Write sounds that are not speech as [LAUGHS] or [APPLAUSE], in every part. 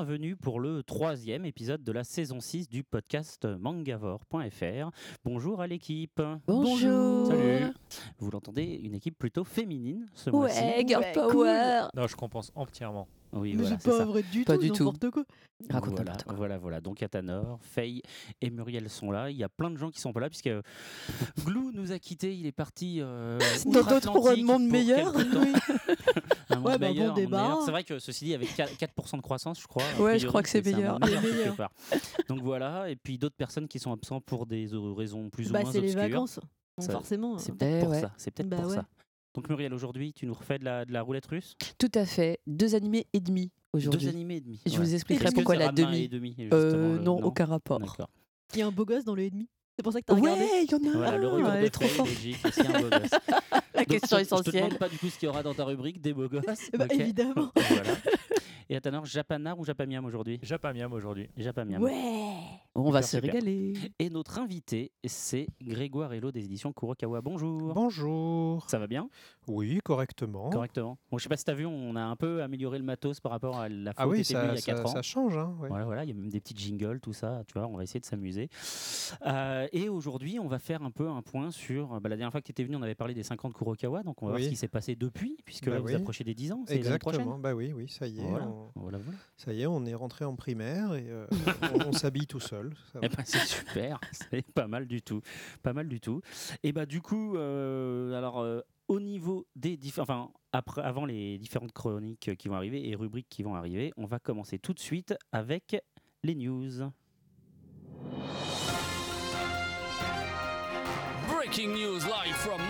Bienvenue pour le troisième épisode de la saison 6 du podcast mangavore.fr. Bonjour à l'équipe. Bonjour. Salut. Vous l'entendez, une équipe plutôt féminine ce mois-ci. Ouais, girl Ouais, power. Non, je compense entièrement. Oui, Mais voilà, c'est c'est pas ça. vrai du Pas tout, du tout. n'importe quoi. Raconte voilà, quoi. voilà, voilà. Donc Atanor, Faye et Muriel sont là. Il y a plein de gens qui sont pas là puisque Glou nous a quittés. Il est parti euh, [LAUGHS] Dans d'autres. Oui. [LAUGHS] Un monde Ouais, bah, bon meilleur, monde débat. C'est vrai que ceci dit, avec 4%, 4 de croissance, je crois. Ouais, je crois que c'est meilleur. Donc voilà. Et puis d'autres personnes qui sont absentes pour des euh, raisons plus ou Bah, moins c'est les obscures. vacances. Forcément. C'est euh, peut-être Eh pour ça. C'est peut-être Bah pour ouais. ça. Donc Muriel, aujourd'hui, tu nous refais de la, de la roulette russe? Tout à fait. Deux animés et demi Deux aujourd'hui. animés et demi. Je ouais. vous expliquerai pourquoi la demi. et demi Euh, le- non, aucun rapport. Il y a un beau gosse dans le et demi. C'est pour ça que t'as regardé. Ouais, il y en a Voilà, le un. elle de est trop forte. [LAUGHS] La Donc, question je te- Je te essentielle. demande pas du coup ce qu'il y aura dans ta rubrique des beaux gosses. Bah, ok évidemment. Voilà. Et Atanor, Japanar ou Japamiam aujourd'hui? Japamiam aujourd'hui. Japamiam. Ouais. On va se super. régaler. Et notre invité, c'est Grégoire Hello des éditions Kurokawa. Bonjour. Bonjour. Ça va bien? Oui, correctement. Correctement. Bon, je sais pas si tu as vu, on a un peu amélioré le matos par rapport à la fois Ah oui, ça, il y a 4 ça- ans. ça change. Hein, ouais. Voilà, voilà, il y a même des petits jingles, tout ça, tu vois, on va essayer de s'amuser. Euh, et aujourd'hui, on va faire un peu un point sur. bah, la dernière fois que tu étais venu, on avait parlé des 50 Kurokawa, donc on va voir ce qui s'est passé depuis, puisque Bah là, vous oui. approchez des 10 ans. Exactement. Bah oui, oui, ça y est. Voilà. On, Voilà, ça y est, on est rentré en primaire et euh, [LAUGHS] on, on s'habille tout seul. Eh ben, c'est super, [LAUGHS] c'est pas mal du tout, pas mal du tout. Et bah du coup, euh, alors au niveau des différents, enfin avant les différentes chroniques qui vont arriver et rubriques qui vont arriver, on va commencer tout de suite avec les news. Breaking news live from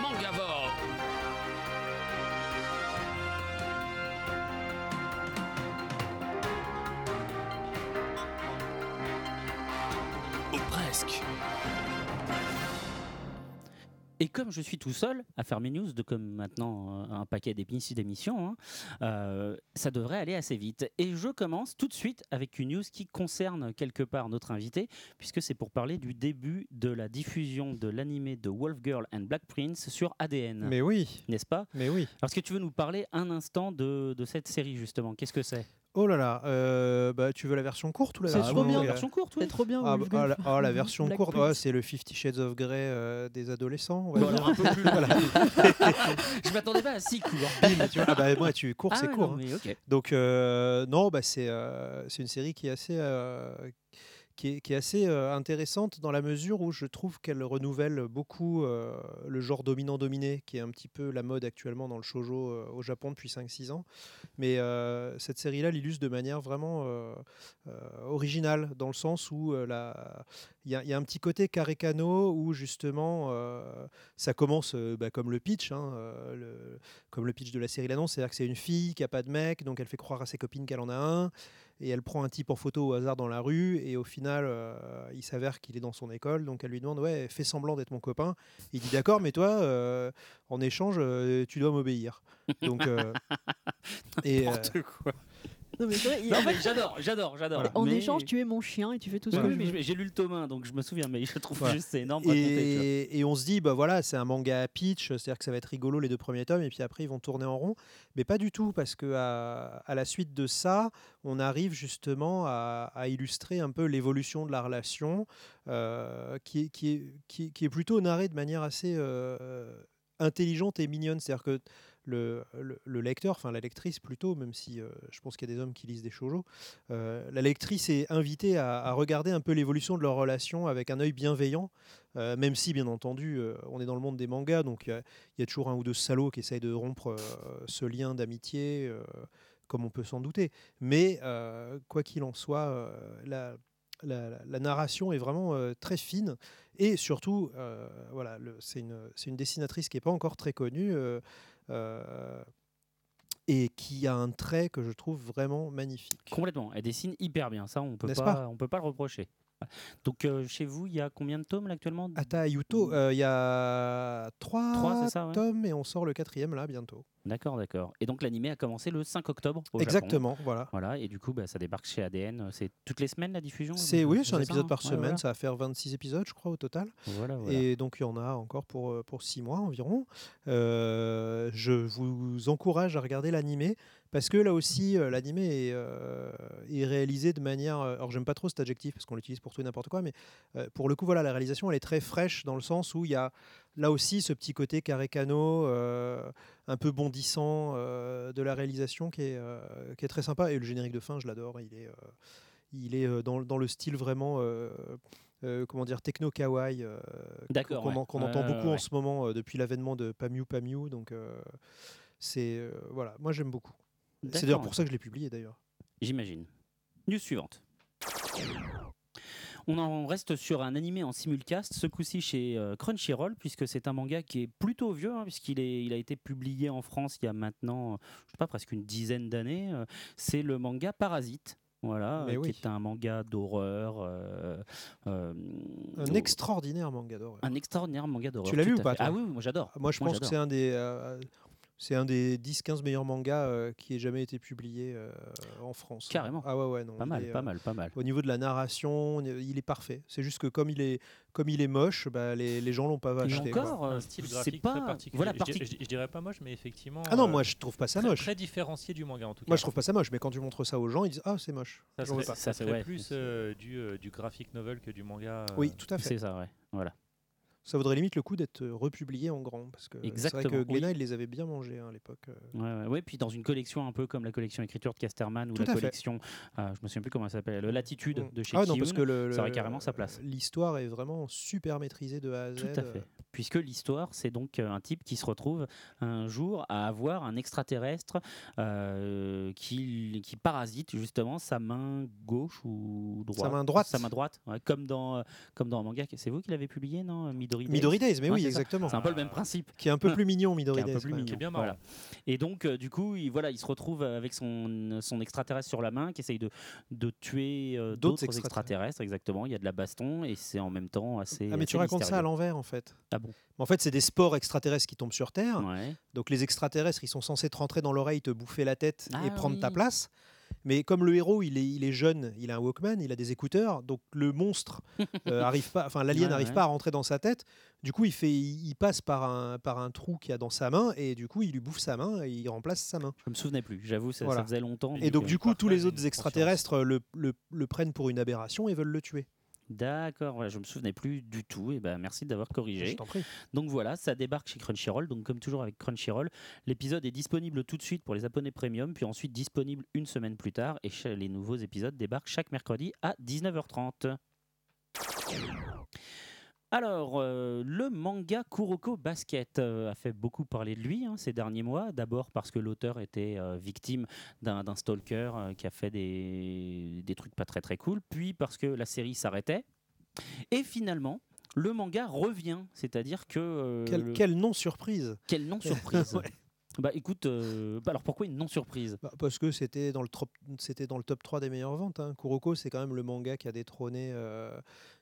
Et comme je suis tout seul à faire mes news, de comme maintenant euh, un paquet d'émissions, d'émissions, hein, euh, ça devrait aller assez vite. Et je commence tout de suite avec une news qui concerne quelque part notre invité, puisque c'est pour parler du début de la diffusion de l'animé de Wolf Girl and Black Prince sur ADN. Mais oui, N'est-ce pas? Mais oui. Alors, est-ce que tu veux nous parler un instant de, de cette série, justement Qu'est-ce que c'est? Oh là là, euh, bah, tu veux la version courte ou la C'est version trop bien. La version courte. C'est trop bien. Ah, bah, ah, la, ah, la version Black courte, ouais, c'est le Fifty Shades of Grey euh, des adolescents. on va Bon, dire. alors, un peu plus long. Voilà. [LAUGHS] Je m'attendais pas à si court. Tu vois, ah bah, moi, tu cours, Ah c'est ouais, court. non, hein. Donc euh, non, bah c'est euh, c'est une série qui est assez euh, qui est, assez euh, intéressante dans la mesure où je trouve qu'elle renouvelle beaucoup euh, le genre dominant-dominé qui est un petit peu la mode actuellement dans le shojo euh, au Japon depuis 5-6 ans. Mais cette série-là l'illustre de manière vraiment originale dans le sens où il y, a- un petit côté Karekano où justement ça commence bah, comme le pitch, hein, comme le pitch de la série l'annonce, c'est-à-dire que c'est une fille qui a pas de mec, donc elle fait croire à ses copines qu'elle en a un, et elle prend un type en photo au hasard dans la rue, et au final, euh, il s'avère qu'il est dans son école, donc elle lui demande, ouais, fais semblant d'être mon copain. Il dit, d'accord, mais toi, euh, en échange, euh, tu dois m'obéir. Donc, [LAUGHS] et, N'importe quoi. Non, mais c'est vrai, il- Non, en mais fait, j'adore, j'adore, j'adore. en Mais- échange, tu es mon chien et tu fais tout ce que oui, je mais veux. j'ai- j'ai lu le tome 1, donc je me souviens, mais je trouve Ouais. juste c'est énorme. tu vois. Et, et on se dit, bah voilà, c'est un manga à pitch, c'est-à-dire que ça va être rigolo les deux premiers tomes, et puis après ils vont tourner en rond. Mais pas du tout, parce que à, à la suite de ça, on arrive justement à, à illustrer un peu l'évolution de la relation, euh, qui, est, qui, est, qui, est- qui est plutôt narrée de manière assez euh, intelligente et mignonne. C'est-à-dire que le, le- le lecteur, enfin la lectrice plutôt, même si euh, je pense qu'il y a des hommes qui lisent des shoujo, euh, la lectrice est invitée à, regarder un peu l'évolution de leur relation avec un œil bienveillant, euh, même si bien entendu on est dans le monde des mangas, donc il y a- toujours un ou deux salauds qui essayent de rompre ce lien d'amitié, comme on peut s'en douter. Mais quoi qu'il en soit, la, la, narration est vraiment très fine et surtout, voilà, c'est une, une dessinatrice qui n'est pas encore très connue. Et qui a un trait que je trouve vraiment magnifique. Complètement. Elle dessine hyper bien. Ça, on peut pas? on peut pas le reprocher. Donc euh, chez vous, il y a combien de tomes là, actuellement? Ata Ayuto, euh, il y a trois, Trois, c'est ça, ouais. tomes et on sort le quatrième là bientôt. D'accord, d'accord. Et donc l'animé a commencé le 5 octobre au Japon. Exactement, voilà. Voilà, et du coup, bah, ça débarque chez ADN. C'est toutes les semaines la diffusion C'est oui, c'est un ça, épisode hein par Ouais, semaine, voilà. ça va faire 26 épisodes je crois au total. Voilà, voilà. Et donc il y en a encore pour, euh, pour 6 mois environ. Euh, je vous encourage à regarder l'animé parce que là aussi euh, l'animé est, euh, est réalisé de manière... euh, Alors j'aime pas trop cet adjectif parce qu'on l'utilise pour tout et n'importe quoi, mais euh, pour le coup voilà la réalisation elle est très fraîche dans le sens où il y a là aussi ce petit côté carré-cano, un peu bondissant de la réalisation qui est, qui est très sympa. Et le générique de fin je l'adore, il est... il est dans, dans le style vraiment, euh, comment dire, techno kawaii, euh, qu'on ouais. en- entend ouais, beaucoup en ce moment depuis l'avènement de Pamiu Pamiu. Donc c'est voilà, moi j'aime beaucoup. C'est d'ailleurs pour ça que je l'ai publié d'ailleurs. J'imagine. News suivante. On en reste sur un animé en simulcast, ce coup-ci chez euh, Crunchyroll, puisque c'est un manga qui est plutôt vieux, hein, puisqu'il il a été publié en France il y a maintenant, euh, je sais pas, presque une dizaine d'années. euh, c'est le manga Parasite. Voilà, euh, oui. qui est un manga d'horreur. euh, euh, Un extraordinaire manga d'horreur. un extraordinaire manga d'horreur. Tu l'as lu ou pas, toi Ah oui, moi j'adore. Moi je Moi, pense que c'est un des c'est un des 10-15 meilleurs mangas euh, qui ait jamais été publié euh, en France. Carrément. Ah ouais ouais non. Pas mal, est, pas euh, mal, pas mal. Au niveau de la narration, il est parfait. C'est juste que comme il est comme il est moche, bah, les, les gens l'ont pas Et acheté. quoi. encore, un style c'est graphique pas très particulier. voilà je, parti- je- je dirais pas moche, mais effectivement. Ah non, euh, moi je trouve pas ça très, moche. très différencié du manga en tout cas. Moi je trouve pas ça moche, mais quand tu montres ça aux gens, ils disent ah c'est moche. ça serait, pas. ça serait ouais, plus euh, du, euh, du graphic novel que du manga. euh, Oui, tout à fait. C'est ça, ouais. Voilà. Ça vaudrait limite le coup d'être euh, republié en grand parce que c'est vrai Exactement, que Glénat oui. il les avait bien mangés hein, à l'époque. euh. Ouais, ouais, ouais, puis dans une collection un peu comme la collection écriture de Casterman ou Tout la collection, euh, je me souviens plus comment elle s'appelle, le Latitude de chez Ah non, parce que le, ça aurait carrément sa place. L'histoire est vraiment super maîtrisée de A à Z. Tout à fait. Puisque l'histoire, c'est donc euh, un type qui se retrouve un jour à avoir un extraterrestre euh, qui, qui parasite justement sa main gauche ou droite. Sa main droite. Sa main droite, ouais, comme, dans, euh, comme dans un manga. C'est vous qui l'avez publié, non Midori Days Midori Days, mais Ouais, oui, exactement. C'est un peu le même principe. Qui est un peu plus mignon, qui Midori est un Days. peu plus quand même. mignon. bien marrant. Voilà. Et donc, euh, du coup, il, voilà, il se retrouve avec son, son extraterrestre sur la main qui essaye de, de tuer euh, D'autres extraterrestres. extraterrestres. Exactement. Il y a de la baston et c'est en même temps assez. Ah mais tu racontes ça à l'envers en fait. Ah bon? En fait, c'est des spores extraterrestres qui tombent sur Terre. Ouais. Donc les extraterrestres, ils sont censés te rentrer dans l'oreille, te bouffer la tête et Ah prendre ta place. Mais comme le héros, il est, il est jeune, il a un Walkman, il a des écouteurs, donc le monstre [LAUGHS] euh, arrive pas, enfin l'alien n'arrive ouais. pas à rentrer dans sa tête. Du coup, il fait, il, il passe par un, par un trou qu'il a dans sa main et du coup, il lui bouffe sa main et il remplace sa main. Je me souvenais plus. J'avoue, ça, Voilà. ça faisait longtemps. Et donc euh, du coup, tous les autres extraterrestres le, le- le prennent pour une aberration et veulent le tuer. D'accord, ouais, je me souvenais plus du tout. Et ben merci d'avoir Je corrigé. t'en prie. Donc voilà, ça débarque chez Crunchyroll. Donc comme toujours avec Crunchyroll, l'épisode est disponible tout de suite pour les abonnés premium, puis ensuite disponible une semaine plus tard. Et les nouveaux épisodes débarquent chaque mercredi à 19h30. Alors, euh, le manga Kuroko Basket euh, a fait beaucoup parler de lui hein, ces derniers mois. D'abord parce que l'auteur était euh, victime d'un stalker qui a fait des, des trucs pas très très cool. Puis parce que la série s'arrêtait. Et finalement, le manga revient. C'est-à-dire que. euh, Quelle, le- quelle non-surprise quelle non-surprise [LAUGHS] Ouais. Bah écoute, euh, bah, alors pourquoi une non-surprise? Bah, Parce que c'était dans, le trop- dans le top 3 des meilleures ventes. hein. Kuroko, c'est quand même le manga qui a détrôné, euh,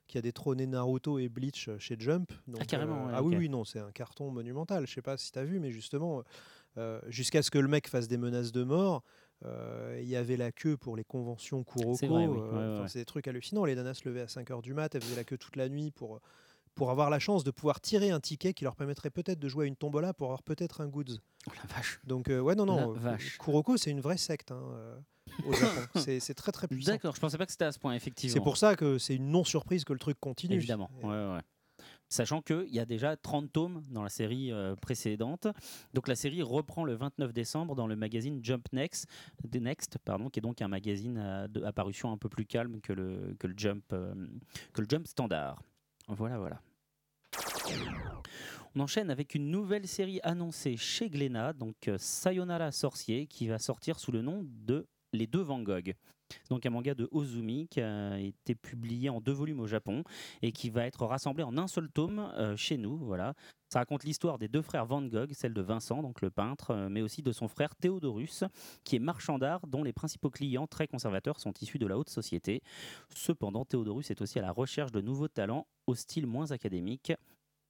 qui a détrôné Naruto et Bleach euh, chez Jump. Donc, carrément, ouais, ah oui, oui, non, c'est un carton monumental. Je sais pas si tu as vu, mais justement, euh, jusqu'à ce que le mec fasse des menaces de mort, euh, il y avait la queue pour les conventions Kuroko. C'est oui. euh, Ouais, des trucs hallucinants. Les nanas se levaient à 5h du mat, elles faisaient la queue toute la nuit pour, pour avoir la chance de pouvoir tirer un ticket qui leur permettrait peut-être de jouer à une tombola pour avoir peut-être un goods. Oh la vache Donc euh, ouais non non, euh, vache. Kuroko c'est une vraie secte hein, euh, au Japon. [LAUGHS] c'est très très puissant. D'accord, je pensais pas que c'était à ce point, effectivement. C'est pour ça que c'est une non surprise que le truc continue. Évidemment, ouais, ouais. Sachant qu'il y a déjà 30 tomes dans la série euh, précédente. Donc la série reprend le 29 décembre dans le magazine Jump Next, Next pardon, qui est donc un magazine à, de, à parution un peu plus calme que le, que le, Jump, euh, que le Jump standard. Voilà, voilà. On enchaîne avec une nouvelle série annoncée chez Glénat, donc euh, Sayonara Sorcier, qui va sortir sous le nom de Les Deux Van Gogh. C'est donc un manga de Ozumi qui a été publié en deux volumes au Japon et qui va être rassemblé en un seul tome euh, chez nous. Voilà. Ça raconte l'histoire des deux frères Van Gogh, celle de Vincent, donc le peintre, euh, mais aussi de son frère Théodorus, qui est marchand d'art, dont les principaux clients très conservateurs sont issus de la haute société. Cependant, Théodorus est aussi à la recherche de nouveaux talents au style moins académique.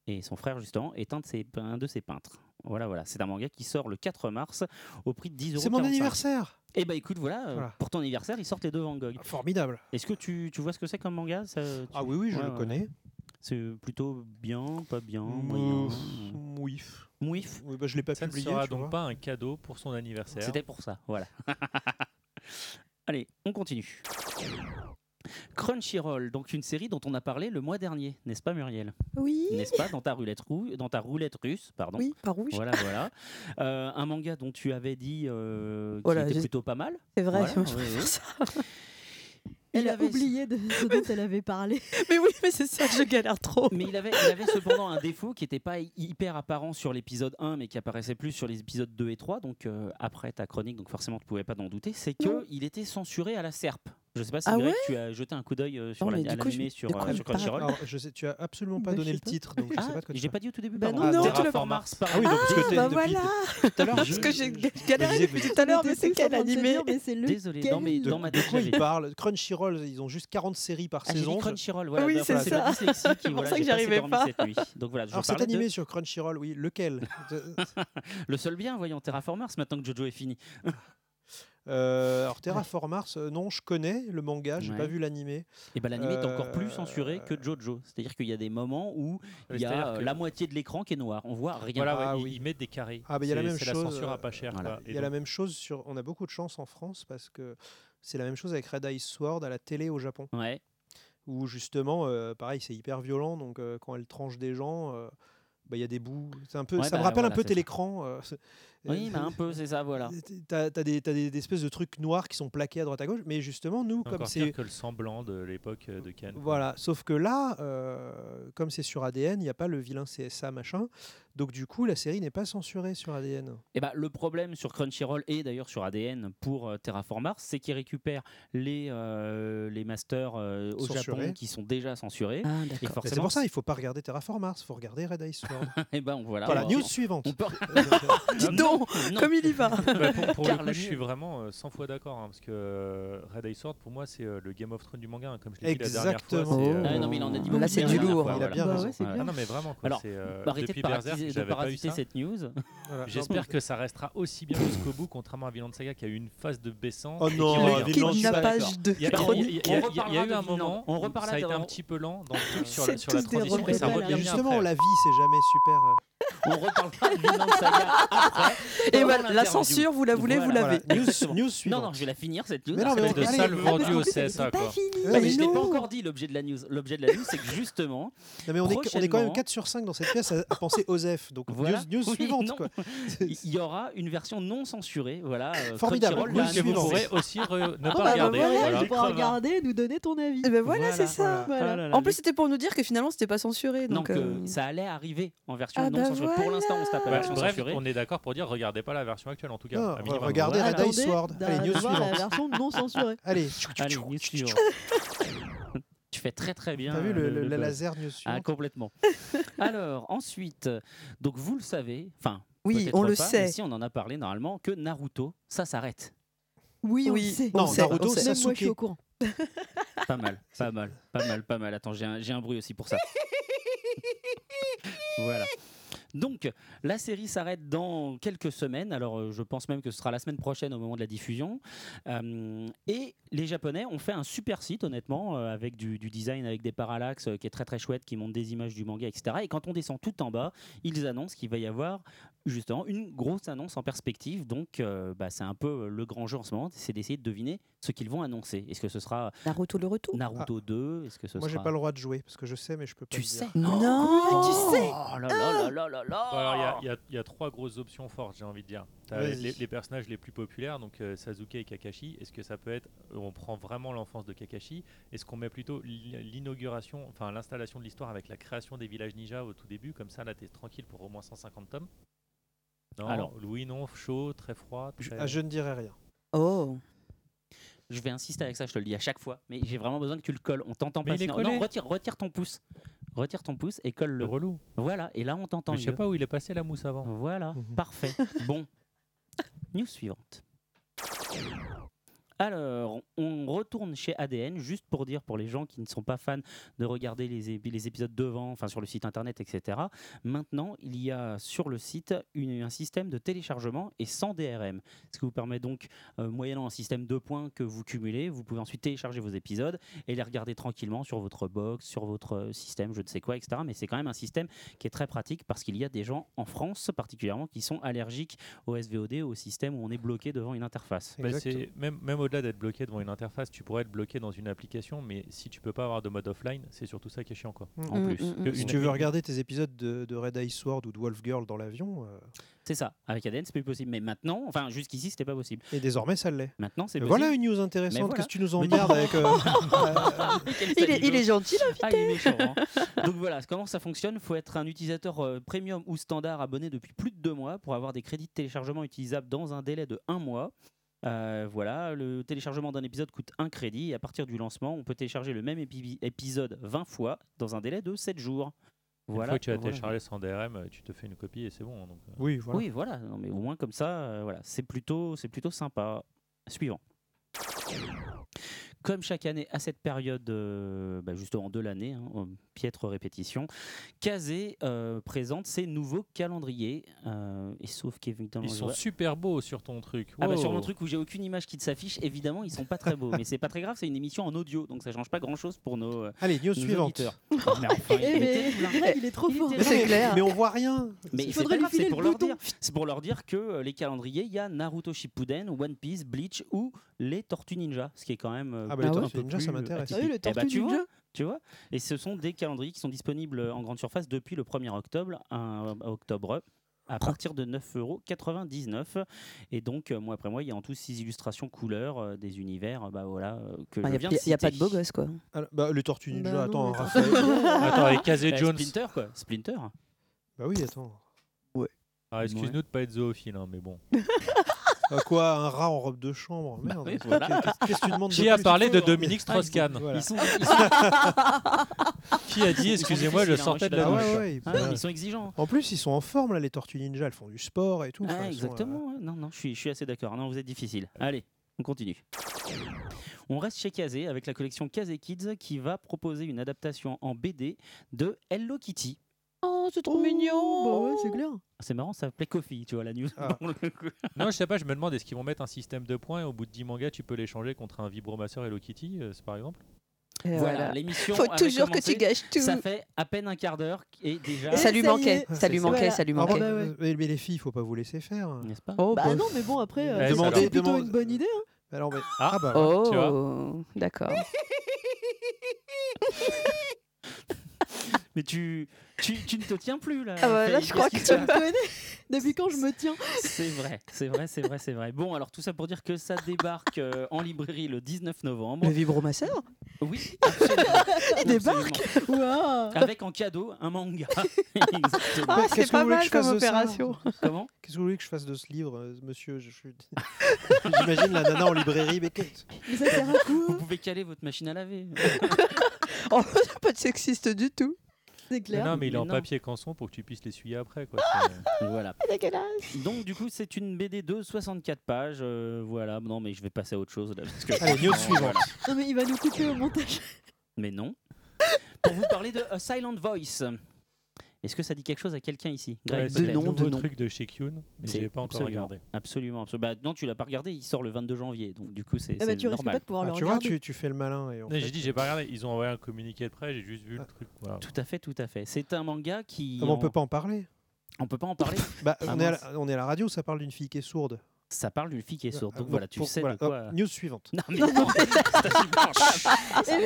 Et son frère, justement, est un de ses, un de ses peintres. Voilà, voilà. C'est un manga qui sort le 4 mars au prix de 10 euros. C'est mon anniversaire Et bah écoute, voilà, euh, Voilà. pour ton anniversaire, ils sortent les deux Van Gogh. Formidable Est-ce que tu, tu vois ce que c'est comme manga ça, tu- Ah oui, oui, je Ouais, le ouais. connais. C'est plutôt bien, pas bien, moyen. Oui. Mouif. Oui, bah, je l'ai pas Ça ne publié. sera tu donc vois. pas un cadeau pour son anniversaire. C'était pour ça, voilà. [LAUGHS] Allez, on continue. Crunchyroll, donc une série dont on a parlé le mois dernier, n'est-ce pas Muriel? Oui. N'est-ce pas dans ta roulette dans ta roulette russe, pardon? Oui, pas rouge. Voilà, voilà. [LAUGHS] Euh, un manga dont tu avais dit euh, Voilà, qui était plutôt pas mal. C'est vrai, Voilà, moi, je préfère ça. [LAUGHS] Elle Il a avait- oublié de ce [LAUGHS] dont elle avait parlé. Mais oui, mais c'est ça, je galère trop. Mais il avait, il avait cependant un défaut qui n'était pas hy- hyper apparent sur l'épisode 1, mais qui apparaissait plus sur les épisodes 2 et 3. Donc euh, après ta chronique, donc forcément tu pouvais pas t'en douter, c'est Non. qu'il était censuré à la serpe. Je sais pas si Ah Greg, ouais tu as jeté un coup d'œil euh, sur Non, la- mais du à coup, l'animé je- sur, euh, sur Crunchyroll. Alors, je sais, tu as absolument pas Bah, donné je le sais pas. titre, donc je sais Ah, pas de quoi tu j'ai pas dit au tout début. Bah non, Ah, non, tu l'as Terraform pas. Mars. Ah oui, donc parce que Ah, t'es bah voilà. tout à l'heure. Parce que j'ai galéré depuis tout à l'heure, mais c'est quel animé? Mais c'est Désolé, dans, mes, dans ma de tête, ils parlent Crunchyroll, ils ont juste 40 séries par Ah, saison. Crunchyroll, voilà. Oui, bah, c'est ça. C'est [LAUGHS] pour ça que pas j'arrivais pas. Donc voilà, je Alors cet animé sur Crunchyroll, oui, lequel? [LAUGHS] Le seul bien, voyons, Terraformers, maintenant que Jojo est fini. Euh, Alors Terraform Mars, euh, non, je connais le manga, j'ai Ouais. pas vu l'animé. Et ben l'anime est encore plus Euh, censuré que Jojo. C'est-à-dire qu'il y a des moments où il y a que- la moitié de l'écran qui est noir. On voit rien. Voilà, ouais, Ah ils, oui. ils mettent des carrés. Ah, bah, il y a la même c'est chose, la censure à pas cher. voilà. quoi. Il y a la même chose sur. On a beaucoup de chance en France parce que c'est la même chose avec Red Ice Sword à la télé au Japon, Ouais. où justement, euh, pareil, c'est hyper violent. Donc euh, quand elle tranche des gens, euh, bah, il y a des bouts. C'est un peu. Ouais, ça bah, me rappelle voilà, un peu télécran. euh, Oui, bah, un peu, c'est ça, voilà. [LAUGHS] T'as as des, t'as des, des espèces de trucs noirs qui sont plaqués à droite à gauche, mais justement nous, comme Encore c'est que le semblant de l'époque euh, de Cannes. quoi. Voilà, sauf que là, euh, comme c'est sur ADN, il n'y a pas le vilain CSA machin. Donc du coup, la série n'est pas censurée sur ADN. Et bah, le problème sur Crunchyroll et d'ailleurs sur ADN pour euh, Terraform Mars, c'est qu'ils récupèrent les, euh, les masters euh, au Censurés. Japon qui sont déjà censurés. Ah, Et. Mais C'est forcément, pour ça, il faut pas regarder Terraform Mars, il faut regarder Red Ice Sword. [LAUGHS] et ben voilà. voilà, on- news suivante. on peut- [LAUGHS] [LAUGHS] Dis donc, non. comme il y va. Bah, pour pour Car le la coup, je suis vraiment euh, 100 fois d'accord, hein, parce que euh, Red Ice Sword, pour moi, c'est euh, le Game of Thrones du manga, hein, comme je l'ai dit la dernière fois. Exactement. c'est, euh, Ah, non, mais il en a dit Là, beaucoup c'est du dernière lourd. fois, Il a voilà. bien Bah raison. ouais, c'est Ouais. bien. Ah non, mais vraiment, quoi. Alors, c'est, euh, Arrêtez depuis de Berserk, parasiser, de j'avais pas vu parasiter ça. cette news. Voilà. J'espère que ça restera aussi bien jusqu'au bout, contrairement à Vinland Saga qui a eu une phase de baissant. Oh et qui non, Vinland Saga. kidnappage de Il y a- il y a- il y a- il y a- il y a eu un moment On reparlera ça a été un petit peu lent dans le truc sur C'est la, sur la tous des transition et ça rebelles, revient bien Justement, après. la vie, c'est jamais super. euh, On reparlera de Vinland Saga après. Et voilà, la l'interview. censure, vous la voulez, vous Voilà. l'avez. voilà. News, news Non, suivante. non, je vais la finir cette news. Mais non, mais Espèce on- de allez, sale vendu au C'est CSA, pas quoi. fini. Ouais, Non, mais mais je l'ai pas non. encore dit l'objet de la news. L'objet de la news, c'est que justement, Non, mais on est, on est quand même Prochainement. 4 sur 5 dans cette pièce à, à penser Donc Voilà. news, news Oui, suivante. non. Quoi. [LAUGHS] il y aura une version non censurée. Voilà. euh, Formidable. Crunchyroll Oui, l'a que vous pourrez aussi re- ne pas bah, regarder. voilà, voilà. tu pourras Crevard. regarder et nous donner ton avis. Et ben voilà, Voilà, c'est ça. voilà. Ah En plus, c'était pour nous dire que finalement, c'était pas censuré. Donc, Donc, euh, ça allait arriver en version Ah non bah censurée. Pour l'instant, on se tape la version bref, censurée. on est d'accord pour dire regardez pas la version actuelle en tout cas. Regardez Voilà. Red Ice Attendez Sword. d'a- Allez, news de voir la suivante. version non censurée. Allez, Allez, news suivante. [LAUGHS] Tu fais très très bien. t'as vu le, le- buzz. laser Ah, complètement. [LAUGHS] Alors, ensuite, donc vous le savez, enfin, oui, on le sait. mais si on en a parlé normalement, que Naruto, ça s'arrête. Oui, on Oui. le sait. On Non, sait, Naruto, on sait. ça Même moi, je suis au courant. [LAUGHS] Pas mal, pas mal, pas mal, pas mal. Attends, j'ai un, j'ai un bruit aussi pour ça. [LAUGHS] Voilà. Donc, la série s'arrête dans quelques semaines. Alors, euh, je pense même que ce sera la semaine prochaine au moment de la diffusion. Euh, et les Japonais ont fait un super site, honnêtement, euh, avec du, design, avec des parallaxes qui est très très chouette, qui montre des images du manga, etc. Et quand on descend tout en bas, ils annoncent qu'il va y avoir justement une grosse annonce en perspective. Donc, bah, c'est un peu le grand jeu en ce moment, c'est d'essayer de deviner ce qu'ils vont annoncer. Est-ce que ce sera Naruto le retour. Naruto 2 Est-ce que ce Moi, j'ai sera... pas le droit de jouer parce que je sais, mais je peux pas Tu le dire. sais Non, tu sais. Oh là là là là là là Bon, alors, il y a- il y, y a trois grosses options fortes, j'ai envie de dire. Les, les personnages les plus populaires, donc euh, Sasuke et Kakashi. Est-ce que ça peut être, on prend vraiment l'enfance de Kakashi? Est-ce qu'on met plutôt l'i- l'inauguration, enfin l'installation de l'histoire avec la création des villages ninja au tout début? Comme ça, là, t'es tranquille pour au moins 150 tomes. Non, Alors. oui, non, chaud, très froid. Je, très- ah, je ne dirai rien. Oh. Je vais insister avec ça, je te le dis à chaque fois, mais j'ai vraiment besoin que tu le colles. On t'entend pas. sinon-. Non, retire, retire ton pouce. Retire ton pouce et colle Le le. relou. Voilà, et là on t'entend. Je sais pas où il est passé la mousse avant. Voilà, Mhm. parfait. [LAUGHS] Bon, news suivante. Alors, on retourne chez ADN, juste pour dire pour les gens qui ne sont pas fans de regarder les, ép- les épisodes devant, enfin sur le site internet, etc. Maintenant, il y a sur le site une- un système de téléchargement et sans DRM, ce qui vous permet donc, euh, moyennant un système de points que vous cumulez, vous pouvez ensuite télécharger vos épisodes et les regarder tranquillement sur votre box, sur votre euh, système, je ne sais quoi, etc. Mais c'est quand même un système qui est très pratique parce qu'il y a des gens en France particulièrement qui sont allergiques au SVOD, au système où on est bloqué devant une interface. Bah, même au-delà d'être bloqué devant une interface, tu pourrais être bloqué dans une application, mais si tu peux pas avoir de mode offline, c'est surtout ça qui est chiant quoi. En Mm, plus. mm, mm. Si tu veux regarder tes épisodes de, de Red Ice Sword ou de Wolf Girl dans l'avion, euh, C'est ça. Avec ADN, c'est plus possible. Mais maintenant, enfin jusqu'ici, c'était pas possible. et désormais ça l'est. Maintenant, c'est possible. Voilà une news intéressante. voilà. Qu'est-ce que tu nous emmerdes avec euh, [LAUGHS] euh, Il est, il salaud. est gentil là. Ah, il est méchant. hein. Donc voilà, comment ça fonctionne? Il faut être un utilisateur euh, premium ou standard abonné depuis plus de deux mois pour avoir des crédits de téléchargement utilisables dans un délai de un mois. Euh, voilà, le téléchargement d'un épisode coûte un crédit et à partir du lancement, on peut télécharger le même épi- épisode 20 fois dans un délai de 7 jours. Une Voilà. fois que tu as voilà. téléchargé sans DRM, tu te fais une copie et c'est bon. donc, euh. Oui, voilà. Oui, voilà. Non, mais au moins comme ça, euh, voilà, c'est plutôt, c'est plutôt sympa. Suivant. Comme chaque année à cette période, euh, bah, justement de l'année, hein, en piètre répétition, Kazé euh, présente ses nouveaux calendriers. euh, et sauf qu'évidemment, Ils sont vois- super beaux sur ton truc. ah bah, sur mon truc où j'ai aucune image qui s'affiche, évidemment, ils sont pas très beaux. mais c'est pas très grave, c'est une émission en audio, donc ça change pas grand chose pour nos, euh, Allez, news nos suivante. [LAUGHS] enfin, il Eh, il est trop Il fort. C'est clair. Mais on voit rien. Mais Il c'est faudrait lui filer pour le leur dire. C'est pour leur dire que euh, les calendriers, il y a Naruto Shippuden, One Piece, Bleach ou les Tortues Ninja, ce qui est quand même euh, Ah bah, les un Tortues peu Ninja, ça m'intéresse. Ah oui, le. Eh bah, Tortue tu vois, Ninja. tu vois. Et ce sont des calendriers qui sont disponibles en grande surface depuis le 1er octobre, un- octobre à partir de 9,99€. Et donc, euh, mois après mois, il y a en tout 6 illustrations couleurs euh, des univers euh, bah, voilà, euh, que Il je n'y viens a, de y a pas de beau gosse quoi. Alors, bah, les Tortues Ninja, Bah attends, mais Raphaël. [LAUGHS] Attends, avec Kazé Bah, Jones. Splinter, quoi. Splinter. bah oui, attends. Ah, Excuse-nous de pas être zoophile, hein, mais bon. [LAUGHS] [LAUGHS] Quoi, un rat en robe de chambre Merde. oui, voilà. Qu'est-ce que tu demandes de Qui a plus parlé de. Dominique Ah, Strauss-Kahn Voilà. Ils sont, [LAUGHS] ils sont- Qui a dit, excusez-moi, je difficiles, hein, sortais de la Ah douche ouais, ouais, Ah, non, ils sont exigeants. En plus, ils sont en forme là, les Tortues Ninja. Elles font du sport et tout. Ah, Enfin, elles sont, euh, exactement. ouais. Non, non, je suis, je suis assez d'accord. Non, vous êtes difficile. Allez, on continue. On reste chez Kazé avec la collection Kazé Kids qui va proposer une adaptation en BD de Hello Kitty. Oh, c'est trop Oh, mignon. Bah ouais, c'est clair. C'est marrant, ça s'appelait Coffee, tu vois, la news. Ah. [LAUGHS] Non, je sais pas, je me demande est-ce qu'ils vont mettre un système de points et au bout de 10 mangas, tu peux l'échanger contre un vibromasseur Hello Kitty, euh, c'est par exemple? Et Voilà, voilà. l'émission. Faut toujours que tu gâches tout. Ça fait à peine un quart d'heure et déjà. Et ça lui ça manquait, ça lui manquait, ça. lui Ah, manquait. bah mais, les filles, il faut pas vous laisser faire. N'est-ce pas? Oh, Bah bah. non, mais bon, après, euh, c'est demandez- plutôt une bonne idée. hein. Alors, mais- Ah. ah bah voilà. tu vois. Oh, d'accord. [LAUGHS] Mais tu, tu, tu ne te tiens plus là. Ah bah, là, je crois qu'est-ce Tu me connais [LAUGHS] Depuis quand je me tiens C'est vrai, c'est vrai, c'est vrai, c'est vrai. Bon, alors tout ça pour dire que ça débarque euh, en librairie le 19 novembre. Le vibromasseur Oui, absolument. [LAUGHS] Il débarque. Waouh Avec en cadeau un manga. [LAUGHS] Exactement. Ah, Qu'est-ce c'est que pas vous voulez que mal je fasse comme opération. Comment Qu'est-ce que vous voulez que je fasse de ce livre, euh, monsieur je suis... J'imagine la nana en librairie, mais qu'est- Mais ça sert à Vous pouvez caler votre machine à laver. Oh, pas de sexiste du tout. C'est Mais clair. non, mais il est Mais en non. papier canson pour que tu puisses l'essuyer après. Quoi. [LAUGHS] voilà. Dégueulasse. Donc du coup, c'est une BD de 64 pages. euh, voilà. Non, mais je vais passer à autre chose là. parce que- [LAUGHS] Allez, news Non, suivante. Non, mais il va nous couper au montage. Mais non. Pour vous parler de A Silent Voice. Est-ce que ça dit quelque chose à quelqu'un ici Greg, Ouais, nom, de truc de chez Kyun, mais C'est je l'ai pas encore absolument. regardé. Absolument, absolument. Bah, non, tu l'as pas regardé, il sort le 22 janvier, donc du coup c'est Eh bah, tu risques normal. pas de pouvoir Ah, le tu vois, tu, tu fais le malin. Et en Non, fait, J'ai dit, j'ai pas regardé. Ils ont envoyé un communiqué de presse, j'ai juste vu le truc. Voilà. Tout à fait, tout à fait. C'est un manga qui. Ah, mais on en- peut pas en parler? on peut pas en parler. Bah, Ah, on, est à mince. la, on est à la radio, ça parle d'une fille qui est sourde. Ça parle d'une fille qui est sourde. Donc Euh, voilà, tu pour- sais voilà. de quoi. Hop, news suivante. Non, mais non, [LAUGHS]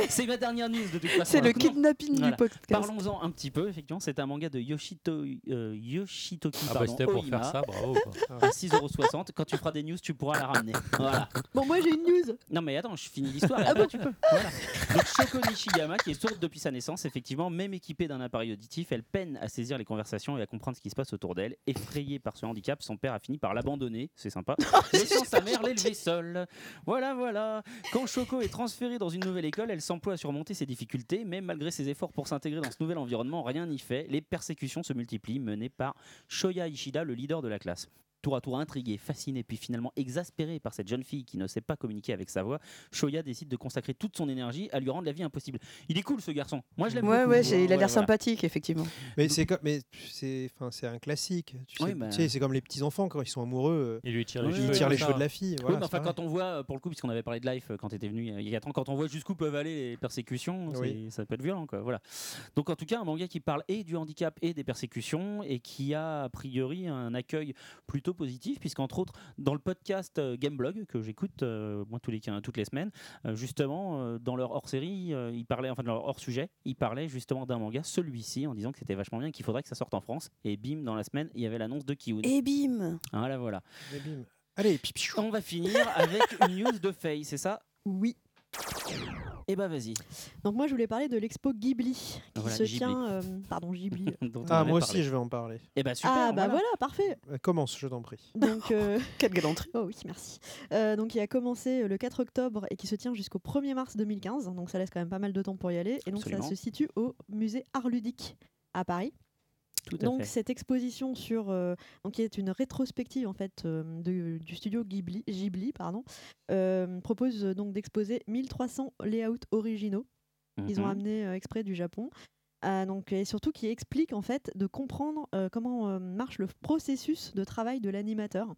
c'est ma dernière news de toute façon. C'est le non, kidnapping Voilà. du podcast. Parlons-en un petit peu, effectivement. C'est un manga de Yoshito, euh, Yoshitoki Ah bah c'était pour Oima, faire ça, bravo. quoi. à 6,60€. Quand tu feras des news, tu pourras la ramener. Voilà. Bon, moi j'ai une news. Non mais attends, je finis l'histoire Ah bon tu peux. Voilà. Donc Shoko Nishiyama, qui est sourde depuis sa naissance, effectivement, même équipée d'un appareil auditif, elle peine à saisir les conversations et à comprendre ce qui se passe autour d'elle. Effrayée par ce handicap, son père a fini par l'abandonner, c'est sympa, pas. Laissant sa mère l'élever seule. Voilà, voilà. Quand Choco est transférée dans une nouvelle école, elle s'emploie à surmonter ses difficultés, mais malgré ses efforts pour s'intégrer dans ce nouvel environnement, rien n'y fait. Les persécutions se multiplient, menées par Shoya Ishida, le leader de la classe. Tour à tour intrigué, fasciné, puis finalement exaspéré par cette jeune fille qui ne sait pas communiquer avec sa voix, Shoya décide de consacrer toute son énergie à lui rendre la vie impossible. Il est cool ce garçon. Moi je l'aime Ouais, beaucoup. ouais, j'ai- il a Ouais, l'air voilà. sympathique, effectivement. Mais c'est comme, mais c'est, enfin, c'est un classique. Tu sais, Oui, bah. tu sais, c'est comme les petits enfants quand ils sont amoureux, Il lui tire Ouais, les euh, cheveux. ils tirent comme les cheveux de la fille. Voilà, enfin, quand on voit, euh, pour le coup, puisqu'on avait parlé de Life euh, quand tu étais venu il y a 4 ans, quand on voit jusqu'où peuvent aller les persécutions, Oui. ça peut être violent. Quoi. Voilà. Donc, en tout cas, un manga qui parle et du handicap et des persécutions et qui a a priori un accueil plutôt positif, puisqu'entre autres, dans le podcast euh, Gameblog que j'écoute euh, moi tous les, toutes les semaines, euh, justement, euh, dans leur hors-série, euh, ils parlaient, enfin, dans leur hors-sujet, ils parlaient justement d'un manga, celui-ci, en disant que c'était vachement bien qu'il faudrait que ça sorte en France. Et bim, dans la semaine, il y avait l'annonce de Kiun. Et bim Voilà, voilà. Et bim. Allez, pipi. On va finir avec une news de Faye, c'est ça? Oui. Eh bah vas-y. Donc moi je voulais parler de l'expo Ghibli qui Voilà, se Ghibli. tient. euh, pardon Ghibli. [LAUGHS] Ah, moi aussi, je vais en parler. Eh bah super. ah bah voilà. voilà, parfait. Euh, Commence, je t'en prie. Donc euh, [LAUGHS] Quelle galanterie Oh oui, merci. Euh, donc il a commencé le 4 octobre et qui se tient jusqu'au 1er mars 2015. Donc ça laisse quand même pas mal de temps pour y aller. Et donc Absolument. ça se situe au musée Art Ludique à Paris. Tout à Donc fait. cette exposition sur euh, donc qui est une rétrospective en fait euh, de- du studio Ghibli, Ghibli pardon, euh, propose donc d'exposer 1300 layouts originaux qu'ils ont Mhm. amenés exprès du Japon. Donc, et surtout qui explique en fait de comprendre comment marche le processus de travail de l'animateur.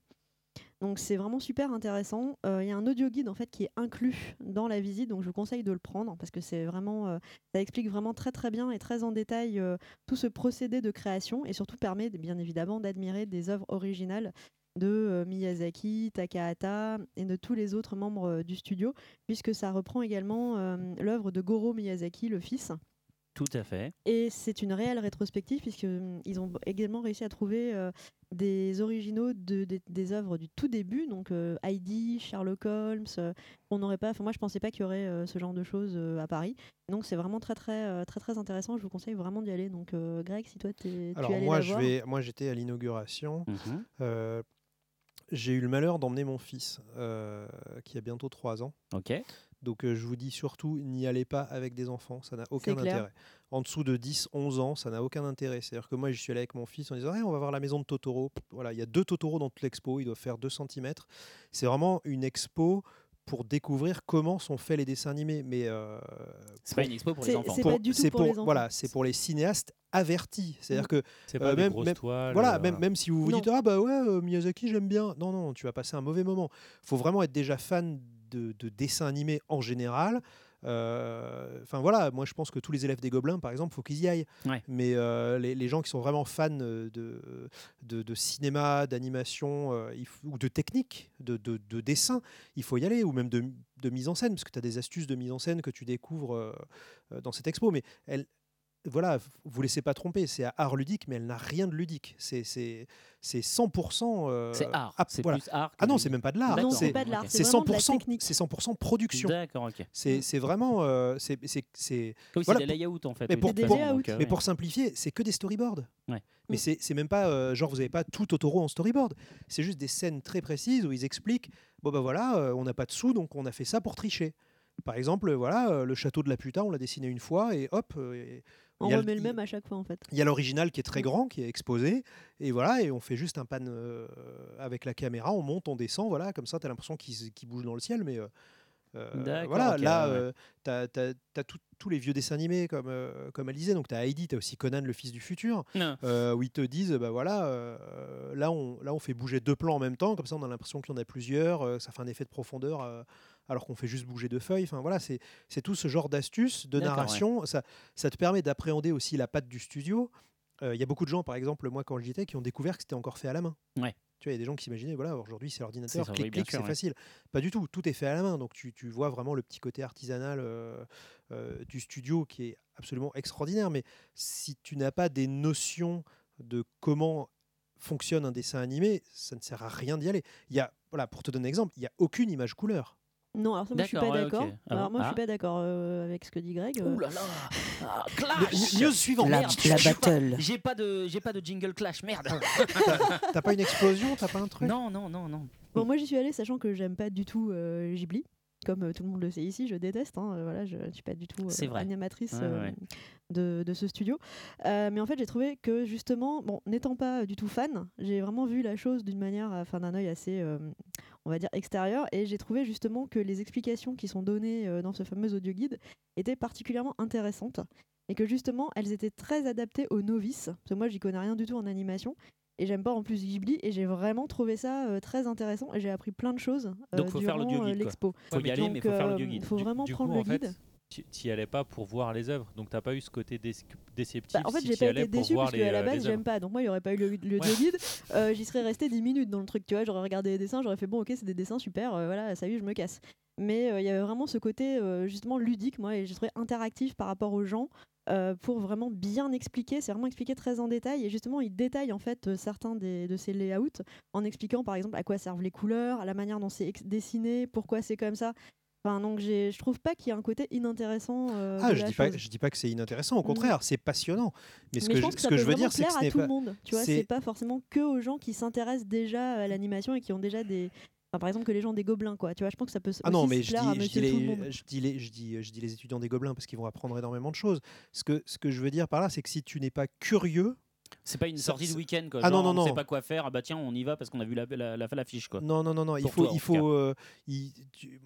Donc c'est vraiment super intéressant. Euh, Il y a un audio guide en fait qui est inclus dans la visite, donc je vous conseille de le prendre parce que c'est vraiment, euh, ça explique vraiment très très bien et très en détail euh, tout ce procédé de création et surtout permet bien évidemment d'admirer des œuvres originales de Miyazaki, Takahata et de tous les autres membres du studio, puisque ça reprend également l'œuvre de Goro Miyazaki, le fils. Tout à fait. Et c'est une réelle rétrospective, puisqu'ils ont également réussi à trouver euh, des originaux de, des- des œuvres du tout début, donc euh, Heidi, Sherlock Holmes. euh, on n'aurait pas, moi je pensais pas qu'il y aurait euh, ce genre de choses euh, à Paris. Donc c'est vraiment très très, très très intéressant. Je vous conseille vraiment d'y aller. Donc euh, Greg, si toi tu Alors es allé moi, la je voir. vais, moi, j'étais à l'inauguration. Euh, j'ai eu le malheur d'emmener mon fils, euh, qui a bientôt 3 ans. Ok. Donc euh, je vous dis surtout, n'y allez pas avec des enfants, ça n'a aucun clair. intérêt. En dessous de 10, 11 ans, ça n'a aucun intérêt. C'est-à-dire que moi, je suis allé avec mon fils en disant, Ouais, on va voir la maison de Totoro. Voilà, il y a deux Totoro dans toute l'expo, ils doivent faire 2 cm. C'est vraiment une expo pour découvrir comment sont faits les dessins animés. Mais euh, C'est pas une expo pour les enfants. c'est pas du tout c'est pour les enfants. Voilà, c'est pour les cinéastes avertis. C'est-à-dire que C'est pas Euh, même- même- toiles. voilà, euh, même, même si vous vous Non. dites ah bah ouais euh, Miyazaki j'aime bien, non non tu vas passer un mauvais moment. faut vraiment être déjà fan de, de dessins animés en général. Euh, Enfin voilà, moi je pense que tous les élèves des Gobelins par exemple, faut qu'ils y aillent. Ouais. Mais euh, les, les gens qui sont vraiment fans euh, de, de, de cinéma, d'animation ou de technique, de, de, de dessin, il faut y aller ou même de, de mise en scène parce que tu as des astuces de mise en scène que tu découvres euh, dans cette expo. Mais elle, voilà, vous laissez pas tromper, c'est art ludique, mais elle n'a rien de ludique. C'est c'est c'est 100%. euh, C'est art. ap- C'est voilà. plus art. Ah non, c'est même pas de l'art. C'est c'est pas de l'art, ok. c'est c'est vraiment de la 100%, technique. c'est 100% production. D'accord, ok. C'est c'est vraiment. euh, c'est Oui, Voilà, c'est des layouts en fait. mais oui, pour- de toute pour- euh, Mais pour simplifier, c'est que des storyboards. Ouais. Mais Mm. c'est c'est même pas euh, genre vous n'avez pas tout Totoro en storyboard. C'est juste des scènes très précises où ils expliquent bon bah voilà, euh, on n'a pas de sous donc on a fait ça pour tricher. Par exemple, voilà, euh, le château de la putain, on l'a dessiné une fois et hop. euh, et- On remet le il- même à chaque fois en fait. Il y a l'original qui est très Mm. grand, qui est exposé, et voilà, et on fait juste un pan euh, avec la caméra, on monte, on descend, voilà, comme ça, tu as l'impression qu'il qu'il bouge dans le ciel, mais euh, euh, voilà, là, ouais, ouais. tu as, tous les vieux dessins animés, comme, euh, comme elle disait, donc tu as Heidi, tu as aussi Conan, le fils du futur, euh, où ils te disent, bah voilà, euh, là, on, là, on fait bouger deux plans en même temps, comme ça, on a l'impression qu'il y en a plusieurs, euh, ça fait un effet de profondeur. Alors qu'on fait juste bouger deux feuilles. Enfin voilà, c'est tout ce genre d'astuces de ouais. narration. Ça, ça te permet d'appréhender aussi la patte du studio. Euh, Il y a beaucoup de gens, par exemple, moi quand j'y étais, qui ont découvert que c'était encore fait à la main. Ouais. Tu vois, il y a des gens qui s'imaginaient, voilà, aujourd'hui c'est l'ordinateur, clic, oui, clic, c'est ouais. facile. Pas du tout, tout est fait à la main. Donc tu, tu vois vraiment le petit côté artisanal euh, euh, du studio qui est absolument extraordinaire. Mais si tu n'as pas des notions de comment fonctionne un dessin animé, ça ne sert à rien d'y aller. Il y a, voilà, pour te donner un exemple, il n'y a aucune image couleur. Non, alors ça, moi, je suis pas ouais, d'accord. Ah alors moi, je Ah. suis pas d'accord euh, avec ce que dit Greg. euh. Ouh là là Ah, [LAUGHS] Le- Clash News suivante. La, Merde, la battle. J'ai pas de j'ai pas de jingle clash merde. T'as pas une explosion T'as pas un truc? Non non non non. Bon, moi, j'y suis allée sachant que j'aime pas du tout euh, Ghibli. Comme euh, tout le monde le sait ici, je déteste. hein, euh, voilà, je ne suis pas du tout euh, animatrice Ouais, ouais. De, de ce studio. Mais en fait, j'ai trouvé que justement, bon, n'étant pas du tout fan, j'ai vraiment vu la chose d'une manière, enfin d'un œil assez, on va dire, extérieur. Et j'ai trouvé justement que les explications qui sont données dans ce fameux audio guide étaient particulièrement intéressantes. Et que justement, elles étaient très adaptées aux novices. Parce que moi, j'y connais rien du tout en animation. Et j'aime pas en plus Ghibli. Et j'ai vraiment trouvé ça euh, très intéressant. Et j'ai appris plein de choses euh, Donc, faut faire durant l'audio euh, guide, l'expo. Faut y aller donc, mais faut faire euh, l'audio guide. faut vraiment du prendre coup, le en fait, guide. tu tu y allais pas pour voir les œuvres, donc t'as pas eu ce côté dé- déceptif. Bah, en fait, si j'ai pas allais été voir parce les, qu'à la euh, base, les j'aime pas. Donc, moi, il y aurait pas eu le, le Ouais. guide. euh, J'y serais resté 10 minutes dans le truc. Tu vois, j'aurais regardé les dessins, j'aurais fait bon, ok, c'est des dessins super, euh, voilà, ça y est, je me casse. Mais euh, il y avait vraiment ce côté euh, justement ludique, moi, et j'ai trouvé interactif par rapport aux gens. Euh, pour vraiment bien expliquer, c'est vraiment expliqué très en détail et justement il détaille en fait euh, certains des, de ces layouts en expliquant par exemple à quoi servent les couleurs, la manière dont c'est dessiné, pourquoi c'est comme ça. Enfin donc je trouve pas qu'il y ait un côté inintéressant. euh, Ah, je dis pas, je dis pas que c'est inintéressant. Au Mm. contraire, c'est passionnant. Mais ce Mais que je je, pense que ce ça que peut je veux dire, c'est que ce à n'est tout pas. le monde. Tu vois, c'est- c'est pas forcément que aux gens qui s'intéressent déjà à l'animation et qui ont déjà des. Enfin, par exemple, que les gens des gobelins, quoi. Tu vois, je pense que ça peut Ah non, mais se je dis, à je, dis tout le les, monde. je, dis les, je, dis, je dis les étudiants des Gobelins parce qu'ils vont apprendre énormément de choses. Ce que, ce que je veux dire par là, c'est que si tu n'es pas curieux, C'est pas une sortie de week-end quoi. Ah non, genre, non, on sait non. pas quoi faire. Ah bah tiens, on y va parce qu'on a vu la la, la, la fiche quoi. non, non, non, non, il faut, toi, il faut, euh, il- tu-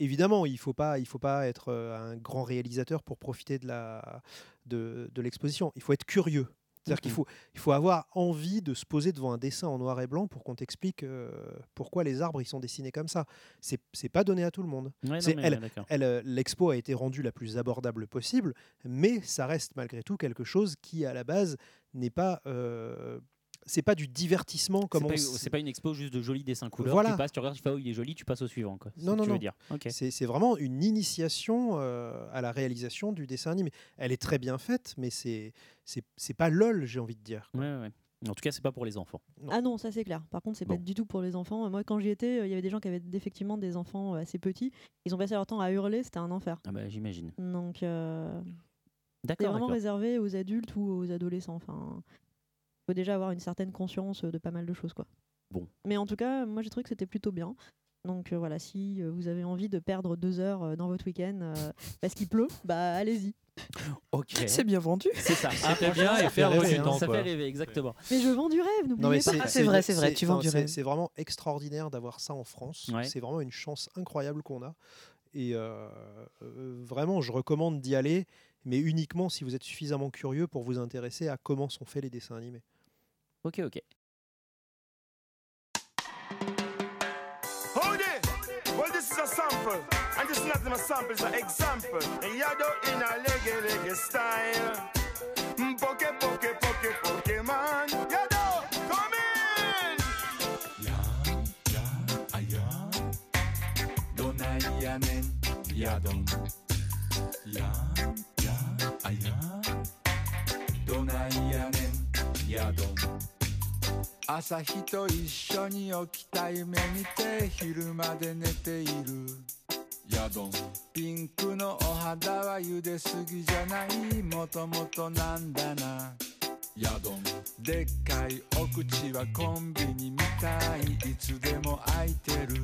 évidemment, il faut pas, il faut pas être euh, un grand réalisateur pour profiter de la, de, de l'exposition. Il faut être curieux. C'est-à-dire qu'il faut, il faut avoir envie de se poser devant un dessin en noir et blanc pour qu'on t'explique euh, pourquoi les arbres ils sont dessinés comme ça. C'est, pas donné à tout le monde. Ouais, elle-. Elle, euh, l'expo a été rendue la plus abordable possible, mais ça reste malgré tout quelque chose qui, à la base, n'est pas. euh, c'est pas du divertissement comme C'est on pas, c'est pas une expo juste de jolis dessins couleurs. Voilà. Tu passes, tu regardes, tu fais oh il est joli, tu passes au suivant quoi. C'est Non, non, tu veux non. dire. Ok. C'est, c'est vraiment une initiation euh, à la réalisation du dessin animé. Elle est très bien faite, mais c'est, c'est, c'est pas lol, j'ai envie de dire. Ouais, ouais. En tout cas, c'est pas pour les enfants. Non. Ah non, ça c'est clair. Par contre, c'est pas Bon. du tout pour les enfants. Moi, quand j'y étais, euh, il y avait des gens qui avaient effectivement des enfants euh, assez petits. Ils ont passé leur temps à hurler, c'était un enfer. Ah bah j'imagine. Donc, euh, c'est vraiment d'accord. réservé aux adultes ou aux adolescents. Enfin, faut déjà avoir une certaine conscience euh, de pas mal de choses, quoi. Bon. Mais en tout cas, moi j'ai trouvé que c'était plutôt bien. Donc euh, voilà, si euh, vous avez envie de perdre deux heures euh, dans votre week-end euh, [LAUGHS] parce qu'il pleut, bah allez-y. [LAUGHS] Ok. [LAUGHS] C'est bien vendu. C'est ça. C'était bien et fait faire rêver, du hein. temps. Ça quoi. fait rêver, exactement. Mais je vends du rêve, Non, n'oubliez mais pas. c'est, Ah, c'est vrai, c'est vrai, tu vends du c'est- rêve. C'est vraiment extraordinaire d'avoir ça en France. Ouais. C'est vraiment une chance incroyable qu'on a. Et euh, euh, vraiment, je recommande d'y aller, mais uniquement si vous êtes suffisamment curieux pour vous intéresser à comment sont faits les dessins animés. OK, OK. Hold it! Well, this is a sample. And this is not a sample, it's an example. Yado in a lege lege style. Mm, poke, poke, poke, Pokemon. Yado, come in! Yan, yan, ayan. Donai yanen, yadon. Yan, yan, ayan. Donai yanen, yadon. 朝日と一緒に起きた夢見て昼まで寝ている。やどん。ピンクのお肌は茹ですぎじゃない。もともとなんだな。やどん。でっかいお口はコンビニみたい。いつでも開いてる。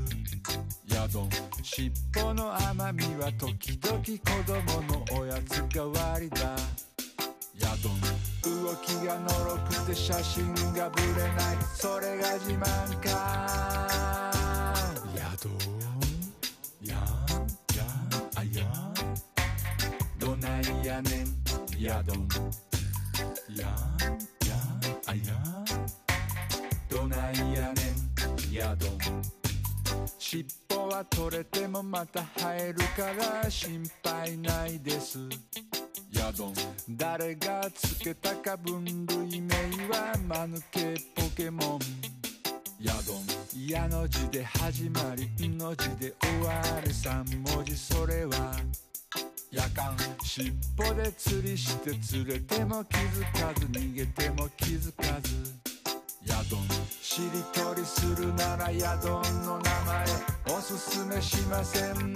やどん。尻尾の甘みは時々子供のおやつ代わりだ。やどん動きがのろくて写真がぶれないそれが自慢かやど。んややあやど。ないやねんやど。んややあやど。ないやねんやど。ん尻尾は取れてもまた生えるから心配ないですやどん誰がつけたか分類名は間抜けポケモン。やどんやの字で始まりんの字で終わる三文字それは。やかん。尻尾で釣りして釣れても気づかず逃げても気づかず。ヤドンしりとりするならヤドンの名前おすすめしません。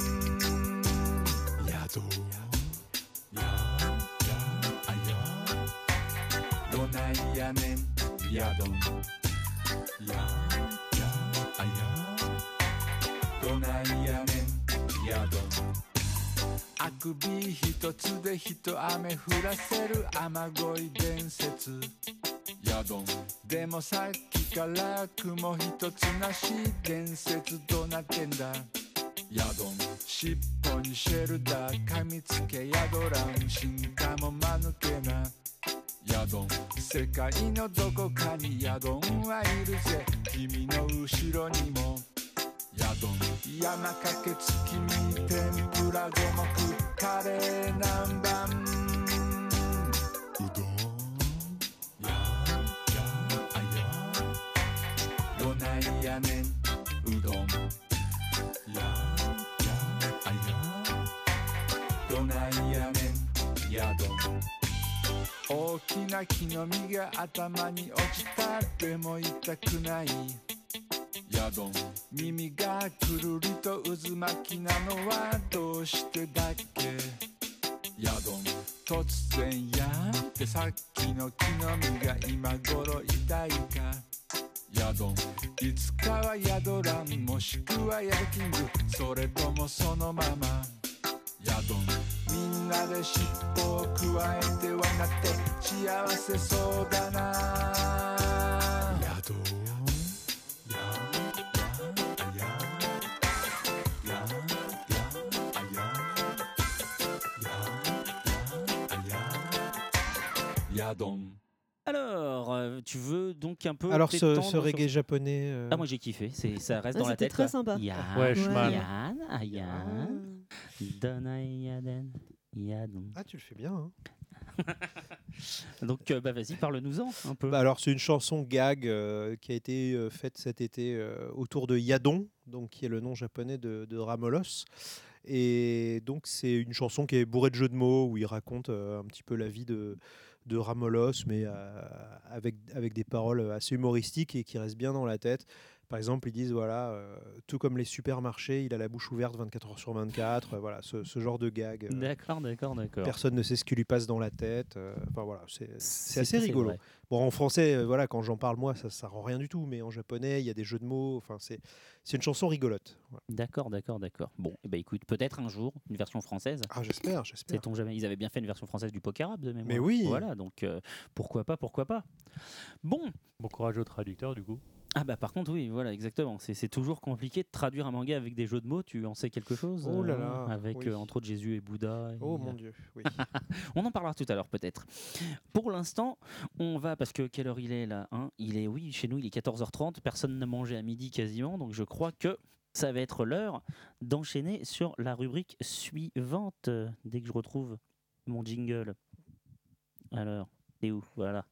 ヤドやないやねんヤドンややあやどないやねんヤドンあくび一つで一雨降らせる雨乞い伝説ヤドンでもさっきから雲一つなし伝説どうなってんだヤドン尻尾にシェルダー噛みつけヤドラン進化も間抜けなヤドン。世界のどこかにヤドン。はいるぜ君の後ろにもヤドン。山かけ月見天ぷら五目カレー南蛮うどんややあやどないやねんうどんややどないやねんやどん大きな木の実が頭に落ちたでも痛くないヤドン耳がくるりと渦巻きなのはどうしてだっけ？ヤドン突然やってさっきの木の実が今頃痛いかヤドンいつかはヤドランもしくはヤドキング。それともそのまま。ヤドンみんなで尻尾をくわえて笑って幸せそうだな。ヤドンややややややややどん Alors, euh, tu veux donc un peu. Alors, ce, sur reggae japonais. euh, Ah, moi j'ai kiffé, ça reste Ouais, dans la c'était tête. très quoi. sympa. Yann, Ouais. Yann, ah, Yann, Donayaden, Yadon. Ah, tu le fais bien. hein. [LAUGHS] Donc, euh, bah vas-y, parle-nous-en un peu. Bah alors, c'est une chanson gag euh, qui a été euh, faite cet été euh, autour de Yadon, donc qui est le nom japonais de, de Ramolos. Et donc, c'est une chanson qui est bourrée de jeux de mots où il raconte euh, un petit peu la vie de, de Ramolos, mais euh, avec, avec des paroles assez humoristiques et qui restent bien dans la tête. Par exemple, ils disent voilà, euh, tout comme les supermarchés, il a la bouche ouverte 24 heures sur 24. euh, voilà, ce, ce genre de gag. euh, D'accord, d'accord, d'accord. Personne ne sait ce qui lui passe dans la tête. euh, Enfin voilà, c'est c'est assez rigolo. vrai. Bon, en français, euh, voilà, quand j'en parle moi, ça, ça rend rien du tout. Mais en japonais, il y a des jeux de mots. Enfin, c'est c'est une chanson rigolote. Voilà. D'accord, d'accord, d'accord. Bon, eh ben, écoute, peut-être un jour une version française. Ah, j'espère, j'espère. Sait-on jamais Ils avaient bien fait une version française du poker arabe de mémoire. Mais oui. Voilà, donc euh, pourquoi pas, pourquoi pas. Bon, Bon courage au traducteur du coup. Ah bah par contre oui, voilà, exactement. C'est toujours compliqué de traduire un manga avec des jeux de mots. Tu en sais quelque chose Oh là euh, là, Avec oui. euh, entre autres Jésus et Bouddha. et- Oh mon dieu. Oui. [LAUGHS] On en parlera tout à l'heure peut-être. Pour l'instant, on va parce que quelle heure il est là hein Il est oui, chez nous il est 14h30. Personne n'a mangé à midi quasiment, donc je crois que ça va être l'heure d'enchaîner sur la rubrique suivante euh, dès que je retrouve mon jingle. Alors, c'est où? Voilà.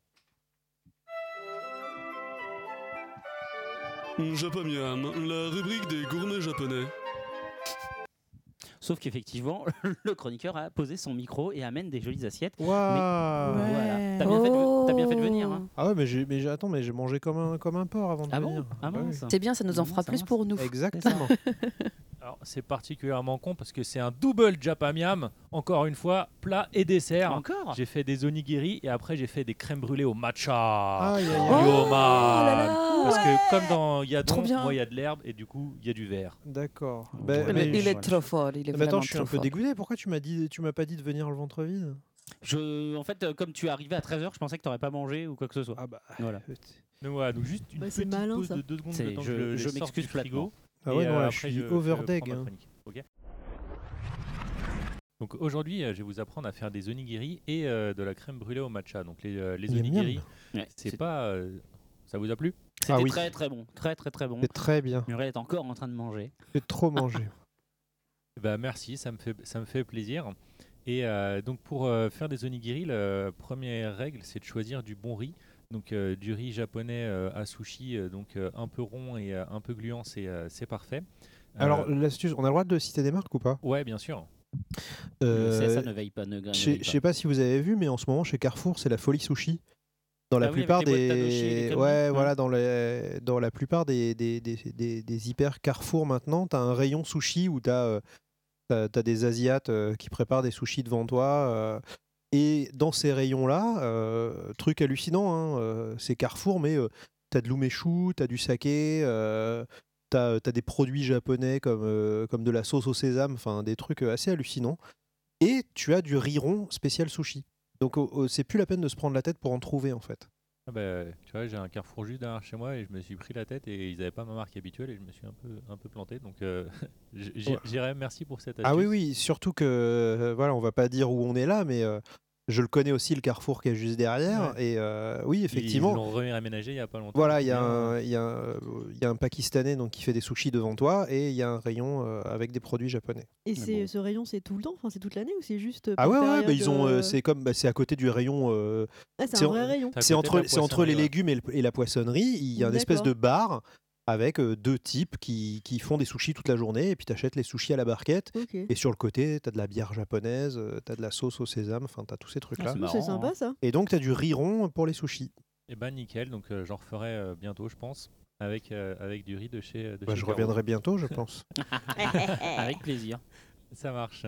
Japamiam, la rubrique des gourmets japonais. Sauf qu'effectivement, [LAUGHS] le chroniqueur a posé son micro et amène des jolies assiettes. Waouh. Voilà. T'as bien, fait de- t'as bien fait de venir. hein. Ah ouais, mais j'ai, mais j'ai- attends, mais j'ai mangé comme un, comme un porc avant de Ah bon venir. Ah Bah mince. C'est bien, ça nous en Mmh, fera ça plus pour nous. Exactement. [LAUGHS] Alors c'est particulièrement con parce que c'est un double Japamiam, encore une fois, plat et dessert. Encore? J'ai fait des onigiri et après j'ai fait des crèmes brûlées au matcha. Aïe, aïe, aïe. Yo, Oh man. là là Parce que comme dans Yadon, Trop bien. moi il y a de l'herbe et du coup il y a du verre. D'accord. Ouais, Bah, mais mais Il est trop fort, il est mais vraiment attends, je suis un peu fort. dégoûté. Pourquoi tu m'as dit, tu m'as pas dit de venir le ventre vide? Je, en fait, euh, comme tu es arrivé à 13h, je pensais que tu n'aurais pas mangé ou quoi que ce soit. Ah bah. Voilà. Donc voilà, donc juste une Bah, c'est petite malin, pause ça. de deux secondes temps je- m'excuse frigo. Ah ouais, Et, non, euh, là, après, je suis je- overdeg. hein. donc aujourd'hui, euh, je vais vous apprendre à faire des onigiri et euh, de la crème brûlée au matcha. Donc les, euh, les onigiri, c'est pas, euh, ça vous a plu? C'était Ah oui. très très bon, très très très bon. C'est très bien. Muriel est encore en train de manger. J'ai trop mangé. [LAUGHS] Bah merci, ça me fait, ça me fait plaisir. Et euh, donc pour euh, faire des onigiri, la première règle, c'est de choisir du bon riz. Donc euh, du riz japonais euh, à sushi, euh, donc euh, un peu rond et euh, un peu gluant, c'est euh, c'est parfait. Euh, Alors, l'astuce, on a le droit de citer des marques ou pas? Ouais, bien sûr. Euh, CSA ne veille pas, ne, ne Je sais- veille je sais pas si vous avez vu, mais en ce moment chez Carrefour, c'est la folie sushi. dans la Ah plupart des ouais Ouais. voilà dans les dans la plupart des des, des, des- des hyper Carrefour maintenant tu as un rayon sushi où tu as, des asiates euh, qui préparent des sushis devant toi euh, et dans ces rayons là truc hallucinant hein, euh, c'est Carrefour mais tu as de l'umeshu tu as du saké tu as, des produits japonais comme euh, comme de la sauce au sésame enfin des trucs euh, assez hallucinants et tu as du riron spécial sushi donc c'est plus la peine de se prendre la tête pour en trouver en fait Ah bah, tu vois, j'ai un carrefour juste derrière chez moi et je me suis pris la tête et ils n'avaient pas ma marque habituelle et je me suis un peu, un peu planté. Donc, euh, [LAUGHS] j- j- Ouais. j'irais merci pour cette Ah oui, astuce. oui, surtout que, euh, voilà, on va pas dire où on est là, mais euh, je le connais aussi, le carrefour qui est juste derrière. Et euh, oui, Ils effectivement. l'ont réaménagé il n'y a pas longtemps. Voilà, il y, a un- il y, a un- il y a un Pakistanais donc, qui fait des sushis devant toi et il y a un rayon euh, avec des produits japonais. Et c'est ce rayon, c'est tout le temps? Enfin, c'est toute l'année ou c'est juste. Ah ouais, ouais, bah, ils ont, euh, c'est comme, bah, c'est à côté du rayon. euh, Ah, c'est un en- vrai rayon. C'est entre, entre les légumes et, le- et la poissonnerie. Il y a une espèce de bar avec euh, deux types qui, qui font des sushis toute la journée et puis tu achètes les sushis à la barquette. Et sur le côté, tu as de la bière japonaise, tu as de la sauce au sésame, enfin tu as tous ces trucs-là. c'est Oh, C'est sympa ça. Et donc, tu as du riron pour les sushis. Et ben nickel, donc euh, j'en referai euh, bientôt, je pense, avec, euh, avec du riz de chez. De Bah, chez je Caro. reviendrai bientôt, je pense. [LAUGHS] Avec plaisir. Ça marche.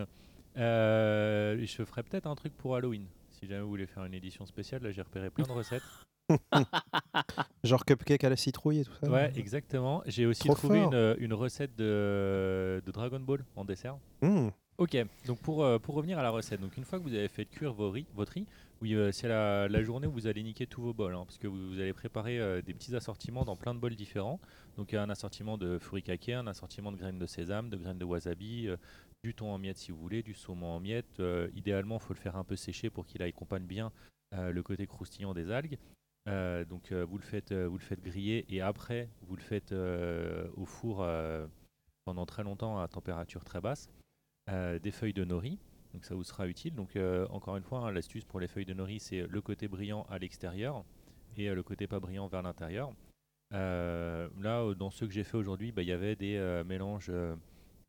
Euh, je ferai peut-être un truc pour Halloween. Si jamais vous voulez faire une édition spéciale, là j'ai repéré plein de recettes. [LAUGHS] Genre cupcake à la citrouille et tout ça. Ouais, exactement. J'ai aussi Trop trouvé une, une recette de, de Dragon Ball en dessert. Mmh. Ok, donc pour, euh, pour revenir à la recette, donc une fois que vous avez fait cuire vos riz, votre riz, oui, euh, c'est la, la journée où vous allez niquer tous vos bols, hein, parce que vous, vous allez préparer euh, des petits assortiments dans plein de bols différents. Donc un assortiment de furikake, un assortiment de graines de sésame, de graines de wasabi, du thon en miettes si vous voulez, du saumon en miettes. Idéalement, il faut le faire un peu sécher pour qu'il accompagne bien le côté croustillant des algues. Euh, donc euh, vous, le faites, euh, vous le faites griller et après vous le faites au four pendant très longtemps à température très basse. Des feuilles de nori, donc ça vous sera utile. Donc encore une fois, hein, l'astuce pour les feuilles de nori, c'est le côté brillant à l'extérieur et le côté pas brillant vers l'intérieur. Là, dans ceux que j'ai fait aujourd'hui, bah, il y avait des mélanges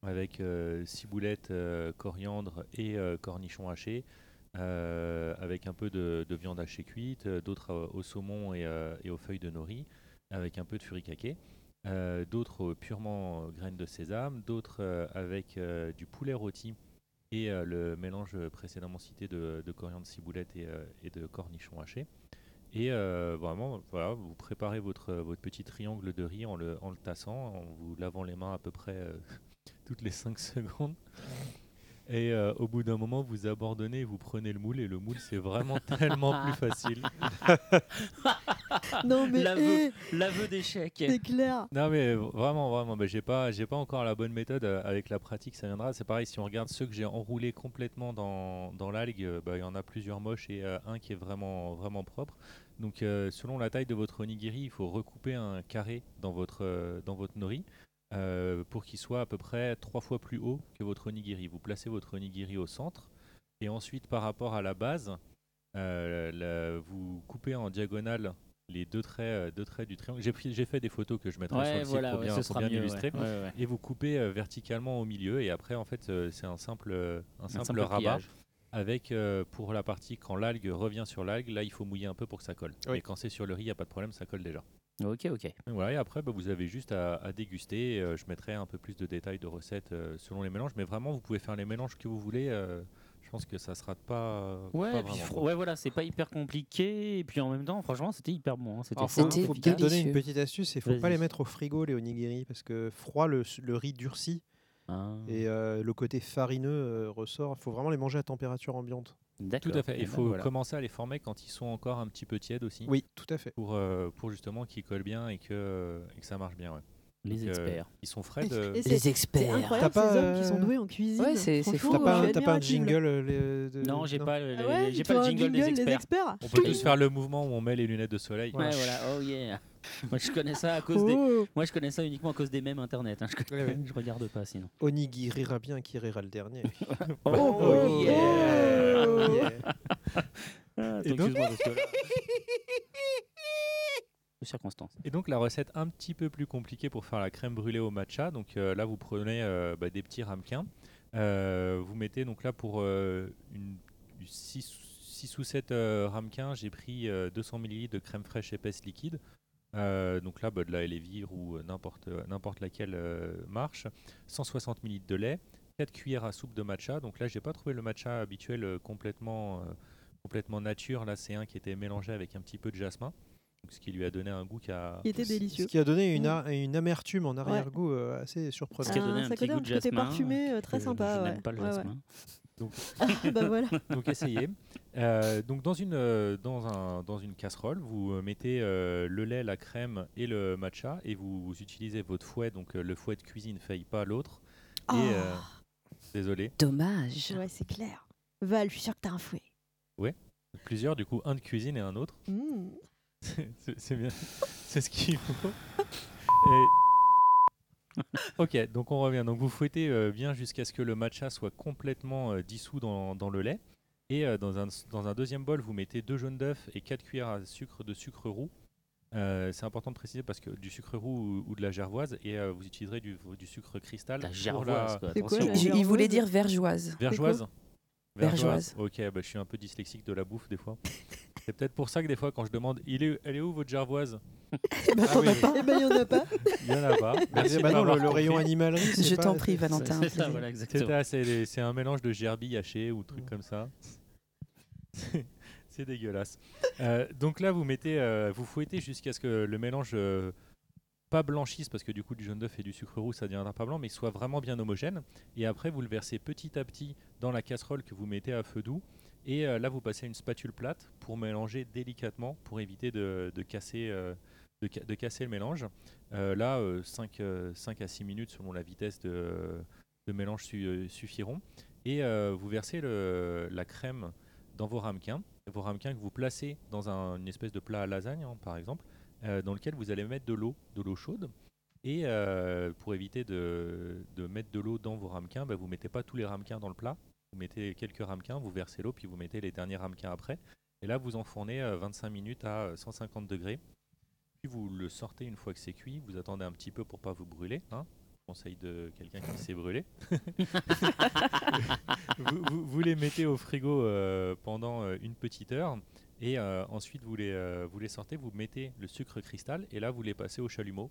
avec ciboulette, coriandre et cornichons hachés, euh, avec un peu de, de viande hachée cuite, euh, d'autres euh, au saumon et, euh, et aux feuilles de nori, avec un peu de furikake. Euh, d'autres euh, purement euh, graines de sésame, d'autres euh, avec euh, du poulet rôti et euh, le mélange précédemment cité de, coriandre ciboulette et, euh, de cornichons hachés. Et euh, vraiment, voilà, vous préparez votre, votre petit triangle de riz en le, en le tassant, en vous lavant les mains à peu près euh, [LAUGHS] toutes les 5 secondes. Et euh, au bout d'un moment, vous abandonnez, vous prenez le moule, et le moule, c'est vraiment tellement plus facile. Non mais L'aveu eh, l'aveu d'échec. c'est clair. Non mais vraiment vraiment bah, j'ai pas j'ai pas encore la bonne méthode euh, avec la pratique ça viendra c'est pareil si on regarde ceux que j'ai enroulés complètement dans, dans l'algue euh, bah, il y en a plusieurs moches et euh, un qui est vraiment vraiment propre donc euh, selon la taille de votre onigiri il faut recouper un carré dans votre euh, dans votre nori euh, pour qu'il soit à peu près trois fois plus haut que votre onigiri vous placez votre onigiri au centre et ensuite par rapport à la base euh, la- vous coupez en diagonale les deux traits, euh, deux traits du triangle. J'ai pris- j'ai fait des photos que je mettrai sur le site voilà, pour bien, ce pour sera bien mieux, ouais. illustrer. Ouais, ouais. Et vous coupez euh, verticalement au milieu et après en fait euh, c'est un simple, euh, un simple, simple rabat pliage. avec euh, pour la partie quand l'algue revient sur l'algue, là il faut mouiller un peu pour que ça colle. Oui. Et quand c'est sur le riz, il n'y a pas de problème, ça colle déjà. Ok, ok. Et voilà, et après bah, vous avez juste à, à déguster. Euh, je mettrai un peu plus de détails de recettes euh, selon les mélanges, mais vraiment vous pouvez faire les mélanges que vous voulez. euh, je pense que ça se rate pas. Ouais, pas puis ouais, voilà, c'est pas hyper compliqué. Et puis en même temps, franchement, c'était hyper bon. hein, C'était Alors, faut, faut peut-être donner une délicieux. petite astuce, il faut pas les mettre au frigo les onigiri parce que froid le, le riz durcit Ah, et euh, le côté farineux euh, ressort. Il faut vraiment les manger à température ambiante. Tout à fait. Eh Il ben, faut voilà. commencer à les former quand ils sont encore un petit peu tièdes aussi. Oui, tout à fait. Pour, euh, pour justement qu'ils collent bien et que, et que ça marche bien. Ouais. Les euh, experts. ils sont frais de. Les experts. incroyable T'as pas, ces hommes qui sont euh, doués en cuisine. Ouais, c'est- fou, T'as pas, je un- suis t'as pas un jingle euh, Non, j'ai pas, le- Ah ouais, j'ai pas le jingle des experts. experts. On peut tous faire le mouvement où on met les lunettes de soleil. Ouais, voilà. [LAUGHS] Oh yeah. Moi, je connais ça à cause des. Oh. Moi, je connais ça uniquement à cause des mèmes internet. hein. Je, connais- Ouais, ouais. [LAUGHS] je regarde pas sinon. Onigiri rira bien, qui rira le dernier. [LAUGHS] Oh, Oh, yeah. oh, yeah. Ah, attends, Et donc circonstances. Et donc la recette un petit peu plus compliquée pour faire la crème brûlée au matcha. Donc euh, là vous prenez euh, bah, des petits ramequins. Euh, vous mettez donc là pour euh, une 6 6 ou 7 ramequins, j'ai pris euh, 200 ml de crème fraîche épaisse liquide. Donc là, bah, de la Elevir ou n'importe n'importe laquelle marche. 160 ml de lait, 4 cuillères à soupe de matcha. Donc là, j'ai pas trouvé le matcha habituel complètement, complètement nature. Là, c'est un qui était mélangé avec un petit peu de jasmin. Ce qui lui a donné un goût qui a. Il était délicieux. Ce qui a donné une, Mm. a- une amertume en arrière-goût euh, assez surprenante. Ce qui a Ah, donné un ça petit connaît goût un de petit côté jasmin, parfumé, euh, très sympa, Je ouais. n'aime pas le Ouais, ouais. jasmin. Donc, [LAUGHS] bah voilà. [LAUGHS] donc essayez. Euh, donc dans une, euh, dans, un, dans une casserole, vous euh, mettez euh, le lait, la crème et le matcha et vous, vous utilisez votre fouet. Donc euh, le fouet de cuisine ne faille pas l'autre. Oh. Euh, désolé, Dommage. Ouais, c'est clair. Val, je suis sûre que t'as un fouet. plusieurs du coup, un de cuisine et un autre. Mm. C'est bien, c'est ce qu'il faut. Et- ok, donc on revient. Donc vous fouettez euh, bien jusqu'à ce que le matcha soit complètement euh, dissous dans, dans le lait. Et euh, dans, un, dans un deuxième bol, vous mettez deux jaunes d'œufs et 4 cuillères à sucre de sucre roux. Euh, c'est important de préciser parce que du sucre roux ou, ou de la gervoise et euh, vous utiliserez du, du sucre cristal. La gervoise, quoi, la Il, voulait dire vergeoise. Vergeoise Vergeoise. Ok, bah, je suis un peu dyslexique de la bouffe des fois. [LAUGHS] C'est peut-être pour ça que des fois, quand je demande, il est, elle est où votre gervoise? Ah t'en oui. as pas. Eh ben, il y en a pas. [LAUGHS] Il y en a pas. [LAUGHS] Merci de bah non, m'avoir le, le rayon compris. animalerie, c'est Je pas- t'en prie, Valentin. C'est ça, plaisir. voilà, C'est exactement. ça, c'est des- c'est un mélange de gerbille haché ou trucs comme ça. C'est- C'est dégueulasse. Euh, donc là, vous mettez, euh, vous fouettez jusqu'à ce que le mélange euh, pas blanchisse, parce que du coup, du jaune d'œuf et du sucre roux, ça deviendra pas blanc, mais soit vraiment bien homogène. Et après, vous le versez petit à petit dans la casserole que vous mettez à feu doux. Et euh, là, vous passez une spatule plate pour mélanger délicatement, pour éviter de, de casser, euh, de, ca- de casser le mélange. Euh, là, 5, à 6 minutes selon la vitesse de, de mélange su- suffiront. Et vous versez la crème dans vos ramequins, vos ramequins que vous placez dans un- une espèce de plat à lasagne, hein, par exemple, dans lequel vous allez mettre de l'eau, de l'eau chaude. Et euh, pour éviter de, mettre de l'eau dans vos ramequins, bah, vous mettez pas tous les ramequins dans le plat. Vous mettez quelques ramequins, vous versez l'eau, puis vous mettez les derniers ramequins après. Et là, vous enfournez euh, 25 minutes à euh, 150 degrés. Puis vous le sortez une fois que c'est cuit. Vous attendez un petit peu pour pas vous brûler. Hein. Conseil de quelqu'un qui s'est brûlé. [LAUGHS] vous, les mettez au frigo euh, pendant euh, une petite heure. Et euh, ensuite, vous les, euh, vous les sortez, vous mettez le sucre cristal. Et là, vous les passez au chalumeau.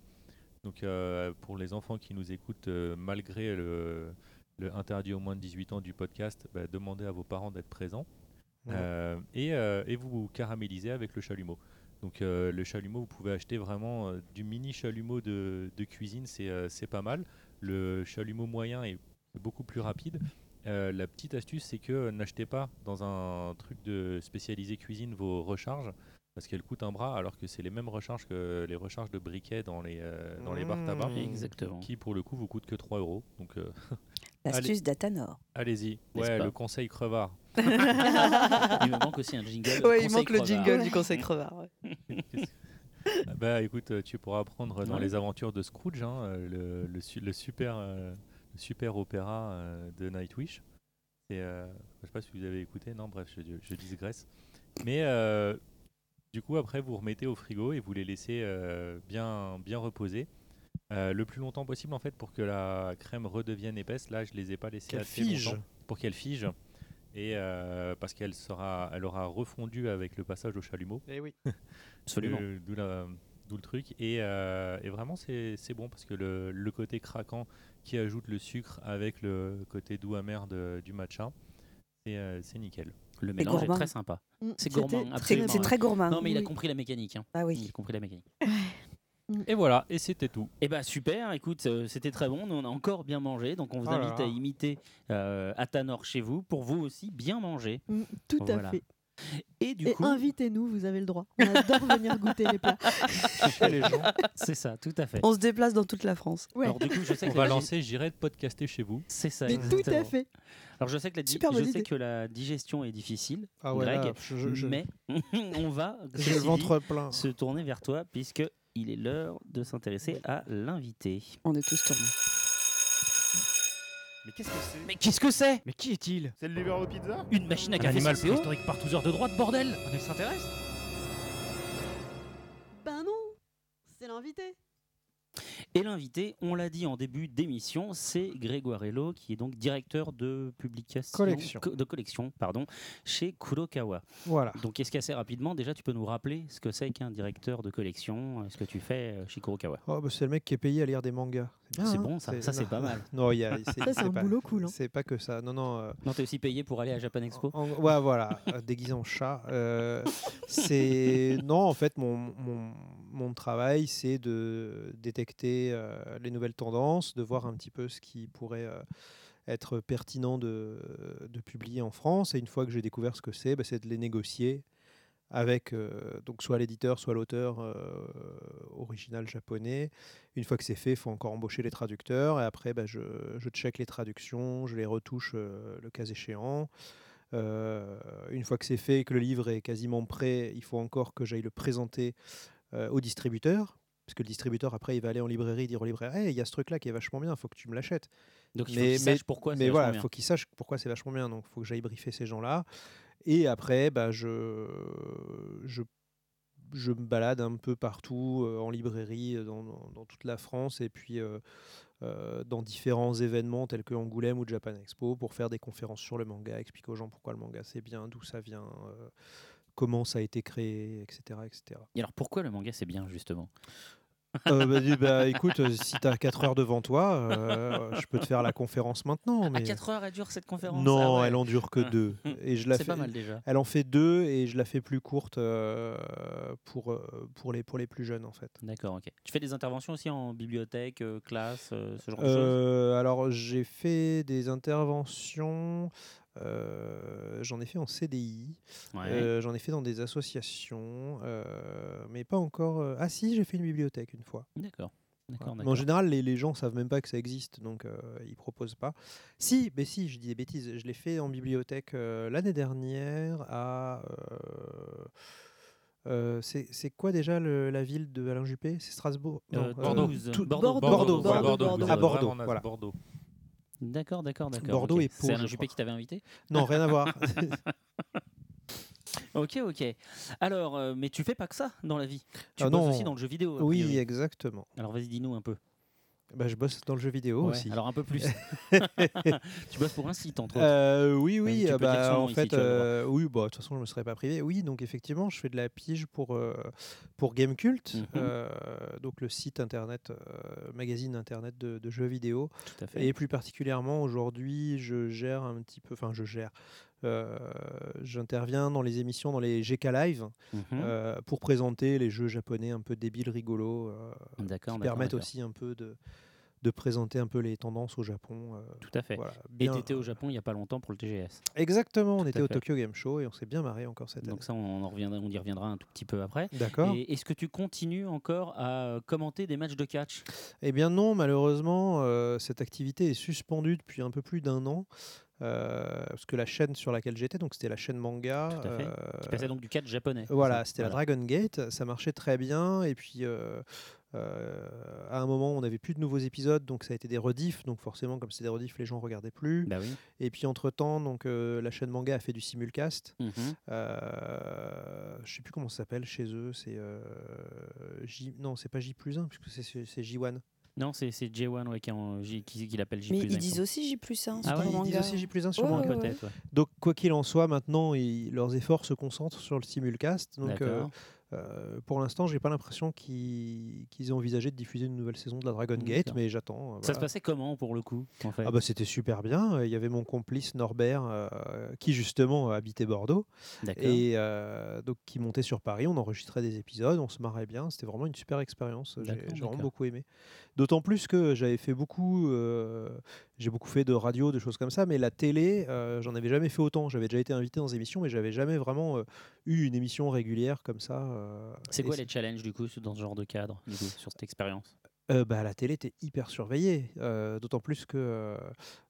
Donc, euh, pour les enfants qui nous écoutent, malgré le, le interdit au moins de 18 ans du podcast, bah, demandez à vos parents d'être présents. Ouais. Et, et vous caramélisez avec le chalumeau. Donc le chalumeau, vous pouvez acheter vraiment du mini chalumeau de, de cuisine, c'est c'est pas mal. Le chalumeau moyen est beaucoup plus rapide. Euh, la petite astuce, c'est que euh, n'achetez pas dans un truc de spécialisé cuisine vos recharges parce qu'elles coûtent un bras, alors que c'est les mêmes recharges que les recharges de briquet dans les, euh, dans les bars tabac, Mmh. Exactement. qui pour le coup vous coûtent que 3 euros. Donc euh, [LAUGHS] L'astuce d'Atanor. allez-y. Ouais, le conseil crevard. [LAUGHS] Il me manque aussi un jingle. Ouais, il manque le jingle du conseil crevard. ouais. Ah [LAUGHS] Bah écoute, tu pourras apprendre dans Ouais. les aventures de Scrooge, hein, euh, le, le su- le super, euh, super opéra euh, de Nightwish. C'est, euh, je sais pas si vous avez écouté, non, bref, je, je digresse. Mais euh, du coup, après, vous remettez au frigo et vous les laissez euh, bien, bien reposer. Euh, le plus longtemps possible en fait pour que la crème redevienne épaisse. Là, je les ai pas laissés assez fige. longtemps pour qu'elle fige et euh, parce qu'elle sera, elle aura refondu avec le passage au chalumeau. Eh oui. [LAUGHS] Absolument. D'où la- d'où le truc. Et, euh, et vraiment, c'est c'est bon parce que le, le côté craquant qui ajoute le sucre avec le côté doux amer de- du matcha, c'est euh, c'est nickel. Le mélange est très sympa. Mm, C'est gourmand, très C'est très gourmand. Non, mais il a compris la mécanique. hein. Ah Il oui. a compris la mécanique. Et voilà, et c'était tout. Eh bah super, écoute, euh, c'était très bon. Nous, on a encore bien mangé, donc on vous là invite là. à imiter euh, Atanor chez vous pour vous aussi bien manger. Mm, Tout Voilà. à fait. Et du Et coup, invitez-nous, vous avez le droit. On adore [LAUGHS] venir goûter les plats. Chez les gens. c'est ça, tout à fait. On se déplace dans toute la France. Ouais. Alors du coup, je sais On que va la- lancer, j'irai podcaster chez vous. C'est ça. Mais tout à fait. Alors je sais que la, di- Super je bonne sais idée. que la digestion est difficile, Ah ouais, Greg, là, je, mais [LAUGHS] on va j'ai ceci le dit, ventre plein. se tourner vers toi puisque il est l'heure de s'intéresser à l'invité. On est tous tournés. Mais qu'est-ce que c'est? Mais qu'est-ce que c'est? Mais qui est-il? C'est le livreur de pizza? Une machine à Un café animal sans CO préhistorique partouzeur de droite, bordel Un extraterrestre Ben non, c'est l'invité. Et l'invité, on l'a dit en début d'émission, c'est Grégoire Hello, qui est donc directeur de publication, Collection. co- de collection, pardon, chez Kurokawa. Voilà. Donc, est-ce qu'assez rapidement, déjà, tu peux nous rappeler ce que c'est qu'un directeur de collection, euh, ce que tu fais euh, chez Kurokawa? Oh, bah, c'est le mec qui est payé à lire des mangas. Bien, C'est bon, ça. Ça, c'est pas mal. Non, il y a. [LAUGHS] Ça, c'est un pas- boulot cool, hein. C'est pas que ça. Non, non. euh, Non, t'es aussi payé pour aller à Japan Expo en- ouais, voilà, euh, déguisé en chat. Euh, c'est non, en fait, mon, mon, mon travail, c'est de détecter euh, les nouvelles tendances, de voir un petit peu ce qui pourrait euh, être pertinent de, de publier en France. Et une fois que j'ai découvert ce que c'est, bah, c'est de les négocier avec euh, donc soit l'éditeur, soit l'auteur euh, original japonais. Une fois que c'est fait, il faut encore embaucher les traducteurs. Et après, bah, je, je check les traductions, je les retouche euh, le cas échéant. Une fois que c'est fait et que le livre est quasiment prêt, il faut encore que j'aille le présenter au distributeur. Parce que le distributeur, après, il va aller en librairie, dire au libraire Hey, il y a ce truc-là qui est vachement bien, il faut que tu me l'achètes. Donc, il faut pourquoi c'est Mais vachement voilà, il bien. faut qu'ils sachent pourquoi c'est vachement bien. Donc, il faut que j'aille briefer ces gens-là. Et après, bah, je, je, me balade un peu partout euh, en librairie euh, dans, toute la France et puis euh, dans différents événements tels que Angoulême ou Japan Expo pour faire des conférences sur le manga, expliquer aux gens pourquoi le manga c'est bien, d'où ça vient, comment ça a été créé, etc. etc. Et alors, pourquoi le manga, c'est bien, justement? Euh, bah, dis- bah, écoute, euh, si tu as 4 heures devant toi, euh, je peux te faire la conférence maintenant. À Mais... 4 heures, elle dure cette conférence Non, Ah ouais. elle en dure que Ah. deux. Et je la C'est fais- pas mal déjà. Elle en fait deux et je la fais plus courte euh, pour, pour, les, pour les plus jeunes en fait. D'accord, ok. Tu fais des interventions aussi en bibliothèque, classe, ce genre de choses? Alors j'ai fait des interventions, euh, j'en ai fait en CDI, Ouais. euh, j'en ai fait dans des associations, euh, mais pas encore. euh, Ah si, j'ai fait une bibliothèque une fois. D'accord. Voilà. Mais en général, les, les gens savent même pas que ça existe, donc euh, ils proposent pas. Si, mais si, je dis des bêtises. Je l'ai fait en bibliothèque euh, l'année dernière à. euh, euh, c'est c'est quoi déjà le- la ville de Alain Juppé? C'est Strasbourg? Euh, Non, Bordeaux. tout- Bordeaux. Bordeaux, Bordeaux, voilà. Bordeaux, Bordeaux. À Bordeaux, voilà. Bordeaux. D'accord, d'accord, d'accord. Bordeaux ok. et Pau, C'est Alain je Juppé crois. qui t'avait invité? Non, rien à voir. [LAUGHS] Ok, ok. Alors, euh, mais tu fais pas que ça dans la vie. Tu Ah bosses non. aussi dans le jeu vidéo. Oui, priori. exactement. Alors, vas-y, dis-nous un peu. Bah, je bosse dans le jeu vidéo Ouais, aussi. Alors, un peu plus. [LAUGHS] tu bosses pour un site, entre autres. Euh, oui, oui, euh, dire bah, en fait, euh, oui, bah, de toute façon, je ne me serais pas privé. Oui, donc effectivement, je fais de la pige pour, euh, pour Gamecult, Mhm. euh, donc le site internet, euh, magazine internet de, de jeux vidéo. Tout à fait. Et plus particulièrement, aujourd'hui, je gère un petit peu, enfin, je gère. Euh, J'interviens dans les émissions, dans les GK Live, Mhm. euh, pour présenter les jeux japonais un peu débiles, rigolos, euh, qui permettent aussi un peu de, de présenter un peu les tendances au Japon. euh, Tout à fait. voilà, Et bien- t'étais au Japon il y a pas longtemps pour le TGS. Exactement, on était au. Tokyo Game Show et on s'est bien marré encore cette année. Donc ça, on, en reviendra, on y reviendra un tout petit peu après. D'accord. Est-ce que tu continues encore à commenter des matchs de catch? Eh bien non, malheureusement, euh, cette activité est suspendue depuis un peu plus d'un an. Euh, parce que la chaîne sur laquelle j'étais, donc c'était la chaîne manga. Tout à fait. euh, Tu passais donc du catch japonais. c'est Voilà, c'était la. Dragon Gate, ça marchait très bien. Et puis, euh, à un moment, on n'avait plus de nouveaux épisodes, donc ça a été des rediffs. Donc forcément, comme c'est des rediffs, les gens regardaient plus. Bah oui. Et puis entre-temps, donc, euh, la chaîne manga a fait du simulcast. Mhm. Euh, je sais plus comment ça s'appelle chez eux. C'est J... Non, c'est pas J plus 1, puisque c'est J1. Non, c'est c'est J1 ouais, qui, en- J- qui, qui l'appelle J+. Mais il ils disent aussi J plus 1 Ah sur ouais, le Ils disent aussi J plus 1 sur Ouais, manga. ouais. Donc, quoi qu'il en soit, maintenant, ils- leurs efforts se concentrent sur le simulcast. Donc, euh, D'accord. euh, pour l'instant, j'ai pas l'impression qu'ils qu'ils aient envisagé de diffuser une nouvelle saison de la Dragon Gate, mais j'attends. euh, Ça se passait comment pour le coup en fait? Ah bah c'était super bien. Il y avait mon complice Norbert euh, qui justement habitait Bordeaux D'accord. et euh, donc qui montait sur Paris. On enregistrait des épisodes, on se marrait bien. C'était vraiment une super expérience. J'ai D'accord, j'ai vraiment beaucoup aimé. D'autant plus que j'avais fait beaucoup, euh, j'ai beaucoup fait de radio, de choses comme ça, mais la télé, euh, j'en avais jamais fait autant. J'avais déjà été invité dans des émissions, mais j'avais jamais vraiment euh, eu une émission régulière comme ça. C'est quoi les challenges du coup dans ce genre de cadre, du coup, sur cette expérience? Euh, bah, la télé était hyper surveillée, euh, d'autant plus que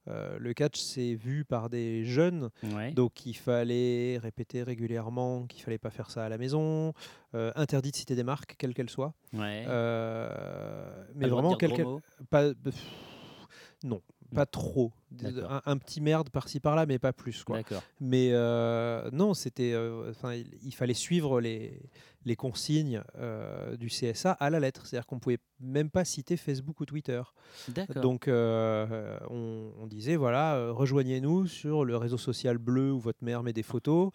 euh, le catch c'est vu par des jeunes, Ouais. donc il fallait répéter régulièrement qu'il fallait pas faire ça à la maison, interdit de citer des marques, quelles qu'elles soient. Ouais. Mais Pas vraiment mots pas, pff, non, pas trop. Un, un petit merde par-ci par-là, mais pas plus quoi. Mais euh, non, c'était, euh, il, il fallait suivre les les consignes euh, du CSA à la lettre. C'est-à-dire qu'on pouvait même pas citer Facebook ou Twitter. Donc on, on disait voilà, rejoignez-nous sur le réseau social bleu où votre mère met des photos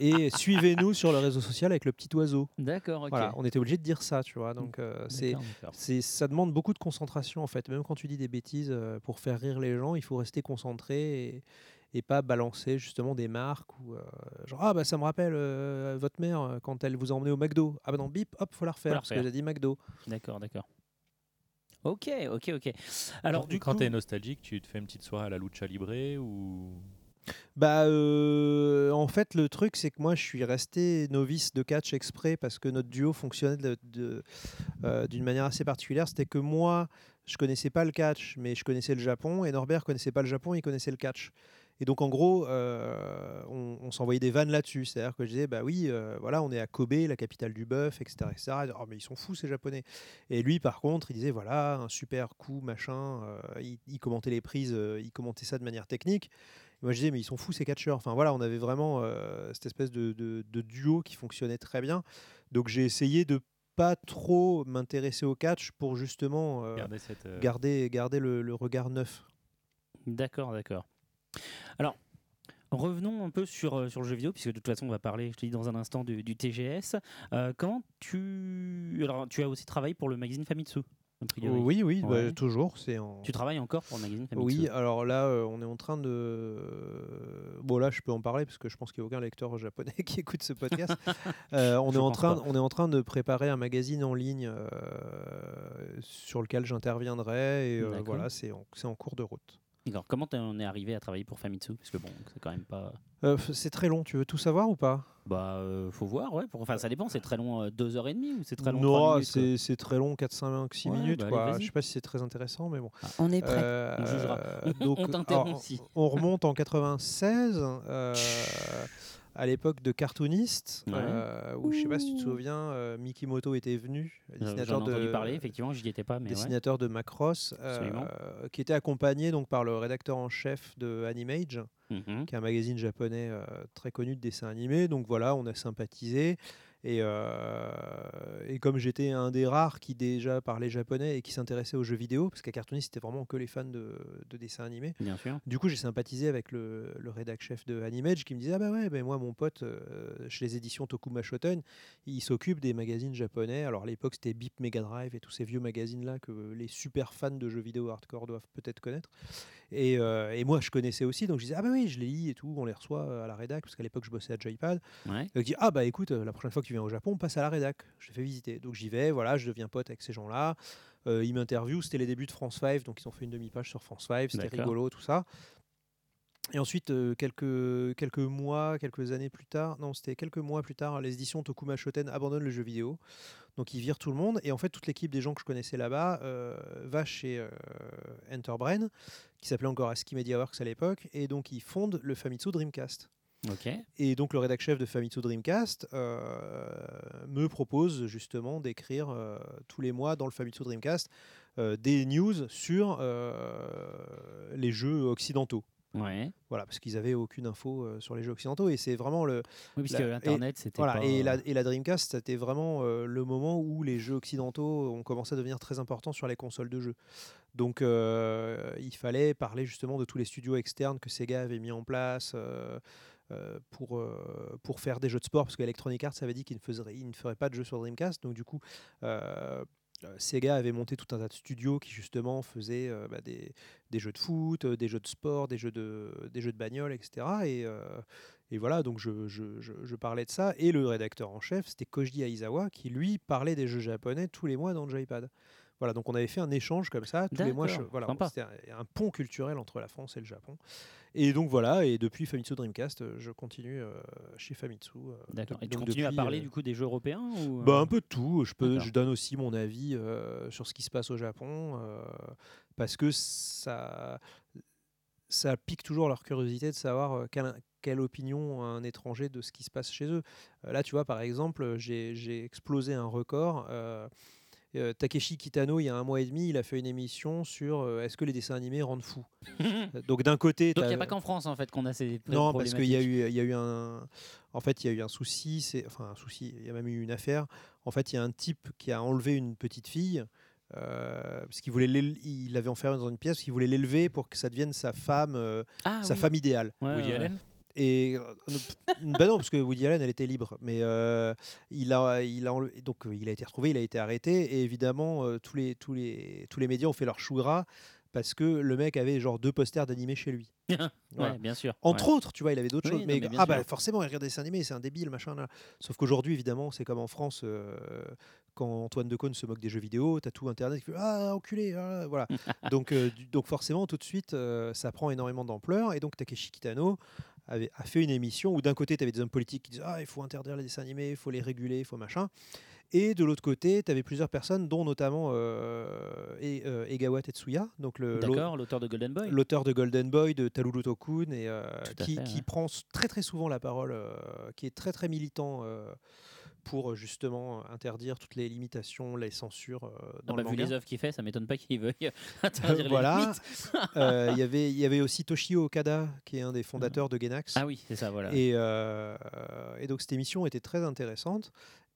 et suivez-nous sur le réseau social avec le petit oiseau. D'accord, ok. Voilà, on était obligé de dire ça, tu vois. Donc euh, c'est D'accord, d'accord. c'est ça demande beaucoup de concentration en fait. Même quand tu dis des bêtises euh, pour faire rire les gens, il faut rester concentré et, et pas balancer justement des marques ou euh, genre ah bah ça me rappelle euh, votre mère quand elle vous a emmené au McDo. Ah bah non bip hop faut la refaire la parce qu'elle refaire. a dit McDo. D'accord, d'accord. Ok, ok, ok. Alors, quand du quand coup, t'es nostalgique, tu te fais une petite soirée à la Lucha Libre ou Bah euh, en fait le truc c'est que moi je suis resté novice de catch exprès parce que notre duo fonctionnait de- de- euh, d'une manière assez particulière. C'était que moi je connaissais pas le catch mais je connaissais le Japon et Norbert connaissait pas le Japon il connaissait le catch. Et donc en gros euh, on, s'envoyait des vannes là-dessus. C'est-à-dire que je disais bah oui euh, voilà on est à Kobe la capitale du bœuf etc. etc. Oh, mais ils sont fous ces japonais. Et lui par contre il disait voilà un super coup machin. il, il commentait les prises il commentait ça de manière technique. Moi, je disais, mais ils sont fous ces catcheurs. Enfin, voilà, on avait vraiment euh, cette espèce de, de- de duo qui fonctionnait très bien. Donc, j'ai essayé de pas trop m'intéresser au catch pour justement euh, garder cette euh, garder, garder le, le regard neuf. D'accord, d'accord. Alors, revenons un peu sur, sur le jeu vidéo, puisque de toute façon, on va parler, je te dis dans un instant, du, du TGS. Euh, comment tu. Alors, tu as aussi travaillé pour le magazine Famitsu? Oui, oui, bah, toujours. C'est en... Tu travailles encore pour le magazine Famitsu Oui, alors là, euh, on est en train de. Bon, là, je peux en parler parce que je pense qu'il n'y a aucun lecteur [LAUGHS] japonais qui écoute ce podcast. [LAUGHS] Euh, on, Je est en train, pas. on est en train de préparer un magazine en ligne euh, sur lequel j'interviendrai. Et euh, voilà, c'est en, c'est en cours de route. D'accord. Comment t'en es arrivé à travailler pour Famitsu? Parce que bon, c'est quand même pas. Euh, c'est très long, tu veux tout savoir ou pas? Bah, euh, faut voir, ouais. Enfin, ça dépend, c'est très long, euh, deux heures et demie ou c'est très long Non, quoi c'est très long, 4, 5, 6 Ouais, minutes. bah allez, quoi. vas-y. Je sais pas si c'est très intéressant, mais bon. On est prêt. Euh, On jugera. euh, [LAUGHS] On donc, t'interrompt si. On remonte en 96, euh, à l'époque de cartooniste, Ouais. euh, où je sais pas si tu te souviens, euh, Mikimoto était venu, Euh, dessinateur J'en ai entendu de, parler, effectivement, j'y étais pas, mais ouais. dessinateur de Macross, euh, qui était accompagné donc par le rédacteur en chef de Animage, Mhm. qui est un magazine japonais euh, très connu de dessin animé. Donc voilà, on a sympathisé. Et, euh, et comme j'étais un des rares qui déjà parlait japonais et qui s'intéressait aux jeux vidéo, parce qu'à Cartoonist, c'était vraiment que les fans de, de dessins animés, Bien sûr. du coup, j'ai sympathisé avec le, le rédac chef de Animage qui me disait Ah bah ouais, moi, mon pote, euh, chez les éditions Tokuma Shoten, il s'occupe des magazines japonais. Alors à l'époque, c'était Beep Mega Drive et tous ces vieux magazines-là que les super fans de jeux vidéo hardcore doivent peut-être connaître. Et, euh, et moi, je connaissais aussi, donc je disais Ah bah oui, je les lis et tout, on les reçoit euh, à la rédac, parce qu'à l'époque, je bossais à Joypad. Ouais. Donc, il dit Ah bah écoute, euh, la prochaine fois que tu viens au Japon, on passe à la rédac. Je te fais visiter. Donc j'y vais, voilà, je deviens pote avec ces gens-là. Euh, ils m'interviewent, c'était les débuts de France 5, donc ils ont fait une demi-page sur France 5, c'était rigolo, tout ça. Et ensuite, euh, quelques, quelques mois, quelques années plus tard, non, c'était quelques mois plus tard, les éditions Tokuma Shoten abandonnent le jeu vidéo. Donc ils virent tout le monde. Et en fait, toute l'équipe des gens que je connaissais là-bas euh, va chez euh, Enterbrain, qui s'appelait encore ASCII Media Works à l'époque. Et donc ils fondent le Famitsu Dreamcast. Ok. Et donc le rédac chef de Famitsu Dreamcast euh, me propose justement d'écrire euh, tous les mois dans le Famitsu Dreamcast euh, des news sur les jeux occidentaux. Ouais. Voilà, parce qu'ils avaient aucune info euh, sur les jeux occidentaux et c'est vraiment le Oui, puisque l'Internet, c'était voilà pas, et la, et la Dreamcast c'était vraiment euh, le moment où les jeux occidentaux ont commencé à devenir très importants sur les consoles de jeux. Donc euh, il fallait parler justement de tous les studios externes que Sega avait mis en place. euh, pour, euh, pour faire des jeux de sport, parce qu'Electronic Arts avait dit qu'il ne, il ne ferait pas de jeux sur Dreamcast. Donc, du coup, euh, Sega avait monté tout un tas de studios qui, justement, faisaient euh, bah, des, jeux de foot, euh, des jeux de sport, des jeux de, des jeux de bagnole, etc. Et, euh, voilà, donc je, parlais de ça. Et le rédacteur en chef, c'était Koji Aizawa, qui, lui, parlait des jeux japonais tous les mois dans Joypad. Voilà, donc on avait fait un échange comme ça tous les mois. je- voilà, c'était un, un pont culturel entre la France et le Japon. Et donc voilà, et depuis Famitsu Dreamcast, euh, je continue euh, chez Famitsu. euh, D'accord. Et tu continues à parler du coup des jeux européens ou bah, un peu de tout. Je, peux, je donne aussi mon avis sur ce qui se passe au Japon parce que ça, ça pique toujours leur curiosité de savoir quelle, opinion un étranger de ce qui se passe chez eux. Euh, là, tu vois, par exemple, j'ai j'ai explosé un record. euh, Euh, Takeshi Kitano, il y a un mois et demi, il a fait une émission sur euh, est-ce que les dessins animés rendent fou. [LAUGHS] Euh, Donc d'un côté, Donc il n'y a pas qu'en France en fait qu'on a ces non, parce qu'il y a eu, il y a eu un, en fait, il y a eu un souci, c'est, enfin un souci, il y a même eu une affaire. En fait, il y a un type qui a enlevé une petite fille. euh, parce qu'il voulait il l'avait enfermée dans une pièce, il voulait l'élever pour que ça devienne sa femme, euh, Ah, sa oui. femme idéale. Ouais, Woody ouais. Allen? Et bah non, parce que Woody Allen, elle était libre, mais euh, il a, il a donc euh, il a été retrouvé, il a été arrêté, et évidemment euh, tous les tous les tous les médias ont fait leur chou gras parce que le mec avait genre deux posters d'animés chez lui. [LAUGHS] Voilà. Ouais, bien sûr. Entre Ouais. autres, tu vois, il avait d'autres Oui, choses. non, Mais, ah bah forcément, il regarde des dessins animés, c'est un débile, machin. Là. Sauf qu'aujourd'hui, évidemment, c'est comme en France, euh, quand Antoine Decaune se moque des jeux vidéo, t'as tout Internet qui fait Ah, enculé ah, Voilà. [LAUGHS] donc, euh, du- donc forcément, tout de suite, euh, ça prend énormément d'ampleur. Et donc Takeshi Kitano avait, a fait une émission où d'un côté, tu avais des hommes politiques qui disaient Ah, il faut interdire les dessins animés, il faut les réguler, il faut machin. Et de l'autre côté, tu avais plusieurs personnes, dont notamment euh, et, euh, Egawa Tetsuya, donc le, l'auteur de Golden Boy. l'auteur de Golden Boy, de Talulu Tokun, et euh, qui, fait, qui ouais. prend très très souvent la parole, euh, qui est très très militant euh, pour euh, justement interdire toutes les limitations, les censures euh, dans On le a vu manga. les œuvres qu'il fait, ça m'étonne pas qu'il veuille [LAUGHS] interdire les voilà. [LAUGHS] Euh, Il y avait il y avait aussi Toshio Okada, qui est un des fondateurs de Genax. Ah oui, c'est ça, voilà. Et, euh, et donc cette émission était très intéressante.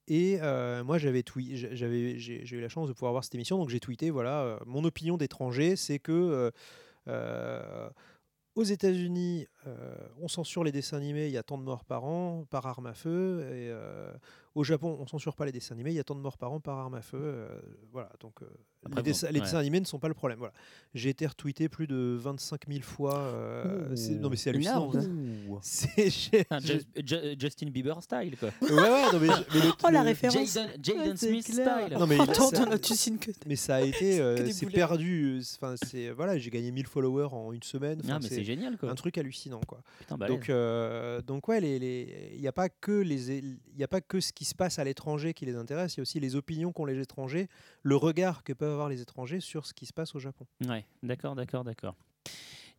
Et euh, moi, j'avais j'ai, eu la chance de pouvoir voir cette émission, donc j'ai tweeté voilà, euh, mon opinion d'étranger, c'est que euh, euh, aux États-Unis, euh, on censure les dessins animés, il y a tant de morts par an par arme à feu. Et euh, au Japon, on censure pas les dessins animés, il y a tant de morts par an par arme à feu. euh, voilà, donc euh, Après, les, bon, dessins, les ouais. dessins animés ne sont pas le problème. Voilà. J'ai été retweeté plus de 25 000 fois. euh, c'est- non mais c'est hallucinant. [LAUGHS] C'est, Justin Bieber style, quoi. Ouais, ouais, non, mais, je- mais le- Oh la le- référence Jaden, Smith style. Non, mais Attends, ça- que mais ça a été, [LAUGHS] euh, c'est perdu. Enfin, c'est voilà, j'ai gagné 1000 followers en une semaine. Enfin, c'est génial, quoi. un truc hallucinant, quoi. Putain. Donc, euh, donc ouais, les- il n'y a pas que les, il y a pas que ce qui se passe à l'étranger qui les intéresse. Il y a aussi les opinions qu'ont les étrangers, le regard que peuvent avoir les étrangers sur ce qui se passe au Japon. Ouais, d'accord, d'accord, d'accord.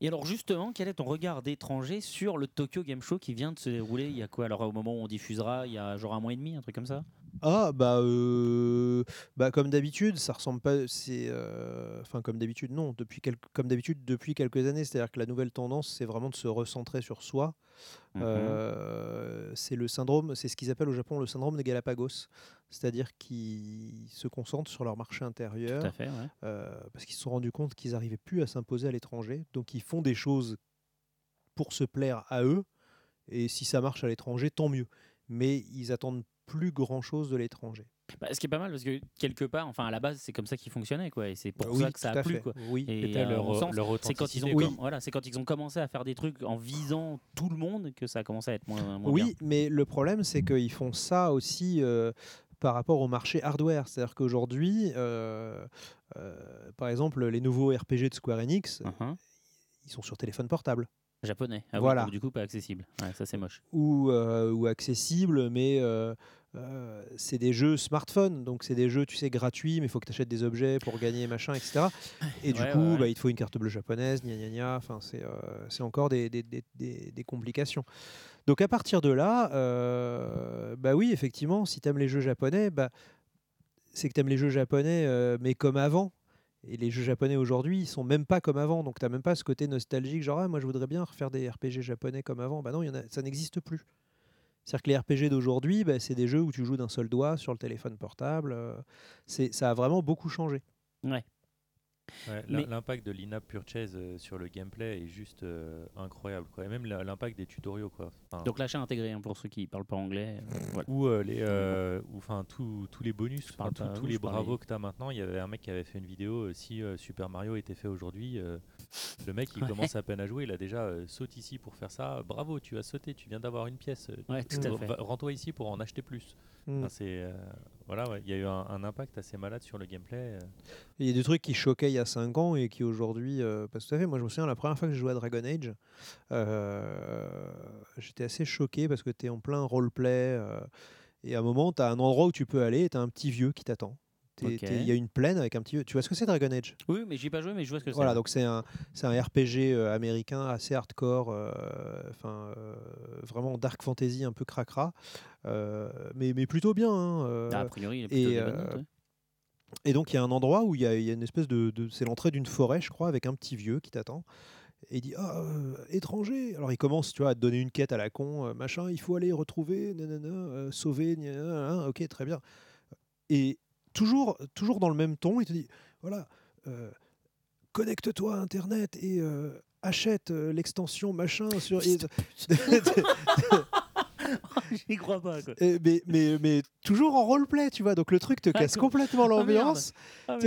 Et alors justement, quel est ton regard d'étranger sur le Tokyo Game Show qui vient de se dérouler Il y a quoi? Alors au moment où on diffusera, il y a genre un mois et demi, un truc comme ça? Ah bah, euh, bah comme d'habitude, ça ressemble pas. C'est, euh, enfin comme d'habitude, non. Depuis quelques, comme d'habitude depuis quelques années, c'est-à-dire que la nouvelle tendance, c'est vraiment de se recentrer sur soi. Mhm. Euh, c'est le syndrome, c'est ce qu'ils appellent au Japon le syndrome des Galapagos, c'est-à-dire qu'ils se concentrent sur leur marché intérieur Tout à fait, ouais. euh, parce qu'ils se sont rendus compte qu'ils n'arrivaient plus à s'imposer à l'étranger, donc ils font des choses pour se plaire à eux, et si ça marche à l'étranger, tant mieux. Mais ils attendent plus grand-chose de l'étranger. Bah, ce qui est pas mal parce que quelque part, enfin à la base, c'est comme ça qu'ils fonctionnaient, quoi. Et c'est pour Oui, ça que ça a plu, fait. quoi. Oui. Et, Et t'as à leur- mon sens, leur c'est quand ils ont, voilà, c'est quand ils ont commencé à faire des trucs en visant tout le monde que ça a commencé à être moins, moins bien. Oui, mais le problème, c'est qu'ils font ça aussi euh, par rapport au marché hardware. C'est-à-dire qu'aujourd'hui, euh, euh, par exemple, les nouveaux RPG de Square Enix, ils sont sur téléphone portable. Japonais. Ah Voilà. du coup, pas accessible. Ouais, ça c'est moche. ou, euh, ou accessibles, mais euh, c'est des jeux smartphone, donc c'est des jeux, tu sais, gratuits, mais il faut que tu achètes des objets pour gagner, machin, etc. Et du coup, ouais, ouais. bah, il te faut une carte bleue japonaise, gna gna gna, enfin, c'est euh, encore des, des, des- des- des complications. Donc à partir de là, euh, bah oui, effectivement, si tu aimes les jeux japonais, bah, c'est que tu aimes les jeux japonais, euh, mais comme avant. Et les jeux japonais aujourd'hui, ils sont même pas comme avant. Donc, tu n'as même pas ce côté nostalgique, genre, ah, moi, je voudrais bien refaire des RPG japonais comme avant. Bah non, ça n'existe plus. C'est-à-dire que les RPG d'aujourd'hui, bah, c'est des jeux où tu joues d'un seul doigt sur le téléphone portable. euh, ça a vraiment beaucoup changé. Ouais. Ouais, L'impact de l'in-app purchase euh, sur le gameplay est juste euh, incroyable. Quoi. Et même l'impact des tutoriaux. Quoi. Enfin, Donc l'achat intégré hein, pour ceux qui parlent pas anglais. euh, [LAUGHS] voilà. ou les, euh, enfin, tous les bonus, tous- les bravos que tu as maintenant. Il y avait un mec qui avait fait une vidéo. si Super Mario était fait aujourd'hui, le mec il Ouais. commence à peine à jouer. Il a déjà euh, saute ici pour faire ça. Bravo, tu as sauté, tu viens d'avoir une pièce. euh, Ouais, tout à va- fait. va- Rends-toi ici pour en acheter plus. Mm. Enfin, c'est, euh, voilà, ouais, il y a eu un, un impact assez malade sur le gameplay. euh. Il y a des trucs qui choquaient il y a 5 ans et qui aujourd'hui. Euh, pas tout à fait. Moi, je me souviens, la première fois que j'ai joué à Dragon Age, euh, j'étais assez choqué parce que tu es en plein roleplay. euh, et à un moment, tu as un endroit où tu peux aller et tu as un petit vieux qui t'attend. Il y a une plaine avec un petit vieux. Tu vois ce que c'est Dragon Age? Oui, mais j'y ai pas joué, mais je vois ce que c'est. Voilà, donc c'est un, un RPG euh, américain assez hardcore, euh, enfin euh, vraiment dark fantasy un peu cracra, euh, mais, mais plutôt bien. hein, euh, Ah, a priori, il est plutôt et, bonnes euh, ouais. Et donc il y a un endroit où il y y a une espèce de, de- c'est l'entrée d'une forêt, je crois, avec un petit vieux qui t'attend. Et il dit ah euh, étranger. Alors il commence, tu vois, à te donner une quête à la con, euh, machin. Il faut aller retrouver, nanana, euh, sauver, nanana, ok, très bien. Et toujours, toujours dans le même ton, il te dit voilà, euh, connecte-toi à Internet et euh, achète euh, l'extension machin sur. [LAUGHS] [LAUGHS] J'y crois pas, quoi. Et- mais, mais, mais toujours en roleplay, tu vois. Donc le truc te casse D'accord. complètement Ah, l'ambiance. Ah,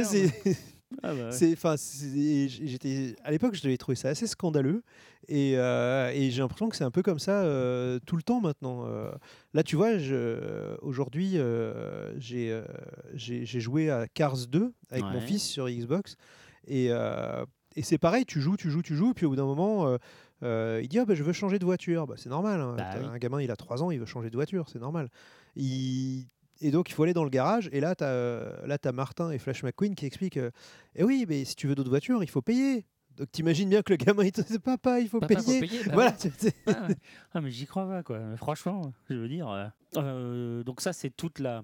Ah, bah ouais. c'est, enfin, c'est- j'étais à l'époque, je devais trouver ça assez scandaleux, et, euh, et j'ai l'impression que c'est un peu comme ça euh, tout le temps maintenant. Euh, là, tu vois, je- aujourd'hui, j'ai, j'ai, j'ai joué à Cars 2 avec mon fils sur Xbox, et, et c'est pareil, tu joues, tu joues, tu joues, et puis au bout d'un moment. il dit ah, bah, je veux changer de voiture. Bah, c'est normal. hein. Bah oui. Un gamin, il a 3 ans, il veut changer de voiture, c'est normal. Il- Et donc, il faut aller dans le garage. Et là, tu as, là, as Martin et Flash McQueen qui expliquent euh, Eh oui, mais si tu veux d'autres voitures, il faut payer. Donc, t'imagines bien que le gamin, il te dit Papa, il faut Papa, faut payer. payer, bah voilà. ouais. Ah, ouais. Ah, mais j'y crois pas, quoi. Mais Franchement, je veux dire. euh, euh, donc, ça, c'est toute la.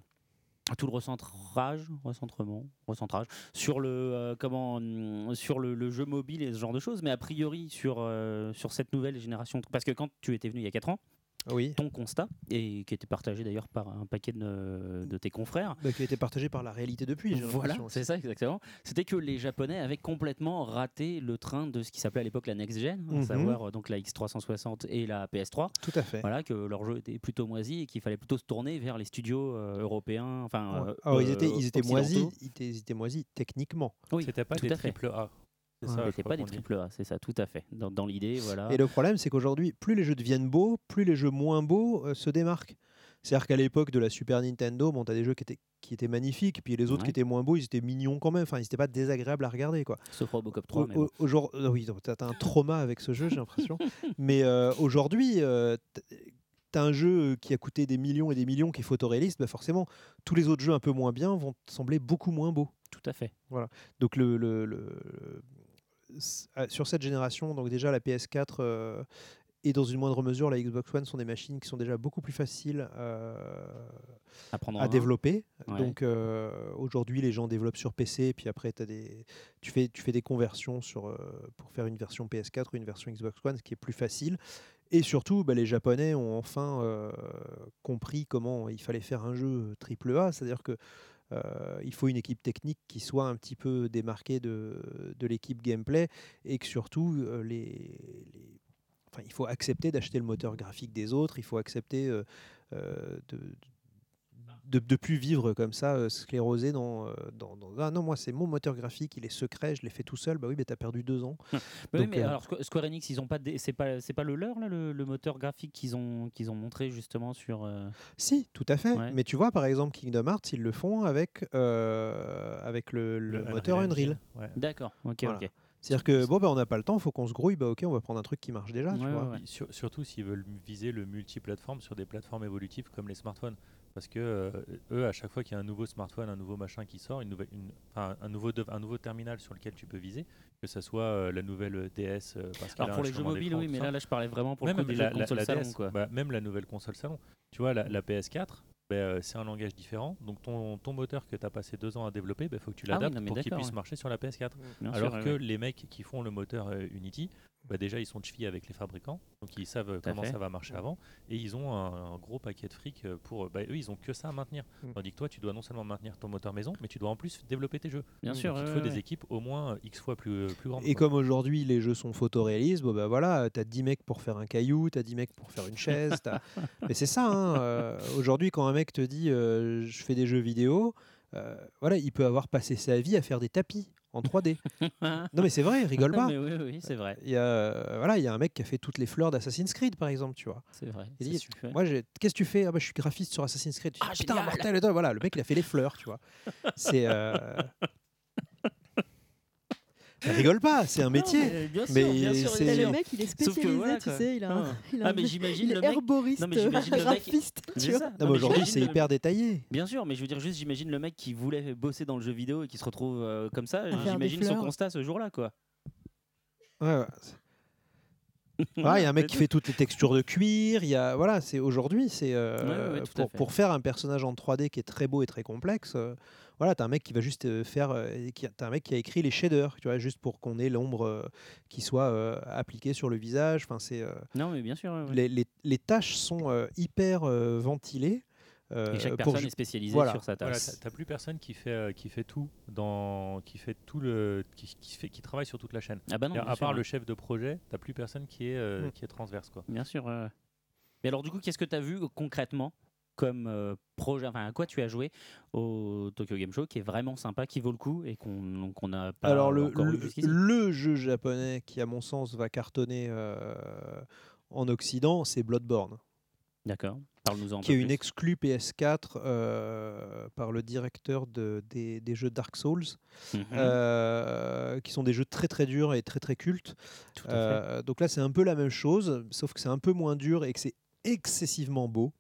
Tout le recentrage, recentrement, recentrage sur le euh, comment hum, sur le, le jeu mobile et ce genre de choses, mais a priori sur euh, sur cette nouvelle génération, parce que quand tu étais venu il y a 4 ans, Oui. ton constat et qui était partagé d'ailleurs par un paquet de, de tes confrères, Bah, qui a été partagé par la réalité depuis. voilà, c'est ça exactement. C'était que les Japonais avaient complètement raté le train de ce qui s'appelait à l'époque la next gen, à Mhm. savoir euh, donc la X360 et la PS3. Tout à fait. Voilà, que leur jeu était plutôt moisi et qu'il fallait plutôt se tourner vers les studios euh, européens. Enfin, Ouais. euh, Alors, ils euh, étaient, ils étaient moisis, ils étaient, ils étaient moisis techniquement. Oui, C'était pas tout des triple A. Ça, crois pas des triple A, c'est ça, tout à fait. Dans, dans l'idée, voilà. Et le problème, c'est qu'aujourd'hui, plus les jeux deviennent beaux, plus les jeux moins beaux euh, se démarquent. C'est-à-dire qu'à l'époque de la Super Nintendo, bon, tu as des jeux qui étaient, qui étaient magnifiques, puis les autres qui étaient moins beaux, ils étaient mignons quand même. Enfin, ils n'étaient pas désagréables à regarder. Quoi. Sauf Robocop 3. mais Au- bon. au- aujourd'hui- euh, oui, tu as un trauma avec ce jeu, j'ai l'impression. [LAUGHS] Mais euh, aujourd'hui, euh, t'as un jeu qui a coûté des millions et des millions qui est photoréaliste, bah forcément, tous les autres jeux un peu moins bien vont te sembler beaucoup moins beaux. Tout à fait. Donc le, le- le- s- sur cette génération, donc déjà la PS4 euh, et dans une moindre mesure la Xbox One sont des machines qui sont déjà beaucoup plus faciles euh, À à développer. Ouais. Donc euh, aujourd'hui les gens développent sur PC, puis après t'as des, tu, fais, tu fais des conversions sur, euh, pour faire une version PS4 ou une version Xbox One, ce qui est plus facile. Et surtout, bah, les Japonais ont enfin euh, compris comment il fallait faire un jeu AAA, c'est-à-dire que euh, il faut une équipe technique qui soit un petit peu démarquée de, de l'équipe gameplay et que surtout euh, les, les- il faut accepter d'acheter le moteur graphique des autres, il faut accepter euh, de, de, de plus vivre comme ça, euh, sclérosé dans, euh, dans, dans- Ah non, moi c'est mon moteur graphique, il est secret, je l'ai fait tout seul. Bah oui, mais t'as perdu deux ans. [LAUGHS] Bah oui, mais euh, alors Squ- Square Enix, ils ont pas, c'est pas, c'est pas le leur là, le, le moteur graphique qu'ils ont, qu'ils ont montré justement sur. euh, Si, tout à fait. Ouais. Mais tu vois, par exemple, Kingdom Hearts, ils le font avec, euh, avec le, le moteur Unreal. Ouais. D'accord. Ok, Voilà. ok. C'est-à-dire que bon, bah, on n'a pas le temps, il faut qu'on se grouille, bah ok, on va prendre un truc qui marche déjà. tu vois. ouais, ouais. Sur- surtout s'ils veulent viser le multiplateforme sur des plateformes évolutives comme les smartphones. Parce que euh, eux, à chaque fois qu'il y a un nouveau smartphone, un nouveau machin qui sort, une nouvelle, une- enfin, un, nouveau dev- un nouveau terminal sur lequel tu peux viser, que ce soit euh, la nouvelle DS. euh, parce Alors pour les jeux mobiles, oui, mais ça. là, là, je parlais vraiment pour même le coup des la, jeux la- console la salon, DS, quoi. bah, même la nouvelle console salon. Tu vois, la, la PS4, bah, euh, c'est un langage différent. Donc ton, ton moteur que tu as passé deux ans à développer, il faut que tu Ah oui, l'adaptes pour qu'il puisse ouais. marcher sur la PS4. Bien sûr, Alors que ouais. les mecs qui font le moteur euh, Unity, bah déjà ils sont chevillés avec les fabricants, donc ils savent comment fait. ça va marcher avant, et ils ont un, un gros paquet de fric euh, pour. euh, Bah, eux, ils ont que ça à maintenir. Mm. Tandis que toi, tu dois non seulement maintenir ton moteur maison, mais tu dois en plus développer tes jeux. Bien Donc sûr. il te faut ouais, des équipes au moins euh, X fois plus, plus grandes. Et quoi. comme aujourd'hui les jeux sont photoréalistes, bon, bah voilà, t'as 10 mecs pour faire un caillou, t'as 10 mecs pour faire une chaise. t'as- [LAUGHS] Mais c'est ça, hein, euh, aujourd'hui quand un mec te dit euh, je fais des jeux vidéo, euh, voilà, il peut avoir passé sa vie à faire des tapis en 3D. [LAUGHS] non mais c'est vrai, rigole pas. Mais oui, oui, c'est vrai. Il y a, euh, voilà, il y a un mec qui a fait toutes les fleurs d'Assassin's Creed par exemple, tu vois. C'est vrai. Il dit, super. Moi, j'ai- qu'est-ce que tu fais? Ah bah, Je suis graphiste sur Assassin's Creed. Je dis, Ah, putain, mortel, et tout. Voilà, le mec, il a fait les fleurs, tu vois. C'est. euh, [LAUGHS] Rigole pas, c'est un métier. Non, mais bien sûr, Mais bien sûr, c'est- le mec, il est spécialisé, voilà, tu sais, il a, un- Ah. il a Ah, mais j'imagine le mec- herboriste, Non, mais j'imagine le mec- graphiste, aujourd'hui, c'est hyper détaillé. Bien sûr, mais je veux dire, juste, j'imagine le mec qui voulait bosser dans le jeu vidéo et qui se retrouve euh, comme ça. J'imagine son constat ce jour-là, quoi. Ouais, ouais. [LAUGHS] Il y a un mec qui fait toutes les textures de cuir. Il y a voilà, c'est aujourd'hui, c'est euh, Ouais, ouais, pour faire un personnage en 3D qui est très beau et très complexe. euh, voilà, t'as un mec qui va juste faire, t'as un mec qui a écrit les shaders, tu vois, juste pour qu'on ait l'ombre qui soit euh, appliquée sur le visage. Enfin, c'est euh, Non, mais bien sûr. ouais, les, les, les tâches sont euh, hyper euh, ventilées. euh, Et chaque personne est spécialisée voilà. sur sa Voilà, tâche. t'as t'as plus personne qui fait, euh, qui fait tout dans, qui fait tout le, qui, qui fait, qui travaille sur toute la chaîne. Ah bah non, à sûr, part le chef de projet, t'as plus personne qui est, euh, Mm. qui est transverse quoi. Bien sûr. Mais alors, du coup, qu'est-ce que tu as vu euh, concrètement comme euh, projet Enfin, à quoi tu as joué au Tokyo Game Show qui est vraiment sympa, qui vaut le coup et qu'on qu'on n'a pas Alors le, encore le, le jeu japonais qui à mon sens va cartonner euh, en Occident, c'est Bloodborne, D'accord. Parle-nous en qui est une exclue PS4 euh, par le directeur de- des, des jeux Dark Souls, Mhm. euh, qui sont des jeux très très durs et très très cultes. Tout à fait. Donc là c'est un peu la même chose, sauf que c'est un peu moins dur et que c'est excessivement beau.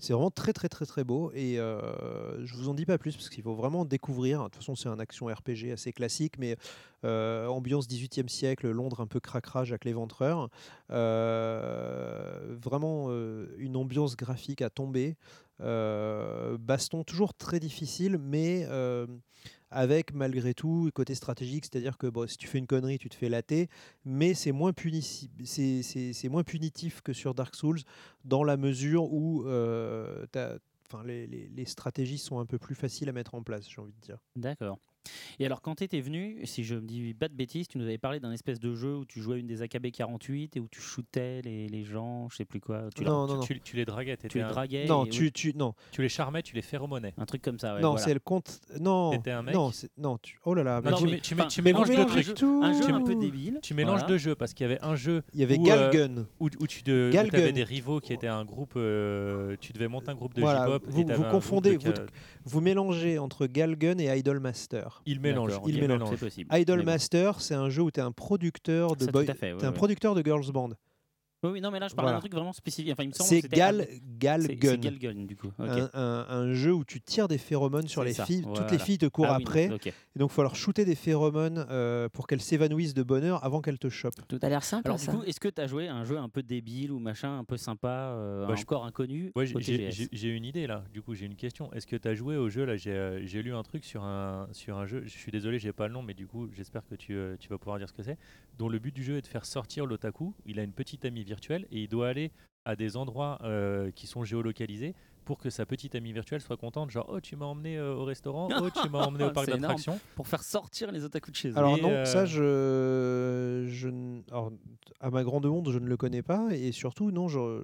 C'est vraiment très très très très beau et euh, je vous en dis pas plus parce qu'il faut vraiment découvrir. De toute façon c'est un action RPG assez classique mais euh, ambiance 18e siècle, Londres un peu cracra, Jacques l'Éventreur. Euh, vraiment euh, une ambiance graphique à tomber. Baston toujours très difficile mais avec malgré tout côté stratégique, c'est-à-dire que bon, si tu fais une connerie, tu te fais latter, mais c'est moins, c'est- moins punitif que sur Dark Souls, dans la mesure où euh, les- les stratégies sont un peu plus faciles à mettre en place, j'ai envie de dire. D'accord. Et alors, quand tu étais venu, si je me dis pas de bêtises, tu nous avais parlé d'un espèce de jeu où tu jouais une des AKB 48 et où tu shootais les, les gens, je sais plus quoi. Tu, Non, leur- non, non. Tu, tu les draguais, tu les un- draguais. Non, tu, tu, non, tu les charmais, tu les phéromonais. Un truc comme ça, ouais. non, voilà. c'est le compte. Non, T'étais un mec non, non, tu, oh là là, mais Non, tu- tu, mets- tu, enfin, tu mais mélanges deux trucs. tout. Un jeu Tu- un peu débile. Tu mélanges voilà. deux jeux parce qu'il y avait un jeu Il y avait où, Galgun. où, où tu de, où t'avais des rivaux qui étaient un groupe, euh, tu devais monter un groupe de Voilà, J-pop. vous- vous confondez, Vous mélangez entre Galgun et Idolmaster. Il mélange, il ok, mélange. C'est possible. Mais bon. Idolmaster, c'est un jeu où tu es un producteur de boy- fait, ouais, t'es un producteur de girls band. Oui, non, mais là, je parle Voilà. d'un truc vraiment spécifique. Enfin, il me semble C'est Gal. C'est Galgun, du coup. Un, un- un jeu où tu tires des phéromones sur les ça, filles. Toutes les filles te courent Ah oui, après. Et donc, il faut leur shooter des phéromones euh, pour qu'elles s'évanouissent de bonheur avant qu'elles te chopent. Tout a l'air sympa Alors, du ça. coup, est-ce que tu as joué à un jeu un peu débile ou machin, un peu sympa, euh, Bah, je- encore inconnu Ouais, j'ai- une idée là. Du coup, j'ai une question. Est-ce que tu as joué au jeu là? J'ai euh, j'ai lu un truc sur un, sur un jeu. Je suis désolé, j'ai pas le nom, mais du coup, j'espère que tu, euh, tu vas pouvoir dire ce que c'est. Dont le but du jeu est de faire sortir l'otaku. Il a une petite amie virtuelle et il doit aller à des endroits euh, qui sont géolocalisés pour que sa petite amie virtuelle soit contente. Genre, oh, tu m'as emmené euh, au restaurant. Oh, tu m'as emmené au [LAUGHS] parc d'attractions. Pour faire sortir les otaku de chez eux. Alors, Et, non, euh, ça, je, je, n- alors, à ma grande honte, je ne le connais pas. Et surtout, non, je,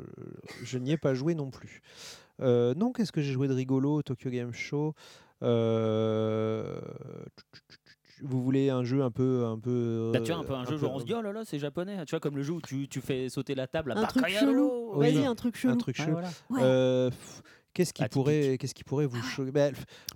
je n'y ai pas joué non plus. Euh, non, qu'est-ce que j'ai joué de rigolo au Tokyo Game Show? Euh, Vous voulez un jeu un peu. Un peu Bah, tu vois, un peu un euh, jeu genre on se dit oh là là, c'est japonais. Tu vois, comme le jeu où tu, tu fais sauter la table à Un truc chelou. Vas-y, un truc chelou. un truc chelou. voilà. Ouais. Euh, pff, Qu'est-ce qui, pourrait, qu'est-ce qui pourrait vous choquer Bah,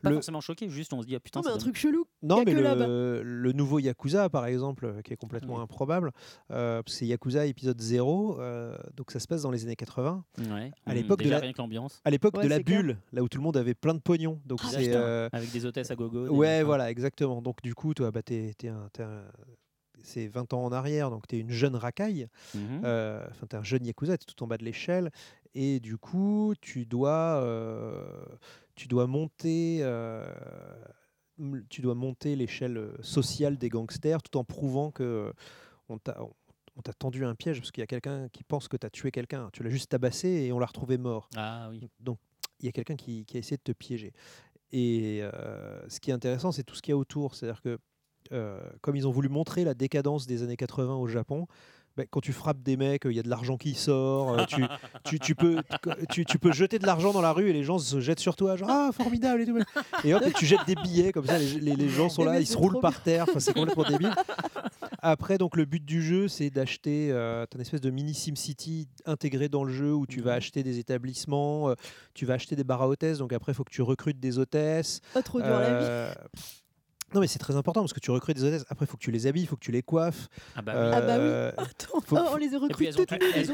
Pas le- forcément choqué, juste on se dit ah putain, Non, mais un truc chelou. Non, mais le, le nouveau Yakuza, par exemple, euh, qui est complètement improbable, euh, c'est Yakuza épisode 0, euh, donc ça se passe dans les années 80, Ouais. À Hmm, l'époque de la- rien que l'ambiance. à l'époque Ouais, de la clair. bulle, là où tout le monde avait plein de pognon. Donc Ah, c'est, euh, Avec des hôtesses à gogo. ouais, voilà, exactement. Donc du coup, toi, bah, t'es, t'es un- t'es un- c'est 20 ans en arrière, donc tu es une jeune racaille, Mhm. euh, enfin tu es un jeune Yakuza, tu es tout en bas de l'échelle, et du coup, tu dois, euh, tu dois monter... euh, tu dois monter l'échelle euh, sociale des gangsters tout en prouvant que on t'a on- on t'a tendu un piège parce qu'il y a quelqu'un qui pense que tu as tué quelqu'un. Tu l'as juste tabassé et on l'a retrouvé mort. Ah oui. Donc il y a quelqu'un qui, qui a essayé de te piéger. Et euh, ce qui est intéressant, c'est tout ce qu'il y a autour. C'est-à-dire que euh, comme ils ont voulu montrer la décadence des années 80 au Japon, ben, quand tu frappes des mecs, il y a de l'argent qui sort, euh, tu, [LAUGHS] tu, tu peux, tu, tu peux jeter de l'argent dans la rue et les gens se jettent sur toi, genre ah formidable et tout. Et hop, et tu jettes des billets comme ça, les, les- les gens sont là, ils se roulent par terre, enfin, c'est complètement [LAUGHS] débile. Après, donc le but du jeu, c'est d'acheter euh, une espèce de mini SimCity intégré dans le jeu où tu vas Mhm. acheter des établissements, euh, tu vas acheter des bars à hôtesses, donc après il faut que tu recrutes des hôtesses. Pas trop dur la vie. Non, mais c'est très important parce que tu recrutes des hôtesses. Après, il faut que tu les habilles, il faut que tu les coiffes. Ah bah Euh, Ah bah oui. Attends, faut- Oh, on les puis ont, toutes elles- les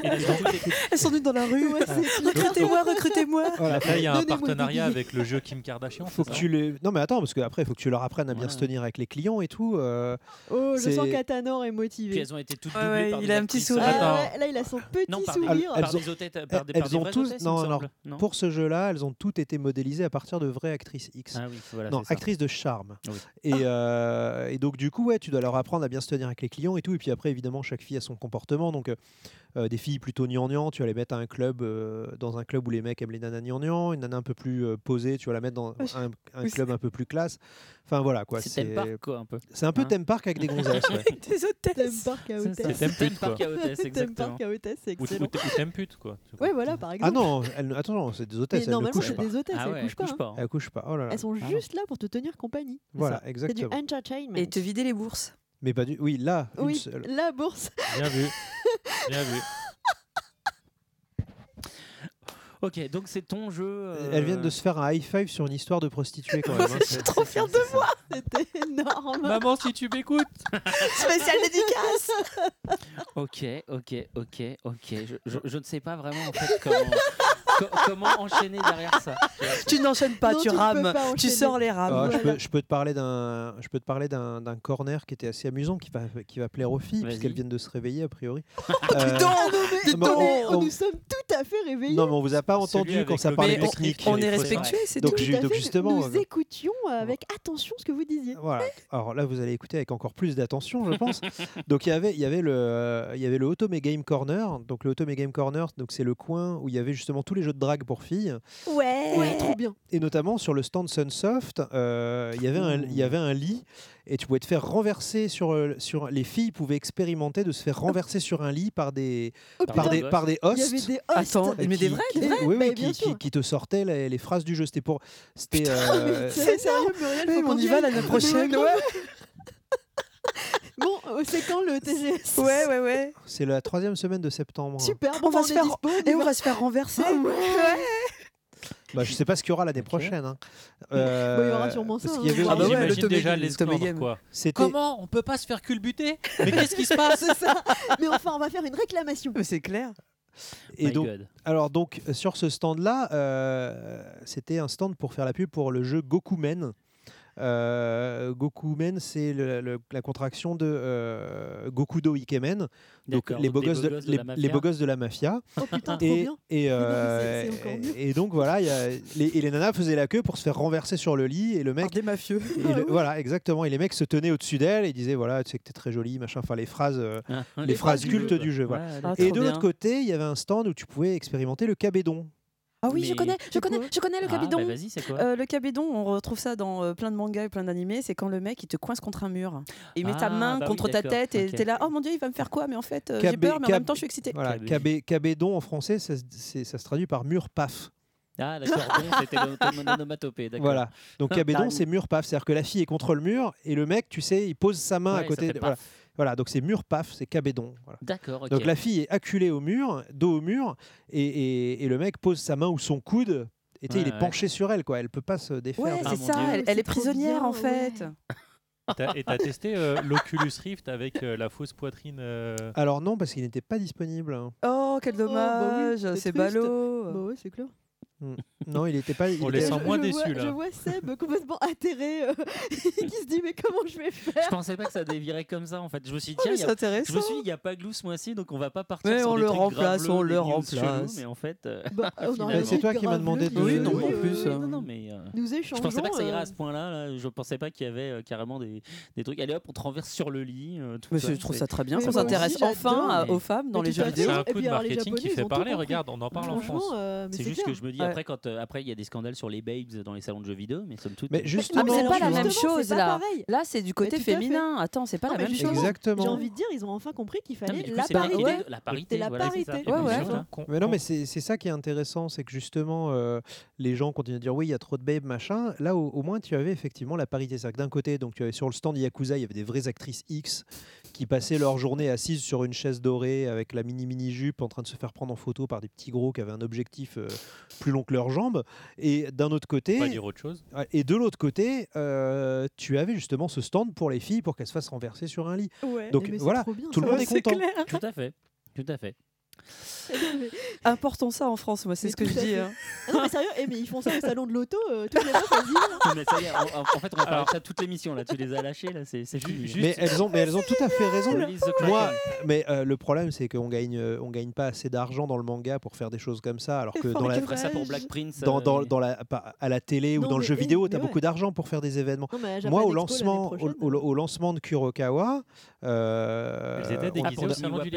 elles- sont nues dans la rue. Ouais, clair. recrutez-moi, recrutez-moi. Voilà. Là, il y a un partenariat avec le jeu Kim Kardashian. Faut c'est que ça tu les. Non, mais attends, parce qu'après, il faut que tu leur apprennes à bien se tenir avec les clients et tout. euh, Oh, je sens qu'Atanor est Puis motivé. elles ont été toutes doublées ouais, par il des a un petit sourire. euh, Ah, là, il a son petit Non, par, sourire. par des hôtesses, par des, par elles ont tous- non. Non Pour ce jeu-là, elles ont toutes été modélisées à partir de vraies actrices X. Ah oui, voilà, non, c'est ça. actrices de charme. Et, euh, et donc, du coup, ouais, tu dois leur apprendre à bien se tenir avec les clients et tout. Et puis après, évidemment, chaque fille a son comportement. Donc, euh, euh, des filles plutôt gnangnan, tu vas les mettre à un club, euh, dans un club où les mecs aiment les nanas gnangnan. Une nana un peu plus posée, tu vas la mettre dans un, club un peu plus classe. Enfin, voilà, quoi. C'est theme park, quoi, un peu. C'est un peu Hein theme park avec des gonzesses. [LAUGHS] ouais. Avec des Thème hôtesses. park à C'est hôtesse. ça. thème park quoi. à [LAUGHS] Thème exactement. park c'est Ou ou t'aimes pute, quoi. Ouais, voilà, par exemple. Ah non, attends, c'est des hôtesses, Mais elles normalement, c'est pas. des hôtesses, Ah ouais, elles couchent pas. hein. Elles couchent pas. Oh là là. Elles sont Ah non. juste là pour te tenir compagnie. Voilà, C'est du exactement. entertainment. Et te vider les bourses. Mais pas du. Oui, là, une Oui, seule. la bourse. Bien vu. [LAUGHS] Bien vu. Ok, donc c'est ton jeu. euh, Elles viennent de se faire un high five sur une histoire de prostituée quand [LAUGHS] même. hein. Je suis trop fière de moi. [LAUGHS] C'était énorme. Maman, si tu m'écoutes. [LAUGHS] Spécial dédicace. Ok, ok, ok, ok. Je, je- je ne sais pas vraiment en fait comment, co- comment enchaîner derrière ça. Tu n'enchaînes pas, Non, tu tu rames. pas Tu sors les rames. Ah, je, peux, je peux te parler d'un, je peux te parler d'un, d'un corner qui était assez amusant, qui va, qui va plaire aux filles, Vas-y. puisqu'elles viennent de se réveiller a priori. [LAUGHS] Euh, Ah non, mais, Non, mais on est- on- nous sommes tout à fait réveillés. non, mais on vous a pas entendu quand ça parlait technique. On est respectueux, c'est Donc, tout. donc fait, justement, nous euh, écoutions avec attention ce que vous disiez. Voilà. Alors là, vous allez écouter avec encore plus d'attention, je pense. [LAUGHS] donc il y avait, il y avait le, euh, il y avait le Otome Game Corner. Donc le Otome Game Corner, donc c'est le coin où il y avait justement tous les jeux de drague pour filles. Ouais. Ouais, trop bien. Et notamment sur le stand Sunsoft, euh, il y avait un, il y avait un lit et tu pouvais te faire renverser sur, euh, sur les filles pouvaient expérimenter de se faire renverser sur un lit par des Oh, Par des par des il y hosts. avait des hosts. Attends, euh, mais des qui- vrais, qui- des vrais. oui, oui, Mais qui, bien qui- sûr. qui te sortaient les, les phrases du jeu. C'était pour, c'était, euh, C'est sérieux, Muriel, qu'on on y va l'année prochaine. [LAUGHS] Ouais. Ouais, Bon, euh, c'est quand le TGS ouais, ouais. ouais. c'est la troisième semaine de septembre. Super, On bon, va bah, se faire- dispo, Et on on va. se faire renverser. Ah ouais. Bah, je sais pas ce qu'il y aura l'année prochaine. hein. Euh, il y aura sûrement ça, hein. qu'il y avait Ah bah ouais, J'imagine le déjà les quoi. Comment on peut pas se faire culbuter? Mais qu'est-ce qui se [LAUGHS] passe? Ça. Mais enfin, on va faire une réclamation. C'est clair. et My donc God. alors donc euh, sur ce stand là c'était un stand pour faire la pub pour le jeu Gokumen. Euh, Gokumen, c'est le- le- la contraction de euh, Gokudo Ikemen, donc les beaux gosses de, les, la mafia. les beaux gosses de la mafia. Oh putain, trop Et, bien. et, [LAUGHS] Non, mais euh, et donc voilà, il y a- les, et les nanas faisaient la queue pour se faire renverser sur le lit et le Par mec des mafieux. et le- voilà, exactement. Et les mecs se tenaient au-dessus d'elle et disaient voilà, tu sais que t'es très jolie, machin. Enfin, les phrases, euh, Ah, les, phrases du cultes jeu, du jeu. quoi. Voilà. Ouais, Ah, Et trop de l'autre côté, il y avait un stand où tu pouvais expérimenter le cabédon. Ah oui, je connais, je connais, je connais le Ah, cabidon. bah vas-y, c'est quoi Euh, le cabidon, on retrouve ça dans euh, plein de mangas et plein d'animés. C'est quand le mec il te coince contre un mur. Il met ta Ah, main bah oui, contre ta tête et t'es là, oh mon dieu, il va me faire quoi? Mais en fait, euh, j'ai peur, mais en même temps, je suis excitée. Voilà, Cabé. cabé- cabédon en français, ça, ça se traduit par mur paf. Ah, d'accord, c'était onomatopée, d'accord. Voilà. Donc [LAUGHS] cabédon, c'est mur paf. C'est-à-dire que la fille est contre le mur et le mec, tu sais, il pose sa main Ouais, à ça côté. fait de- paf. voilà. Voilà, donc c'est mur paf, c'est cabédon. Voilà. D'accord, ok. Donc la fille est acculée au mur, dos au mur, et, et- et le mec pose sa main ou son coude. Et Ouais, il est ouais. penché sur elle, quoi. Elle peut pas se défaire. Ouais, Ah, c'est mon ça, Dieu. elle, est prisonnière bien, en fait. Et t'as testé euh, l'Oculus Rift avec euh, la fausse poitrine euh, Alors non, parce qu'il n'était pas disponible. Oh, quel Oh, bah oui, dommage, c'est ballot. Bah ouais, c'est clair. Non, il n'était pas. il On était- les sent je, moins je déçus, vois, là. Je vois Seb complètement atterré, euh, [LAUGHS] qui se dit mais comment je vais faire? Je pensais pas que ça dévirait comme ça en fait. Je me suis dit, Oh, tiens, il y c'est a- intéressant. je me suis dit, il n'y a pas Glou ce mois-ci, donc on va pas partir Mais sur on des le trucs remplace, graveleux, on le remplace. chelous, mais en fait, euh, Bah, [LAUGHS] C'est toi qui m'as demandé de- Oui, non, oui, en euh, plus, non, non, mais euh, Nous je échangeons. pensais pas que ça irait euh, à ce point-là. là. Je pensais pas qu'il y avait euh, carrément des, des trucs. Allez hop, on te renverse sur le lit. euh, tout Mais ça, je trouve ça très bien qu'on s'intéresse enfin aux femmes dans les jeux vidéo. C'est un coup de marketing qui fait parler. Regarde, on en parle en France. euh, C'est juste que je me dis. Après quand euh, après il y a des scandales sur les babes dans les salons de jeux vidéo, mais somme toute. Mais euh, justement, Ah, mais c'est pas la même chose, là. Là, c'est du côté féminin. Attends, c'est pas la même chose. Exactement. J'ai envie de dire, ils ont enfin compris qu'il fallait la parité. la parité. La parité. Mais non, mais c'est c'est ça qui est intéressant, c'est que justement, euh, les gens continuent à dire oui, il y a trop de babes, machin. Là, au, au moins, tu avais effectivement la parité. C'est-à-dire que d'un côté, donc, tu avais sur le stand Yakuza, il y avait des vraies actrices X qui passaient leur journée assises sur une chaise dorée avec la mini-mini jupe en train de se faire prendre en photo par des petits gros qui avaient un objectif euh, plus selon que leurs jambes. Et d'un autre côté, Pas dire autre chose. Et de l'autre côté, euh, tu avais justement ce stand pour les filles pour qu'elles se fassent renverser sur un lit. Ouais. Donc Eh, c'est voilà, tout le monde est [LAUGHS] c'est content. clair. Tout à fait. Tout à fait. [LAUGHS] Importons ça en France, moi, c'est ce que je dis. hein. Ah non, mais sérieux, eh, mais ils font ça au salon de l'auto, euh, tous les. Mais ça y est, en, fait, on va parler de ça toute l'émission. Là, tu les as lâchés, là, c'est c'est fini. Juste- Mais elles ont, mais elles ont tout à fait raison. Moi, mais euh, le problème, c'est qu'on gagne, euh, on gagne pas assez d'argent dans le manga pour faire des choses comme ça, alors que dans la, ça pour. Black Prince. dans, euh, dans, mais- dans la, pas- à la télé ou dans le jeu vidéo, tu as mais beaucoup ouais. d'argent pour faire des événements. Non, mais à Moi, au lancement, l'année au, prochaine, au- au lancement de Kurokawa, euh,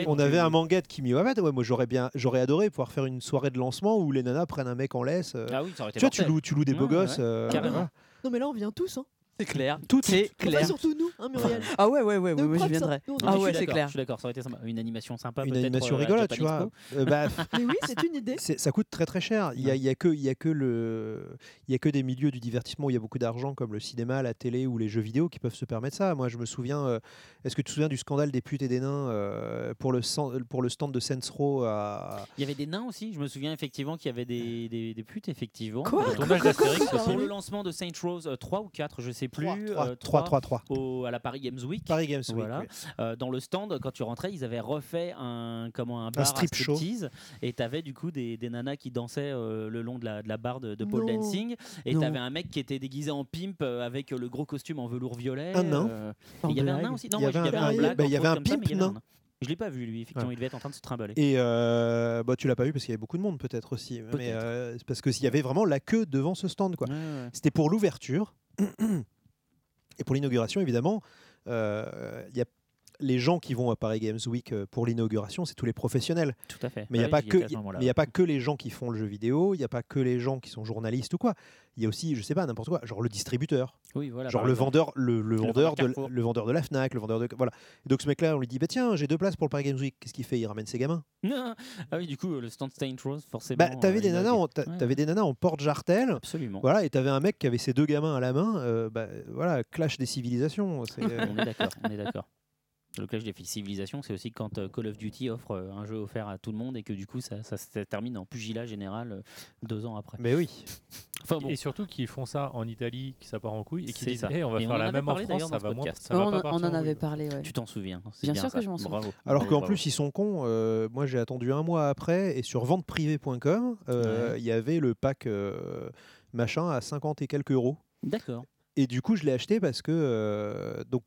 on- avait un manga de Kimi Wabet. Ouais, moi, j'aurais bien, j'aurais adoré pouvoir faire une soirée de lancement où les nanas prennent un mec en laisse. euh, Ah oui, ça aurait été tu vois, tu loues, tu loues des beaux Ouais, gosses. ouais, euh, carrément. voilà. Non, mais là, on vient tous. Hein. C'est clair. Tout C'est Enfin, clair. surtout nous, hein, Muriel. Ah ouais, ouais, ouais, ouais, je props, viendrai. Ah ouais, c'est clair. Je suis d'accord, ça aurait été sympa. Une animation sympa, Une animation euh, rigolote, tu vois. Euh, bah, [LAUGHS] Mais oui, c'est une idée. ça coûte très très cher. Il y a, y a que, il y a que le, il y a que des milieux du divertissement où il y a beaucoup d'argent, comme le cinéma, la télé ou les jeux vidéo, qui peuvent se permettre ça. Moi, je me souviens. euh, Est-ce que tu te souviens du scandale des putes et des nains euh, pour le pour le stand de Sensro à Il y avait des nains aussi. Je me souviens effectivement qu'il y avait des, des, des putes, effectivement. Quoi Le tournage d'Astérix le lancement de Saint Rose, 3 ou 4, je sais plus. 3 euh, 3 trois 3 3 au- à la Paris Games Week. Paris Games Week. Oui. Euh, dans le stand, quand tu rentrais, ils avaient refait un, comment, un bar strip à show. Et tu avais du coup des, des nanas qui dansaient euh, le long de la, de la barre de, de pole Non. dancing. Et Non. tu avais un mec qui était déguisé en pimp euh, avec le gros costume en velours violet. Un nain il y avait un nain aussi. Non, Il y avait un- il y avait un pimp mais nain. Je l'ai pas vu lui, effectivement, il devait être en train de se trimballer. Et euh, bah, tu l'as pas vu parce qu'il y avait beaucoup de monde peut-être aussi. Mais euh, c'est parce qu'il y avait vraiment la queue devant ce stand quoi. Ouais, ouais. C'était pour l'ouverture. [CLEARS THROAT] Et pour l'inauguration, évidemment, euh, il y a les gens qui vont à Paris Games Week euh, pour l'inauguration, c'est tous les professionnels. Tout à fait. Mais il n'y a, Ouais, pas que- a pas les gens qui font le jeu vidéo, il n'y a pas que les gens qui sont journalistes ou quoi. Il y a aussi, je sais pas, n'importe quoi, genre le distributeur, Oui, voilà, genre le exemple. vendeur, le, le vendeur vendeur de, Carrefour. le vendeur de la Fnac, le vendeur de voilà. Et donc ce mec-là, on lui dit bah tiens, j'ai deux places pour le Paris Games Week. Qu'est-ce qu'il fait? Il ramène ses gamins. [LAUGHS] Ah oui, du coup, le stand Saint Rose, forcément. Bah t'avais euh, des nanas, en, Ouais. des nanas en porte-jartel. Absolument. Voilà, et t'avais un mec qui avait ses deux gamins à la main. euh, bah, voilà, clash des civilisations. [LAUGHS] On est d'accord, on est d'accord. Le clash des civilisations, c'est aussi quand euh, Call of Duty offre euh, un jeu offert à tout le monde et que du coup ça, ça se termine en pugilat général euh, deux ans après. Mais oui. Enfin bon, Et surtout qu'ils font ça en Italie, qui ça part en couille, et qui disent ça. Eh, on va Et faire en la même en France, ça va, moins- ça va on, pas en- partir on en avait parlé, ouais. tu t'en souviens. c'est Bien sûr que je m'en souviens. Bravo. Alors qu'en plus, ils sont cons. euh, moi, j'ai attendu un mois après, et sur venteprivée.com, euh, il y avait le pack euh, machin à 50 et quelques euros. D'accord. Et du coup, je l'ai acheté parce que euh, donc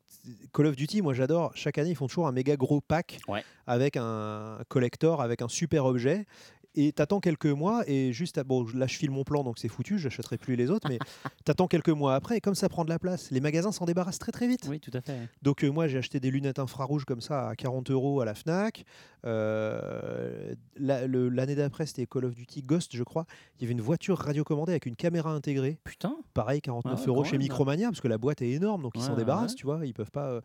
Call of Duty, moi j'adore. Chaque année, ils font toujours un méga gros pack Ouais. avec un collector, avec un super objet. Et t'attends quelques mois et juste à- bon là je file mon plan donc c'est foutu, j'achèterai plus les autres mais [LAUGHS] t'attends quelques mois après et comme ça prend de la place, les magasins s'en débarrassent très très vite. Oui, tout à fait. Donc euh, moi j'ai acheté des lunettes infrarouges comme ça à 40 euros à la Fnac. Euh, la- L'année d'après c'était Call of Duty Ghost je crois. Il y avait une voiture radiocommandée avec une caméra intégrée. Putain. Pareil 49 Ah ouais, euros chez. Micromania parce que la boîte est énorme donc ils s'en débarrassent ouais. tu vois ils peuvent pas.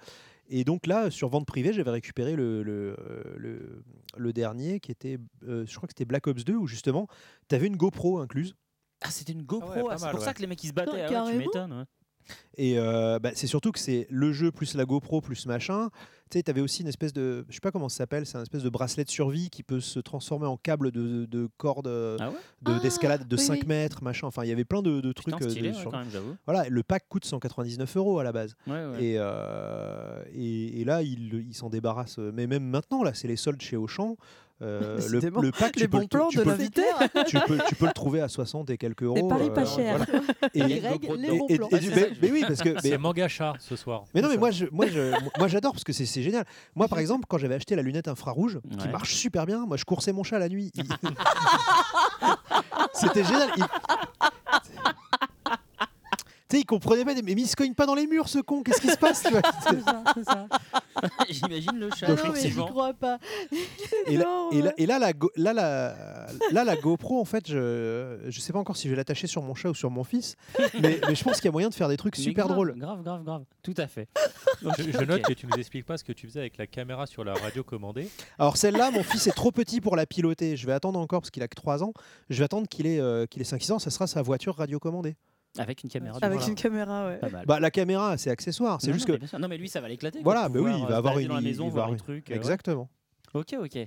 Et donc là sur vente privée j'avais récupéré le, le, euh, le, le dernier qui était euh, je crois que c'était Black Ops 2 où justement tu avais une GoPro incluse. Ah, c'était une GoPro. ouais, pas ah, c'est pour ça que les mecs ils se battaient. Ah ouais, tu m'étonnes. Et euh, bah, c'est surtout que c'est le jeu plus la GoPro plus machin. Tu sais, tu avais aussi une espèce de. Je sais pas comment ça s'appelle, c'est un espèce de bracelet de survie qui peut se transformer en câble de, de corde euh, Ah ouais de- Ah, d'escalade de oui, 5 oui. mètres, machin. Enfin, il y avait plein de, de trucs. Putain, euh, de stylé, ouais, sur- quand même, j'avoue. Voilà, le pack coûte 199 euros à la base. Ouais, ouais. Et, euh, et, et là, ils il s'en débarrassent. Mais même maintenant, là, c'est les soldes chez Auchan. Euh, le, le pack, les tu bons plans tu de l'invité. tu peux, tu peux le trouver à 60 et quelques euros. [LAUGHS] Les paris pas euh, chers. voilà. Et, et- Greg, GoPro les bons et- plans. et- c'est mais, mais oui, parce que. mais- C'est manga chat ce soir. mais non, mais moi, je, moi, je, moi, j'adore parce que c'est c'est génial. Moi, par exemple, quand j'avais acheté la lunette infrarouge, qui marche super bien, moi, je coursais mon chat la nuit. Il- [LAUGHS] C'était génial. Il... Tu sais, il comprenait pas. Mais il se cogne pas dans les murs, ce con. Qu'est-ce qui se passe tu vois? [LAUGHS] C'est ça, c'est ça. [LAUGHS] J'imagine le chat. Donc, non, mais j'y crois pas. Et là, et et la, go- là, la, là, la GoPro, en fait, je je sais pas encore si je vais l'attacher sur mon chat ou sur mon fils, mais, mais je pense qu'il y a moyen de faire des trucs Mais super grave, drôles. Grave, grave, grave. Tout à fait. Je, je note que tu nous expliques pas ce que tu faisais avec la caméra sur la radio commandée. Alors celle-là, mon fils est trop petit pour la piloter. Je vais attendre encore parce qu'il a que 3 ans. Je vais attendre qu'il ait, euh, qu'il ait 5-6 ans. Ça sera sa voiture radiocommandée. Avec une caméra. Avec une caméra, ouais. Pas mal. Bah, la caméra, c'est accessoraire. C'est juste non, que. mais. Non, mais lui, ça va l'éclater. Voilà, bah oui, il euh, va avoir une. dans la il maison, va voir avoir les trucs. euh. Exactement. Ok, ok.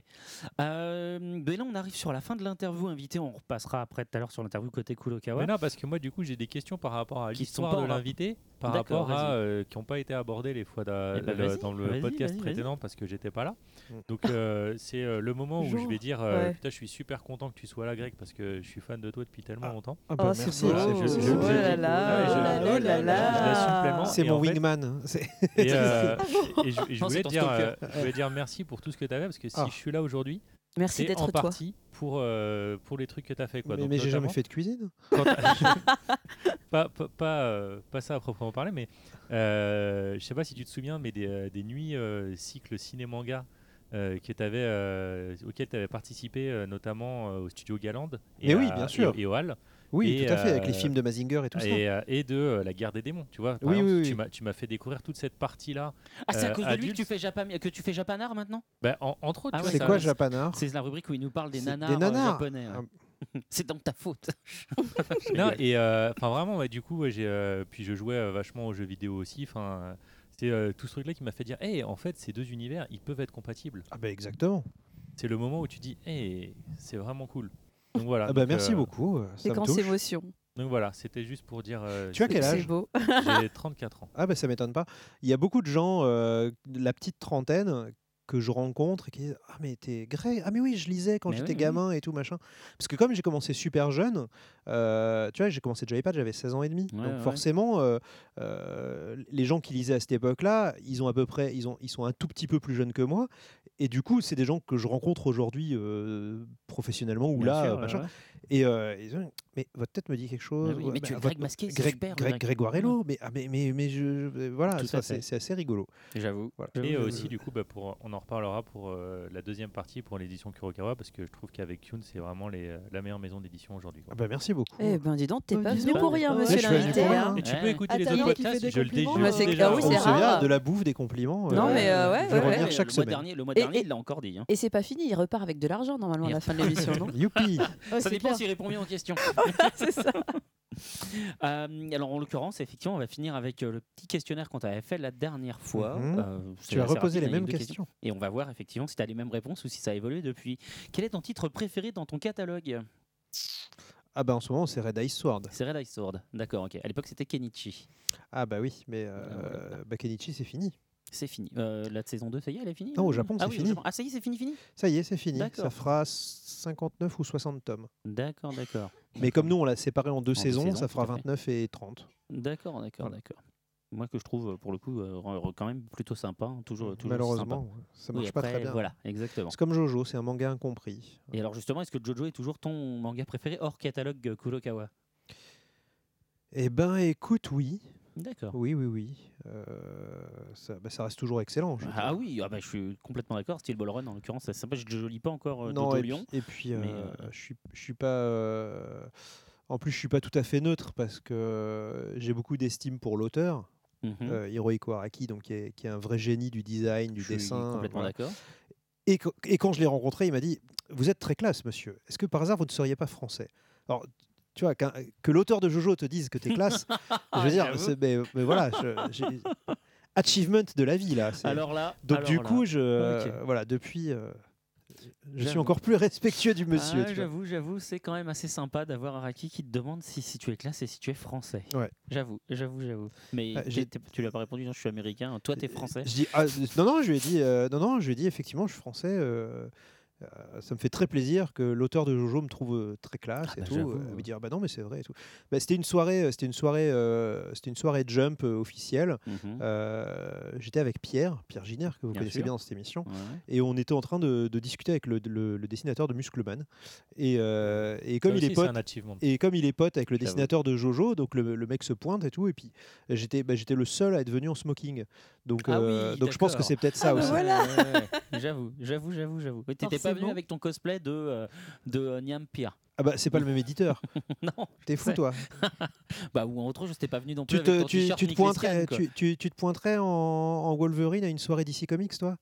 Euh, ben là, on arrive sur la fin de l'interview invité. On repassera après tout à l'heure sur l'interview côté Kurokawa. Mais non, parce que moi, du coup, j'ai des questions par rapport à Qui sont l'histoire de l'invité, par D'accord, rapport à vas-y. euh, qui n'ont pas été abordées les fois d'a- Eh ben, le- vas-y, dans le vas-y, podcast vas-y, précédent parce que j'étais pas là. Mm. Donc euh, c'est euh, le moment où je Genre, vais dire euh, ouais. putain, je suis super content que tu sois là, Greg, parce que je suis fan de toi depuis tellement Ah. longtemps. Ah Oh, bah, c'est merci. beau. je- je- je- Oh là là, je- oh là je- là je- là. je l'assume pleinement. C'est Et mon en fait- wingman. [LAUGHS] C'est- Et, euh, et je, et je Non, voulais c'est te ton dire, stalker. euh, je voulais dire merci pour tout ce que tu avais, parce que si Ah. je suis là aujourd'hui, Merci d'être en toi. partie pour, euh, pour les trucs que tu as fait. Quoi. mais mais j'ai jamais fait de cuisine. [LAUGHS] [LAUGHS] pas, pas, pas, euh, pas ça à proprement parler, mais euh, je sais pas si tu te souviens, mais des, euh, des nuits euh, cycle ciné-manga euh, que t'avais, euh, auxquelles tu avais participé, euh, notamment euh, au studio Galand. Et Mais oui, à- bien sûr. Et, et au Hall. Oui, Et, tout à fait, avec les euh, films de Mazinger et tout ça. Et, euh, et de euh, la guerre des démons, tu vois. Par Oui, exemple, oui, tu oui. m'as- Tu m'as fait découvrir toute cette partie-là. Ah, c'est à cause de lui que tu fais, Japan, que tu fais Japanard maintenant? Bah, en- entre autres, Ah C'est ça- quoi c'est- Japanard? C'est la rubrique où il nous parle des nanars, des nanars. japonais. ouais. c'est donc ta faute. [LAUGHS] Non, et euh, enfin vraiment, ouais, du coup, ouais, j'ai, euh, puis je jouais euh, vachement aux jeux vidéo aussi. Enfin, euh, c'est euh, tout ce truc-là qui m'a fait dire, hey, en fait, ces deux univers, ils peuvent être compatibles. Ah bah exactement. C'est le moment où tu dis, hey, c'est vraiment cool. Donc voilà. Ah bah donc, merci euh, beaucoup. euh, C'est Ça me quand touche. c'est émotion. Donc voilà, c'était juste pour dire. euh, Tu as quel C'est âge beau. J'ai [LAUGHS] 34 ans. Ah bah ça m'étonne pas. Il y a beaucoup de gens, euh, de la petite trentaine, que je rencontre et qui disent Ah mais t'es Greg Ah mais oui, je lisais quand Mais j'étais oui, oui. gamin et tout machin. Parce que comme j'ai commencé super jeune, euh, tu vois, j'ai commencé déjà iPad, j'avais 16 ans et demi. Ouais, Donc ouais. forcément, euh, euh, les gens qui lisaient à cette époque-là, ils ont à peu près, ils, ont, ils sont un tout petit peu plus jeunes que moi. Et du coup, c'est des gens que je rencontre aujourd'hui euh, professionnellement ou Bien là, sûr, machin. ouais. Et euh, ils ont, mais votre tête me dit quelque chose. oui, Ouais, mais tu es votre- Greg c'est Greg, super, Greg, Greg. Grégoirello, mais, ah, mais, mais, mais je, je- voilà, c'est assez rigolo. J'avoue. Voilà. Et j'avoue, aussi, du coup, bah, pour, on en reparlera pour euh, la deuxième partie pour l'édition Kurokawa, parce que je trouve qu'avec Kyun, c'est vraiment les, la meilleure maison d'édition aujourd'hui. Ah bah, merci beaucoup. Eh ben dis donc, t'es Oh, pas venu pour rien, monsieur l'invité. hein. Et tu peux écouter les autres podcasts, je le dis. compliments, je le Bah, dis c'est- déjà. ah On c'est se rare. de la bouffe, des compliments. Non, euh, mais, euh, ouais, chaque le mois semaine. dernier, le mois Et- dernier, et- il l'a encore dit. hein. Et c'est pas fini, il repart avec de l'argent normalement à la fin de l'émission, [LAUGHS] non? Youpi Ouais, Ça dépend. S'il répond bien aux questions. [LAUGHS] C'est ça. [LAUGHS] Euh, alors en l'occurrence, effectivement, on va finir avec euh, le petit questionnaire qu'on t'avait fait la dernière fois. Mhm. Euh, Tu as reposé les mêmes questions. Et on va voir effectivement si tu as les mêmes réponses ou si ça a évolué depuis. Quel est ton titre préféré dans ton catalogue? Ah bah en ce moment, c'est Red Ice Sword. C'est Red Ice Sword. D'accord, ok. À l'époque, c'était Kenichi. Ah bah oui, mais euh, bah, Kenichi, c'est fini. C'est fini. Euh, la saison 2, ça y est, elle est finie Non, au euh Japon, ah c'est oui, au fini. Ah, ça y est, c'est fini, fini Ça y est, c'est fini. D'accord. Ça fera 59 ou 60 tomes. D'accord, d'accord. Mais comme nous, on l'a séparé en deux saisons, saisons, ça fera à fait. 29 et 30. D'accord, d'accord, Voilà. d'accord. Moi que je trouve pour le coup euh, quand même plutôt sympa, hein, toujours, toujours Malheureusement, sympa. ça Oui, marche pas très bien. Voilà, exactement. C'est comme Jojo, c'est un manga incompris. Et alors justement, est-ce que Jojo est toujours ton manga préféré hors catalogue euh, Kurokawa? Eh ben écoute, oui. D'accord. Oui, oui, oui. Euh, ça, bah, ça reste toujours excellent. je Ah trouve. oui, ah bah, je suis complètement d'accord. Steel Ball Run en l'occurrence, c'est sympa. Je ne lis pas encore euh, non, et Lyon. puis, et puis, mais, euh, euh, je suis, je suis pas. En plus, je suis pas tout à fait neutre parce que j'ai beaucoup d'estime pour l'auteur, Mhm. euh, Hirohiko Araki, donc qui est, qui est un vrai génie du design, du je suis dessin. complètement voilà. d'accord. Et, qu- et quand je l'ai rencontré, il m'a dit Vous êtes très classe, monsieur. Est-ce que par hasard, vous ne seriez pas français? Alors, tu vois, que l'auteur de Jojo te dise que tu es classe, [LAUGHS] je veux dire, J'avoue. c'est- mais, mais voilà, je- achievement de la vie, là. Alors là, Donc, alors du là. coup, je, voilà, depuis, euh, je suis encore plus respectueux du monsieur. Ah, tu j'avoue, j'avoue, c'est quand même assez sympa d'avoir Araki qui te demande si, si tu es classe et si tu es français. Ouais. J'avoue, j'avoue, j'avoue. Mais Ah, t'es- t'es- tu lui as pas répondu, non, je suis américain. Toi, t'es français. Je dis, ah, non, non, je lui ai dit, euh, non, non, je lui ai dit, effectivement, je suis français. euh, euh, ça me fait très plaisir que l'auteur de Jojo me trouve euh, très classe Ah et bah, tout. Euh, me dit, ah bah non, mais c'est vrai et tout. Bah, c'était une soirée, euh, c'était une soirée, euh, c'était une soirée Jump officielle. Mhm. Euh, J'étais avec Pierre, Pierre Giner, que vous Bien connaissez sûr. bien dans cette émission. Ouais. Et on était en train de, de discuter avec le, le- le dessinateur de Muscleman. Et, euh, et comme Ça il est pote, et comme il est pote avec le J'avoue. dessinateur de Jojo, donc le, le mec se pointe et tout, et puis j'étais bah, j'étais le seul à être venu en smoking. Donc, Ah euh, oui, donc je pense que c'est peut-être ça Ah bah aussi. voilà. Ouais, ouais, ouais. J'avoue, j'avoue, j'avoue, j'avoue. Oui, pas venu avec ton cosplay de, euh, de euh, Nyampia. Ah bah c'est pas le même éditeur. [LAUGHS] non. T'es fou toi. [LAUGHS] Bah, ou en autre chose, t'es pas venu non plus Tu te, avec ton tu, tu te pointerais, tu, tu- tu te pointerais en, en Wolverine à une soirée DC Comics toi?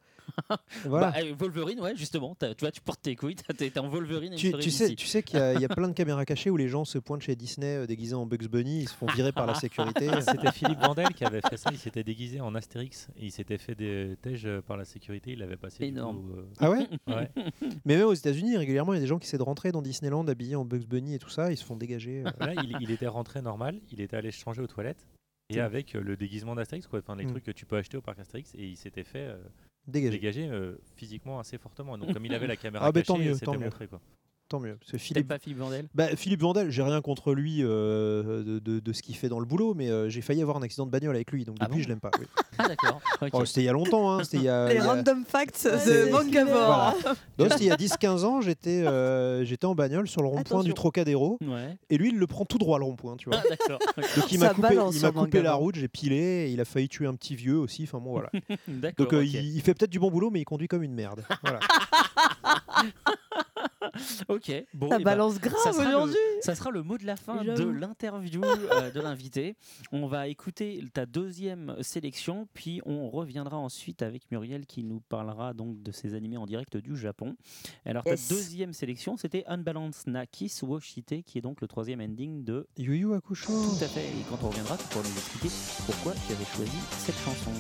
Voilà. Bah, euh, Wolverine, ouais, justement. Tu vois, tu portes tes couilles, t'es en Wolverine. et Tu, tu sais, tu sais qu'il y, a- il y a plein de caméras cachées où les gens se pointent chez Disney euh, déguisés en Bugs Bunny, ils se font virer par la [LAUGHS] sécurité. C'était Philippe Vandel qui avait fait ça. Il s'était déguisé en Astérix et il s'était fait des tèges euh, par la sécurité. Il l'avait passé. du Énorme. coup, euh, Ah ouais? [LAUGHS] Ouais. Mais même aux États-Unis, régulièrement, il y a des gens qui essaient de rentrer dans Disneyland habillés en Bugs Bunny et tout ça, ils se font dégager. euh. Là, il, il était rentré normal. Il était allé se changer aux toilettes. Et avec euh, le déguisement d'Astérix, quoi, enfin les Mm. trucs que tu peux acheter au parc Astérix, et il s'était fait euh, Dégagé. euh, physiquement assez fortement. Donc [LAUGHS] comme il avait la caméra Ah bah, cachée, mieux, c'était montré quoi. Tant mieux. C'est Philippe. pas Philippe Vandel Bah, Philippe Vandel, j'ai rien contre lui euh, de, de- de ce qu'il fait dans le boulot, mais euh, j'ai failli avoir un accident de bagnole avec lui, donc Ah depuis bon je l'aime pas. oui. [LAUGHS] Ah, d'accord. Oh, c'était il y a longtemps, hein, c'était il y a, Les il y a- random facts Ouais, de c'est Mangavore. Voilà. Il y a 10-15 ans, j'étais euh, j'étais en bagnole sur le rond-point du Trocadéro, Ouais. et lui il le prend tout droit le rond-point, tu vois. Ah. [LAUGHS] Donc il m'a coupé, il m'a coupé la route, j'ai pilé, et il a failli tuer un petit vieux aussi. Enfin bon voilà. [LAUGHS] D'accord. Donc euh, il, il fait peut-être du bon boulot, mais il conduit comme une merde. Voilà. [LAUGHS] Ok. Bon, Ça eh ben, balance ça grave sera le- aujourd'hui. Ça sera le mot de la fin de l'interview [LAUGHS] euh, de l'invité. On va écouter ta deuxième sélection, puis on reviendra ensuite avec Muriel qui nous parlera donc de ses animés en direct du Japon. Alors Yes. ta deuxième sélection, c'était Unbalanced Nakis Woshite, qui est donc le troisième ending de Yu Yu Hakusho. Tout à fait. Et quand on reviendra, tu pourras nous expliquer pourquoi tu avais choisi cette chanson.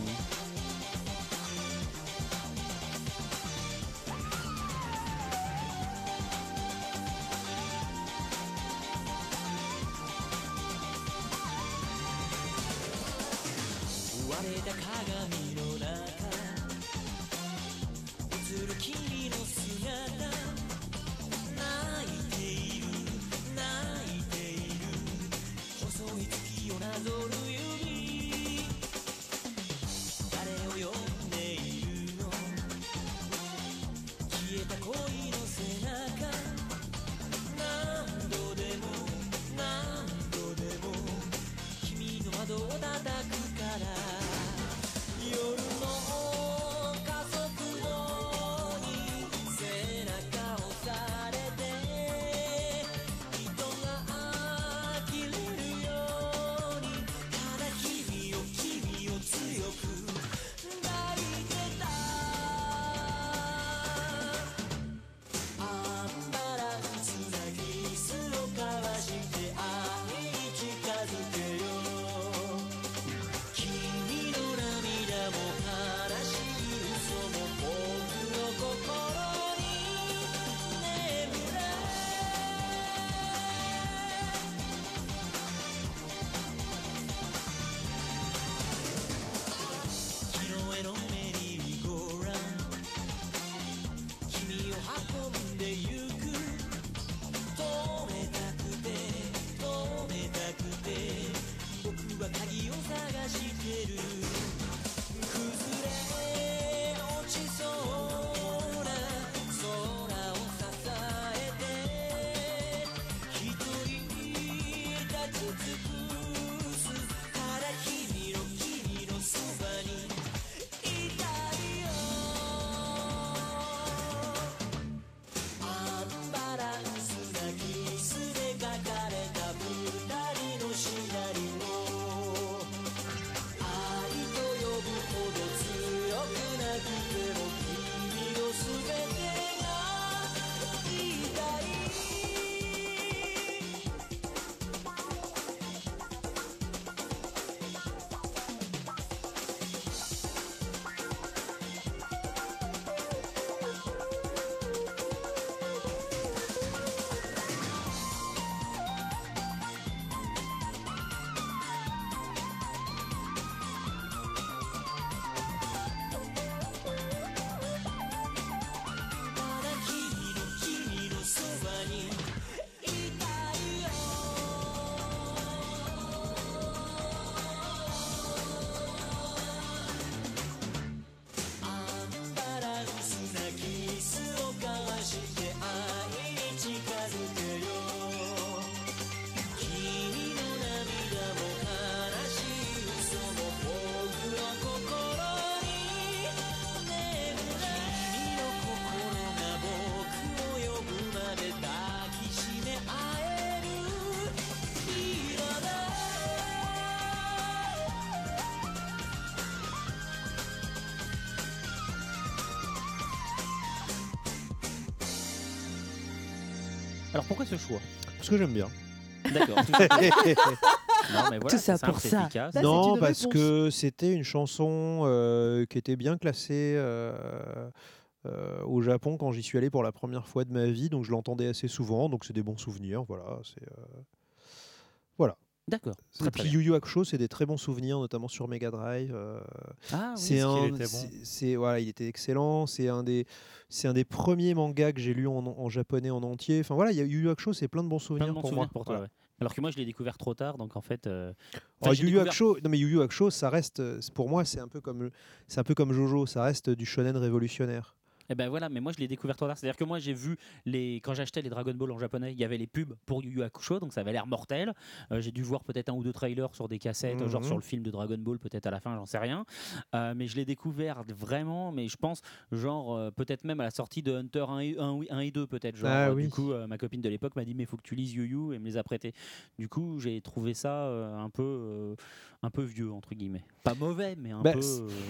Alors pourquoi ce choix Parce que j'aime bien. D'accord. tout [LAUGHS] non, mais voilà, Tout ça c'est simple, pour c'est ça. efficace. C'est non, une parce réponse. que c'était une chanson euh, qui était bien classée euh, euh, au Japon quand j'y suis allé pour la première fois de ma vie, donc je l'entendais assez souvent, donc c'est des bons souvenirs. Voilà, c'est euh, voilà. D'accord. Et puis. Yu Yu Hakusho, c'est des très bons souvenirs, notamment sur Mega Drive. euh, Ah oui, c'est un, était bon voilà, il était excellent. C'est un des, c'est un des premiers mangas que j'ai lu en, en japonais en entier. Enfin voilà, il y a Yu Yu Hakusho, c'est plein de bons souvenirs de bons pour souvenirs moi. pour toi. Voilà. ouais. Alors que moi, je l'ai découvert trop tard, donc en fait. euh, Oh, enfin, Yu Yu découvert- Hakusho, non mais Yu Yu Hakusho, ça reste, euh, pour moi, c'est un peu comme, c'est un peu comme Jojo, ça reste du shonen révolutionnaire. Eh ben voilà, mais moi je l'ai découvert trop tard. C'est-à-dire que moi j'ai vu les quand j'achetais les Dragon Ball en japonais, il y avait les pubs pour Yu Yu Hakusho, donc ça avait l'air mortel. Euh, j'ai dû voir peut-être un ou deux trailers sur des cassettes, genre Mhm. sur le film de Dragon Ball, peut-être à la fin, j'en sais rien. Euh, mais je l'ai découvert vraiment, mais je pense genre euh, peut-être même à la sortie de Hunter 1 et, 1, oui, 1 et 2 peut-être. Genre Ah oui. du coup ma copine de l'époque m'a dit mais il faut que tu lises Yu Yu et me les a prêtés. Du coup j'ai trouvé ça un peu un peu vieux entre guillemets. Pas mauvais, mais un Bah, peu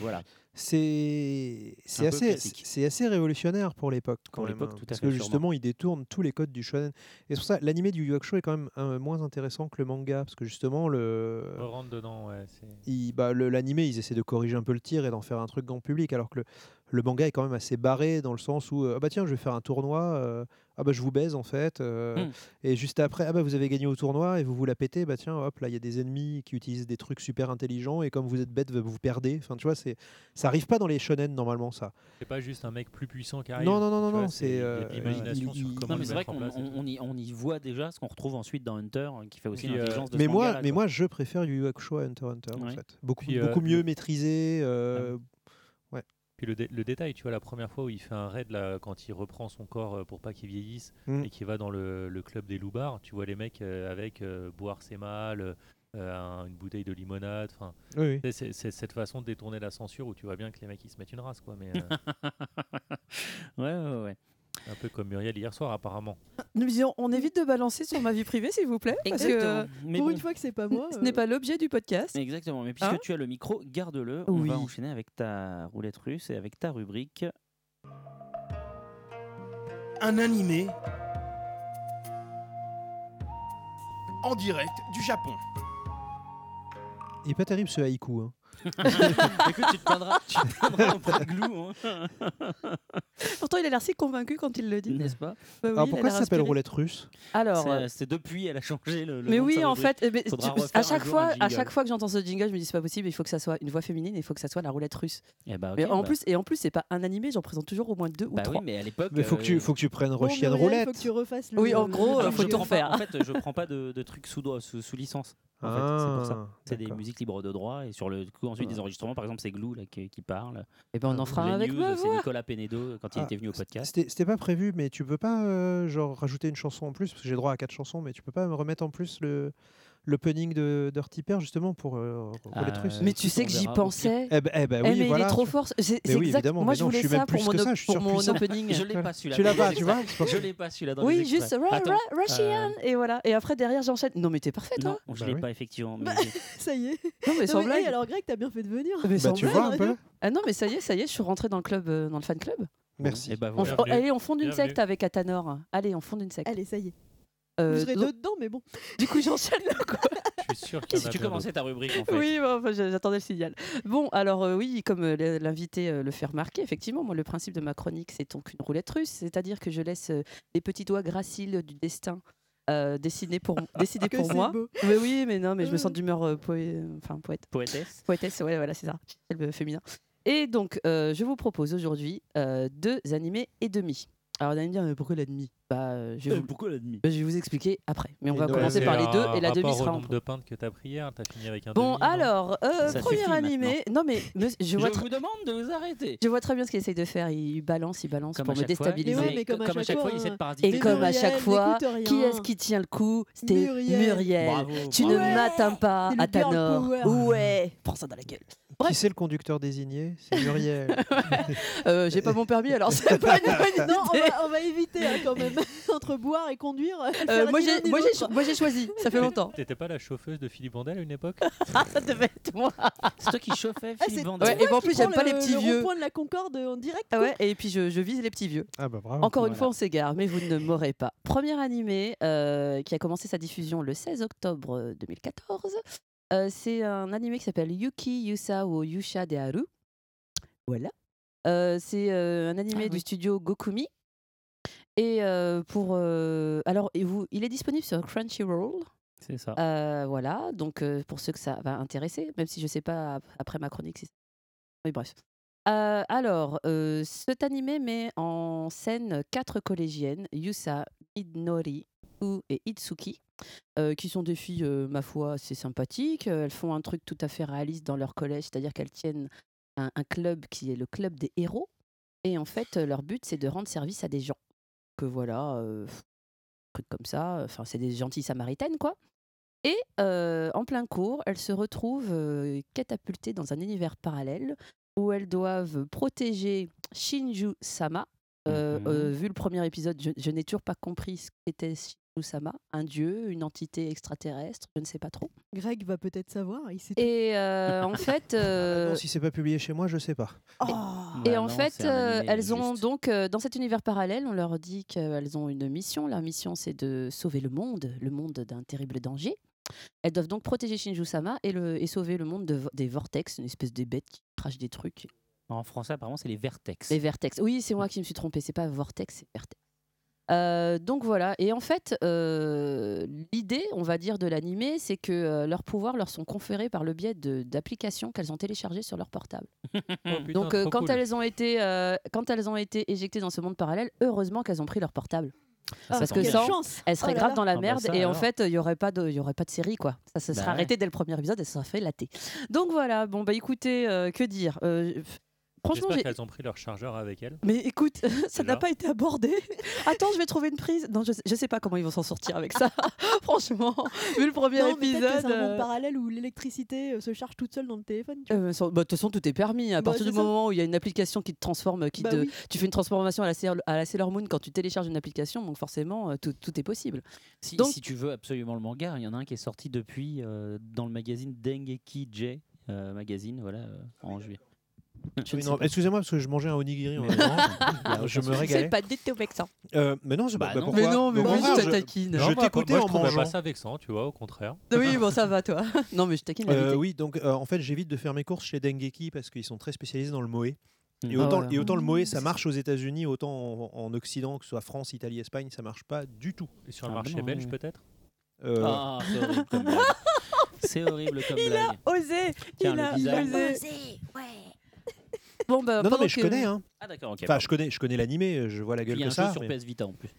voilà. C'est assez, c'est assez révolutionnaire pour l'époque. quand Pour même, l'époque, hein, tout à Parce fait, que sûrement. justement, il détourne tous les codes du shonen. Et c'est pour ça, l'animé du Yu Hakusho est quand même euh, moins intéressant que le manga, parce que justement, le, On rentre dedans, ouais. il- bah, le- l'animé, ils essaient de corriger un peu le tir et d'en faire un truc grand public, alors que le, le manga est quand même assez barré dans le sens où, euh, ah bah tiens, je vais faire un tournoi, euh, ah bah je vous baise en fait, euh, Hmm. et juste après, ah bah vous avez gagné au tournoi et vous vous la pétez, bah tiens, hop, là il y a des ennemis qui utilisent des trucs super intelligents et comme vous êtes bête, vous perdez. Enfin, tu vois, c'est, ça arrive pas dans les shonen normalement ça. C'est pas juste un mec plus puissant qui arrive. Non, non, non, non, non, c'est euh, de l'imagination il- sur il- comment Non, mais le c'est vrai qu'on on- y, on y voit déjà ce qu'on retrouve ensuite dans Hunter, hein, qui fait aussi Puis, euh, l'intelligence de ce Mais moi, mais quoi. moi, je préfère Yu Yu Hakusho à Hunter Hunter en fait. Beaucoup, Puis, euh, beaucoup mieux maîtrisé. euh, Puis le, dé- le détail, tu vois, la première fois où il fait un raid là, quand il reprend son corps euh, pour pas qu'il vieillisse Mm. et qu'il va dans le, le club des loupards, tu vois les mecs euh, avec euh, boire c'est mal, euh, un- une bouteille de limonade, enfin, oui, oui. c'est- cette façon de détourner la censure où tu vois bien que les mecs ils se mettent une race quoi, mais euh, [LAUGHS] Ouais, ouais, ouais. Un peu comme Muriel hier soir apparemment. Nous disions, on évite de balancer sur ma vie privée, s'il vous plaît, parce que Exactement. euh, Mais Pour bon, une fois que c'est pas moi. [LAUGHS] ce euh, n'est pas l'objet du podcast. Exactement. Mais puisque Hein tu as le micro, garde-le. On Oui. va enchaîner avec ta roulette russe et avec ta rubrique. un animé en direct du Japon. Il est pas terrible ce haïku. hein. [LAUGHS] Écoute, tu te plaindras, tu te plaindras [LAUGHS] auprès de Glou, hein. [LAUGHS] Pourtant, il a l'air si convaincu quand il le dit. n'est-ce pas? Bah oui, Alors pourquoi ça s'appelle roulette russe? Alors, C'est- euh, C'est depuis, elle a changé le. le mais nom oui, en fait, eh ben, tu- à chaque fois, à chaque fois que j'entends ce jingle, je me dis c'est pas possible. Il faut que ça soit une voix féminine. Il faut que ça soit la roulette russe. Eh bah, Mais en bah. plus, et en plus, c'est pas un animé. J'en présente toujours au moins deux ou Bah oui, trois. mais à l'époque. Mais faut que tu, euh, faut que tu prennes Russian roulette. faut que tu refasses le. Oui, en gros, euh, faut tout refaire. En fait, je prends pas de, trucs sous, licence. En fait, c'est pour ça. Ah, C'est des musiques libres de droit et sur le coup ensuite Ouais. des enregistrements. Par exemple, c'est Glou là, qui, qui parle. Et ben, on en fera un avec news, ma C'est. Nicolas Penedo quand il Ah, était venu au podcast. C'était c'était pas prévu, mais tu peux pas euh, genre rajouter une chanson en plus parce que j'ai droit à quatre chansons, mais tu peux pas me remettre en plus le l'opening de Dirty Pair justement pour euh, roulette Ah, russe. Mais tu sais on que j'y pensais. Eh ben, eh ben Eh, oui, mais voilà. il est trop tu- fort. C'est oui, exact. évidemment, Moi, mais je non, je voulais suis même ça pour plus mon, que ça, je pour mon opening. Je l'ai pas celui-là. Tu l'as les pas, tu vois Je l'ai pas celui-là Oui, les juste Russian et voilà. Et après derrière j'enchaîne. Non mais t'es parfait toi. Non, je Bah l'ai pas effectivement. Bah, [LAUGHS] Ça y est. Non mais sans blague. alors Greg, t'as bien fait de venir. Mais sans tu vois un peu. Ah non mais ça y est, ça y est, je suis rentrée dans le club, euh, dans le fan club. Merci. Et bah On voilà. Bienvenue. allez, on fonde une Bienvenue. secte avec Atanor. Allez, on fonde une secte. Allez, ça y est. Euh, donc- deux dedans, mais bon. du coup j'enchaîne là [LAUGHS] quoi. Je suis sûr en Si a tu commençais ta rubrique en fait. Oui, bon, enfin, je- j'attendais le signal. Bon, alors euh, oui, comme euh, l'invité euh, le fait remarquer, effectivement, moi le principe de ma chronique, c'est donc une roulette russe, c'est-à-dire que je laisse euh, les petits doigts graciles du destin euh, dessiner pour, [LAUGHS] décider Que pour moi. beau. Mais oui, mais non, mais je me sens d'humeur euh, poé- enfin, poète. Poétesse. Poétesse, ouais, voilà, c'est ça, le féminin. Et donc, euh, je vous propose aujourd'hui euh, deux animés et demi. Alors, vous allez me dire, mais pourquoi la demi? Bah, euh, je, vais vous... Pourquoi la demi? Bah, je vais vous expliquer après. Mais on Et va donc, commencer par les deux et la demi sera en nombre de pintes que t'as pris hier, t'as fini avec un Bon, demi, alors, euh, premier animé. Non, mais me- je Je vois, vous tr- demande de vous arrêter. je vois très bien ce qu'il essaye de faire. Il balance, il balance Comme pour me déstabiliser. Mais ouais, mais comme à chaque fois, fois, il essaie de hein. parasiter. Et comme à Muriel, chaque fois, rien. qui est-ce qui tient le coup? C'était Muriel. Muriel. Bravo. Tu ne m'atteins pas à ta. Ouais, prends ça dans la gueule. Qui c'est le conducteur désigné? C'est Muriel. [LAUGHS] Euh, J'ai pas mon permis, alors c'est [LAUGHS] pas une bonne Non, on idée. va, on va éviter hein, quand même. [LAUGHS] Entre boire et conduire. Euh, moi j'ai choisi, ça fait longtemps. T'étais pas la chauffeuse de Philippe Vandel à une époque? Ah, ça devait être moi. C'est toi qui chauffais Ah, Philippe c'est Vandel. Ouais, et en plus, j'aime pas les le- petits le vieux. rond-point de la Concorde en direct. Ah ouais, et puis je, je vise les petits vieux. Ah bah bravo. Encore une Voilà. fois, on s'égare, mais vous ne m'aurez pas. Premier animé euh, qui a commencé sa diffusion le 16 octobre 2014. Euh, c'est un animé qui s'appelle Yuki Yusa ou Yusha de Haru. Voilà. Euh, c'est euh, un animé Ah du oui. studio Gokumi. Et pour. alors, et vous, il est disponible sur Crunchyroll. C'est ça. Voilà, donc pour ceux que ça va intéresser, même si je sais pas ap- après ma chronique. si c'est- Mais bref. Alors, cet animé met en scène quatre collégiennes, Yusa, Midnori, U et Itsuki, euh, qui sont des filles, euh, ma foi, assez sympathiques. Elles font un truc tout à fait réaliste dans leur collège, c'est-à-dire qu'elles tiennent un, un club qui est le club des héros. Et en fait, leur but, c'est de rendre service à des gens. Que voilà, euh, truc comme ça. Enfin, c'est des gentilles samaritaines, quoi. Et en plein cours, elles se retrouvent catapultées dans un univers parallèle où elles doivent protéger Shinju-sama. Euh, Mhm. euh, vu le premier épisode, je, je n'ai toujours pas compris ce qu'était Shinju-sama. Un dieu, une entité extraterrestre, je ne sais pas trop. Greg va peut-être savoir. Il sait. Et euh, en [LAUGHS] fait, euh, Non, si c'est pas publié chez moi, je sais pas. Oh. et Bah en non, fait, euh, elles ont juste. donc, euh, dans cet univers parallèle, on leur dit qu'elles ont une mission. Leur mission, c'est de sauver le monde, le monde d'un terrible danger. Elles doivent donc protéger Shinju-sama et, le- et sauver le monde de des vortex, une espèce de bête qui crache des trucs. En français, apparemment, c'est les vertex. Les vertex. Oui, c'est moi qui me suis trompée. C'est pas vortex, c'est vertex. Euh, donc voilà. Et en fait, euh, l'idée, on va dire, de l'animé, c'est que euh, leurs pouvoirs leur sont conférés par le biais de- d'applications qu'elles ont téléchargées sur leur portable. [LAUGHS] Oh, putain, Donc euh, quand cool. elles ont été euh, quand elles ont été éjectées dans ce monde parallèle, heureusement qu'elles ont pris leur portable. Ah, Parce que sans, chance. elles seraient Oh là grave là. dans la Ah bah merde ça et en fait il y aurait pas de il y aurait pas de série quoi. Ça se Bah serait ouais. arrêté dès le premier épisode et ça serait fait latter. Donc voilà, bon bah écoutez, euh, que dire Euh, Franchement, J'espère qu'elles ont pris leur chargeur avec elles. mais écoute, [LAUGHS] ça n'a pas été abordé. [LAUGHS] Attends, je vais trouver une prise. Non, je sais, je sais pas comment ils vont s'en sortir avec ça. [LAUGHS] Franchement, vu le premier Non, mais peut-être que épisode. c'est un monde euh, parallèle où l'électricité euh, se charge toute seule dans le téléphone. euh, bah, De toute façon, tout est permis. À Bah, partir du ça. moment où il y a une application qui te transforme, qui Bah te, oui. tu fais une transformation à la, Sailor- à la Sailor Moon quand tu télécharges une application, donc forcément, tout, tout est possible. Si, Donc- si tu veux absolument le manga, il y en a un qui est sorti depuis euh, dans le magazine Dengeki J euh, magazine, voilà, euh, en juillet. Je Oui. Excusez-moi parce que je mangeais un onigiri en même temps. Il a je me régalais. pas du tout vexant. Euh, mais non, c'est Bah pas bah non. pourquoi Mais non, mais contraire, je je- taquine. Je moi, t'écoutais moi, en je mangeant. pas ça vexant, tu vois, au contraire. Oui, bon, ça va, toi. [LAUGHS] non, mais je taquine Euh, oui, donc euh, en fait, j'évite de faire mes courses chez Dengeki parce qu'ils sont très spécialisés dans le moe. Et autant, Ah ouais. et autant le moe, ça marche aux États-Unis, autant en, en Occident, que ce soit France, Italie, Espagne, ça marche pas du tout. Et sur le Ah, marché non, belge, oui. peut-être Euh, Ah, c'est horrible comme [LAUGHS] blague. C'est horrible comme blague. osé Tiens, Il a osé Bon, bah, non, mais je que- connais. Hein. Ah d'accord, ok. Enfin, je connais, je connais l'animé, je vois la gueule il y a que un ça. jeu sur mais- PS Vita en plus.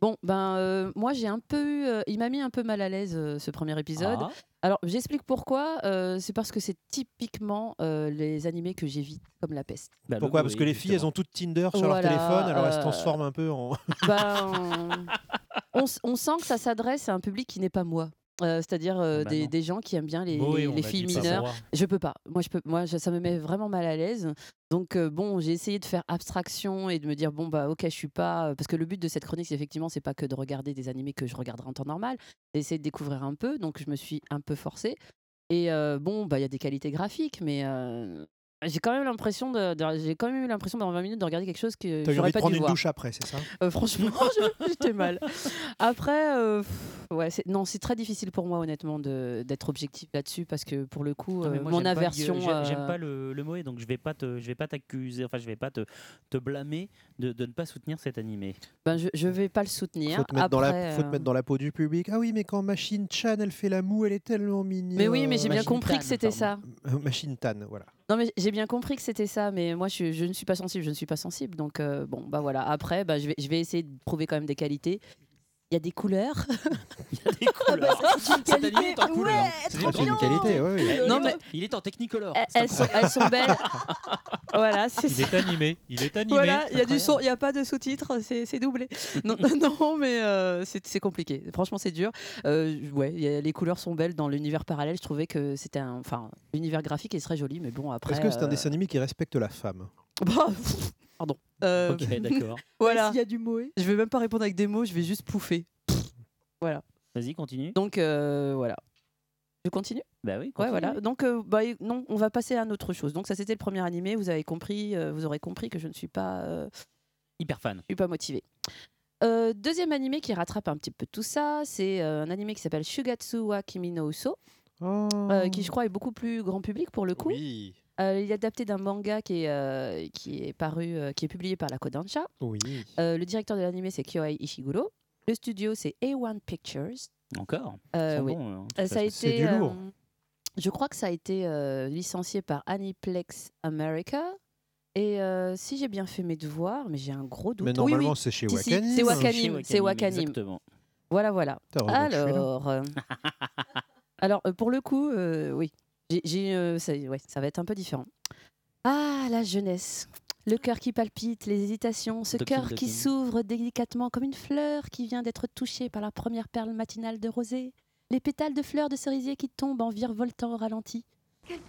Bon, ben, euh, moi, j'ai un peu eu, euh, il m'a mis un peu mal à l'aise euh, ce premier épisode. Ah, Alors, j'explique pourquoi. euh, c'est parce que c'est typiquement euh, les animés que j'évite comme la peste. bah, le Pourquoi? Parce que les filles, elles ont toutes Tinder sur Voilà, leur téléphone, alors elles se euh, transforment un peu en. Ben, [LAUGHS] on sent que ça s'adresse à un public qui n'est pas moi. Euh, C'est-à-dire euh, Ah bah des, gens qui aiment bien les, filles mineures. Je peux pas. Moi, je peux. Moi, je- ça me met vraiment mal à l'aise. Donc euh, bon, j'ai essayé de faire abstraction et de me dire bon bah ok, je suis pas parce que le but de cette chronique, effectivement, c'est pas que de regarder des animés que je regarderai en temps normal, c'est d'essayer de découvrir un peu. Donc je me suis un peu forcée. Et bon, bah il y a des qualités graphiques, mais j'ai quand même l'impression de, de- j'ai quand même eu l'impression dans 20 minutes de regarder quelque chose que T'as eu j'aurais envie de pas prendre dû une voir. douche après, c'est ça? Euh, franchement, [LAUGHS] je- j'étais mal. Après, euh, pff, ouais, c'est- non, c'est très difficile pour moi, honnêtement, de- d'être objectif là-dessus parce que pour le coup, Non, mais euh, moi, mon j'aime pas le- aversion. j'ai- J'aime euh, pas le, le Moe, donc je vais pas te, je vais pas t'accuser, enfin je vais pas te, te blâmer de, de ne pas soutenir cet animé. ben, je, je vais pas le soutenir. Faut te, mettre dans la, Après, faut te euh, mettre dans la peau du public. Ah oui, mais quand Machine Chan, elle fait la moue, elle est tellement mignonne. Mais oui, mais j'ai bien Machine compris Tan, que c'était ça. pardon. Euh, Machine Tan, voilà. Non, mais j'ai bien compris que c'était ça, mais moi, je, ne suis pas sensible, je ne suis pas sensible. Donc, euh, bon, bah voilà. Après, bah, je vais essayer de prouver quand même des qualités. [LAUGHS] Il y a des couleurs. Il y a des couleurs. Cet animé est en couleur. C'est une qualité, ouais, ouais. Il Non, est mais- en- il est en technicolor. Elles, sont, elles sont belles. [LAUGHS] Voilà, c'est Il est animé. Il est animé. Voilà, il y a du son, il n'y a pas de sous-titres, c'est c'est doublé. [LAUGHS] Non, non mais euh, c'est c'est compliqué. Franchement, c'est dur. Euh, ouais, il y a- les couleurs sont belles dans l'univers parallèle. Je trouvais que c'était un, enfin, l'univers graphique est très joli, mais bon après. Est-ce que c'est un euh, dessin animé qui respecte la femme? Bah, pff, Pardon. Euh, Ok, d'accord. [LAUGHS] Voilà. S'il y a du moé. Je vais même pas répondre avec des mots, je vais juste pouffer. Voilà. Vas-y, continue. Donc euh, voilà. Je continue Bah oui, Ouais, continue. voilà. Donc, euh, bah, non, on va passer à une autre chose. Donc, ça, c'était le premier animé. Vous avez compris, euh, vous aurez compris que je ne suis pas, euh, Hyper fan. je suis pas motivée. Euh, deuxième animé qui rattrape un petit peu tout ça, c'est euh, un animé qui s'appelle Shugatsu wa Kimi no Uso, euh, qui je crois est beaucoup plus grand public pour le coup. Oui. Euh, il est adapté d'un manga qui est, euh, qui est paru, euh, qui est publié par la Kodansha. Oui. Euh, le directeur de l'animé c'est Kyohei Ishiguro. Le studio c'est A1 Pictures. Encore Euh, oui. bons, hein, Euh, ça a été, du lourd. je crois que ça a été euh, licencié par Aniplex America. Et euh, si j'ai bien fait mes devoirs, mais j'ai un gros doute. Mais normalement, oui. c'est chez Si, si, Wakanim. C'est Wakanim. C'est Wakanim. Exactement. Voilà, voilà. Alors, euh, [LAUGHS] alors euh, pour le coup, euh, oui, j'ai, euh, ça, ouais, ça va être un peu différent. Ah, la jeunesse. Le cœur qui palpite, les hésitations, ce cœur qui s'ouvre délicatement comme une fleur qui vient d'être touchée par la première perle matinale de rosée. Les pétales de fleurs de cerisier qui tombent en virevoltant au ralenti.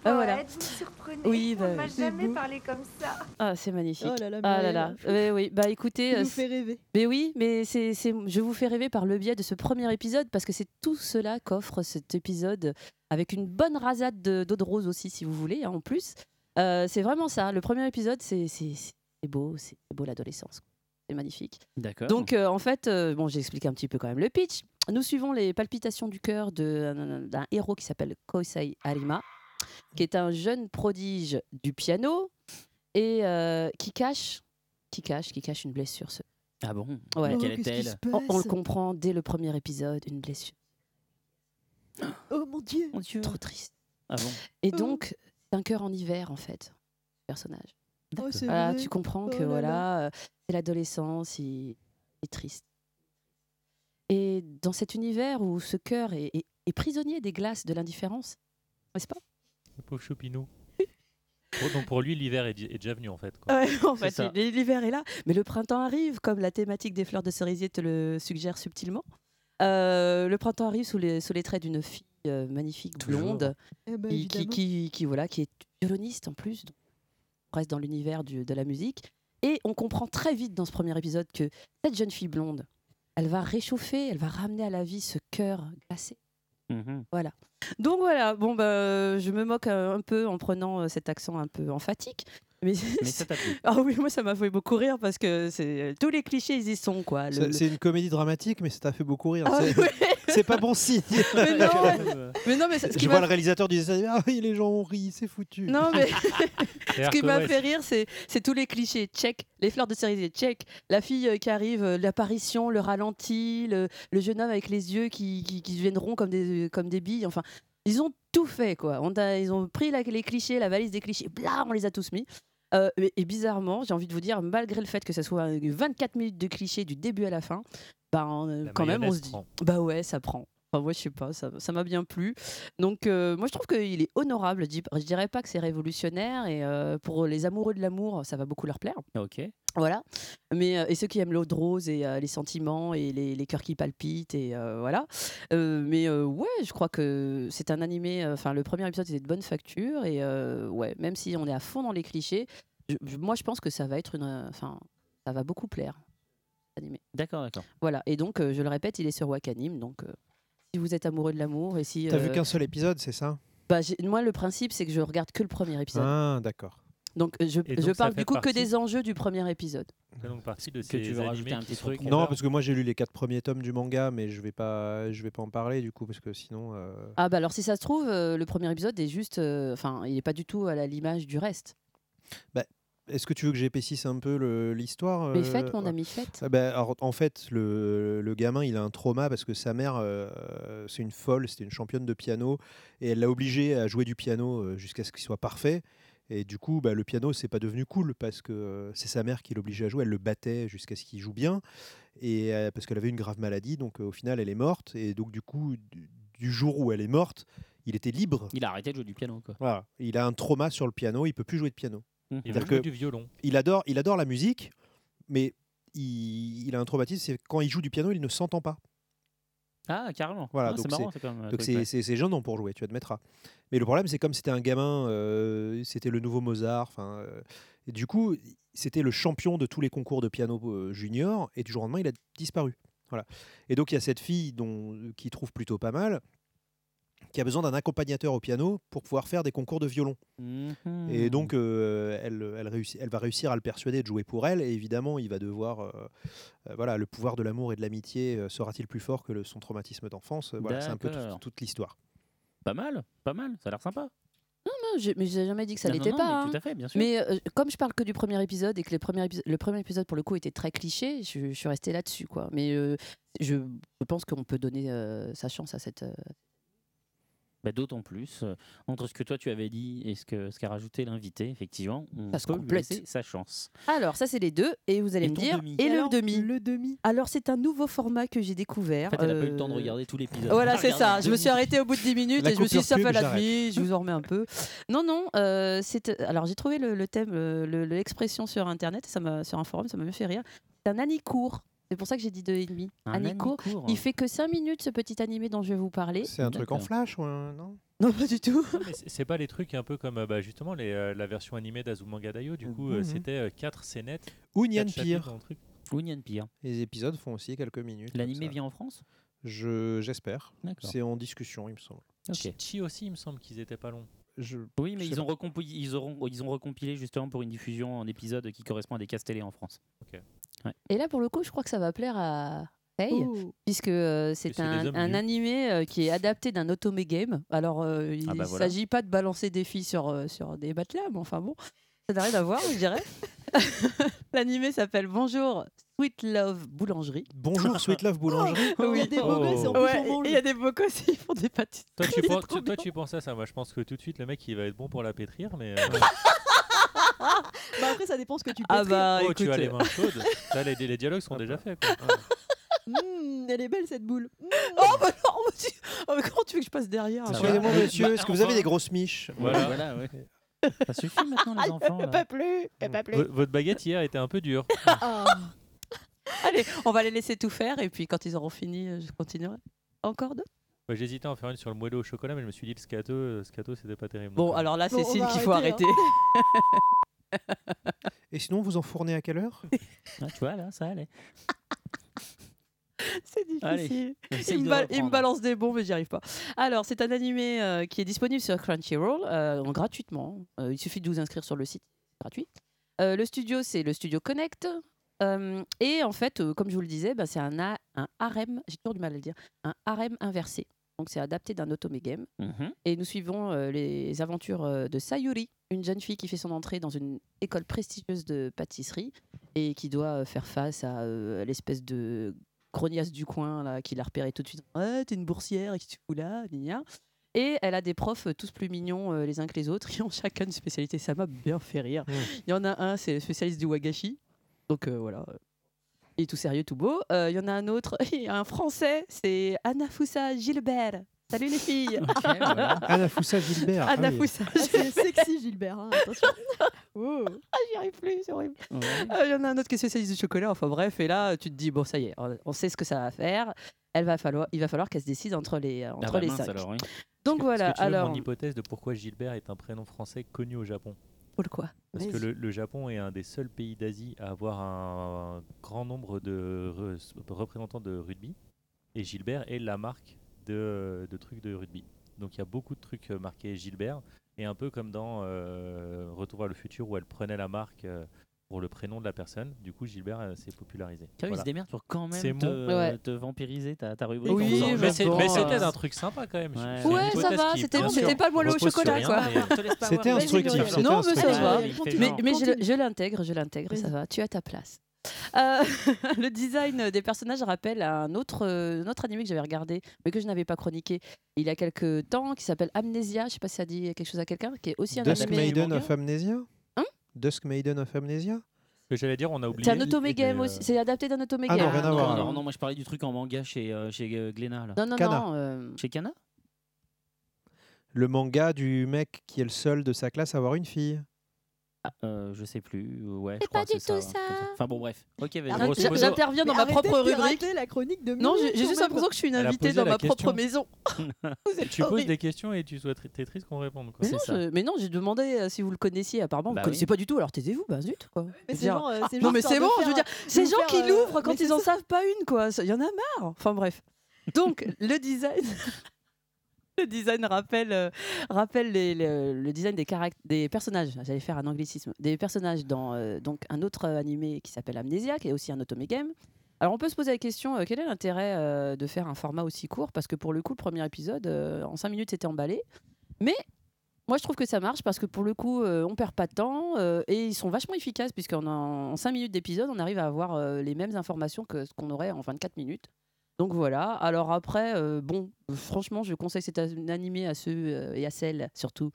Ah, voilà. Vous me surprenez. Oui, On bah, m'a c'est jamais beau. parlé comme ça. Ah, c'est magnifique. Oh là là, ah là là. Ouais, oui, bah écoutez, euh, nous fais rêver. mais oui, mais c'est, c'est- je vous fais rêver par le biais de ce premier épisode parce que c'est tout cela qu'offre cet épisode avec une bonne rasade de- d'eau de rose aussi, si vous voulez, hein, en plus. Euh, c'est vraiment ça. Le premier épisode, c'est, beau, c'est beau l'adolescence. C'est magnifique. D'accord. Donc, euh, en fait, euh, bon, j'ai expliqué un petit peu quand même le pitch. Nous suivons les palpitations du cœur de- d'un héros qui s'appelle Kosei Arima, qui est un jeune prodige du piano et euh, qui cache, qui cache, qui cache une blessure. ce- Ah bon? Ouais. Oh, Quelle est-elle? On, on le comprend dès le premier épisode, une blessure. Oh mon dieu. Mon Dieu. Trop triste. Ah bon? Et Oh. donc, c'est un cœur en hiver, en fait, ce personnage. Oh, Voilà, tu comprends que là voilà, là. euh, c'est l'adolescence, il il est triste. Et dans cet univers où ce cœur est, est- est prisonnier des glaces de l'indifférence, n'est-ce pas? Le pauvre donc pour lui, l'hiver est, est déjà venu en fait. quoi. Ouais, en fait, l'hiver est là, mais le printemps arrive, comme la thématique des fleurs de cerisier te le suggère subtilement. Euh, le printemps arrive sous les, sous les traits d'une fille euh, magnifique, blonde, Eh ben, qui, qui, évidemment. qui, qui, voilà, qui est violoniste en plus. Donc, on reste dans l'univers de la musique. Et on comprend très vite dans ce premier épisode que cette jeune fille blonde, elle va réchauffer, elle va ramener à la vie ce cœur glacé. Mhm. Voilà. Donc voilà, bon bah, je me moque euh, un peu en prenant euh, cet accent un peu emphatique. Mais, Mais [LAUGHS] ça t'a plu. ah oui, moi ça m'a fait beaucoup rire parce que c'est tous les clichés ils y sont quoi. Le- C'est le- c'est une comédie dramatique, mais ça t'a fait beaucoup rire. Ah C'est- [LAUGHS] pas bon signe. [LAUGHS] Mais non, mais non, mais ça- ce Je qui vois m'a le réalisateur du dessin Ah oui, les gens ont ri, c'est foutu. Non, mais ce qui m'a fait rire, c'est c'est tous les clichés. Check, les fleurs de cerisier, check. La fille euh, qui arrive, euh, l'apparition, le ralenti, le, le jeune homme avec les yeux qui, qui, ronds comme des, comme des billes. Enfin, ils ont tout fait, quoi. On a- ils ont pris la- les clichés, la valise des clichés, bla, on les a tous mis. Euh, et, et bizarrement, j'ai envie de vous dire, malgré le fait que ça soit euh, 24 minutes de clichés du début à la fin, ben, euh, quand même, on se dit, prend. bah ouais, ça prend. Enfin, moi, je sais pas, ça ça m'a bien plu. Donc, euh, moi, je trouve qu'il est honorable. Je dirais pas que c'est révolutionnaire. Et euh, pour les amoureux de l'amour, ça va beaucoup leur plaire. Ok. Voilà. Mais, euh, et ceux qui aiment l'eau de rose et les sentiments et les, les cœurs qui palpitent. Et voilà. Mais ouais, je crois que c'est un animé. Enfin, le premier épisode était de bonne facture. Et ouais, même si on est à fond dans les clichés, je- je- moi, je pense que ça va être une. Enfin, ça va beaucoup plaire. Animé. D'accord, d'accord. Voilà. Et donc, je le répète, il est sur Wakanim. Donc, si vous êtes amoureux de l'amour et si. T'as vu euh, qu'un seul épisode, c'est ça? Bah, moi, le principe, c'est que je regarde que le premier épisode. Ah, d'accord. Donc, euh, je, je parle du coup que des enjeux du premier épisode. Donc partie de Que ces tu veux rajouter un petit truc Non, parce que moi j'ai lu les quatre premiers tomes du manga, mais je vais pas, je vais pas en parler du coup, parce que sinon. euh, Ah, bah alors, si ça se trouve, euh, le premier épisode est juste. euh, Enfin, il n'est pas du tout à la- l'image du reste. Est-ce que tu veux que j'épaississe un peu l'histoire Mais euh, faites, mon ouais. ami, faites. Ah ben, alors, en fait, le, le gamin, il a un trauma parce que sa mère, euh, c'est une folle, c'était une championne de piano, et elle l'a obligé à jouer du piano euh, jusqu'à ce qu'il soit parfait. Et du coup, bah, le piano, c'est pas devenu cool parce que euh, c'est sa mère qui l'obligeait à jouer. Elle le battait jusqu'à ce qu'il joue bien, et euh, parce qu'elle avait une grave maladie. Donc, euh, au final, elle est morte. Et donc, du coup, du, du jour où elle est morte, il était libre. Il a arrêté de jouer du piano, quoi. Voilà. Il a un trauma sur le piano. Il peut plus jouer de piano. Il jouer que du violon. Il adore, il adore la musique, mais il, il a un traumatisme, c'est quand il joue du piano, il ne s'entend pas. Ah, carrément. Voilà, Ah, donc c'est marrant, c'est quand même un donc c'est c'est- c'est gênant pour jouer, tu admettras. Mais le problème, c'est comme c'était un gamin, euh, c'était le nouveau Mozart. Enfin, euh, et du coup, c'était le champion de tous les concours de piano euh, junior, et du jour au lendemain, il a disparu. Voilà. Et donc il y a cette fille dont qui trouve plutôt pas mal, qui a besoin d'un accompagnateur au piano pour pouvoir faire des concours de violon. Mhm. Et donc, euh, elle, elle, réussit, elle va réussir à le persuader de jouer pour elle. Et évidemment, il va devoir. euh, euh, voilà, le pouvoir de l'amour et de l'amitié euh, sera-t-il plus fort que le- son traumatisme d'enfance? Voilà, c'est un peu tout- toute l'histoire. Pas mal, pas mal, ça a l'air sympa. Non, j'ai- mais j'ai jamais dit que ça Non, non, l'était non, pas. mais hein. tout à fait, bien sûr. Mais euh, comme je parle que du premier épisode et que le premier, épisode, le premier épisode pour le coup était très cliché, je, je suis restée là-dessus quoi. Mais euh, je, je pense qu'on peut donner euh, sa chance à cette. Euh, Bah, D'autant plus, euh, entre ce que toi tu avais dit et ce qu'a ce qu'a rajouté l'invité, effectivement, on Ça peut lui laisser sa chance. Alors ça c'est les deux et vous allez Et me ton dire demi. et, le alors, demi. Le demi. Alors c'est un nouveau format que j'ai découvert. En fait, elle n'a pas eu le temps de euh, regarder tout l'épisode. Voilà, a [LAUGHS] c'est regardé ça. le Je me suis demi. arrêtée au bout de 10 minutes La et je me suis dit, ça coupure fait pub, la j'arrête. demi, je vous en remets un peu. Non, non, euh, c'est- alors j'ai trouvé le, le thème, euh, le- l'expression sur Internet, ça m'a- sur un forum, ça m'a fait rire. C'est un Annie-court. C'est pour ça que j'ai dit deux et demi. Un Annie-court. Annie-court. Il fait que 5 minutes ce petit animé dont je vais vous parler. C'est un truc en flash ou non? Non, pas du tout. C'est- pas les trucs un peu comme euh, bah, justement les, euh, la version animée d'Azumanga Daioh. Du coup, euh, Mhm. c'était 4 scénettes. Ou quatre Nyan Pire. Ou Nyan Pire. Les épisodes font aussi quelques minutes. L'animé vient en France? Je J'espère. D'accord. C'est en discussion, il me semble. Ok. Chi- aussi, il me semble qu'ils étaient pas longs. Je... Oui, mais Je ils ont, recompilé, ils, auront, ils ont recompilé justement pour une diffusion en épisode qui correspond à des casse télé en France. Et là, pour le coup, je crois que ça va plaire à. Oh. Puisque euh, c'est un, hommes animé euh, qui est adapté d'un otome game. Alors, euh, il Ah ne bah voilà. s'agit pas de balancer des filles sur, euh, sur des matelas, mais enfin bon, ça n'a rien à voir, je dirais. [LAUGHS] L'animé s'appelle Bonjour Sweet Love Boulangerie. Bonjour Sweet Love Boulangerie. Il y a des beaux Oh. gosses Ouais, il y a des beaux gosses, ils font des pâtisseries. Toi, tu, penses, toi, tu penses à ça. Moi, je pense que tout de suite, le mec, il va être bon pour la pétrir. Mais euh, [LAUGHS] [LAUGHS] Bah après, ça dépend ce que tu Ah pétris. bah oh, écoute, tu as les mains chaudes. [LAUGHS] Là, les, les dialogues sont déjà faits. quoi. [LAUGHS] Mmh, elle est belle cette boule. Mmh. Oh bah non, oh, tu- oh, mais comment tu veux que je passe derrière Ça hein va. Excusez-moi, Bah, monsieur, est-ce que vous avez des grosses miches? Voilà. voilà ouais. Ça suffit maintenant, les enfants. là. plus, pas V- votre baguette hier était un peu dure. Ah. Allez, on va les laisser tout faire et puis quand ils auront fini, euh, je continuerai. Encore deux Bah, J'hésitais à en faire une sur le moelleux au chocolat, mais je me suis dit, le scato, euh, scato c'était pas terrible. Bon, euh, alors là, Bon, c'est on signe va qu'il faut arrêter, arrêter. Et sinon, vous en fournez à quelle heure? [LAUGHS] Ah, tu vois, là, ça allait. [LAUGHS] C'est difficile. Il me, de ba- il me reprendre. balance des bombes mais j'y arrive pas. Alors, c'est un animé euh, qui est disponible sur Crunchyroll euh, en gratuitement. Euh, il suffit de vous inscrire sur le site, c'est gratuit. Euh, le studio, c'est le studio Connect. Euh, et en fait, euh, comme je vous le disais, bah, c'est un, un harem, j'ai toujours du mal à le dire, un harem inversé. Donc, c'est adapté d'un otome game. Mhm. Et nous suivons euh, les aventures euh, de Sayuri, une jeune fille qui fait son entrée dans une école prestigieuse de pâtisserie et qui doit euh, faire face à euh, l'espèce de grognasse du coin là, qui l'a repéré tout de suite. Ouais, t'es une boursière, et que tu fous là gna. Et elle a des profs tous plus mignons euh, les uns que les autres, [LAUGHS] qui ont chacun une spécialité. Ça m'a bien fait rire. Mm. Il y en a un, c'est le spécialiste du wagashi. Donc euh, voilà. Il est tout sérieux, tout beau. Euh, Il y en a un autre, [LAUGHS] il y a un français, c'est Anafusa Gilbert. Salut les filles [LAUGHS] Ok, voilà. Anna Foussa Gilbert. ah oui. Anafusa Ah, c'est sexy Gilbert, hein, attention. [LAUGHS] Oh. Ah, j'y arrive plus, c'est horrible. Ouais. Euh, Il y en a un autre qui est spécialiste du chocolat. Enfin bref, et là, tu te dis, bon, ça y est, on- sait ce que ça va faire. Elle va falloir, il va falloir qu'elle se décide entre les, euh, Ah entre bah les mince, cinq. alors, oui. Donc que- voilà, alors, mon hypothèse de pourquoi Gilbert est un prénom français connu au Japon? Pourquoi Parce que le, le Japon est un des seuls pays d'Asie à avoir un, grand nombre de re- représentants de rugby. Et Gilbert est la marque de, de trucs de rugby. Donc il y a beaucoup de trucs euh, marqués Gilbert. Et un peu comme dans euh, Retour vers le futur où elle prenait la marque euh, pour le prénom de la personne. Du coup, Gilbert euh, s'est popularisé. Il Voilà. se démerde pour quand même te, mon- Ouais. te vampiriser ta, ta rubrique. Oui, en mais c'était un truc sympa quand même. Ouais. Ça va, c'était- pas le moelleux au chocolat, C'était avoir- instructif, Non, mais ça va. Il Mais, je, l'intègre, je l'intègre, ça va, tu as ta place. Euh, [LAUGHS] le design des personnages rappelle un autre, euh, un autre animé que j'avais regardé, mais que je n'avais pas chroniqué il y a quelques temps, qui s'appelle Amnesia. Je sais pas si ça dit quelque chose à quelqu'un, qui est aussi un Dusk animé. Maiden of Amnesia? Dusk Maiden of Amnesia que j'allais dire, on a oublié. C'est un otome mais, game euh, aussi. C'est adapté d'un otome Ah non, rien à non, voir, non, non, moi je parlais du truc en manga chez, euh, chez euh, Glénat. Là. Non, non, Kana. non. euh, Chez Kana? Le manga du mec qui est le seul de sa classe à avoir une fille. Euh, je sais plus. euh, Ouais, C'est pas du tout ça. Enfin bon, bref. Ok, J'interviens dans Mais ma propre rubrique. la chronique de Non, j'ai juste l'impression que je suis une invitée dans ma propre question. maison. [LAUGHS] Vous Tu poses des questions et tu souhaites t'es triste qu'on réponde. Quoi. Mais non, je- mais non, j'ai demandé euh, si vous le connaissiez. Apparemment, vous Bah ne connaissez oui. pas du tout. Alors taisez-vous, bah zut. Quoi. Mais c'est genre, non, mais c'est bon. je veux dire, ces vous gens qui l'ouvrent quand ils en savent pas une, quoi. Il y en a marre. Enfin bref. Donc le design. [LAUGHS] Le design rappelle, euh, les- le, design des, personnages. J'allais faire un anglicisme. Des personnages dans euh, donc un autre euh, animé qui s'appelle Amnesia, qui est aussi un Otome Game. Alors on peut se poser la question euh, quel est l'intérêt euh, de faire un format aussi court? Parce que pour le coup, le premier épisode, euh, en 5 minutes, c'était emballé. Mais moi, je trouve que ça marche parce que pour le coup, euh, on perd pas de temps euh, et ils sont vachement efficaces puisqu'en en 5 minutes d'épisode, on arrive à avoir euh, les mêmes informations que ce qu'on aurait en 24 minutes. Donc voilà. Alors après, euh, bon, euh, franchement, je conseille cet an- animé à ceux euh, et à celles surtout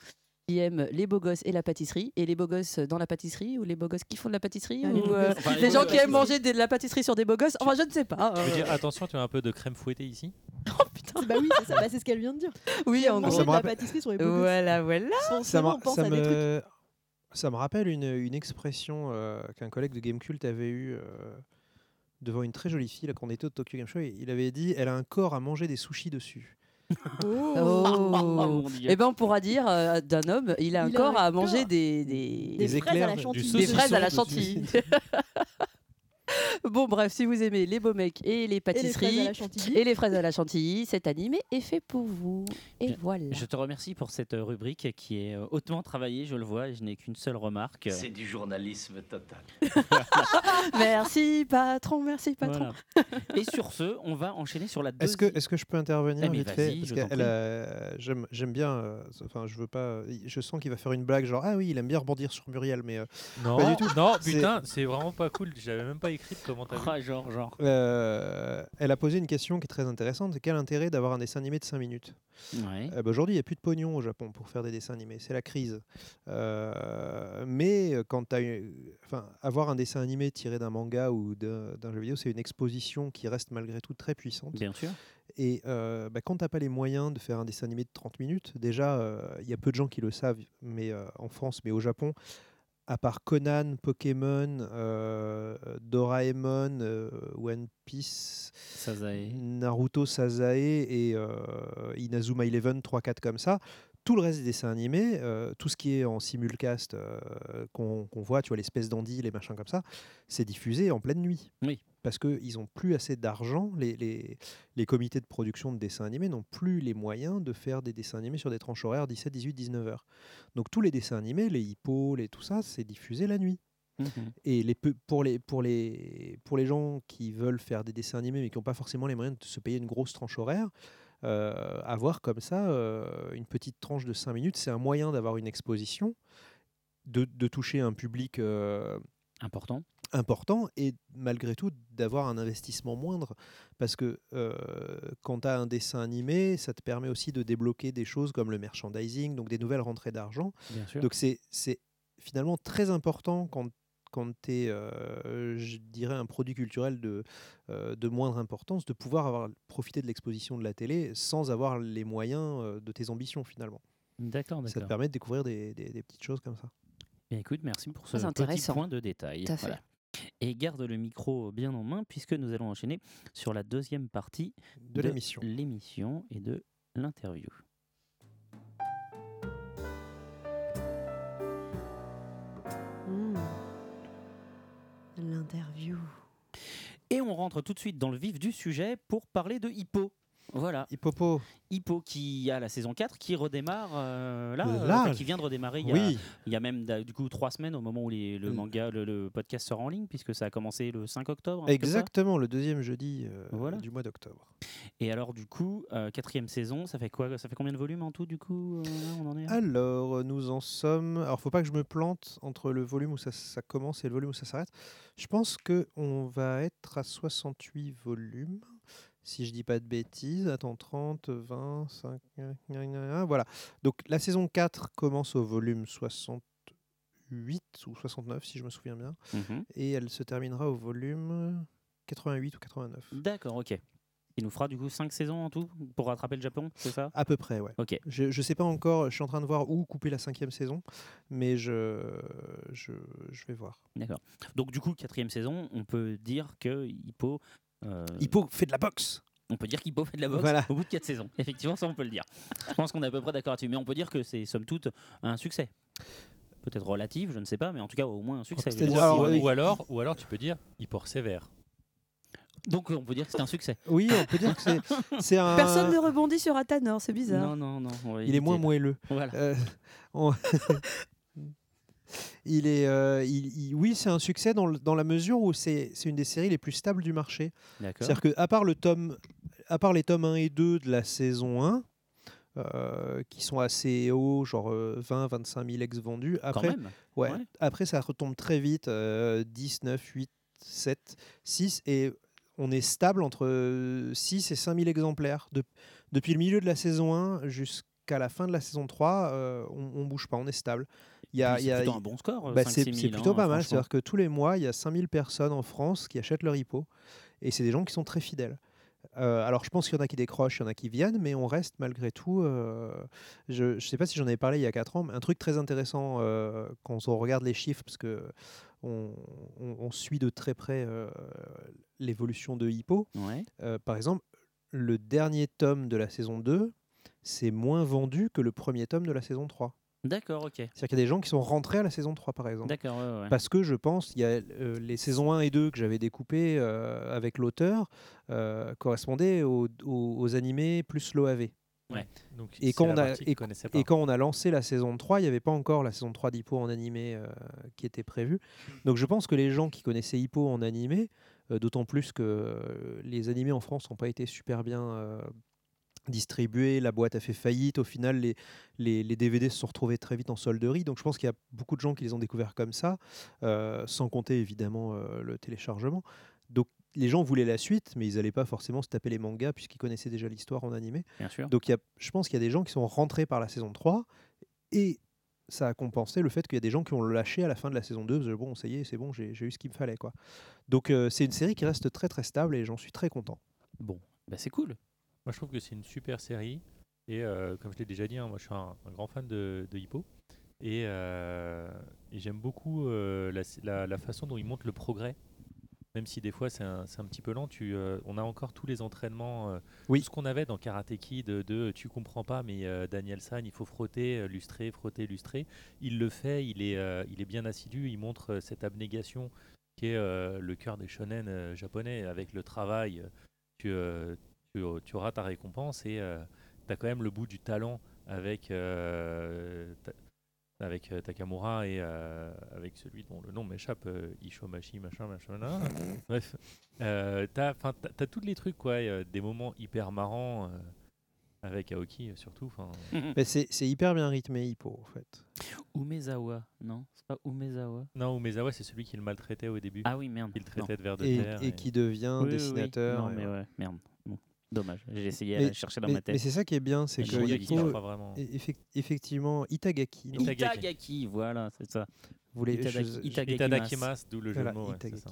qui aiment les beaux gosses et la pâtisserie. Et les beaux gosses dans la pâtisserie ou les beaux gosses qui font de la pâtisserie Ah, ou euh. Enfin, les les beaux gens qui aiment la manger de la pâtisserie sur des beaux gosses? Enfin, je ne sais pas. Je veux euh, dire, attention, tu as un peu de crème fouettée ici? [LAUGHS] Bah oui, c'est ça, bah, c'est ce qu'elle vient de dire. Oui, en gros. de la pâtisserie sur les beaux gosses. Voilà, voilà. ça, me- on pense ça à des trucs. me, ça me rappelle une, une expression euh, qu'un collègue de Gamecult avait eue euh, devant une très jolie fille là, quand on était au Tokyo Game Show. et il avait dit Elle a un corps à manger des sushis dessus. [LAUGHS] Oh. mon Dieu. Eh ben on pourra dire euh, d'un homme, il a un a corps un à manger corps. des des, Des Des fraises à éclairs, la du chantilly. des fraises à la saucisson chantilly. [LAUGHS] [LAUGHS] bon bref, si vous aimez les beaux mecs et les pâtisseries et les fraises à la chantilly, cet animé est fait pour vous. Et Bien. voilà. Je te remercie pour cette euh, rubrique qui est euh, hautement travaillée, je le vois, et je n'ai qu'une seule remarque. C'est du journalisme total. [LAUGHS] Merci patron, merci patron. Voilà. Et sur ce, on va enchaîner sur la Est-ce que, deuxième. est-ce que je peux intervenir Eh vite fait? j'aime, j'aime bien. euh, Enfin, je veux pas. Je sens qu'il va faire une blague genre ah oui, il aime bien rebondir sur Muriel, mais euh, Non, Pas du tout. non, putain, c'est vraiment pas cool. J'avais même pas écrit comment t'as vu. Ah, genre, genre. euh, elle a posé une question qui est très intéressante. C'est quel intérêt d'avoir un dessin animé de 5 minutes Ouais. Euh, bah, Aujourd'hui, il n'y a plus de pognon au Japon pour faire des dessins animés. C'est la crise. Euh, mais quand enfin, avoir un dessin animé tiré d'un manga ou d'un jeu vidéo, c'est une exposition qui reste malgré tout très puissante. Bien sûr. Et euh, bah, quand tu n'as pas les moyens de faire un dessin animé de 30 minutes, déjà, euh, il y a peu de gens qui le savent mais, euh, en France, mais au Japon, à part Conan, Pokémon, euh, Doraemon, euh, One Piece, Sazae. Naruto, Sazae et euh, Inazuma Eleven, 3-4 comme ça, tout le reste des dessins animés, tout ce qui est en simulcast qu'on qu'on voit, tu vois, l'espèce d'Andy, les machins comme ça, c'est diffusé en pleine nuit. Oui. Parce qu'ils n'ont plus assez d'argent, les, les, les comités de production de dessins animés n'ont plus les moyens de faire des dessins animés sur des tranches horaires 17, 18, 19 heures. Donc tous les dessins animés, les hippos, les, tout ça, c'est diffusé la nuit. Mhm. Et les, pour, les, pour, les, pour les gens qui veulent faire des dessins animés mais qui n'ont pas forcément les moyens de se payer une grosse tranche horaire, euh, avoir comme ça euh, une petite tranche de 5 minutes, c'est un moyen d'avoir une exposition, de, de toucher un public euh, Important. Important et malgré tout d'avoir un investissement moindre. Parce que euh, quand tu as un dessin animé, ça te permet aussi de débloquer des choses comme le merchandising, donc des nouvelles rentrées d'argent. Donc c'est c'est finalement très important quand, quand tu es, euh, je dirais, un produit culturel de, euh, de moindre importance, de pouvoir avoir, profiter de l'exposition de la télé sans avoir les moyens euh, de tes ambitions finalement. D'accord, Ça te d'accord. permet de découvrir des, des- des petites choses comme ça. Bien, écoute, merci pour ce petit point de détail. Tout à fait. Et garde le micro bien en main puisque nous allons enchaîner sur la deuxième partie De l'émission. l'émission et de l'interview. Mmh. L'interview. Et on rentre tout de suite dans le vif du sujet pour parler de Hippo. Voilà. Hippopo. Hippo qui a la saison 4 qui redémarre euh, là, Là. euh, enfin, qui vient de redémarrer il y a, Oui. il y a même du coup trois semaines au moment où les- le Mm. manga, le, le podcast sort en ligne puisque ça a commencé le 5 octobre. Exactement, le deuxième jeudi euh, Voilà. du mois d'octobre. Et alors du coup, euh, quatrième saison, ça fait quoi Ça fait combien de volumes en tout du coup là, On en est? Alors, nous en sommes. Alors, faut pas que je me plante entre le volume où ça, ça commence et le volume où ça s'arrête. Je pense que on va être à 68 volumes, si je dis pas de bêtises. Attends, 30, 20, 5, gna, gna, gna, voilà. Donc, la saison 4 commence au volume 68 ou 69, si je me souviens bien, Mhm. et elle se terminera au volume 88 ou 89. D'accord, ok. Il nous fera du coup 5 saisons en tout pour rattraper le Japon, c'est ça? À peu près, ouais. Ok. Je, je sais pas encore, je suis en train de voir où couper la cinquième saison, mais je, je, je vais voir. D'accord. Donc du coup, quatrième saison, on peut dire que Hippo. Euh, Hippo fait de la boxe. On peut dire qu'Hippo fait de la boxe Voilà. au bout de 4 saisons. [LAUGHS] Effectivement, ça on peut le dire. Je pense qu'on est à peu près d'accord là-dessus. Mais on peut dire que c'est somme toute un succès. Peut-être relatif, je ne sais pas, mais en tout cas au moins un succès. Ou, alors, ou alors, tu peux dire, il persévère. Donc on peut dire que c'est un succès. Oui, on peut dire que c'est- [LAUGHS] c'est un. Personne ne rebondit sur Athanor, c'est bizarre. Non, non, non. Il est moins moelleux. Voilà. Euh, on- [LAUGHS] il est, euh, il- il- oui, c'est un succès dans, le- dans la mesure où c'est une des séries les plus stables du marché. C'est-à-dire que à part le tome, à part les tomes 1 et 2 de la saison 1, euh, qui sont assez hauts, genre 20-25 000 ex vendus. Après, ouais, Ouais. après, ça retombe très vite, euh, 10, 9, 8, 7, 6, et on est stable entre euh, 6 et 5 000 exemplaires. De- depuis le milieu de la saison 1 jusqu'à la fin de la saison 3, euh, on, on bouge pas, on est stable. Il y a, c'est plutôt un bon score, bah, 5 c'est 6 000, c'est plutôt hein, pas mal. C'est-à-dire que tous les mois, il y a 5000 personnes en France qui achètent leur hippo. Et c'est des gens qui sont très fidèles. Euh, alors, je pense qu'il y en a qui décrochent, il y en a qui viennent, mais on reste malgré tout. euh, je ne sais pas si j'en avais parlé il y a 4 ans, mais un truc très intéressant euh, quand on regarde les chiffres, parce que on, on- on suit de très près euh, l'évolution de Hippo. Ouais. Par exemple, le dernier tome de la saison 2, c'est moins vendu que le premier tome de la saison 3. D'accord, ok. C'est-à-dire qu'il y a des gens qui sont rentrés à la saison 3, par exemple. D'accord, ouais, ouais. Parce que je pense, il y a euh, les saisons 1 et 2 que j'avais découpées euh, avec l'auteur euh, correspondaient aux, aux- aux animés plus l'OAV. Ouais. Donc, Et quand, on a, et, et quand on a lancé la saison 3, il n'y avait pas encore la saison 3 d'Hippo en animé euh, qui était prévue. Donc je pense que les gens qui connaissaient Hippo en animé, euh, d'autant plus que euh, les animés en France n'ont pas été super bien distribués, la boîte a fait faillite, au final les, les, les DVD se sont retrouvés très vite en solderie, donc je pense qu'il y a beaucoup de gens qui les ont découverts comme ça, euh, sans compter évidemment euh, le téléchargement. Donc les gens voulaient la suite, mais ils n'allaient pas forcément se taper les mangas puisqu'ils connaissaient déjà l'histoire en animé. Bien sûr. Donc il y a, je pense qu'il y a des gens qui sont rentrés par la saison 3 et ça a compensé le fait qu'il y a des gens qui ont lâché à la fin de la saison 2. parce que, Bon, ça y est, c'est bon, j'ai j'ai eu ce qu'il me fallait. Quoi. Donc euh, c'est une série qui reste très très stable et j'en suis très content. Bon, bah c'est cool. Moi, je trouve que c'est une super série. Et euh, comme je l'ai déjà dit, hein, moi, je suis un, un grand fan de, de Hippo. Et, euh, et j'aime beaucoup euh, la, la- la façon dont il montre le progrès. Même si des fois c'est un, un petit peu lent, tu, on a encore tous les entraînements, Oui. tout ce qu'on avait dans Karate Kid de, de tu comprends pas, mais Daniel San, il faut frotter, lustrer, frotter, lustrer. Il le fait, il est, il est bien assidu, il montre cette abnégation qui est le cœur des shonen japonais. Avec le travail, tu, tu, tu auras ta récompense et tu as quand même le bout du talent avec, euh, ta- avec euh, Takamura et euh, avec celui dont le nom m'échappe, euh, Ishomashi, machin, machin. [LAUGHS] Bref, euh, tu as, tous les trucs, quoi, euh, des moments hyper marrants euh, avec Aoki euh, surtout. Mais c'est c'est hyper bien rythmé Hippo en fait. Umezawa, non? C'est pas Umezawa? Non, Umezawa, c'est celui qui le maltraitait au début. Ah oui, merde. Il le traitait Non. de vers de Et, terre. et qui devient Oui, oui, oui. dessinateur. Non, mais ouais, merde. Dommage. J'ai essayé à Mais- la chercher dans mais- ma tête. Mais c'est ça qui est bien, c'est que e- effec- effectivement, Itagaki. non Itagaki. Itagaki, voilà, c'est ça. Vous voulez- Itadaki- je- je- Itagakimas. Itadakimasu, d'où le jeu Voilà, de mots. ouais, ça.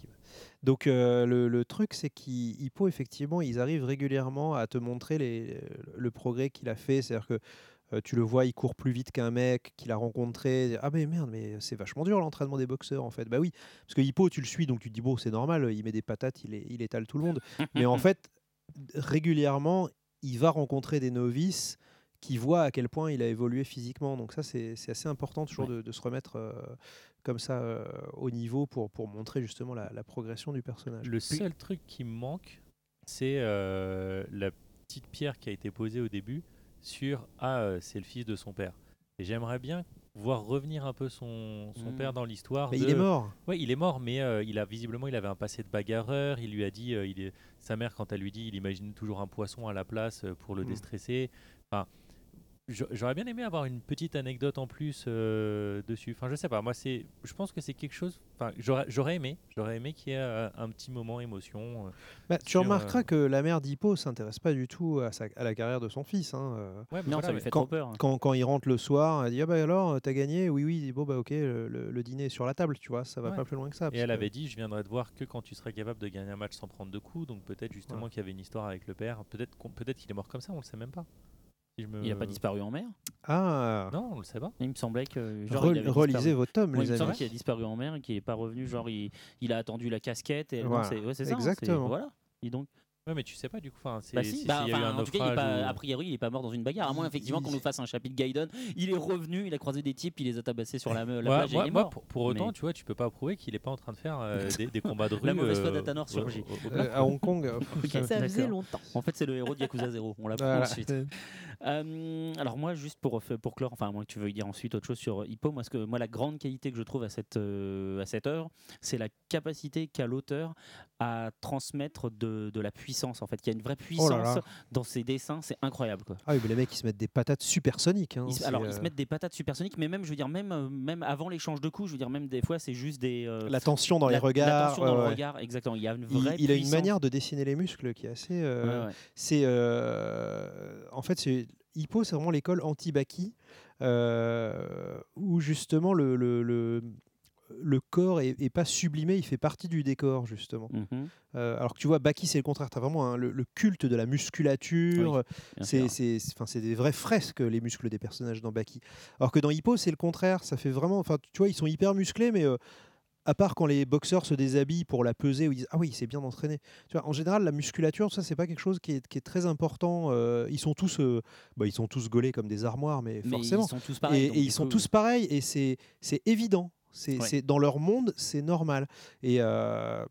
Donc euh, le, le truc, c'est qu'Hippo, effectivement, ils arrivent régulièrement à te montrer les, le progrès qu'il a fait. C'est-à-dire que euh, tu le vois, il court plus vite qu'un mec qu'il a rencontré. Ah mais merde, mais c'est vachement dur l'entraînement des boxeurs en fait. Bah oui, parce que Hippo, tu le suis, donc tu te dis bon, c'est normal, il met des patates, il, est- il étale tout le monde. [LAUGHS] mais en fait, régulièrement, il va rencontrer des novices qui voient à quel point il a évolué physiquement. Donc ça, c'est assez important toujours de, de se remettre euh, comme ça euh, au niveau pour, pour montrer justement la, la progression du personnage. Le seul truc qui me manque, c'est euh, la petite pierre qui a été posée au début sur Ah, c'est le fils de son père. Et j'aimerais bien voir revenir un peu son, son Mm. père dans l'histoire. Mais de- il est mort. Oui, il est mort, mais euh, il a visiblement il avait un passé de bagarreur. Il lui a dit, euh, il est, sa mère quand elle lui dit, il imagine toujours un poisson à la place euh, pour le Mm. déstresser. Enfin, j'aurais bien aimé avoir une petite anecdote en plus euh, dessus. Enfin, je sais pas. Moi, c'est, je pense que c'est quelque chose. Enfin, j'aurais, j'aurais aimé, j'aurais aimé qu'il y ait euh, un petit moment émotion. euh, Bah, tu remarqueras euh, que la mère d'Hippo s'intéresse pas du tout à, sa- à la carrière de son fils. hein. Ouais, mais Non, voilà, ça lui fait quand, trop peur. hein. Quand, quand il rentre le soir, elle dit ah bah alors t'as gagné? Oui oui bon bah ok le, dîner est sur la table tu vois ça va Ouais. pas plus loin que ça Et elle que- avait dit, je viendrai te voir que quand tu serais capable de gagner un match sans prendre de coups. Donc peut-être justement Ouais. qu'il y avait une histoire avec le père. Peut-être, qu'on- peut-être qu'il est mort comme ça. On le sait même pas. Si je me- Il a pas disparu en mer ah Non, on le sait pas. Il me semblait que. Genre, Rel- il avait relisez disparu. vos tomes Ouais, il les me semble amis qu'il a disparu en mer et qu'il est pas revenu. Genre, il, il a attendu la casquette. Et non, Voilà. c'est ouais, c'est ça. hein, Exactement. voilà. Dis donc. Ouais, mais tu sais pas du coup. Enfin, c'est, Bah si- bah, y a eu enfin, un en tout cas, il est pas, ou- a priori, il est pas mort dans une bagarre. À moins effectivement qu'on nous fasse un chapitre Gaiden. Il est revenu, il a croisé des types, il les a tabassés sur la, la Ouais, plage et moi, il est moi, mort. pour, pour autant, Mais- tu vois, tu peux pas prouver qu'il est pas en train de faire euh, [LAUGHS] des, des combats de rue. La mauvaise foi euh, d'Atanor surgit. Euh, à Hong Kong euh, [LAUGHS] Ok, Ça faisait d'accord. longtemps. En fait, c'est le héros de Yakuza 0. On l'apprend voilà. ensuite. Euh, alors moi, juste pour, pour clore, enfin, à moins que tu veuilles dire ensuite autre chose sur Hippo, moi, ce que, moi la grande qualité que je trouve à cette, euh, à cette œuvre, c'est la capacité qu'a l'auteur à transmettre de, de la puissance, en fait. Il y a une vraie puissance Oh là là. dans ses dessins, c'est incroyable. Quoi. ah oui mais les mecs ils se mettent des patates supersoniques hein, Ils alors, ils euh, se mettent des patates supersoniques, mais même, je veux dire, même, euh, même avant l'échange de coups, je veux dire, même des fois, c'est juste des... euh, la tension dans la- les regards La tension dans ouais, le regard, exactement. Il y a une il, vraie il a une puissance. manière de dessiner les muscles qui est assez euh, Ouais, c'est en fait c'est Hippo c'est vraiment l'école anti-Baki où justement le, le, le, le corps est, est pas sublimé il fait partie du décor justement Mhm. Euh, alors que tu vois Baki c'est le contraire t'as vraiment un- le, le culte de la musculature Oui, c'est des vraies fresques les muscles des personnages dans Baki alors que dans Hippo c'est le contraire ça fait vraiment enfin tu vois ils sont hyper musclés mais euh, à part quand les boxeurs se déshabillent pour la peser, où ils disent Ah oui, c'est bien entraîné. Tu vois, en général, la musculature, ça, c'est pas quelque chose qui est, qui est très important. Euh, ils sont tous, euh, bah, ils sont tous gaulés comme des armoires, mais, Mais forcément. ils sont tous pareils. et ils sont tous pareils, et c'est c'est évident. C'est c'est- dans leur monde, c'est normal. Et euh,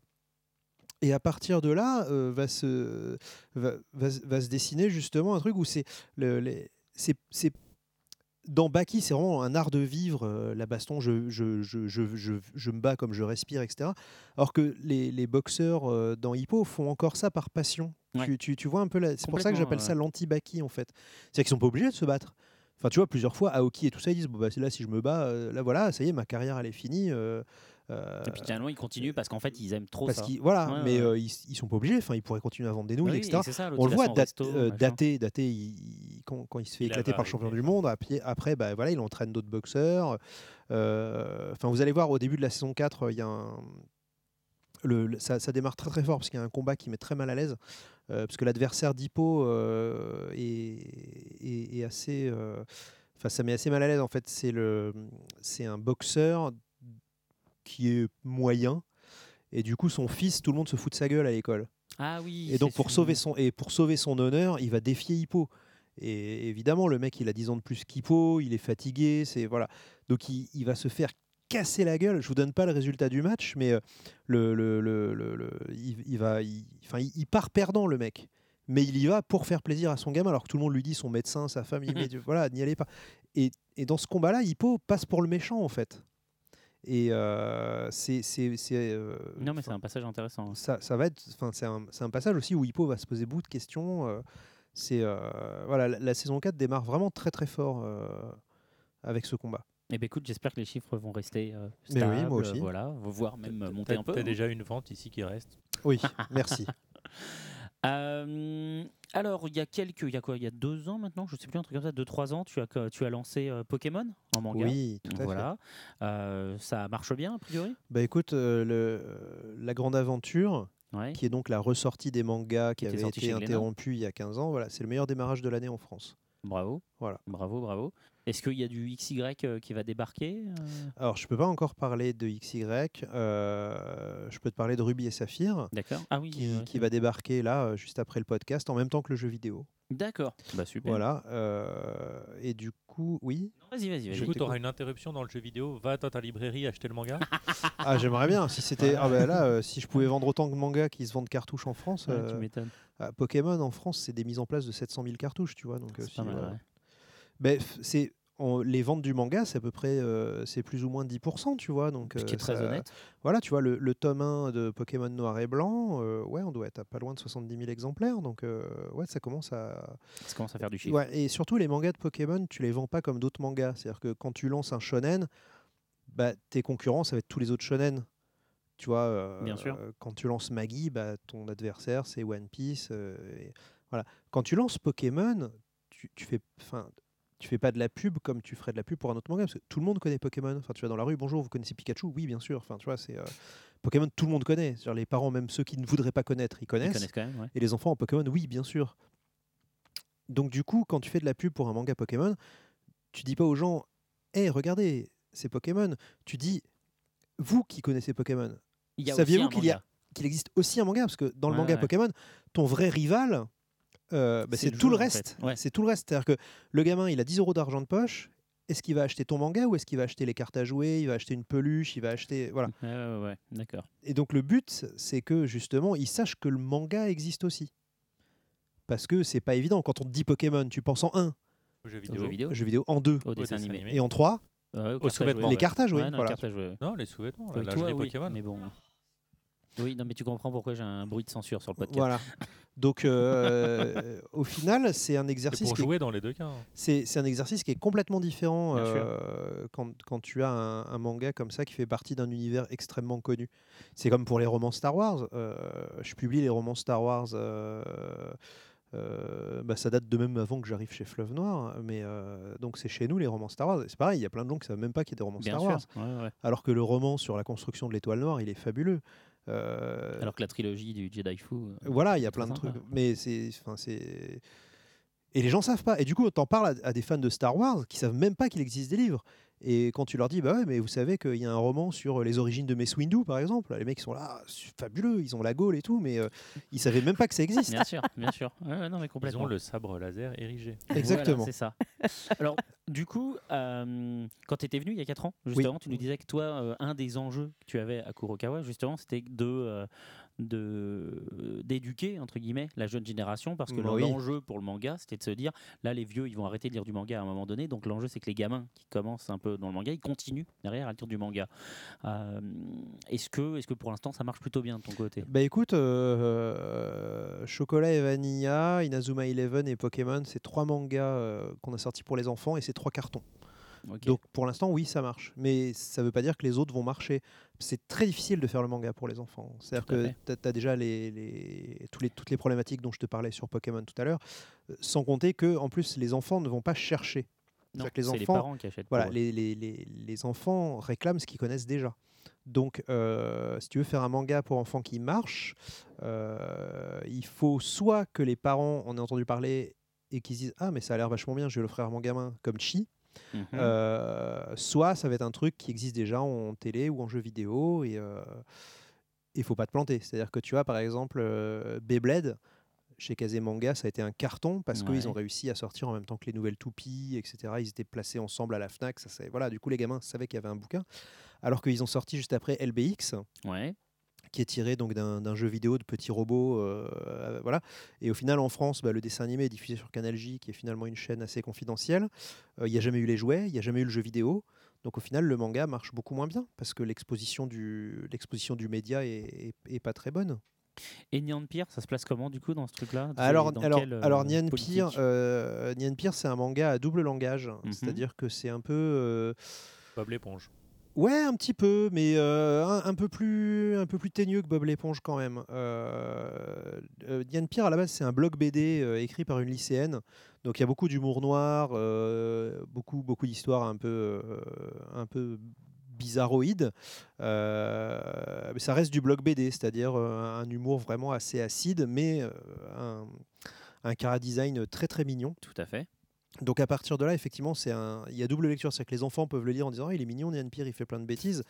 et à partir de là, euh, va, se, va, va se- va se dessiner justement un truc où c'est le, les, c'est, c'est- dans Baki, c'est vraiment un art de vivre. euh, la baston, je, je, je, je, je, je me bats comme je respire, etc. Alors que les, les boxeurs euh, dans Hippo font encore ça par passion. Ouais. Tu, tu, tu vois un peu, la- c'est pour ça que j'appelle ouais. ça l'anti-Baki en fait. C'est-à-dire qu'ils sont pas obligés de se battre. Enfin, tu vois, plusieurs fois, Aoki et tout ça, ils disent bon, bah, là, si je me bats, euh, là, voilà, ça y est, ma carrière, elle est finie. euh, euh, Et puis finalement, ils continuent parce qu'en fait, ils aiment trop parce ça. voilà, Ouais, mais ouais. ils, ils sont pas obligés. Enfin, ils pourraient continuer à vendre des nouilles, Oui, etc. ça, On le voit, Dat- resto, daté, daté, il- quand, quand il se fait Il éclater par le champion du monde, après, bah, voilà, il entraîne d'autres boxeurs. Enfin, vous allez voir au début de la saison 4, il y a un le, le- ça, ça démarre très très fort parce qu'il y a un combat qui met très mal à l'aise parce que l'adversaire d'Hippo euh, est, est- est assez euh, enfin ça met assez mal à l'aise en fait. C'est le c'est un boxeur qui est moyen. Et du coup son fils tout le monde se fout de sa gueule à l'école. Ah oui. et donc pour sauver son et pour sauver son honneur il va défier Hippo. Et évidemment le mec il a 10 ans de plus qu'Hippo il est fatigué c'est voilà. Donc il, il va se faire casser la gueule. Je vous donne pas le résultat du match, mais euh, le, le, le- il, il va, il, enfin, il, il part perdant le mec. Mais il y va pour faire plaisir à son gamin, alors que tout le monde lui dit son médecin, sa femme, il dit, voilà, n'y allez pas. Et, et dans ce combat-là, Hippo passe pour le méchant en fait. Et euh, c'est, euh, Non, mais c'est un passage intéressant. ça, ça va être, c'est un, un passage aussi où Hippo va se poser beaucoup de questions. euh, c'est euh, voilà, la, la saison 4 démarre vraiment très très fort avec ce combat. Eh ben écoute, j'espère que les chiffres vont rester euh, Mais oui, stables, moi aussi. Voilà, voire même monter T'as un peu. t'as hein. déjà une vente ici qui reste. Oui, [LAUGHS] merci. Euh, alors, il y a quelques, il y a quoi, il y a deux ans maintenant, je sais plus un truc comme ça, deux trois ans, tu as tu as lancé euh, Pokémon en manga. Oui, tout à fait. voilà. Euh, ça marche bien a priori? Bah écoute, le, la grande aventure, Ouais. qui est donc la ressortie des mangas qui, Qui avait été interrompue il y a 15 ans, voilà, c'est le meilleur démarrage de l'année en France. Bravo. Voilà. Bravo, bravo. Est-ce qu'il y a du XY euh, qui va débarquer euh Alors je peux pas encore parler de XY, euh, je peux te parler de Ruby et Saphir, D'accord. Ah oui. qui, qui va débarquer là juste après le podcast, en même temps que le jeu vidéo. D'accord. Bah super. Voilà. euh, et du coup, oui. Vas-y, vas-y, Je vas-y. Du coup, tu auras une interruption dans le jeu vidéo. Va dans ta librairie acheter le manga. [LAUGHS] Ah j'aimerais bien. Si c'était, ah bah là, euh, si je pouvais vendre autant de mangas qui se vendent cartouches en France. Ouais, tu m'étonnes. ah, Pokémon en France, c'est des mises en place de 700 000 cartouches, tu vois. Donc, euh, C'est si, pas mal, voilà. ouais. Ben, c'est on- les ventes du manga, c'est à peu près, euh, c'est plus ou moins 10%, tu vois. Donc, Ce qui euh, est très ça- honnête. Voilà, tu vois, le, le tome 1 de Pokémon Noir et Blanc, euh, ouais, on doit être à pas loin de 70 000 exemplaires. Donc, euh, ouais, ça commence à. Ça commence à faire du chiffre. Ouais, et surtout, les mangas de Pokémon, tu les vends pas comme d'autres mangas. C'est-à-dire que quand tu lances un shonen, bah, tes concurrents, ça va être tous les autres shonen. Tu vois, Bien sûr. quand tu lances Maggie, bah, ton adversaire, c'est One Piece. et voilà. Quand tu lances Pokémon, tu, tu fais. Enfin, tu fais pas de la pub comme tu ferais de la pub pour un autre manga parce que tout le monde connaît Pokémon. Enfin, tu vas dans la rue, bonjour, vous connaissez Pikachu? Oui, bien sûr. Enfin, tu vois, c'est euh, Pokémon, tout le monde connaît. C'est-à-dire les parents, même ceux qui ne voudraient pas connaître, ils connaissent. connaissent quand même, ouais. Et les enfants en Pokémon, oui, bien sûr. Donc du coup, quand tu fais de la pub pour un manga Pokémon, tu dis pas aux gens, hé, regardez, c'est Pokémon. Tu dis, vous qui connaissez Pokémon, saviez-vous qu'il y a qu'il existe aussi un manga Parce que dans le Ouais, manga ouais. Pokémon, ton vrai rival, euh, bah, C'est tout le reste. C'est tout le reste. C'est-à-dire que le gamin, il a 10 euros d'argent de poche. Est-ce qu'il va acheter ton manga ou est-ce qu'il va acheter les cartes à jouer Il va acheter une peluche, il va acheter voilà. Ouais, ouais, ouais, d'accord. Et donc le but, c'est que justement, ils sachent que le manga existe aussi. Parce que c'est pas évident. Quand on te dit Pokémon, tu penses en 1. Aux jeux Aux vidéo. jeux vidéo. Jeux vidéo en 2. Au dessin animé. Et en 3. Ouais, aux Aux cartes à sous-vêtements. Les cartes à jouer, Ouais, non, voilà. les cartes à jouer. Non, les sous-vêtements, Euh, la toi, lingerie oui, Pokémon. Mais bon. Oui, non, mais tu comprends pourquoi j'ai un bruit de censure sur le podcast. Voilà. Donc euh, [LAUGHS] au final, c'est un C'est exercice. pour qui est- jouer dans les deux cas. hein. C'est un exercice qui est complètement différent euh, quand, quand tu as un, un manga comme ça qui fait partie d'un univers extrêmement connu. C'est comme pour les romans Star Wars. euh, je publie les romans Star Wars. euh, euh, bah, ça date de même avant que j'arrive chez Fleuve Noir, mais euh, donc c'est chez nous les romans Star Wars. C'est pareil, il y a plein de gens qui savent même pas qu'il y a des romans Bien Star sûr. Wars. ouais, ouais. Alors que le roman sur la construction de l'étoile noire, il est fabuleux. Euh, Alors que la trilogie du Jedi Fu. euh, voilà, il y a plein de trucs. Mais c'est, enfin, c'est. Et les gens savent pas. Et du coup, t'en parles à, à des fans de Star Wars qui savent même pas qu'il existe des livres. Et quand tu leur dis, bah ouais, mais vous savez qu'il y a un roman sur les origines de Mace Windu, par exemple, les mecs sont là, c'est fabuleux, ils ont la Gaule et tout, mais euh, ils savaient même pas que ça [LAUGHS] existe. Bien sûr, bien sûr. Non, mais Ils complètement. ont le sabre laser érigé. Exactement. Voilà, c'est ça. Alors, du coup, euh, quand tu étais venu il y a 4 ans, justement, tu nous disais que toi, euh, un des enjeux que tu avais à Kurokawa, justement, c'était de euh, de d'éduquer entre guillemets la jeune génération parce que Bah oui. l'enjeu pour le manga c'était de se dire là les vieux ils vont arrêter de lire du manga à un moment donné donc l'enjeu c'est que les gamins qui commencent un peu dans le manga ils continuent derrière à lire du manga Euh, est-ce que est-ce que pour l'instant ça marche plutôt bien de ton côté? Bah écoute, euh, Chocolat et Vanilla, Inazuma Eleven et Pokémon, c'est trois mangas euh, qu'on a sortis pour les enfants et c'est trois cartons. Donc pour l'instant, oui, ça marche. Mais ça ne veut pas dire que les autres vont marcher. C'est très difficile de faire le manga pour les enfants. C'est-à-dire que tu as, déjà les, les- tous les, toutes les problématiques dont je te parlais sur Pokémon tout à l'heure, euh, sans compter que en plus les enfants ne vont pas chercher. Non, que les c'est les enfants, parents qui achètent Voilà, les, les- les- les enfants réclament ce qu'ils connaissent déjà. Donc, euh, si tu veux faire un manga pour enfants qui marche, euh, il faut soit que les parents en aient entendu parler et qu'ils se disent Ah, mais ça a l'air vachement bien, je vais l'offrir à mon gamin, comme Chi. Mhm. Euh, soit ça va être un truc qui existe déjà en télé ou en jeu vidéo et il faut pas te planter. C'est-à-dire que tu as par exemple euh, Beyblade chez Kazemanga, ça a été un carton parce qu'ils Ouais. ont réussi à sortir en même temps que les nouvelles toupies, etc. Ils étaient placés ensemble à la Fnac. Ça, voilà, du coup, les gamins savaient qu'il y avait un bouquin. Alors qu'ils ont sorti juste après LBX, ouais qui est tiré donc d'un jeu vidéo de petits robots, euh, euh, voilà. Et au final, en France, bah, le dessin animé est diffusé sur Canal J, qui est finalement une chaîne assez confidentielle. Euh, Il n'y a jamais eu les jouets, il n'y a jamais eu le jeu vidéo. Donc au final, le manga marche beaucoup moins bien parce que l'exposition du l'exposition du média est, est- est pas très bonne. et Nyan Pierre ça se place comment du coup dans ce truc là Alors, Dans alors, alors Nyan euh, c'est un manga à double langage, Mhm. c'est-à-dire que c'est un peu euh, Bob l'éponge. Ouais, un petit peu, mais euh, un, peu plus, un peu plus que Bob l'éponge quand même. Euh, euh, Diane Pierre, à la base, c'est un blog BD euh, écrit par une lycéenne. Donc il y a beaucoup d'humour noir, beaucoup, beaucoup d'histoires un peu, un peu bizarroïdes. Euh, mais ça reste du blog BD, c'est-à-dire un humour vraiment assez acide, mais un, un cara design très très mignon. tout à fait Donc à partir de là, effectivement, c'est un... il y a double lecture, c'est-à-dire que les enfants peuvent le lire en disant Ah, il est mignon, Nian Pierre, il fait plein de bêtises,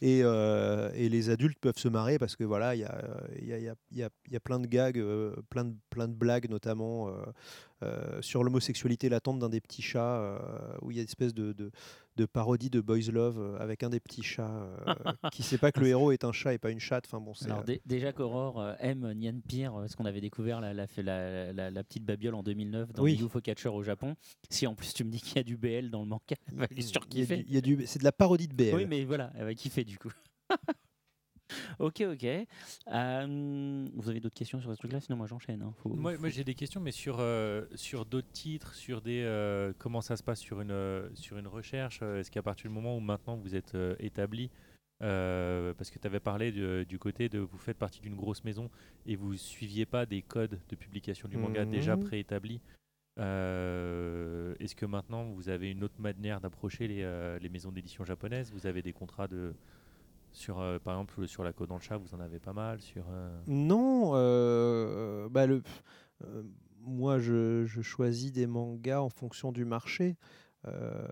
et, euh, et les adultes peuvent se marrer parce que voilà, il y a, y, a, y, a, y a- plein de gags, euh, plein, de, plein de blagues notamment. euh, sur l'homosexualité latente d'un des petits chats, où il y a une espèce de, de parodie de Boys Love euh, avec un des petits chats euh, [LAUGHS] qui sait pas que le héros est un chat et pas une chatte. Enfin bon, c'est Alors dé- déjà qu'Aurore euh, aime Nian euh, ce qu'on avait découvert la, la, la, la- la petite babiole en 2009 dans Oui. UFO Catcher au Japon. Si en plus tu me dis qu'il y a du BL dans le manga, [LAUGHS] il y a surkiffer. du- il y a du- c'est de la parodie de BL. Oui, mais voilà, elle va kiffer du coup. [LAUGHS] ok, ok. Euh, vous avez d'autres questions sur ce truc-là? Sinon, moi j'enchaîne. hein. Faut- Moi, faut- moi, j'ai des questions, mais sur, euh, sur d'autres titres, sur des euh, comment ça se passe sur une, euh, sur une recherche? euh, Est-ce qu'à partir du moment où maintenant vous êtes euh, établi, euh, parce que tu avais parlé du, du côté de vous faites partie d'une grosse maison et vous suiviez pas des codes de publication du manga déjà Mhm. préétablis. euh, Est-ce que maintenant vous avez une autre manière d'approcher les, euh, les maisons d'édition japonaises? Vous avez des contrats de sur euh, par exemple sur la Code dans le chat, vous en avez pas mal sur. euh, Non, euh, bah le, euh, moi je, je choisis des mangas en fonction du marché. Euh,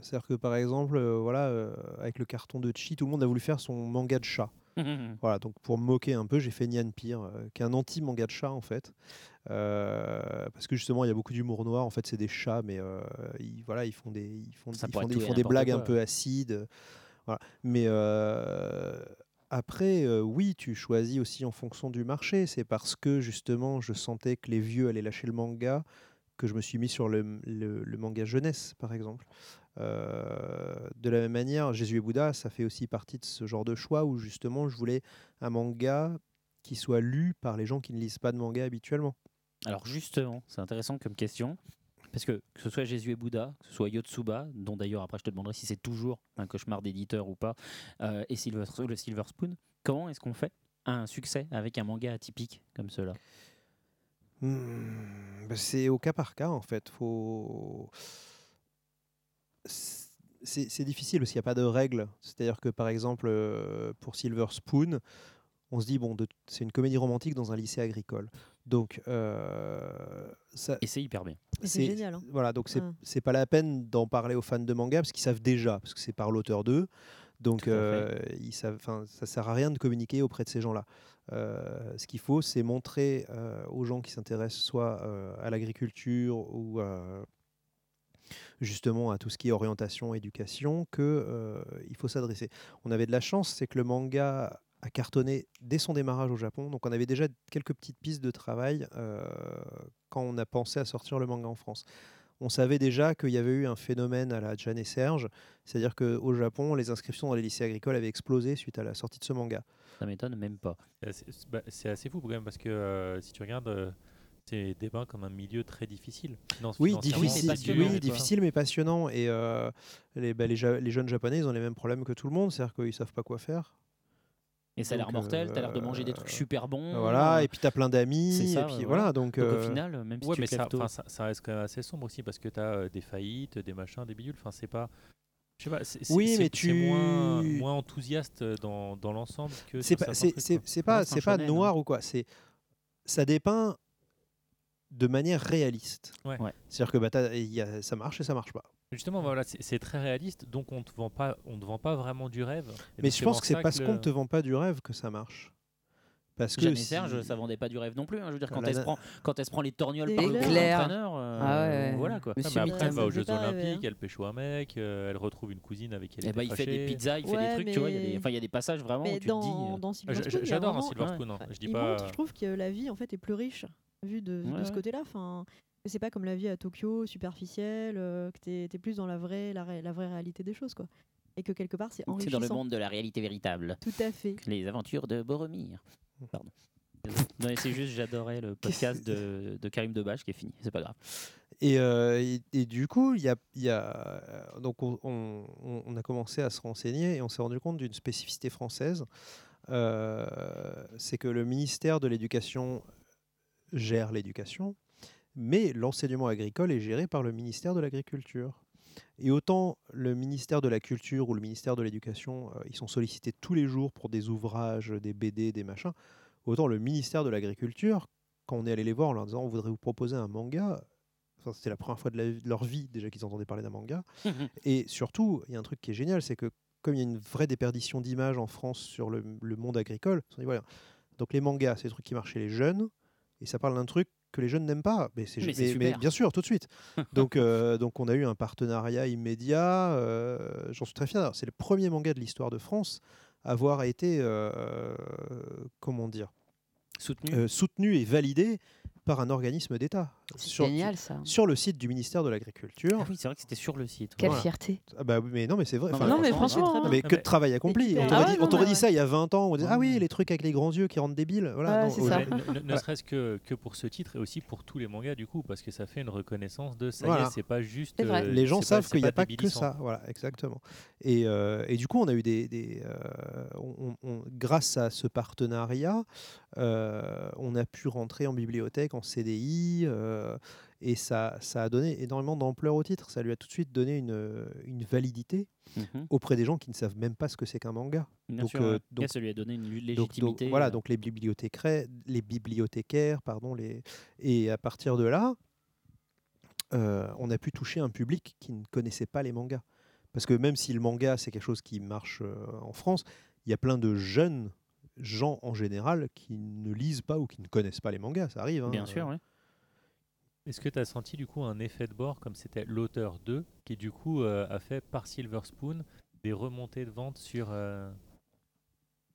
C'est-à-dire que par exemple, euh, voilà, euh, avec le carton de Chi, tout le monde a voulu faire son manga de chat. [LAUGHS] Voilà, donc pour me moquer un peu, j'ai fait Nian Pire, euh, qui est un anti-manga de chat en fait. Euh, parce que justement, il y a beaucoup d'humour noir. En fait, c'est des chats, mais euh, ils, voilà, ils font des, ils font, ils font des, ils font des blagues un peu acides. Mais euh, après, euh, oui, tu choisis aussi en fonction du marché. C'est parce que justement, je sentais que les vieux allaient lâcher le manga que je me suis mis sur le manga jeunesse, par exemple. Euh, de la même manière, Jésus et Bouddha, ça fait aussi partie de ce genre de choix où justement je voulais un manga qui soit lu par les gens qui ne lisent pas de manga habituellement. Alors justement, c'est intéressant comme question. Parce que que ce soit Jésus et Bouddha, que ce soit Yotsuba, dont d'ailleurs après je te demanderai si c'est toujours un cauchemar d'éditeur ou pas, euh, et le Silver Spoon, comment est-ce qu'on fait un succès avec un manga atypique comme cela? Hmm, bah, c'est au cas par cas en fait. Faut... C'est difficile parce qu'il n'y a pas de règles. C'est-à-dire que par exemple, euh, pour Silver Spoon, on se dit, bon, c'est une comédie romantique dans un lycée agricole. Donc, euh, ça, Et c'est hyper bien. Et c'est génial, hein. Voilà, donc c'est Ouais. pas la peine d'en parler aux fans de manga parce qu'ils savent déjà, parce que c'est par l'auteur d'eux. Donc, euh, ils savent, ça sert à rien de communiquer auprès de ces gens-là. Euh, ce qu'il faut, c'est montrer euh, aux gens qui s'intéressent soit euh, à l'agriculture ou euh, justement à tout ce qui est orientation, éducation, que euh, il faut s'adresser. On avait de la chance, c'est que le manga a cartonné dès son démarrage au Japon, donc on avait déjà quelques petites pistes de travail euh, quand on a pensé à sortir le manga en France. On savait déjà qu'il y avait eu un phénomène à la Jeanne et Serge, c'est-à-dire qu'au Japon, les inscriptions dans les lycées agricoles avaient explosé suite à la sortie de ce manga. Ça m'étonne même pas. C'est assez, c'est- bah, c'est assez fou quand même parce que euh, si tu regardes, euh, c'est dépeint comme un milieu très difficile. Oui, difficile, oui, difficile mais passionnant. Et euh, les, bah, les, Ja- les jeunes japonais, ils ont les mêmes problèmes que tout le monde, c'est-à-dire qu'ils savent pas quoi faire. Et ça a l'air mortel, t'as l'air de manger des euh, trucs super bons. Voilà, euh, et puis tu as plein d'amis, c'est ça, et puis voilà, donc, au euh, final, même si Ouais, tu mais ça, tôt- ça, ça reste quand même assez sombre aussi parce que tu as des faillites, des machins, des bidules. Enfin, c'est pas. Je sais pas, Oui, mais tu- moins, moins enthousiaste dans, dans l'ensemble que c'est pas, c'est, pas, c'est pas hein. noir ou quoi. C'est, ça dépeint de manière réaliste. Ouais. Ouais. C'est-à-dire que bah, t'as- y a, ça marche et ça marche pas. Justement, voilà, c'est très réaliste, donc on te vend pas, on te vend pas vraiment du rêve. Et Mais je pense que c'est parce qu'on ne te vend pas du rêve que ça marche. Parce que Jeanne et Serge, ça vendait pas du rêve non plus. hein. Je veux dire, quand, elle se prend, quand elle se prend les torgnoles par le clair. cou d'entraîneur, euh, Ah ouais, voilà quoi. Mais après, elle va aux Jeux Olympiques, elle pêche au mec, euh, elle retrouve une cousine avec qui elle Et est bah, il fait des pizzas, il fait des trucs, tu vois. Il y a des, mais- enfin, il y a des passages vraiment Mais où tu te dans, dis. euh, dans Silver Ah, J'adore un Silver. Spoon. Je dis il pas. je trouve que la vie en fait est plus riche vu de, ce côté-là. Enfin, c'est pas comme la vie à Tokyo, superficielle, euh, que t'es es plus dans la vraie, la, ré- la vraie réalité des choses, quoi. Et que quelque part c'est C'est enrichissant. dans le monde de la réalité véritable. Tout à fait. Les aventures de Boromir. Pardon. Non, mais c'est juste, j'adorais le podcast de, de Karim Debache qui est fini. C'est pas grave. Et, euh, et, et du coup, il y a, il y a- donc on, on- on a commencé à se renseigner et on s'est rendu compte d'une spécificité française. Euh, c'est que le ministère de l'Éducation gère l'éducation, mais l'enseignement agricole est géré par le ministère de l'Agriculture. Et autant le ministère de la Culture ou le ministère de l'Éducation, euh, ils sont sollicités tous les jours pour des ouvrages, des BD, des machins, autant le ministère de l'Agriculture, quand on est allé les voir en leur disant on voudrait vous proposer un manga, Enfin, c'était la première fois de, la- de leur vie déjà qu'ils entendaient parler d'un manga. [LAUGHS] Et surtout, il y a un truc qui est génial, c'est que comme il y a une vraie déperdition d'images en France sur le, le monde agricole, ils se sont dit, voilà, donc les mangas, c'est des trucs qui marchent chez les jeunes, et ça parle d'un truc que les jeunes n'aiment pas. Mais, bien sûr, tout de suite. [LAUGHS] donc, euh, donc on a eu un partenariat immédiat. euh, J'en suis très fier. C'est le premier manga de l'histoire de France à avoir été, euh, comment dire, Soutenu. euh, soutenu et validé par un organisme d'État. C'est génial, ça. Sur le site du ministère de l'Agriculture. Ah oui, c'est vrai que c'était sur le site. Quelle Voilà. fierté. Ah bah oui, mais non, mais c'est vrai. Non, enfin, Non, mais franchement, hein. mais Ah que de travail accompli. On Ah t'aurait ouais, dit, non, on t'aurait mais dit ouais. ça il y a 20 ans. On disait, ah oui, les trucs avec les grands yeux qui rendent débiles. Voilà, non, c'est ça. Ne, serait-ce que, que pour ce titre et aussi pour tous les mangas du coup, parce que ça fait une reconnaissance de ça y Voilà. est, c'est pas juste. Euh, les gens savent qu'il n'y a pas que ça. Voilà, exactement. Et, euh, et du coup, on a eu des. grâce à ce partenariat, euh, on a pu rentrer en bibliothèque, en CDI, euh, et ça, ça a donné énormément d'ampleur au titre. Ça lui a tout de suite donné une, une validité Mhm. auprès des gens qui ne savent même pas ce que c'est qu'un manga. Bien Donc, sûr, euh, donc- ça lui a donné une Donc- donc, légitimité. voilà, donc les bibliothécaires, les bibliothécaires, pardon, les et à partir de là, on a pu toucher un public qui ne connaissait pas les mangas. Parce que même si le manga c'est quelque chose qui marche en France, il y a plein de jeunes gens en général qui ne lisent pas ou qui ne connaissent pas les mangas. Ça arrive. hein. Bien sûr, oui. Est-ce que tu as senti du coup un effet de bord comme c'était l'auteur 2 qui du coup euh, a fait par Silver Spoon des remontées de vente sur. euh,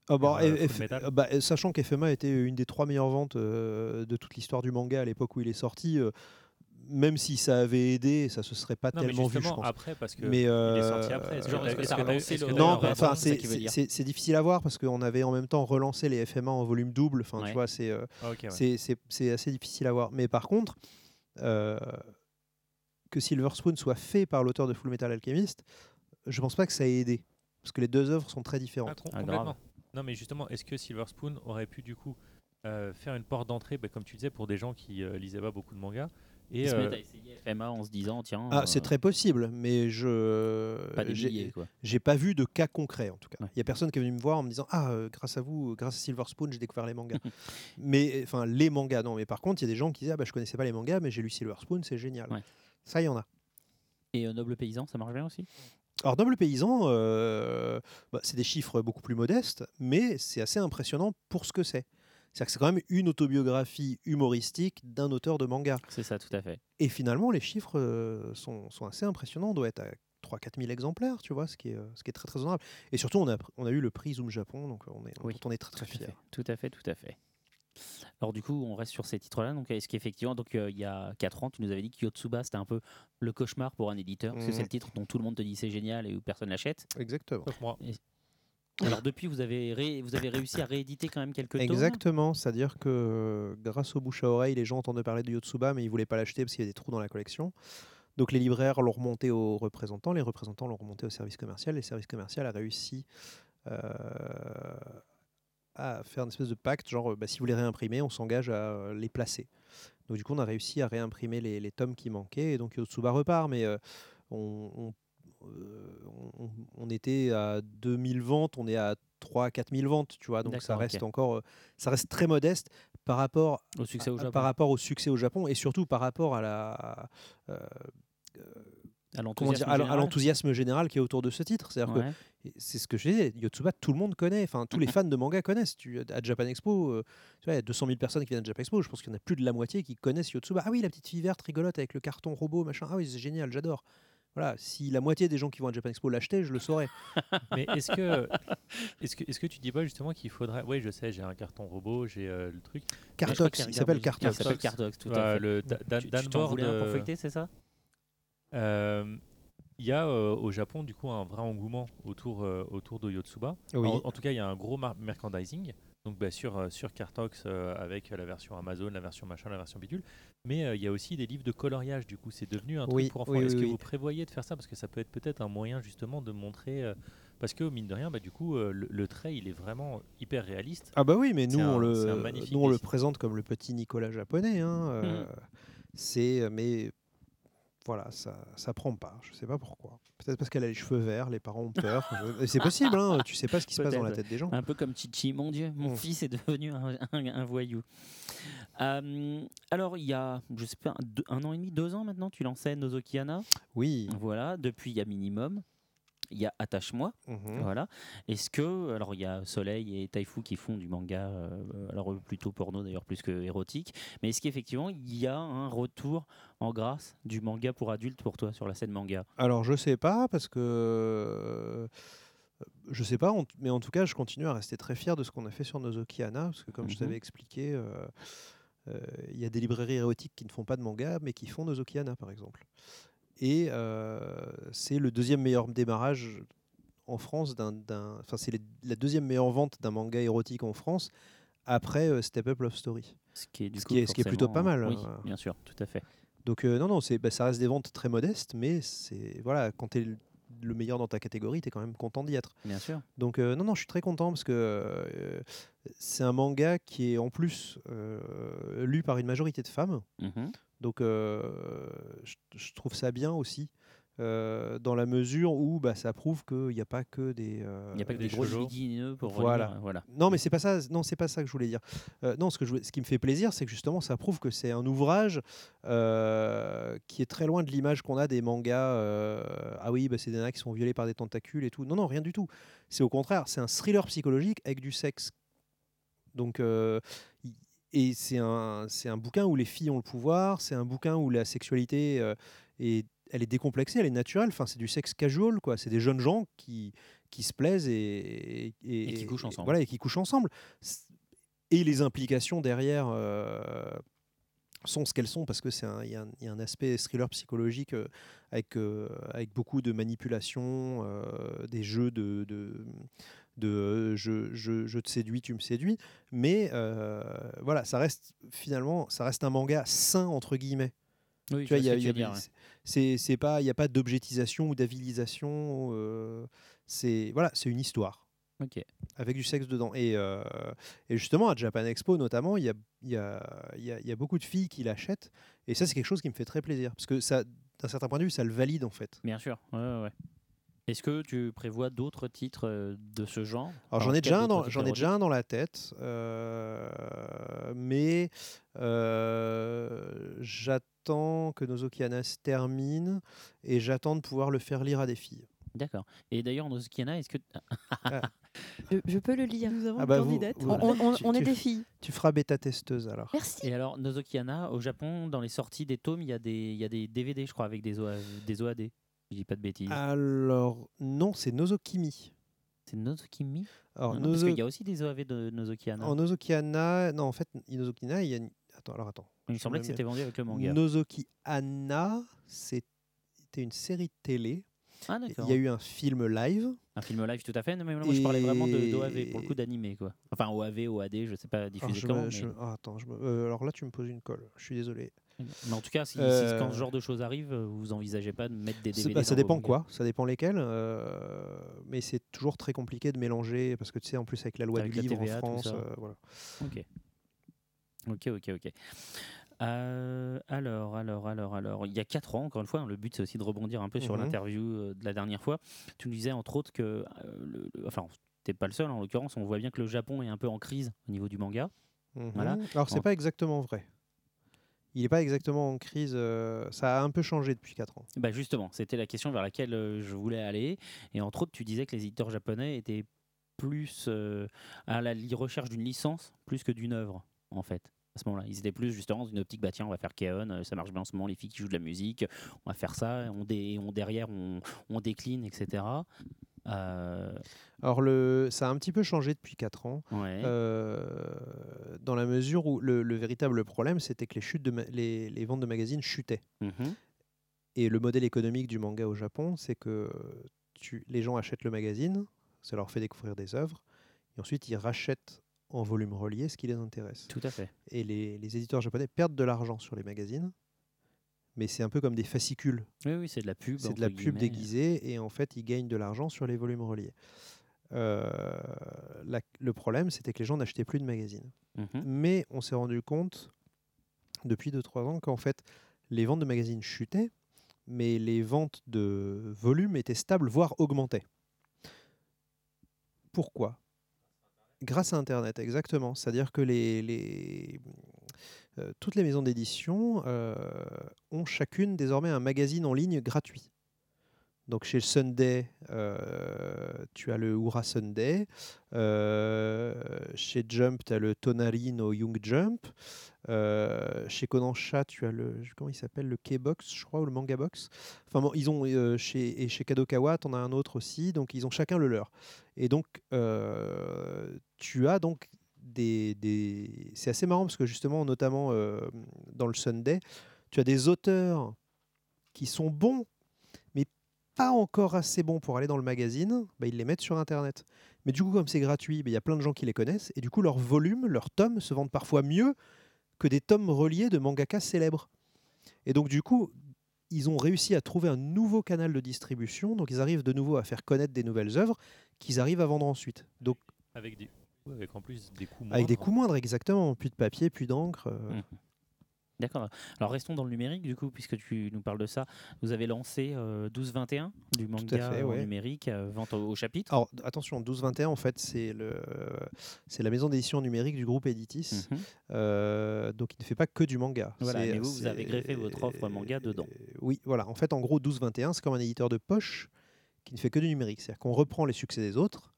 Ah bah, Euh, F- Full Metal. euh, bah, euh, sachant qu'FMA était une des trois meilleures ventes euh, de toute l'histoire du manga à l'époque où il est sorti, euh, même si ça avait aidé, ça se serait pas Non, mais tellement vu, je pense. après, parce que mais il est euh, sorti après. Non, enfin, c'est difficile à voir parce qu'on avait en même temps relancé les FMA en volume double. Enfin, Ouais. tu vois, c'est euh, Ah, ok, ouais. c'est- c'est c'est assez difficile à voir. Mais par contre, euh, que Silver Spoon soit fait par l'auteur de Full Metal Alchemist, je pense pas que ça ait aidé parce que les deux œuvres sont très Ah, différentes. com- Ah, complètement. Non, mais justement, est-ce que Silver Spoon aurait pu du coup euh, faire une porte d'entrée, bah, comme tu disais, pour des gens qui euh, lisaient pas beaucoup de mangas et se euh, à essayer FMA en se disant, tiens. Ah, euh, c'est très possible, mais je Pas des j'ai- milliers, quoi. J'ai pas vu de cas concret en tout cas. Il Ouais. y a personne qui est venu me voir en me disant ah euh, grâce à vous, euh, grâce à Silver Spoon, j'ai découvert les mangas. [LAUGHS] mais enfin les mangas non, mais par contre il y a des gens qui disent ah bah je connaissais pas les mangas, mais j'ai lu Silver Spoon, c'est génial. Ouais. Ça il y en a. Et euh, Noble Paysan, ça marche bien aussi? Alors Noble Paysan, euh, bah, c'est des chiffres beaucoup plus modestes, mais c'est assez impressionnant pour ce que c'est. C'est-à-dire que c'est quand même une autobiographie humoristique d'un auteur de manga. C'est ça, tout à fait. Et finalement, les chiffres euh, sont, sont assez impressionnants. On doit être à 3-4 000 exemplaires, tu vois, ce qui est, euh, ce qui est très très honorable. Et surtout, on a, on a eu le prix Zoom Japon, donc on est, Oui, dont on est très très Tout à fiers. fait, tout à fait, tout à fait. Alors du coup, on reste sur ces titres-là. Donc, est-ce qu'effectivement, donc euh, il y a 4 ans, tu nous avais dit que Yotsuba c'était un peu le cauchemar pour un éditeur, parce que c'est Mhm. le titre dont tout le monde te dit c'est génial et où personne l'achète. Exactement. Alors depuis, vous avez, vous avez réussi à rééditer quand même quelques tomes. Exactement, c'est-à-dire que grâce au bouche à oreille, les gens entendaient parler de Yotsuba, mais ils voulaient pas l'acheter parce qu'il y avait des trous dans la collection. Donc les libraires l'ont remonté aux représentants, les représentants l'ont remonté au service commercial, et le service commercial a réussi euh, à faire une espèce de pacte, genre bah, si vous les réimprimez, on s'engage à euh, les placer. Donc du coup, on a réussi à réimprimer les, les tomes qui manquaient, et donc Yotsuba repart, mais euh, on, on- on- on était à 2000 ventes, on est à 3 4000 ventes, tu vois, donc ça reste encore, euh, ça reste très modeste par rapport Au succès au Japon. par rapport au succès au Japon et surtout par rapport à la euh, À l'enthousiasme général. qui est autour de ce titre. Ouais. que c'est ce que je disais, Yotsuba, tout le monde connaît, enfin tous les [LAUGHS] fans de manga connaissent. Tu, à Japan Expo, euh, tu vois, il y a 200 000 personnes qui viennent à Japan Expo, je pense qu'il y en a plus de la moitié qui connaissent Yotsuba. Ah oui, la petite fille verte rigolote avec le carton robot, machin. Ah oui, c'est génial, j'adore. Voilà, si la moitié des gens qui vont à Japan Expo l'achetaient, je le saurais. [LAUGHS] Mais est-ce que, est-ce que, est-ce que tu dis pas justement qu'il faudrait. Oui, je sais, j'ai un carton robot, j'ai euh, le truc. Cartox, il s'appelle Cartox. Il s'appelle Cartox, tout à fait. le Da- Da- Tu- c'est ça? Euh, Il y a euh, au Japon du coup un vrai engouement autour, euh, autour de Yotsuba. Oui. En, en tout cas, il y a un gros merchandising. Donc bah, sur, euh, sur Cartox euh, avec la version Amazon, la version machin, la version bidule. Mais euh, il y a aussi des livres de coloriage. Du coup, c'est devenu un Oui, truc pour enfants. oui, Est-ce oui, que vous prévoyez de faire ça? Parce que ça peut être peut-être un moyen justement de montrer. parce que mine de rien, bah, du coup, euh, le, le trait il est vraiment hyper réaliste. Ah bah oui, mais nous on le, nous on le présente comme le petit Nicolas japonais. hein, euh, Mhm. C'est mais voilà, ça ça prend pas. Je sais pas pourquoi. Peut-être parce qu'elle a les cheveux verts, les parents ont peur. Je- c'est [LAUGHS] possible. Hein, tu sais pas ce qui se passe dans la tête des gens. Un peu comme Chichi, mon Dieu, mon Mm. fils est devenu un, un- un voyou. Euh, alors, il y a, je sais pas, un, deux- un an et demi, deux ans maintenant, tu lançais Nozokiana. Oui. Voilà, depuis il y a minimum. Il y a Attache-moi, Mhm. voilà. Est-ce que, alors il y a Soleil et Taifu qui font du manga, euh, alors plutôt porno d'ailleurs plus que érotique, mais est-ce qu'effectivement il y a un retour en grâce du manga pour adultes pour toi sur la scène manga? Alors je sais pas parce que euh, je sais pas, mais en tout cas je continue à rester très fier de ce qu'on a fait sur Nozokiana parce que comme je Mhm. t'avais expliqué, euh, euh, il y a des librairies érotiques qui ne font pas de manga mais qui font Nozokiana par exemple. Et euh, c'est le deuxième meilleur démarrage en France d'un, enfin c'est la deuxième meilleure vente d'un manga érotique en France après euh, Step Up Love Story. Ce qui est, du Ce coup, qui est- ce qui est plutôt pas mal, Oui, hein. bien sûr, tout à fait. Donc euh, non, non, c'est, bah, ça reste des ventes très modestes, mais c'est voilà, quand tu es le, le meilleur dans ta catégorie, tu es quand même content d'y être. Bien sûr. Donc euh, non, non, je suis très content parce que euh, c'est un manga qui est en plus euh, lu par une majorité de femmes. Mhm. Donc je, je trouve ça bien aussi. Euh, dans la mesure où bah, ça prouve qu'il n'y a pas que des. euh, Il n'y a pas que des, gros libidineux pour voilà. euh, voilà. Non, mais c'est pas ça. Non, c'est pas ça que je voulais dire. Euh, non, ce que je voulais- ce qui me fait plaisir, c'est que justement, ça prouve que c'est un ouvrage qui est très loin de l'image qu'on a des mangas. ah oui, bah, c'est des nanas qui sont violées par des tentacules et tout. Non, non, rien du tout. C'est au contraire, c'est un thriller psychologique avec du sexe. Donc, y- et c'est un, c'est un bouquin où les filles ont le pouvoir. C'est un bouquin où la sexualité est, elle est décomplexée, elle est naturelle. Enfin, c'est du sexe casual, quoi. C'est des jeunes gens qui qui se plaisent et, Et qui couchent ensemble. Voilà, et qui couchent ensemble. Et les implications derrière euh, sont ce qu'elles sont parce que c'est il y, a un- il y a un aspect thriller psychologique euh, avec euh, avec beaucoup de manipulation, euh, des jeux de, de de je, je, je te séduis, tu me séduis, mais voilà, ça reste finalement, ça reste un manga sain entre guillemets. Oui, tu vois, il y y ouais. c'est c'est pas, il n'y a pas d'objectisation ou d'avilisation. euh, c'est voilà, c'est une histoire. Ok. Avec du sexe dedans. Et, euh, et justement, à Japan Expo notamment, il y a, il y, a, il y, a, y a beaucoup de filles qui l'achètent. Et ça, c'est quelque chose qui me fait très plaisir. Parce que ça, d'un certain point de vue, ça le valide en fait. Bien sûr. Ouais, ouais. Est-ce que tu prévois d'autres titres euh, de ce genre? Alors j'en En ai, déjà un dans, j'en ai déjà un dans la tête, euh, mais euh, j'attends que Nozokiana se termine et j'attends de pouvoir le faire lire à des filles. D'accord. Et d'ailleurs, Nozokiana, est-ce que. [LAUGHS] Je, je peux le lire. Nous avons Ah bah une vous- candidate. vous- On, on- tu- on est tu des filles. Tu feras bêta testeuse alors. Merci. Et alors, Nozokiana, au Japon, dans les sorties des tomes, il y a des, il y a des DVD, je crois, avec des, OA des OAD. Je dis pas de bêtises. Ah. Alors non, c'est Nozokimi. C'est Nozokimi Alors, Non, non, Parce Nozo- qu'il y a aussi des OAV de Nozokiana. En Nozokiana, non en fait, Nozokiana, il y a Attends, alors attends. Il me semblait que c'était vendu avec le manga. Nozoki Anna, c'était une série de télé. Ah. Il y a eu un film live. Un film live, tout à fait. Non, mais moi, je parlais vraiment d'OAV, pour le coup d'animé, quoi. Enfin, OAV, OAD, je sais pas Alors, diffuser je mais... je- ah, attends, je me- euh, alors là, tu me poses une colle. Je suis désolé. mais en tout cas, si, si- Euh, quand ce genre de choses arrive, vous envisagez pas de mettre des DVD bah, ça vos dépend quoi, ça dépend lesquels. euh, mais c'est toujours très compliqué de mélanger parce que tu sais, en plus avec la loi Avec du livre TVA, en France, euh, voilà. Ok. Ok, ok, ok. Euh, alors, alors, alors, alors, il y a 4 ans, encore une fois, hein, le but c'est aussi de rebondir un peu sur Mhm. l'interview euh, de la dernière fois. Tu nous disais entre autres que, euh, le- le- enfin, t'es pas le seul en l'occurrence, on voit bien que le Japon est un peu en crise au niveau du manga. Mhm. Voilà. Alors c'est En- pas exactement vrai. Il n'est pas exactement en crise. euh, ça a un peu changé depuis 4 ans. Bah justement, c'était la question vers laquelle euh, je voulais aller. Et entre autres, tu disais que les éditeurs japonais étaient plus euh, à la recherche d'une licence plus que d'une œuvre, en fait. À ce moment-là, ils étaient plus justement dans une optique, bah tiens, on va faire Keon, euh, ça marche bien en ce moment, les filles qui jouent de la musique, on va faire ça, on, dé- on derrière, on, on décline, etc. Euh, Alors le, ça a un petit peu changé depuis 4 ans. Ouais. euh, dans la mesure où le, le véritable problème, c'était que les, chutes de les, les ventes de magazines chutaient. mhm. Et le modèle économique du manga au Japon, c'est que tu, les gens achètent le magazine, ça leur fait découvrir des œuvres, et ensuite ils rachètent en volume relié ce qui les intéresse. Tout à fait. Et les, les éditeurs japonais perdent de l'argent sur les magazines, mais c'est un peu comme des fascicules. Oui, oui, c'est de la pub. C'est de la pub déguisée, et en fait ils gagnent de l'argent sur les volumes reliés. Euh, la- le problème, c'était que les gens n'achetaient plus de magazines. Mhm. Mais on s'est rendu compte depuis 2-3 ans qu'en fait, les ventes de magazines chutaient, mais les ventes de volume étaient stables, voire augmentaient. Pourquoi? Grâce à Internet, exactement. C'est-à-dire que euh, toutes les maisons d'édition euh, ont chacune désormais un magazine en ligne gratuit. Donc chez Sunday, euh, tu as le Ura Sunday. Euh, chez Jump, tu as le Tonari no Young Jump. Euh, chez Kodansha, tu as le comment il s'appelle le K-Box, je crois, ou le Manga Box. Enfin ils ont euh, chez et chez Kadokawa, on a un autre aussi. Donc ils ont chacun le leur. Et donc tu as donc des, des... c'est assez marrant parce que justement, notamment dans le Sunday, tu as des auteurs qui sont bons, pas encore assez bons pour aller dans le magazine, bah, ils les mettent sur Internet. Mais du coup, comme c'est gratuit, bah, il y a plein de gens qui les connaissent, et du coup, leurs volumes, leurs tomes se vendent parfois mieux que des tomes reliés de mangaka célèbres. Et donc, du coup, ils ont réussi à trouver un nouveau canal de distribution, donc ils arrivent de nouveau à faire connaître des nouvelles œuvres qu'ils arrivent à vendre ensuite. Donc, Avec, des... avec en plus des coûts avec des moindres. coûts moindres, exactement. Plus de papier, plus d'encre. euh, Mhm. D'accord. Alors restons dans le numérique du coup, puisque tu nous parles de ça. Vous avez lancé euh, 12-21 du manga fait, en ouais. numérique, euh, vente au, au chapitre. Alors attention, 1221 en fait c'est le c'est la maison d'édition numérique du groupe Editis. Mhm. Euh, donc il ne fait pas que du manga. Voilà, mais vous, vous avez greffé votre offre manga dedans. Oui, voilà. En fait, en gros, 1221 c'est comme un éditeur de poche qui ne fait que du numérique. C'est-à-dire qu'on reprend les succès des autres,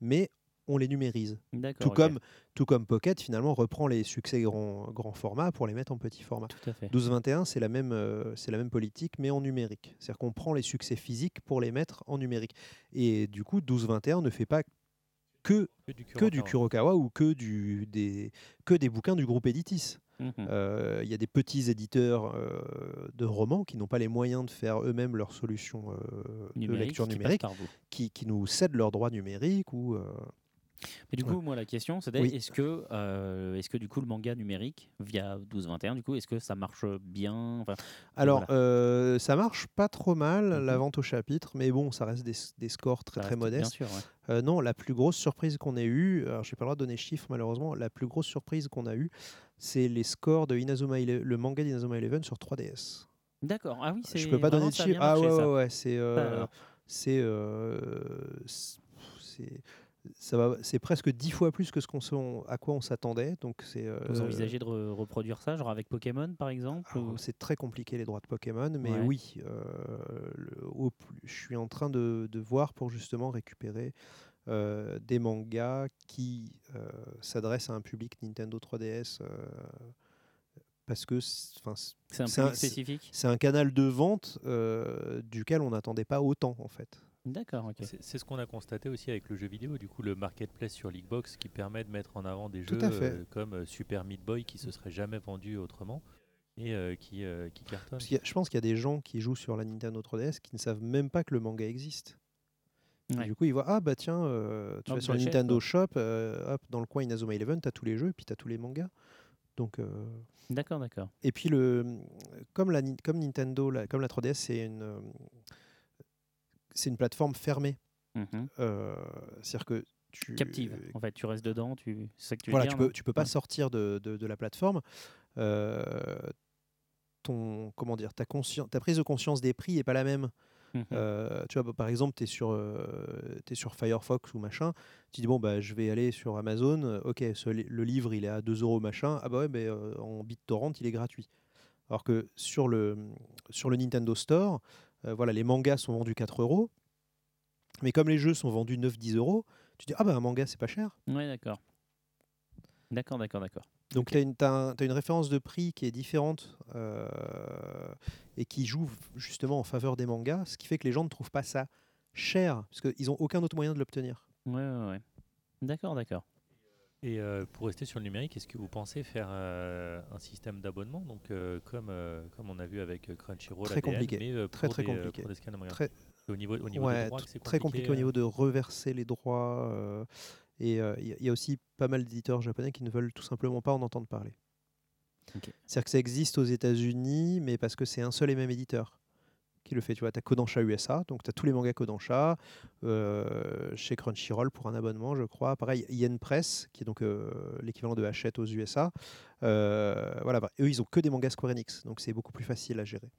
mais on les numérise. Tout comme tout comme Pocket finalement reprend les succès grand grand format pour les mettre en petit format. Tout à fait. 1221 c'est la même euh, c'est la même politique mais en numérique. C'est-à-dire qu'on prend les succès physiques pour les mettre en numérique. Et du coup 1221 ne fait pas que Que du que du Kurokawa. Ou que, du, des, que des bouquins du groupe Editis. Mhm. Euh, Il y a des petits éditeurs euh, de romans qui n'ont pas les moyens de faire eux-mêmes leur solution euh, de lecture numérique, qui, qui nous cèdent leurs droits numériques. Ou, Mais du coup, Ouais. moi, la question, c'était Oui. est-ce que, euh, est-ce que du coup, le manga numérique via 12-21, du coup, est-ce que ça marche bien? Enfin, Alors, voilà. euh, ça marche pas trop mal, la Mhm. vente au chapitre, mais bon, ça reste des, des scores très ça très Bien modestes. sûr, ouais. Euh, non, la plus grosse surprise qu'on ait eue, alors j'ai pas le droit de donner chiffres malheureusement, la plus grosse surprise qu'on a eue, c'est les scores de Inazuma Ele- le manga d'Inazuma Eleven sur 3DS. D'accord. Ah oui, c'est. Je peux pas vraiment, donner de chiffres. Ah ouais, ouais, ouais, c'est. alors. c'est. C'est- presque dix fois plus que ce qu'on à quoi on s'attendait. Donc c'est. Vous euh, envisagez de re- reproduire ça, genre avec Pokémon, par exemple ou- c'est très compliqué les droits de Pokémon, mais Ouais. oui, euh, le- au plus- je suis en train de, de voir pour justement récupérer euh, des mangas qui euh, s'adressent à un public Nintendo 3DS euh, parce que c'est- un canal de vente duquel on n'attendait pas autant en fait. D'accord, ok. C'est ce qu'on a constaté aussi avec le jeu vidéo, du coup le marketplace sur Leaguebox qui permet de mettre en avant des Tout jeux euh, comme euh, Super Meat Boy qui se serait jamais vendu autrement et euh, qui, euh, qui cartonne. A- je pense qu'il y a des gens qui jouent sur la Nintendo 3DS qui ne savent même pas que le manga existe. Ouais. Du coup, ils voient Ah, bah tiens, euh, tu Hop, vas sur le Nintendo. Shop, euh, hop, dans le coin Inazuma Eleven, tu as tous les jeux et puis tu as tous les mangas. Donc, euh, D'accord, d'accord. Et puis, le, comme, la, Ni- comme Nintendo, la- comme la 3DS, c'est une, euh, c'est une plateforme fermée. Mhm. Euh, C'est-à-dire que tu. Captive. En fait, tu restes dedans, tu... c'est ça que tu veux Voilà, dire tu peux, non tu peux pas Ouais. sortir de, de- de la plateforme. Euh, ton, comment dire, ta, conscien- ta prise de conscience des prix est pas la même. Mhm. Euh, tu vois, bah, par exemple, tu es, sur, euh, t'es sur Firefox ou machin, tu dis, bon, bah, je vais aller sur Amazon, euh, ok, ce le livre, il est à 2 euros machin, ah bah ouais, mais euh, en BitTorrent, il est gratuit. Alors que sur le, sur le Nintendo Store, euh, voilà, les mangas sont vendus 4 euros, mais comme les jeux sont vendus 9-10 euros, tu dis, ah bah un manga, c'est pas cher. Ouais, d'accord. D'accord, d'accord, d'accord. Donc tu as, une référence de prix qui est différente euh, et qui joue justement en faveur des mangas, ce qui fait que les gens ne trouvent pas ça cher, parce qu'ils n'ont aucun autre moyen de l'obtenir. Ouais, ouais, ouais. D'accord, d'accord. Et euh, pour rester sur le numérique, est-ce que vous pensez faire euh, un système d'abonnement? Donc euh, comme euh, comme on a vu avec Crunchyroll, Très ADN, compliqué. mais euh, Très, pour très des, compliqué. pour des scans de mangas. Très- Au niveau au niveau Ouais, des droits, tr- que c'est très compliqué au niveau de reverser les droits. euh, et il y, a- il y a aussi pas mal d'éditeurs japonais qui ne veulent tout simplement pas en entendre parler. C'est-à-dire que ça existe aux États-Unis, mais parce que c'est un seul et même éditeur qui le fait. Tu vois, tu as Kodansha USA, donc tu as tous les mangas Kodansha, euh, chez Crunchyroll pour un abonnement, je crois. Pareil, Yen Press, qui est donc euh, l'équivalent de Hachette aux USA. Euh, voilà, bah, eux, ils ont que des mangas Square Enix, donc c'est beaucoup plus facile à gérer.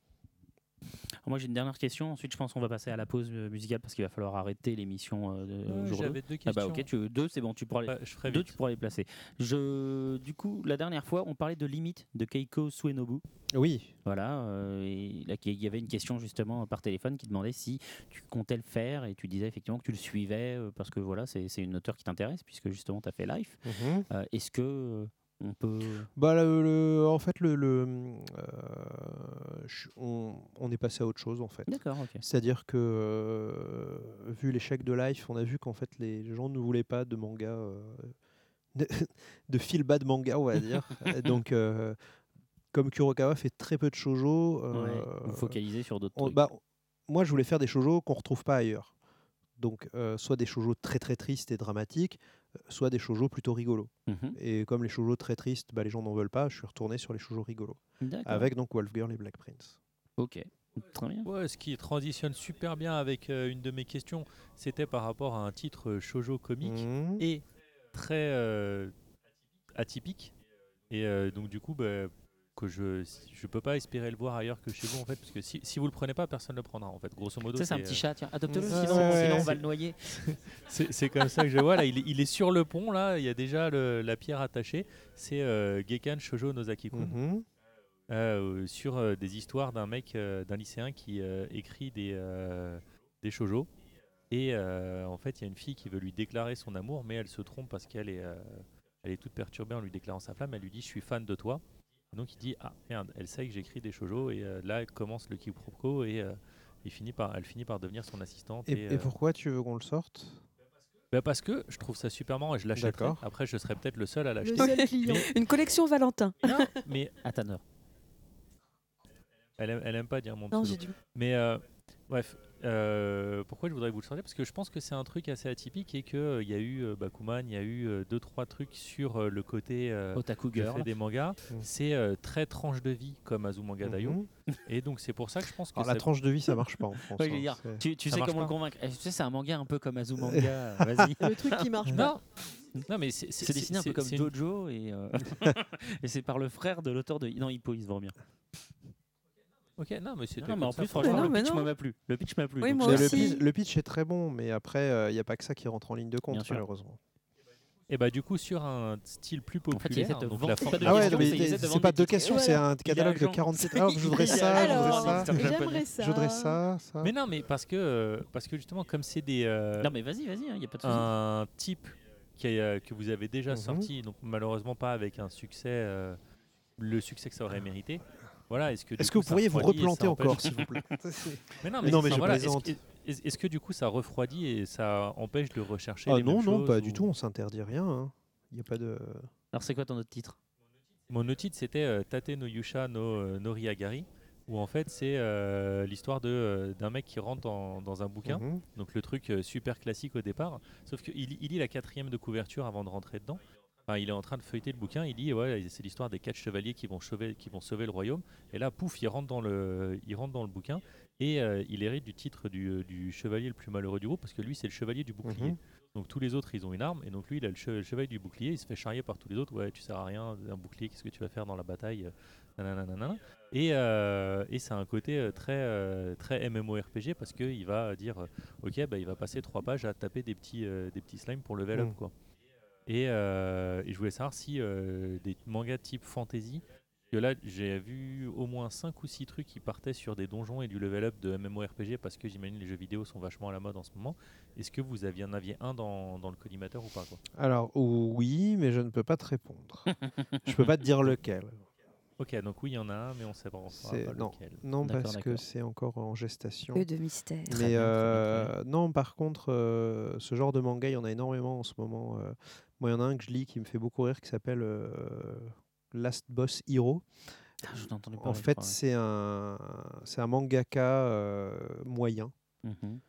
Moi, j'ai une dernière question. Ensuite, je pense qu'on va passer à la pause euh, musicale parce qu'il va falloir arrêter l'émission euh, de Ouais, jour j'avais 2. deux Ah bah ok, questions. deux, c'est bon, tu pourras les, Ouais, je ferai deux, vite. tu pourras les placer. Je, du coup, la dernière fois, on parlait de limite de Keiko Suenobu. Oui. Voilà, euh, et là, il y avait une question justement par téléphone qui demandait si tu comptais le faire et tu disais effectivement que tu le suivais euh, parce que voilà, c'est une auteure qui t'intéresse puisque justement tu as fait Life. Mhm. Euh, Est-ce que euh, on peut. Bah, le- le- en fait, le, le, euh, on, on est passé à autre chose en fait. D'accord. C'est-à-dire que euh, vu l'échec de Life, on a vu qu'en fait les gens ne voulaient pas de manga, euh, de, [LAUGHS] de feel bad manga, on va dire. [LAUGHS] Donc, comme Kurokawa fait très peu de shojo, euh, Ouais, vous focalisez sur d'autres trucs. bah, moi je voulais faire des shojo qu'on retrouve pas ailleurs. Donc, soit des shojo très très tristes et dramatiques, soit des shojo plutôt rigolos. Mhm. Et comme les shojo très tristes, bah, les gens n'en veulent pas, je suis retourné sur les shojo rigolos. Avec donc Wolf Girl et Black Prince. Ok, très bien. Ouais, ce qui transitionne super bien avec euh, une de mes questions, c'était par rapport à un titre euh, shoujo comique Mhm. et très euh, atypique. Et euh, donc du coup, bah, que je je peux pas espérer le voir ailleurs que chez vous en fait, parce que si, si vous le prenez pas, personne le prendra en fait. Grosso modo, Ça, c'est un petit euh, chat, tiens, adopte-le, Ouais, sinon, ouais, sinon on va le noyer. [LAUGHS] C'est c'est comme ça que je vois là. Il est, il est sur le pont là. Il y a déjà le- la pierre attachée. C'est euh, Gekan Shoujo Nozaki-kun. Mhm. euh, sur euh, des histoires d'un mec, euh, d'un lycéen qui euh, écrit des, euh, des shoujo. Et euh, en fait, il y a une fille qui veut lui déclarer son amour, mais elle se trompe parce qu'elle est, euh, elle est toute perturbée en lui déclarant sa flamme. Elle lui dit Je suis fan de toi. Et donc il dit Ah merde, elle sait que j'écris des shoujo. Et euh, là, commence le quiproquo et euh, il finit par, elle finit par devenir son assistante. Et, Et, et euh, pourquoi tu veux qu'on le sorte? Bah, Parce que je trouve ça super marrant et je l'achèterai. D'accord. Après, je serai peut-être le seul à l'acheter. Mais- Une collection Valentin. [LAUGHS] non, mais À ta heure. Elle aime, elle aime pas dire mon Non, pseudo. j'ai du- Mais euh, bref, euh, pourquoi je voudrais vous le sortiez Parce que je pense que c'est un truc assez atypique et qu'il il y a eu euh, Bakuman, il y a eu euh, deux trois trucs sur euh, le côté euh, Otaku Girl. des mangas. [LAUGHS] Mm. C'est euh, très tranche de vie comme Azumanga Daioh. Mhm. Et donc c'est pour ça que je pense que Alors, la tranche de vie, ça marche pas en [LAUGHS] France. Ouais, hein, dire, tu, sais comment le convaincre. Eh, Tu sais, c'est un manga un peu comme Azumanga. [LAUGHS] Vas-y. Le truc qui marche pas. Non, mais c'est dessiné un peu comme une- Jojo et, euh, et c'est par le frère de l'auteur de. Non, Hippo, il se vend bien. Ok, non mais c'était. Non, mais en plus, franchement, non, le pitch m'a plu. Le pitch m'a plu. Oui, moi le, pitch, le pitch est très bon, mais après, il n'y a pas que ça qui rentre en ligne de compte, Bien sûr. malheureusement. Et bah du coup sur un style plus En fait, populaire, de donc vendre- la c'est for- pas de Ah ouais, questions, non, mais c'est- pas deux questions, c'est un catalogue de agent. 47. Ah, je voudrais [LAUGHS] ça, je voudrais ça. J'aimerais. Je voudrais ça, ça. Mais non, mais parce que euh, parce que justement comme c'est des euh, Non, mais vas-y, vas-y, il n'y a pas de souci. un type qui est, euh, que vous avez déjà Mhm. sorti, donc malheureusement pas avec un succès, euh, le succès que ça aurait mérité. Voilà, est-ce que Est-ce que vous pourriez vous replanter encore, s'il vous plaît [LAUGHS] Mais non, Mais non, mais ça, je voilà, plaisante. Est-ce que, est-ce- est-ce que du coup ça refroidit et ça empêche de rechercher Ah les non, mêmes non, choses pas ou- du tout, on s'interdit rien. hein. Il n'y a pas de. Alors, c'est quoi ton autre titre? Mon autre titre c'était euh, Tate no Yusha no, euh, no Ryagari, où en fait c'est euh, l'histoire de, euh, d'un mec qui rentre dans, dans un bouquin. Mhm. Donc le truc euh, super classique au départ. Sauf qu'il il lit la quatrième de couverture avant de rentrer dedans. Enfin, il est en train de feuilleter le bouquin. Il dit ouais, c'est l'histoire des quatre chevaliers qui vont sauver, qui vont sauver le royaume. Et là, pouf, il rentre dans le, il rentre dans le bouquin et euh, il hérite du titre du, euh, du chevalier le plus malheureux du groupe parce que lui, c'est le chevalier du bouclier. Mhm. Donc tous les autres, ils ont une arme et donc lui, il a le, che- le chevalier du bouclier. Il se fait charrier par tous les autres. Ouais, tu sers à rien, un bouclier. Qu'est-ce que tu vas faire dans la bataille Nanana, nanana. Et, euh, et c'est un côté très, très MMORPG parce qu'il va dire ok, bah, il va passer trois pages à taper des petits, des petits slimes pour level up. Mm. Quoi. Et, euh, et je voulais savoir si euh, des mangas type fantasy, que là j'ai vu au moins 5 ou 6 trucs qui partaient sur des donjons et du level up de MMORPG parce que j'imagine les jeux vidéo sont vachement à la mode en ce moment. Est-ce que vous aviez, en aviez un dans, dans le collimateur ou pas quoi? Alors, oui, mais je ne peux pas te répondre. [LAUGHS] je peux pas te dire lequel. Ok, donc oui, il y en a un, mais on sait pas, pas non, lequel. non parce que c'est encore en gestation. Que de mystère. Mais euh, non, par contre, euh, ce genre de manga, il y en a énormément en ce moment. euh. Moi, il y en a un que je lis qui me fait beaucoup rire qui s'appelle euh, Last Boss Hero. Ah, je En parler, fait, c'est un, c'est un mangaka euh, moyen. Mhm.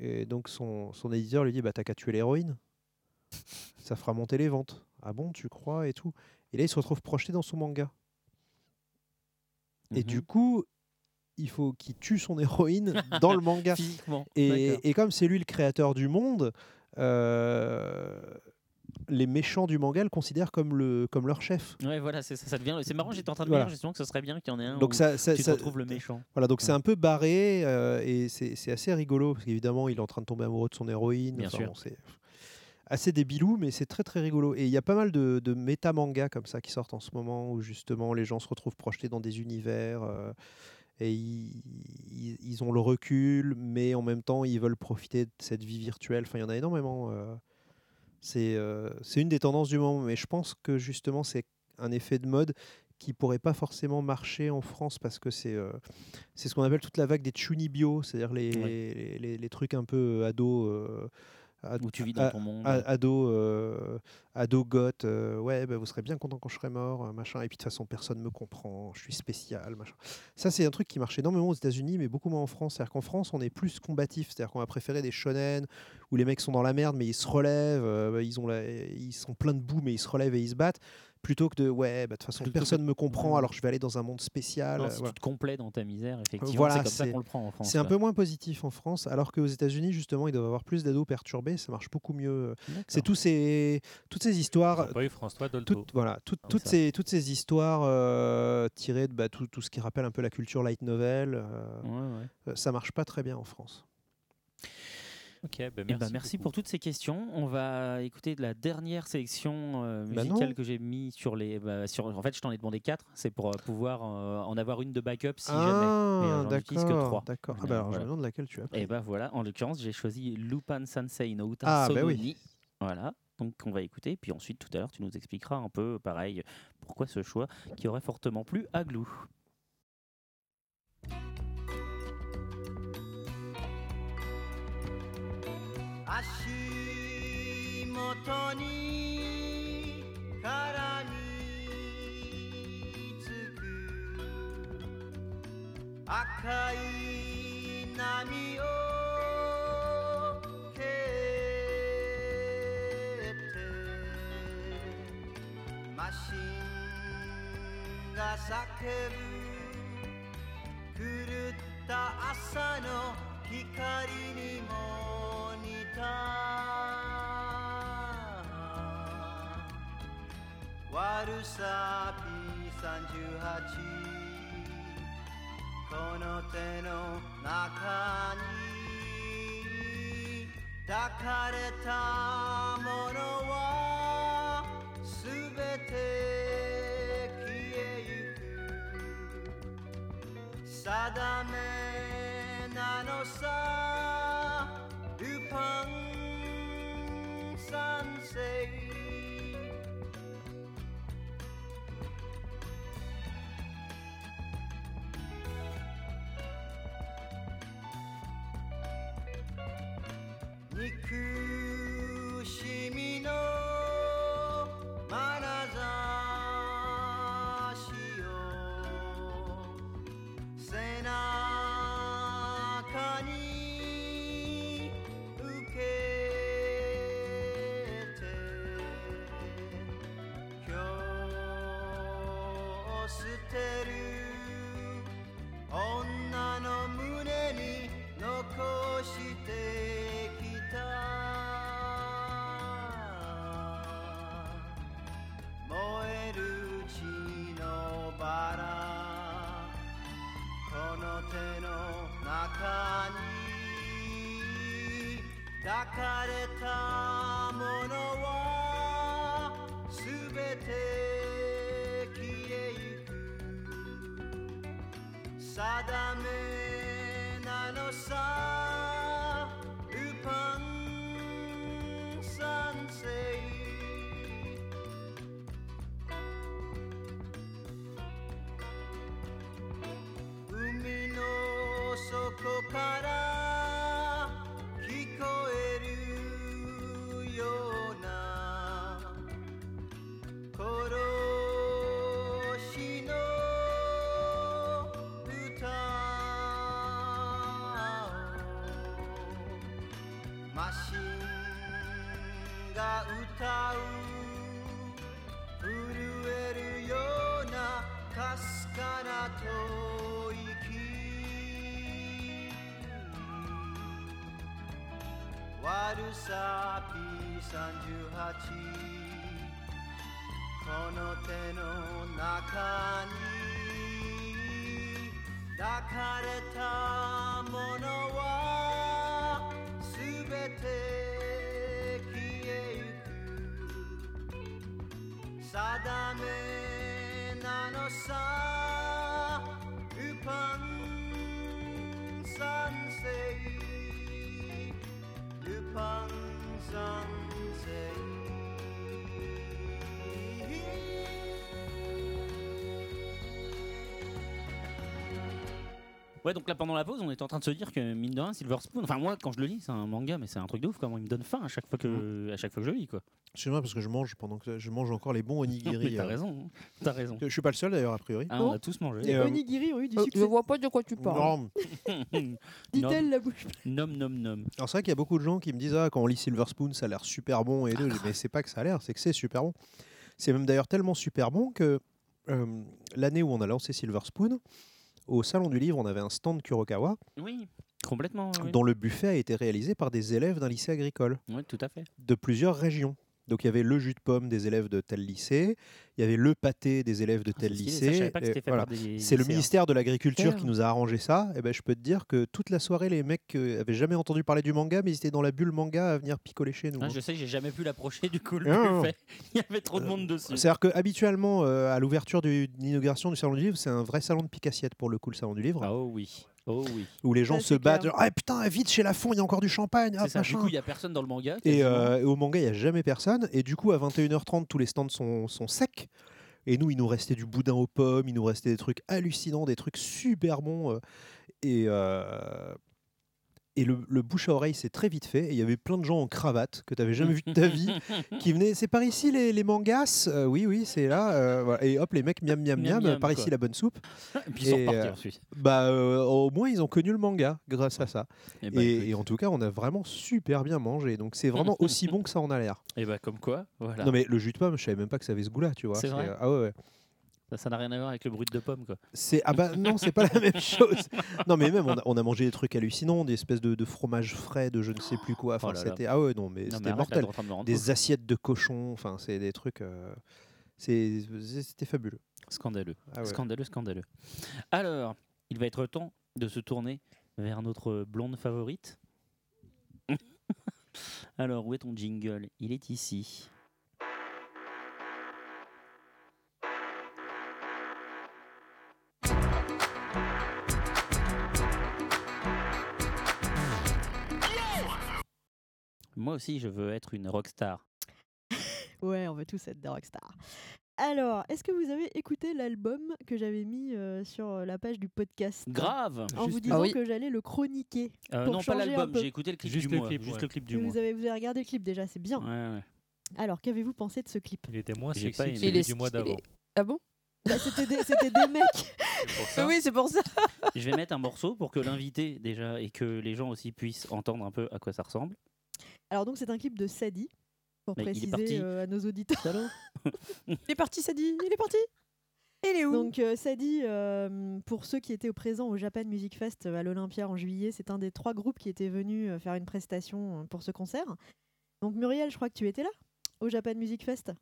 Et donc, son, son éditeur lui dit bah, T'as qu'à tuer l'héroïne. Ça fera monter les ventes. Ah bon, tu crois Et tout. Et là, il se retrouve projeté dans son manga. Et Mhm. du coup, il faut qu'il tue son héroïne dans le [LAUGHS] manga. Physiquement. Et, et comme c'est lui le créateur du monde, euh, les méchants du manga le considèrent comme, le, comme leur chef. Ouais, voilà, c'est ça, ça devient. C'est marrant, j'étais en train de Voilà. me dire justement que ce serait bien qu'il y en ait un. Donc où ça, ça, tu te ça- retrouves le méchant. Voilà, donc c'est un peu barré euh, et c'est c'est assez rigolo parce qu'évidemment il est en train de tomber amoureux de son héroïne. Bien Enfin, sûr. bon, c'est assez débilou, mais c'est très très rigolo. Et il y a pas mal de, de méta-mangas comme ça qui sortent en ce moment où justement les gens se retrouvent projetés dans des univers euh, et ils, ils- ils ont le recul, mais en même temps ils veulent profiter de cette vie virtuelle. Enfin, il y en a énormément. euh, c'est euh, c'est une des tendances du moment, mais je pense que justement c'est un effet de mode qui pourrait pas forcément marcher en France parce que c'est euh, c'est ce qu'on appelle toute la vague des chunibyo, c'est-à-dire les, les, les- les trucs un peu ados. euh, ad- Où tu vis dans ton monde. Ado, euh, ado goth, euh, ouais, bah, vous serez bien content quand je serai mort, euh, machin. Et puis de toute façon, personne me comprend, je suis spécial, machin. Ça, c'est un truc qui marche énormément aux États-Unis, mais beaucoup moins en France. C'est-à-dire qu'en France, on est plus combatif, c'est-à-dire qu'on va préférer des shonen où les mecs sont dans la merde, mais ils se relèvent, euh, bah, ils, ont la- ils sont pleins de boue, mais ils se relèvent et ils se battent. Plutôt que de, ouais, bah, de toute façon, Plutôt que- personne me comprend, Ouais. alors je vais aller dans un monde spécial. Non, euh, si voilà. tu te complais dans ta misère, effectivement, Voilà, c'est comme ça qu'on le prend en France. C'est un peu moins positif en France, alors qu'aux États-Unis, justement, ils doivent avoir plus d'ados perturbés, ça marche beaucoup mieux. C'est tous ces, toutes ces histoires. Pas eu François Dolto. toutes- voilà, toutes- Ah, toutes, ça. ces, toutes ces histoires euh, tirées de bah, tout, tout ce qui rappelle un peu la culture light novel, euh, Ouais, ouais. euh, ça marche pas très bien en France. Ok, bah, Eh merci. ben, merci pour toutes ces questions. On va écouter de la dernière sélection euh, Bah musicale que j'ai mis sur les. bah, sur, en fait, je t'en ai demandé quatre. C'est pour euh, pouvoir euh, en avoir une de backup si jamais. Mais ah, euh, j'en utilise que d'accord, trois. d'accord. Ah bah alors, je voilà. me demande laquelle tu as pris. Et ben voilà, en l'occurrence, j'ai choisi Lupin Sensei no Uta Ah, bah oui. Voilà. Donc on va écouter, puis ensuite tout à l'heure tu nous expliqueras un peu pareil pourquoi ce choix qui aurait fortement plu à Glou. 足元に絡みつく赤い波を蹴ってマシンが叫ぶ狂った朝の光にもた悪さ P38 この手の中に抱かれたものはすべて消えゆく定めなのさ。ルパン 抱かれたものはすべて消えゆく定めが歌う震えるようなかすかな吐息忘悪さ P38 この手の中に抱かれたものはすべて Sada me nanosa Upan sansei Upan sansei Ouais, donc là pendant la pause, on était en train de se dire que mine de rien, Silver Spoon. Enfin, moi, quand je le lis, c'est un manga, mais c'est un truc de ouf. Comment il me donne faim à chaque fois que, à chaque fois que je le lis, quoi. C'est vrai parce que je mange pendant que je mange encore les bons onigiri. T'as euh. raison. hein. T'as raison. Je suis pas le seul d'ailleurs a priori. Ah, on a tous mangé. Et, euh, Onigiri ont eu du Euh, succès. je vois pas de quoi tu parles. non. [LAUGHS] Dit-elle la bouche. Nom, nom, nom. Alors c'est vrai qu'il y a beaucoup de gens qui me disent ah quand on lit Silver Spoon ça a l'air super bon et tout. Dis, mais c'est pas que ça a l'air, c'est que c'est super bon. C'est même d'ailleurs tellement super bon que euh, l'année où on a lancé Silver Spoon, au salon du livre, on avait un stand Kurokawa Oui, complètement. oui. dont le buffet a été réalisé par des élèves d'un lycée agricole Oui, tout à fait. de plusieurs régions. Donc il y avait le jus de pomme des élèves de tel lycée, il y avait le pâté des élèves de tel Ah, ça, lycée. que voilà. C'est le ministère de l'Agriculture qui nous a arrangé ça. Et ben, je peux te dire que toute la soirée, les mecs euh, avaient jamais entendu parler du manga, mais ils étaient dans la bulle manga à venir picoler chez nous. Ah, hein. je sais, j'ai jamais pu l'approcher du coup. Le Non, non. [LAUGHS] buffet. Il y avait trop de monde dessus. C'est-à-dire qu'habituellement, à l'ouverture de l'inauguration du Salon du Livre, c'est un vrai salon de pique-assiette pour le coup, le Salon du Livre, Ah, oh oui. Oh oui. où les gens se battent. genre, Ah putain, vite chez la fond, il y a encore du champagne. Ah, ça. Du coup, il y a personne dans le manga. Et, euh, et au manga, il n'y a jamais personne. Et du coup, à 21h30, tous les stands sont, sont secs. Et nous, il nous restait du boudin aux pommes, il nous restait des trucs hallucinants, des trucs super bons. euh, et euh, et le, le bouche à oreille, c'est très vite fait. Et il y avait plein de gens en cravate que tu n'avais jamais vu de ta vie [LAUGHS] qui venaient. C'est par ici les, les mangas? Euh, Oui, oui, c'est là. euh, voilà. Et hop, les mecs, miam, miam, Miam, par quoi. ici la bonne soupe. [LAUGHS] Et puis ils sont repartis euh, ensuite. Bah, euh, au moins, ils ont connu le manga grâce à ça. Et bah, Et, en tout cas, on a vraiment super bien mangé. Donc, c'est vraiment [LAUGHS] aussi bon que ça en a l'air. Et bah, comme quoi, voilà. Non mais le jus de pomme, je savais même pas que ça avait ce goût-là, tu vois. C'est vrai Ah ouais, ouais. Ça- n'a rien à voir avec le brut de pomme, quoi. C'est ah bah non, c'est pas la même [LAUGHS] chose. Non mais même on a, on a mangé des trucs hallucinants, des espèces de, de fromage frais, de je ne sais plus quoi. Enfin Oh là là. c'était ah ouais non mais Non, c'était mortel. de Des assiettes de cochon, enfin c'est des trucs. euh, c'est c'était fabuleux. Scandaleux. Ah ouais. Scandaleux, scandaleux. Alors, il va être temps de se tourner vers notre blonde favorite. [LAUGHS] Alors, où est ton jingle? Il est ici. Moi aussi, je veux être une rockstar. Ouais, on veut tous être des rockstars. Alors, est-ce que vous avez écouté l'album que j'avais mis euh, sur euh, la page du podcast? Grave En vous disant Ah oui. que j'allais le chroniquer. Euh, pour non, pas changer l'album, j'ai écouté le clip Juste du le mois. clip, juste ouais. le clip du vous, mois. avez, vous avez regardé le clip déjà, c'est bien. Ouais, ouais. Alors, qu'avez-vous pensé de ce clip? Il était moins sexy pas que aimé. celui du mois d'avant. Ah bon? Bah, C'était des, c'était des mecs. [LAUGHS] C'est pour ça. Oui, c'est pour ça. Je vais mettre un morceau pour que l'invité déjà et que les gens aussi puissent entendre un peu à quoi ça ressemble. Alors, donc, c'est un clip de Sadie, pour Mais il est préciser parti. euh, à nos auditeurs. [LAUGHS] Il est parti, Sadie. Il est parti. Il est où? Donc euh, Sadie, euh, pour ceux qui étaient au présent au Japan Music Fest euh, à l'Olympia en juillet, c'est un des trois groupes qui était venu euh, faire une prestation euh, pour ce concert. Donc Muriel, je crois que tu étais là au Japan Music Fest?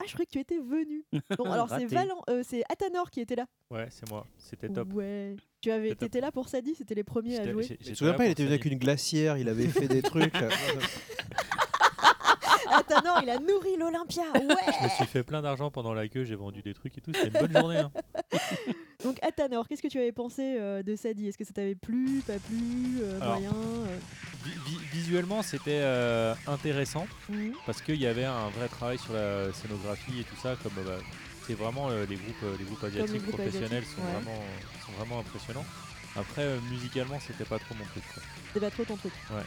Ah je croyais que tu étais venu. Bon [LAUGHS] alors c'est. Valan, euh, c'est Atanor qui était là. Ouais, c'est moi. C'était top. Ouais. Tu avais, C'était t'étais là pour Sadie, c'était les premiers à jouer. Je me souviens pas, il était venu avec une glacière, il avait fait des trucs. [LAUGHS] Atanor, il a nourri l'Olympia. Je me Ouais. suis fait plein d'argent pendant la queue, j'ai vendu des trucs et tout. C'était une bonne journée. hein. [LAUGHS] Donc Atanor, qu'est-ce que tu avais pensé euh, de Sadie? Est-ce que ça t'avait plu, pas plu, euh, Alors, moyen euh, Vi- vi- visuellement, c'était euh, intéressant mhm. parce qu'il y avait un vrai travail sur la scénographie et tout ça. Comme bah, c'est vraiment les groupes, les groupes asiatiques groupes professionnels asiatiques, sont ouais. vraiment, sont vraiment impressionnants. Après, musicalement, c'était pas trop mon truc. C'est pas trop ton truc. Ouais.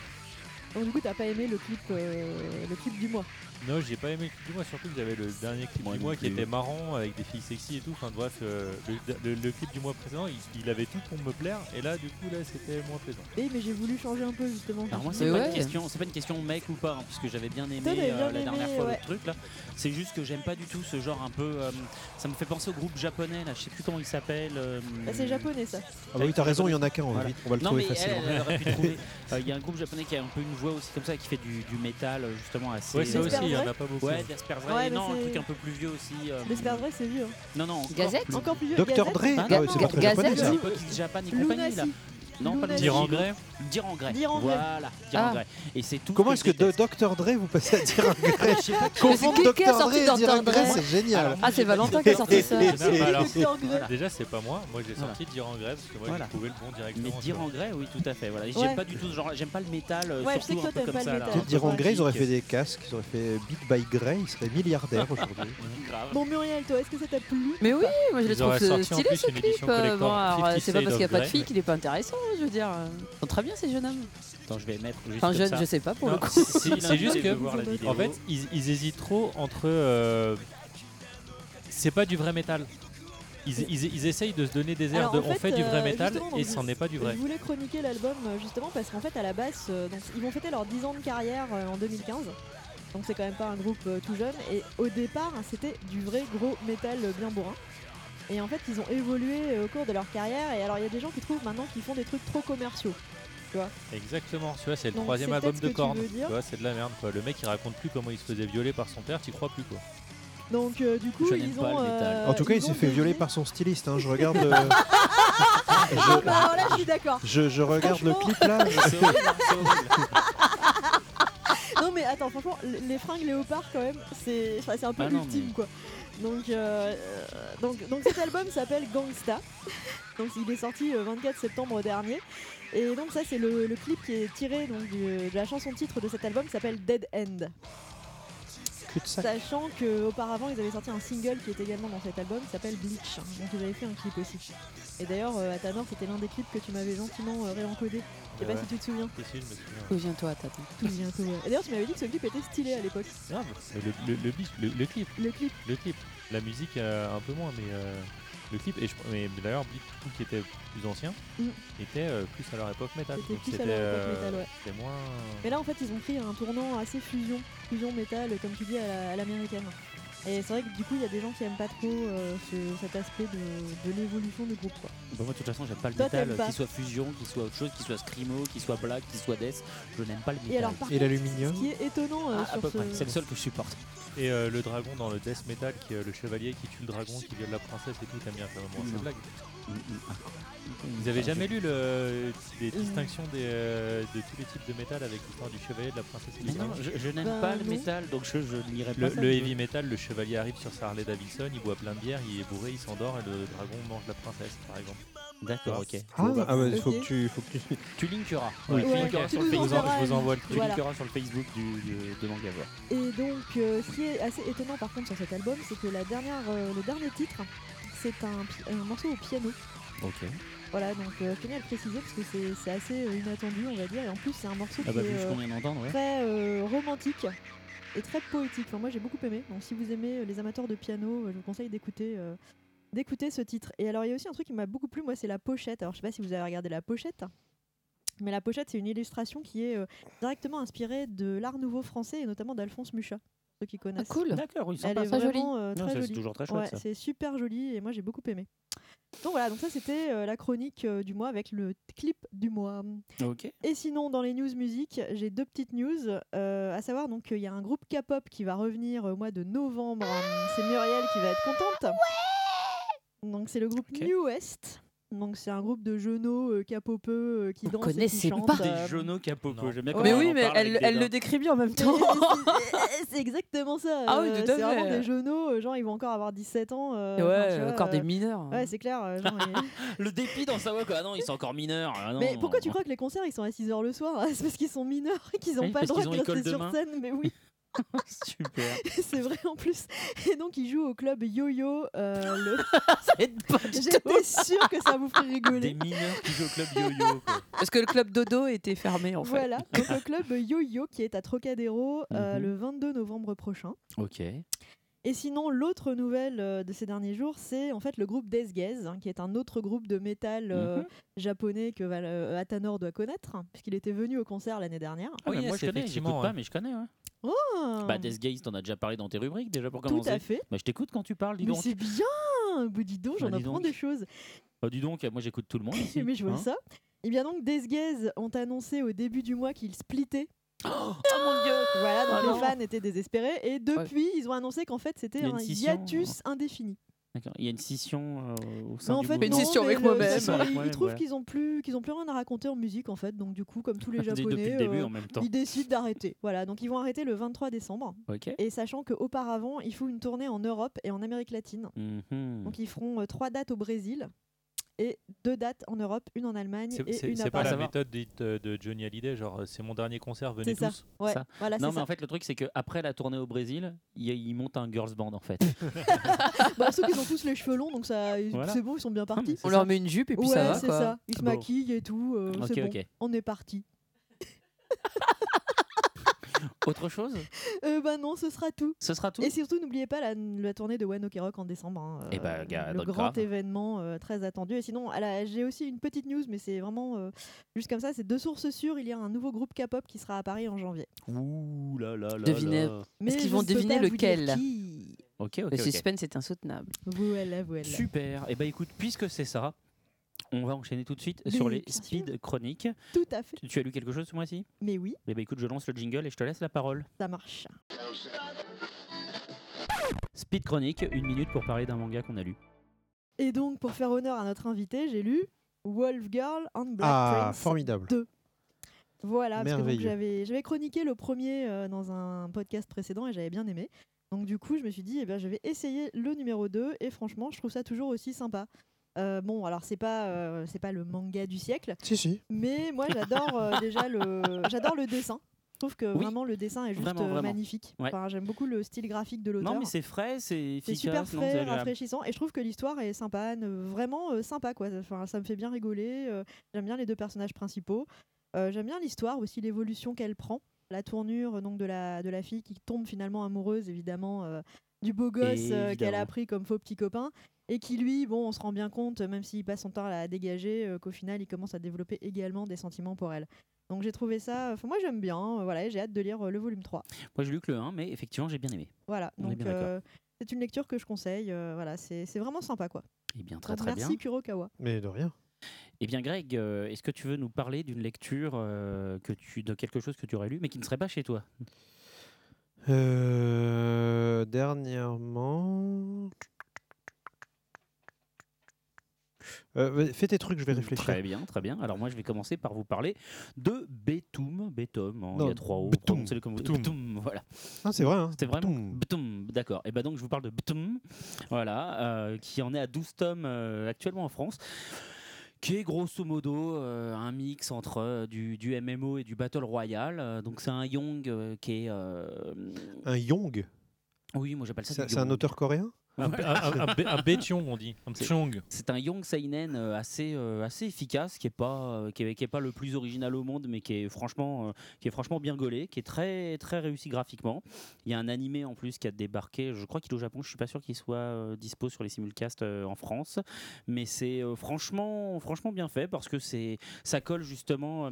Donc du coup, t'as pas aimé le clip, le clip du mois? Non, j'ai pas aimé le clip du mois, surtout que j'avais le dernier clip Moi du mois qui plus. était marrant avec des filles sexy et tout. Enfin bref, euh, le, le- le clip du mois précédent, il, il avait tout pour me plaire et là, du coup, là, c'était moins plaisant. Oui, mais j'ai voulu changer un peu justement. Alors moi c'est pas ouais. une question, c'est pas une question mec ou pas, hein, puisque j'avais bien aimé euh, la dernière aimé, fois ouais. le truc là. C'est juste que j'aime pas du tout ce genre un peu. euh, ça me fait penser au groupe japonais là, je sais plus comment il s'appelle. euh, Bah, c'est japonais ça. Ah bah oui, t'as raison, il y en a qu'un, on va Voilà. vite, on va le Non trouver mais facilement. [LAUGHS] Euh, Il y a un groupe japonais qui a un peu une vois aussi comme ça qui fait du, du métal euh, justement assez. Ouais, ça aussi, y en a pas beaucoup. Ouais, Desperate Ouais, mais non, un truc un peu plus vieux aussi. euh, Ray, c'est vieux. hein. Non, non. encore Gazette plus- Encore plus vieux. Dr. Gazette. Dre Bah Ah ouais, non, c'est pas très Gazette, japonais ça. C'est Pocket Japan et compagnie là. Lunacy. Non, pas Lunacy. Dire Dire en grès. Dire en grès. Voilà, dire en Ah. grès. Et c'est tout. Comment est-ce que de Dr. Dre vous passez à dire un grès [LAUGHS] Je sais pas qui- Confondre qui- qui a Dr. sorti Dre et dire un Dr. Dre c'est génial. Alors, Ah, c'est Valentin qui a sorti ça. [LAUGHS] Non, mais alors, Dr. Dre. Déjà, c'est pas moi. Moi, j'ai Voilà. sorti dire en grès parce que moi, Voilà. j'ai trouvé le bon directement. Mais dire en grès, oui, tout à fait. Voilà. Ouais. J'aime pas du tout ce genre. J'aime pas le métal, euh, Ouais, je sais surtout que un toi, peu t'aimes comme pas ça. le là. métal. un Dire en grès, ils auraient fait des casques, ils auraient fait Beat by Grey, ils seraient milliardaires [LAUGHS] aujourd'hui. Grave. Bon, Muriel, toi, est-ce que ça t'a plu Mais oui, moi je Ils le trouve auraient sorti en stylé plus ce une clip. édition euh, collector Bon, alors, 50 c'est pas parce qu'il n'y a pas de filles qu'il est pas intéressant, je veux dire. euh, très bien ces jeunes hommes. Attends, je vais mettre juste Enfin, jeune, ça. je sais pas pour Non, le coup. c'est- juste que, en fait, ils, ils hésitent trop entre. euh, c'est pas du vrai métal. Ils, ils, ils essayent de se donner des airs Alors, de en on fait, fait du vrai euh, métal et c'en est pas du vrai. Je voulais chroniquer l'album euh, justement parce qu'en fait à la base, euh, donc, ils vont fêter leurs 10 ans de carrière euh, en 2015. Donc c'est quand même pas un groupe euh, tout jeune. Et au départ, hein, c'était du vrai gros métal bien bourrin. Et en fait, ils ont évolué au cours de leur carrière. Et alors, il y a des gens qui trouvent maintenant qu'ils font des trucs trop commerciaux. Tu vois Exactement, tu vois, c'est le Donc, troisième album de tu Korn. Tu vois, c'est de la merde quoi. Le mec il raconte plus comment il se faisait violer par son père, t'y crois plus quoi. Donc euh, du coup, Je n'aime ils pas ont. le métal. euh, En tout cas, il s'est fait violer par son styliste. hein, Je regarde, le- [LAUGHS] Ah, bah, alors là, je suis d'accord. je, je regarde le clip là. Non mais attends, franchement, les fringues léopard quand même, c'est enfin, c'est un peu Ah ultime mais- quoi. Donc, euh, euh, donc, donc cet album s'appelle Gangsta. Donc il est sorti le 24 septembre dernier. Et donc ça c'est le, le clip qui est tiré donc, du- de la chanson titre de cet album qui s'appelle Dead End. Sachant qu'auparavant ils avaient sorti un single qui est également dans cet album qui s'appelle Bleach. Donc ils avaient fait un clip aussi. Et d'ailleurs euh, Atanor c'était l'un des clips que tu m'avais gentiment euh, réencodé. Je sais pas Ouais. si tu te souviens. Si, je me souviens. Souviens-toi, Tata. Souviens-toi, ouais. Et d'ailleurs tu m'avais dit que ce clip était stylé à l'époque. Ah, mais le, le, le, bis- le- le clip, Le clip. le clip. La musique euh, un peu moins, mais euh, le clip. Et je, mais d'ailleurs, Bleach, qui était plus ancien, Mm. était euh, plus à leur époque métal. C'était plus à c'était leur époque euh, métal, ouais. c'était moins. Mais là, en fait, ils ont pris un tournant assez fusion, fusion métal, comme tu dis, à la- à l'américaine. Et c'est vrai que du coup, il y a des gens qui aiment pas trop euh, ce- cet aspect de, de l'évolution du groupe. Quoi. Bon, moi, de toute façon, j'aime pas le Toi, métal, t'aimes pas. qu'il soit fusion, qu'il soit autre chose, qu'il soit screamo, qu'il soit black, qu'il soit death. Je n'aime pas le métal. Et alors, par Et contre, l'aluminium ce qui est étonnant euh, Ah, à sur peu ce... près. C'est le seul que je supporte. Et euh, le dragon dans le death metal, qui est le chevalier qui tue le dragon, qui viole la princesse et tout, t'aimes bien quand même Non. ces blagues. Mm, mm, ah. Vous avez jamais lu le, les distinctions des, euh, de tous les types de métal avec l'histoire du chevalier, de la princesse et Mais du non, dragon je, je n'aime Bah, pas le non. métal, donc je, je n'irai pas Le, ça. le heavy metal, le chevalier arrive sur sa Harley Davidson, il boit plein de bière, il est bourré, il s'endort et le dragon mange la princesse par exemple. D'accord, ok. Ah, ah ouais, Ok. faut que tu, faut que tu. Tu linkeras. Oui. Tu Ouais, linkeras tu sur le nous Je vous, Facebook. en- enverras je vous une- envoie le Tu truc. Voilà. linkeras sur le Facebook du, de, de. Et donc, euh, ce qui est assez étonnant par contre sur cet album, c'est que la dernière, euh, le dernier titre, c'est un, pi- un morceau au piano. Ok. Voilà, donc euh, je tenais à le préciser parce que c'est c'est assez euh, inattendu, on va dire. Et en plus, c'est un morceau Ah qui bah, est vu ce euh, ouais. très euh, romantique et très poétique. Enfin, moi, j'ai beaucoup aimé. Donc, si vous aimez euh, les amateurs de piano, euh, je vous conseille d'écouter euh, d'écouter ce titre. Et alors, il y a aussi un truc qui m'a beaucoup plu, moi, c'est la pochette. Alors, je sais pas si vous avez regardé la pochette. Mais la pochette, c'est une illustration qui est euh, directement inspirée de l'art nouveau français et notamment d'Alphonse Mucha. Ceux qui connaissent. cool. D'accord, oui, Elle est vraiment euh, Non, très ça, c'est jolie. toujours très chouette, Ouais, ça. c'est super joli et moi j'ai beaucoup aimé. Donc voilà, donc ça c'était euh, la chronique euh, du mois avec le clip du mois. Ok. Et sinon dans les news musique, j'ai deux petites news, euh, à savoir donc qu'il y a un groupe K-pop qui va revenir au mois de novembre. C'est Muriel qui va être contente. Donc c'est le groupe Ok. New West. Donc c'est un groupe de genoux euh, capopeux euh, qui Vous dansent et qui connaissez chantent. pas. euh, Des. J'aime bien Ouais. comment Mais oui, mais elle, le décrit bien en même [LAUGHS] temps. c'est- exactement ça. Ah oui, euh, tout à C'est vraiment des euh, genre ils vont encore avoir 17 ans. euh, ouais, encore des mineurs. Ouais, c'est clair. [LAUGHS] Le dépit dans sa voix, quoi. Ah non, ils sont encore mineurs. Ah non. Mais pourquoi tu crois que les concerts ils sont à 6h le soir? [LAUGHS] C'est parce qu'ils sont mineurs et qu'ils n'ont Oui, pas le droit de rester sur scène. Mais oui, [LAUGHS] Super. c'est vrai en plus. Et donc ils jouent au club Yo-Yo. euh, le... [LAUGHS] J'étais sûre que ça vous ferait Des rigoler. mineurs qui jouent au club yo-yo. Parce que le club Dodo était fermé en fait. Voilà, donc le club Yo-Yo qui est à Trocadéro euh, Mhm. le 22 novembre prochain. Ok. Et sinon, l'autre nouvelle euh, de ces derniers jours, c'est en fait le groupe Death Gaze, hein, qui est un autre groupe de métal euh, Mhm. japonais que euh, Atanor doit connaître, hein, puisqu'il était venu au concert l'année dernière. Ah, oui, moi, je connais. effectivement, ouais. pas, mais je connais. Ouais. Ah, Bah, Death Gaze, t'en as déjà parlé dans tes rubriques déjà pour tout commencer. à fait. Bah, je t'écoute quand tu parles, dis Mais donc. c'est bien Bah, Dis donc, j'en Bah, apprends donc. des choses. Bah, dis donc, moi j'écoute tout le monde [LAUGHS] ici. Mais je vois hein. ça. Et bien donc, Death Gaze ont annoncé au début du mois qu'ils splittaient. Oh mon dieu Voilà, donc Ah les fans étaient désespérés et depuis, ils ont annoncé qu'en fait, Il y c'était a une un scission, hiatus indéfini. D'accord. Il y a une scission euh, au sein en du fait, mouvement. non, mais le- Une ils- scission avec Ils, moi-même, trouvent voilà. qu'ils ont plus, qu'ils ont plus rien à raconter en musique en fait. Donc du coup, comme tous les [LAUGHS] Depuis japonais, le début, euh, en même temps. ils décident d'arrêter. Voilà, donc ils vont arrêter le 23 décembre. Ok. Et sachant qu'auparavant, il faut une tournée en Europe et en Amérique latine. Mhm. Donc ils feront euh, trois dates au Brésil et deux dates en Europe, une en Allemagne C'est- et C'est une c'est à pas la Paris. méthode dite euh, de Johnny Hallyday, genre euh, c'est mon dernier concert, venez C'est ça. tous. Ouais, Ça. voilà, non, c'est mais ça. en fait, le truc, c'est qu'après la tournée au Brésil, il, y a- il monte un girls band en fait. [LAUGHS] bah, ceux qui ont tous les cheveux longs, donc ça, ils- Voilà. c'est bon, ils sont bien partis. On leur met une jupe et puis ouais, ça va. c'est ça. Ils se Ah bon. maquillent et tout. euh, c'est bon. On est parti. [LAUGHS] [LAUGHS] Autre chose Euh, bah non, ce sera tout. Ce sera tout Et surtout, n'oubliez pas la, la tournée de One Ok Rock en décembre. hein, Eh bah, euh, le grand grave. événement euh, très attendu. Et sinon, j'ai aussi une petite news, mais c'est vraiment euh, juste comme ça. C'est deux sources sûres. Il y a un nouveau groupe K-pop qui sera à Paris en janvier. Ouh là là là Devinez. Est-ce qu'ils vont deviner lequel. Ok, ok. Le suspense est insoutenable. Voilà, voilà. Super. Et bah écoute, puisque c'est ça, on va enchaîner tout de suite Mais sur les bien speed chroniques. Tout à fait. Tu, tu as lu quelque chose ce mois-ci? Mais oui, Eh bah écoute, je lance le jingle et je te laisse la parole. ça marche. Speed chronique, une minute pour parler d'un manga qu'on a lu. Et donc, pour faire honneur à notre invité, j'ai lu Wolf Girl and Black Ah, Prince formidable. 2. Voilà, parce que j'avais chroniqué le premier euh, dans un podcast précédent et j'avais bien aimé. Donc du coup, je me suis dit, eh ben, je vais essayer le numéro 2 et franchement, je trouve ça toujours aussi sympa. Euh, bon, alors c'est pas euh, c'est pas le manga du siècle, Si, si. mais moi j'adore euh, déjà le [LAUGHS] j'adore le dessin. Je trouve que Oui, vraiment le dessin est juste vraiment, euh, vraiment. magnifique. Ouais. Enfin, j'aime beaucoup le style graphique de l'auteur. Non, mais c'est frais, c'est C'est efficace. super non, frais, agréable. rafraîchissant, et je trouve que l'histoire est sympa, ne- vraiment euh, sympa quoi. Enfin, ça me fait bien rigoler. euh, j'aime bien les deux personnages principaux. Euh, j'aime bien l'histoire aussi, l'évolution qu'elle prend, la tournure donc de la de la fille qui tombe finalement amoureuse évidemment euh, du beau gosse euh, qu'elle a pris comme faux petit copain. Et qui lui, bon, on se rend bien compte, même s'il passe son temps à la dégager, euh, qu'au final, il commence à développer également des sentiments pour elle. Donc j'ai trouvé ça, enfin moi j'aime bien, euh, voilà, j'ai hâte de lire euh, le volume 3. Moi, j'ai lu que le 1, mais effectivement, j'ai bien aimé. Voilà, On donc euh, c'est une lecture que je conseille, euh, voilà, c'est vraiment sympa quoi. Eh bien, très Donc, très merci bien. Kurokawa. Mais de rien. Eh bien, Greg, euh, est-ce que tu veux nous parler d'une lecture euh, que tu, de quelque chose que tu aurais lu, mais qui ne serait pas chez toi? Euh, dernièrement. Euh, fais tes trucs, je vais réfléchir. Très bien, très bien. Alors moi, je vais commencer par vous parler de Betum. Betum, hein, il y a trois O. Betum. prononcez-le comme vous Betum. Betum, voilà. Ah, c'est vrai. Hein. C'était vraiment Betum. Betum, d'accord. Et ben donc je vous parle de Betum, voilà, euh, qui en est à 12 tomes euh, actuellement en France. Qui est grosso modo euh, un mix entre euh, du, du MMO et du Battle Royale. Euh, donc c'est un Young euh, qui est. Un Young Oui, moi j'appelle ça. C'est c'est un auteur coréen? Un, un, on dit. Un C'est- un Young Seinen euh, assez, euh, assez efficace, qui est pas, euh, qui est, qui est pas le plus original au monde, mais qui est franchement, qui est franchement bien gaulé, qui est très, très réussi graphiquement. Il y a un animé en plus qui a débarqué. Je crois qu'il est au Japon. Je suis pas sûr qu'il soit dispo sur les simulcasts en France, mais c'est franchement, franchement bien fait parce que c'est, ça colle justement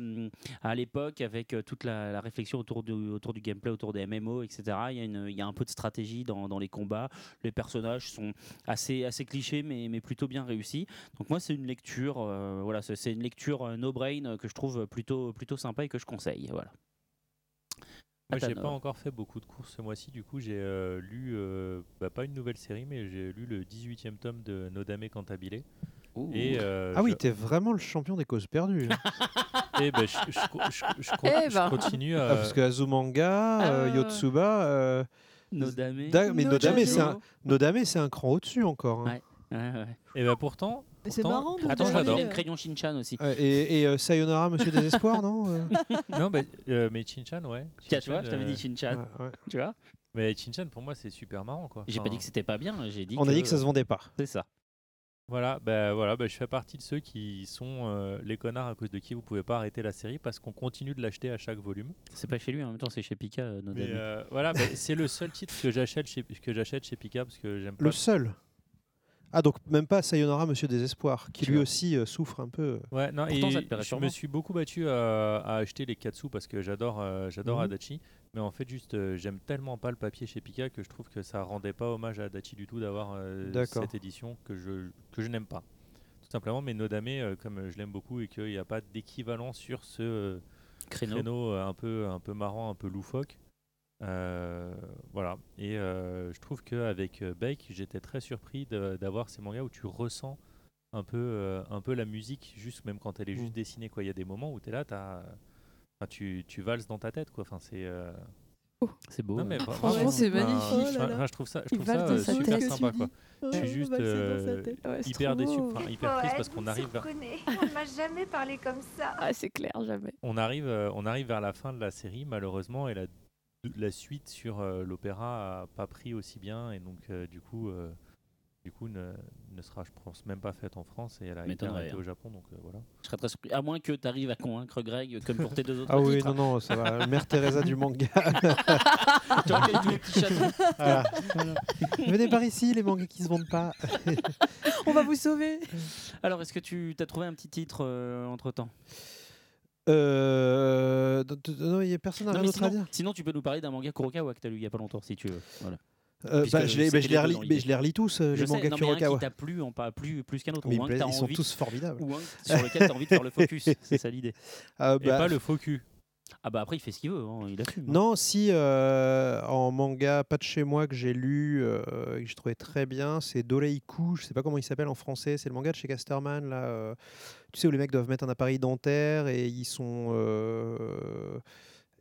à l'époque avec toute la, la réflexion autour du, autour du gameplay, autour des MMO, etc. Il y a, une, il y a un peu de stratégie dans, dans les combats. Les personnages sont assez, assez clichés, mais, mais plutôt bien réussis. Donc moi, c'est une lecture, euh, voilà, c'est une lecture euh, no brain euh, que je trouve plutôt, plutôt sympa et que je conseille. Voilà. Moi, j'ai pas encore fait beaucoup de courses ce mois-ci. Du coup, j'ai euh, lu, euh, bah, pas une nouvelle série, mais j'ai lu le 18e tome de Nodame Cantabile. Et, euh, Ah oui, je- t'es vraiment le champion des causes perdues. hein. [LAUGHS] et ben, je, je- je- je- je con- je continue Ah, à. parce que Azumanga, euh, Ah. Yotsuba, euh, Nodame. Da- mais Nodame, c'est un, Nodame, c'est un cran au-dessus encore. hein. Ouais. Ouais, ouais. Et ben pourtant. Mais c'est pourtant- marrant pourtant, Attends, j'adore. une crayon Shinchan aussi. Ouais, Et, et, euh, Sayonara, Monsieur Désespoir, non euh [LAUGHS] Non, mais, euh, mais Chinchan, ouais. Tiens, tu vois, Shin-chan, je t'avais euh, dit Shinchan. Ouais, ouais. Tu vois Mais Chinchan, pour moi, c'est super marrant, quoi. J'ai pas dit que c'était pas bien, j'ai dit On a dit que ça se vendait pas. C'est ça. Voilà, bah, voilà bah, je fais partie de ceux qui sont euh, les connards à cause de qui vous pouvez pas arrêter la série parce qu'on continue de l'acheter à chaque volume. C'est pas chez lui, en même temps, c'est chez Pika, euh, Mais Nodame. euh, voilà, bah, c'est le seul titre que j'achète chez, que j'achète chez Pika parce que j'aime pas. Le seul? Ah, donc même pas Sayonara, Monsieur Désespoir, qui lui aussi euh, souffre un peu. Ouais, non, Pourtant, et ça te plairait je sûrement. me suis beaucoup battu à, à acheter les Katsu parce que j'adore euh, j'adore Mhm. Adachi. Mais en fait, juste, euh, j'aime tellement pas le papier chez Pika que je trouve que ça rendait pas hommage à Adachi du tout d'avoir euh, D'accord. cette édition que je, que je n'aime pas. Tout simplement, mais Nodame, euh, comme euh, je l'aime beaucoup et qu'il n'y a pas d'équivalent sur ce, euh, Créneau. euh, un peu un peu marrant, un peu loufoque. Euh, voilà. Et euh, je trouve qu'avec Bake, j'étais très surpris de- d'avoir ces mangas où tu ressens un peu, euh, un peu la musique, juste même quand elle est juste dessinée. Quoi. Il y a des moments où tu es là, t'as- enfin, tu, tu valses dans ta tête. Quoi. Enfin, c'est, euh, C'est beau. Non, mais Franchement, vraiment, c'est magnifique. je- Oh là là. enfin, je trouve ça, je trouve ça euh, super tête. sympa. Quoi. dis. Je Ouais, suis juste euh. Ouais, hyper déçu, enfin, hyper triste parce qu'on arrive vers, On ne m'a jamais parlé comme ça. Ah, c'est clair, jamais. on arrive, euh, on arrive vers la fin de la série malheureusement et la, la suite sur euh, l'opéra a pas pris aussi bien et donc euh, du coup, euh, du coup ne, ne sera je pense même pas faite en France et elle a été arrêtée hein. au Japon donc euh, voilà. Je serais très surpris. À moins que tu arrives à convaincre Greg, comme pour tes deux autres Ah oui, titres. non, non, ça va. Mère Teresa du manga. [LAUGHS] Tu vois, avec tous les petits chatons. Voilà. Venez par ici, les mangas qui se vendent pas. [LAUGHS] On va vous sauver. Alors, est-ce que tu as trouvé un petit titre entre temps Euh, non, il y a personne n'a Non, d'autre à sinon, dire. sinon, tu peux nous parler d'un manga Kurokawa que tu as lu il y a pas longtemps, si tu veux. Voilà. Euh, bah, je les, bah, je les relis, mais je les relis tous, euh, Je les sais, mangas non, mais un qui Kurokawa. plu, on pas plus, plus qu'un autre. Mais ou un ils que sont tous formidables. Ou un sur lequel tu as envie de faire le [LAUGHS] focus. C'est ça l'idée. Ah, Et bah, pas le cul. Ah bah après, il fait ce qu'il veut, hein, il assume. hein. Non, si euh, en manga, pas de chez moi que j'ai lu euh, que j'ai trouvé très bien, c'est Doreiku, je sais pas comment il s'appelle en français, c'est le manga de chez Casterman là. euh, tu sais où les mecs doivent mettre un appareil dentaire et ils sont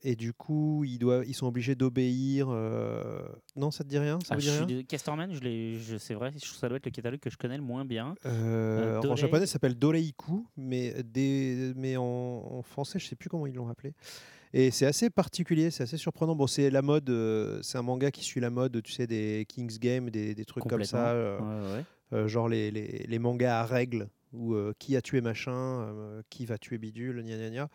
et du coup ils doivent ils sont obligés d'obéir. euh, Non, ça te dit rien? Ça Ah, vous je suis Casterman, je l'ai- je- c'est vrai, je- ça doit être le catalogue que je connais le moins bien. Euh, Euh, alors, en Dorei- japonais, ça s'appelle Doreiku, mais, des, mais en, en français, je sais plus comment ils l'ont appelé. Et c'est assez particulier, c'est assez surprenant. Bon, c'est la mode, euh, c'est un manga qui suit la mode, tu sais, des King's Game, des, des trucs comme ça, euh, Ouais, ouais. euh, genre les, les, les mangas à règles, où euh, qui a tué machin, euh, qui va tuer bidule, gna gna gna.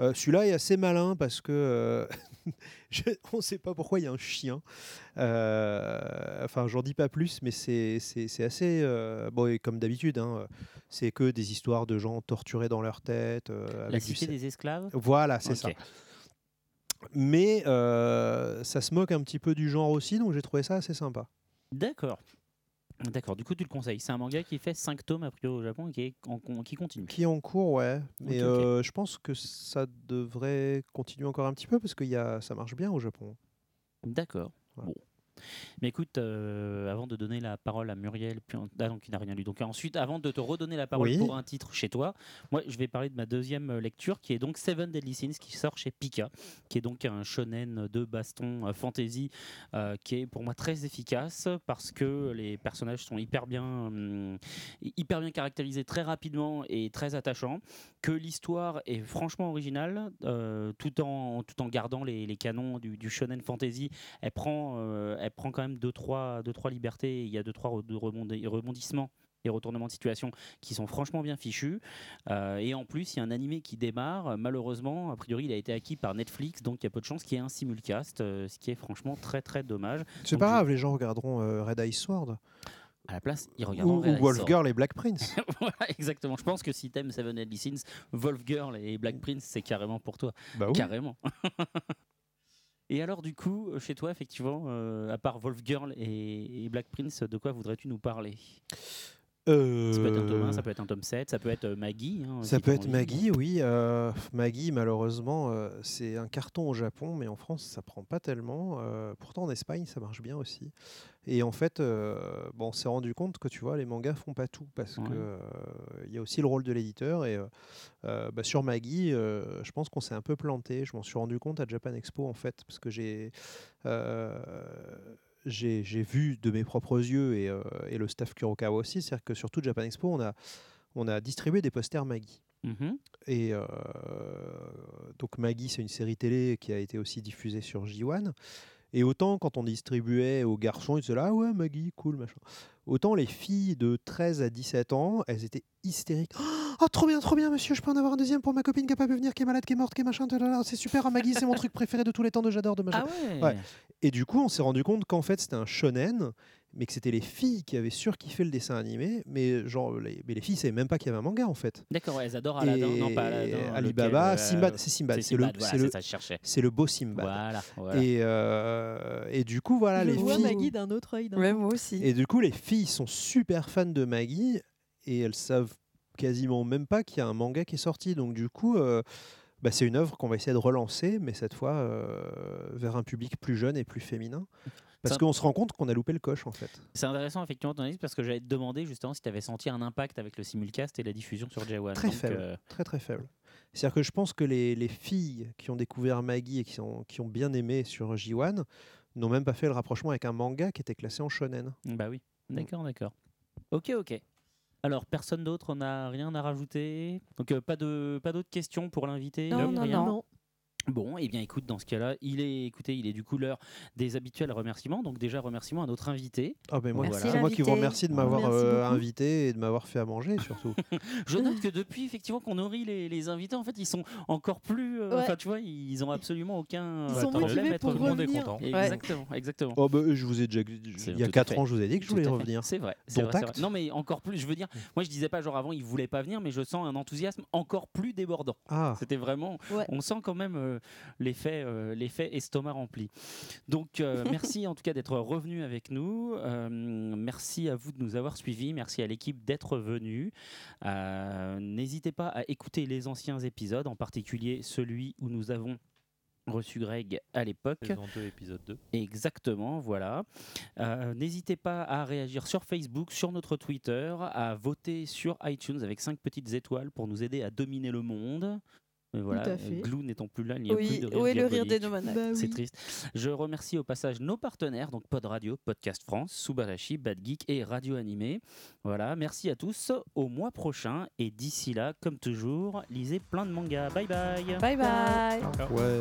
Euh, Celui-là est assez malin parce que euh, [LAUGHS] je- on ne sait pas pourquoi il y a un chien. Euh, Enfin, j'en dis pas plus, mais c'est assez. euh, bon, et comme d'habitude, hein, c'est que des histoires de gens torturés dans leur tête. La du cité sa- des esclaves Voilà, c'est ça. Mais ça se moque un petit peu du genre aussi, donc j'ai trouvé ça assez sympa. D'accord. D'accord, du coup tu le conseilles. C'est un manga qui fait 5 tomes a priori au Japon et qui, est en- qui continue. Qui est en cours, ouais. Mais euh, je pense que ça devrait continuer encore un petit peu parce que y a, ça marche bien au Japon. D'accord. Bon. Mais écoute, euh, avant de donner la parole à Muriel, puis en- ah non, qui n'a rien lu. Donc ensuite, avant de te redonner la parole Oui. pour un titre chez toi, moi je vais parler de ma deuxième euh, lecture qui est donc Seven Deadly Sins qui sort chez Pika, qui est donc un shonen de baston euh, fantasy euh, qui est pour moi très efficace parce que les personnages sont hyper bien, hum, hyper bien caractérisés très rapidement et très attachants, que l'histoire est franchement originale euh, tout en tout en gardant les, les canons du, du shonen fantasy. Elle prend euh, elle prend quand même deux trois deux trois libertés. Il y a deux trois rebondi- rebondissements et retournements de situation qui sont franchement bien fichus. Euh, et en plus, il y a un animé qui démarre. Malheureusement, a priori, il a été acquis par Netflix, donc il y a peu de chances qu'il y ait un simulcast, euh, ce qui est franchement très très dommage. C'est pas je- grave, les gens regarderont euh, Red Ice Sword. À la place, ils Ou, regarderont Red ou Ice Wolf Sword. Girl et Black Prince. [LAUGHS] voilà, exactement. Je pense que si t'aimes Seven Deadly Sins, Wolf Girl et Black Prince, c'est carrément pour toi. Bah oui. Carrément. [LAUGHS] et alors, du coup, chez toi, effectivement, euh, à part Wolf Girl et Black Prince, de quoi voudrais-tu nous parler? Ça peut être un tome 1, ça peut être un tome 7, ça peut être euh, Maggie. hein, Ça peut être. Maggie, oui. euh, Maggie, malheureusement, euh, c'est un carton au Japon, mais en France, ça prend pas tellement. euh, pourtant, en Espagne, ça marche bien aussi. Et en fait, euh, bon, on s'est rendu compte que tu vois, les mangas font pas tout parce Ouais. que euh, il y a aussi le rôle de l'éditeur. Et euh, euh, bah, sur Maggie, euh, je pense qu'on s'est un peu planté. Je m'en suis rendu compte à Japan Expo en fait, parce que j'ai euh, j'ai vu de mes propres yeux et, euh, et le staff Kurokawa aussi, c'est-à-dire que sur toute Japan Expo, on a on a distribué des posters Maggie. Mhm. Et euh, donc Maggie, c'est une série télé qui a été aussi diffusée sur J1. Et autant quand on distribuait aux garçons, ils disaient là, ah ouais, Maggie, cool, machin. Autant les filles de 13 à 17 ans, elles étaient hystériques. Oh, trop bien, trop bien, monsieur, je peux en avoir un deuxième pour ma copine qui n'a pas pu venir, qui est malade, qui est morte, qui est machin. C'est super, Maggie, c'est mon truc préféré de tous les temps, de j'adore, de machin. Ah ouais. Et du coup, on s'est rendu compte qu'en fait, c'était un shonen, mais que c'était les filles qui avaient surkiffé le dessin animé, mais genre, les, mais les filles savaient même pas qu'il y avait un manga en fait. D'accord, ouais, elles adorent Aladdin. Non, pas Aladdin. Et lequel, Alibaba, euh, Simbad, c'est Simbad, c'est le, voilà, ça, beau Simbad. Voilà, voilà. Et, euh, et du coup, voilà, je les vois filles. Maggie d'un autre œil. d'un Ouais, moi aussi. Et du coup, les filles sont super fans de Maggie et elles savent quasiment même pas qu'il y a un manga qui est sorti. Donc du coup, euh, bah, c'est une œuvre qu'on va essayer de relancer, mais cette fois euh, vers un public plus jeune et plus féminin. Parce qu'on se rend compte qu'on a loupé le coche en fait. C'est intéressant effectivement ton analyse parce que j'allais te demander justement si tu avais senti un impact avec le simulcast et la diffusion sur J1. Très Donc, faible. euh, Très très faible. C'est-à-dire que je pense que les, les filles qui ont découvert Maggie et qui ont, qui ont bien aimé sur J1 n'ont même pas fait le rapprochement avec un manga qui était classé en shonen. Bah oui, Mm. d'accord, d'accord. Ok, ok. Alors, personne d'autre n'a rien à rajouter Donc, euh, pas de pas d'autres questions pour l'invité Non, non, rien non. Bon, et bien écoute, dans ce cas-là, il est, écoutez, il est du coup l'heure des habituels remerciements. Donc déjà, remerciements à notre invité. Ah ben moi, Voilà. c'est moi qui vous remercie de m'avoir euh, invité et de m'avoir fait à manger surtout. [LAUGHS] Je note que depuis effectivement qu'on nourrit les, les invités, en fait, ils sont encore plus. euh, Ouais. Enfin, tu vois, ils ont absolument aucun. Ils sont problème motivés à être pour tout le monde est revenir. content. Ouais. Exactement, exactement. oh bah, je vous ai déjà il y a tout à 4 fait. ans, je vous ai dit que je voulais revenir. C'est vrai. vrai, vrai. Non, mais encore plus. Je veux dire, moi, je disais pas genre avant, il voulait pas venir, mais je sens un enthousiasme encore plus débordant. Ah. C'était vraiment. On sent quand même euh, l'effet, euh, l'effet estomac rempli. Donc, euh, [LAUGHS] merci en tout cas d'être revenu avec nous. Euh, merci à vous de nous avoir suivis. Merci à l'équipe d'être venu. Euh, N'hésitez pas à écouter les anciens épisodes, en particulier celui où nous avons reçu Greg à l'époque. Saison 2, épisode 2. Exactement, voilà. Euh, N'hésitez pas à réagir sur Facebook, sur notre Twitter, à voter sur iTunes avec 5 petites étoiles pour nous aider à dominer le monde. Euh, voilà, fait. Glou n'étant plus là, il n'y a Oui, plus de rire où est le rire des nomades Bah C'est oui. triste. Je remercie au passage nos partenaires, donc Pod Radio, Podcast France, Subarashi, Bad Geek et Radio Animé. Voilà, merci à tous. Au mois prochain et d'ici là, comme toujours, lisez plein de mangas. Bye bye. Bye bye. Ouais.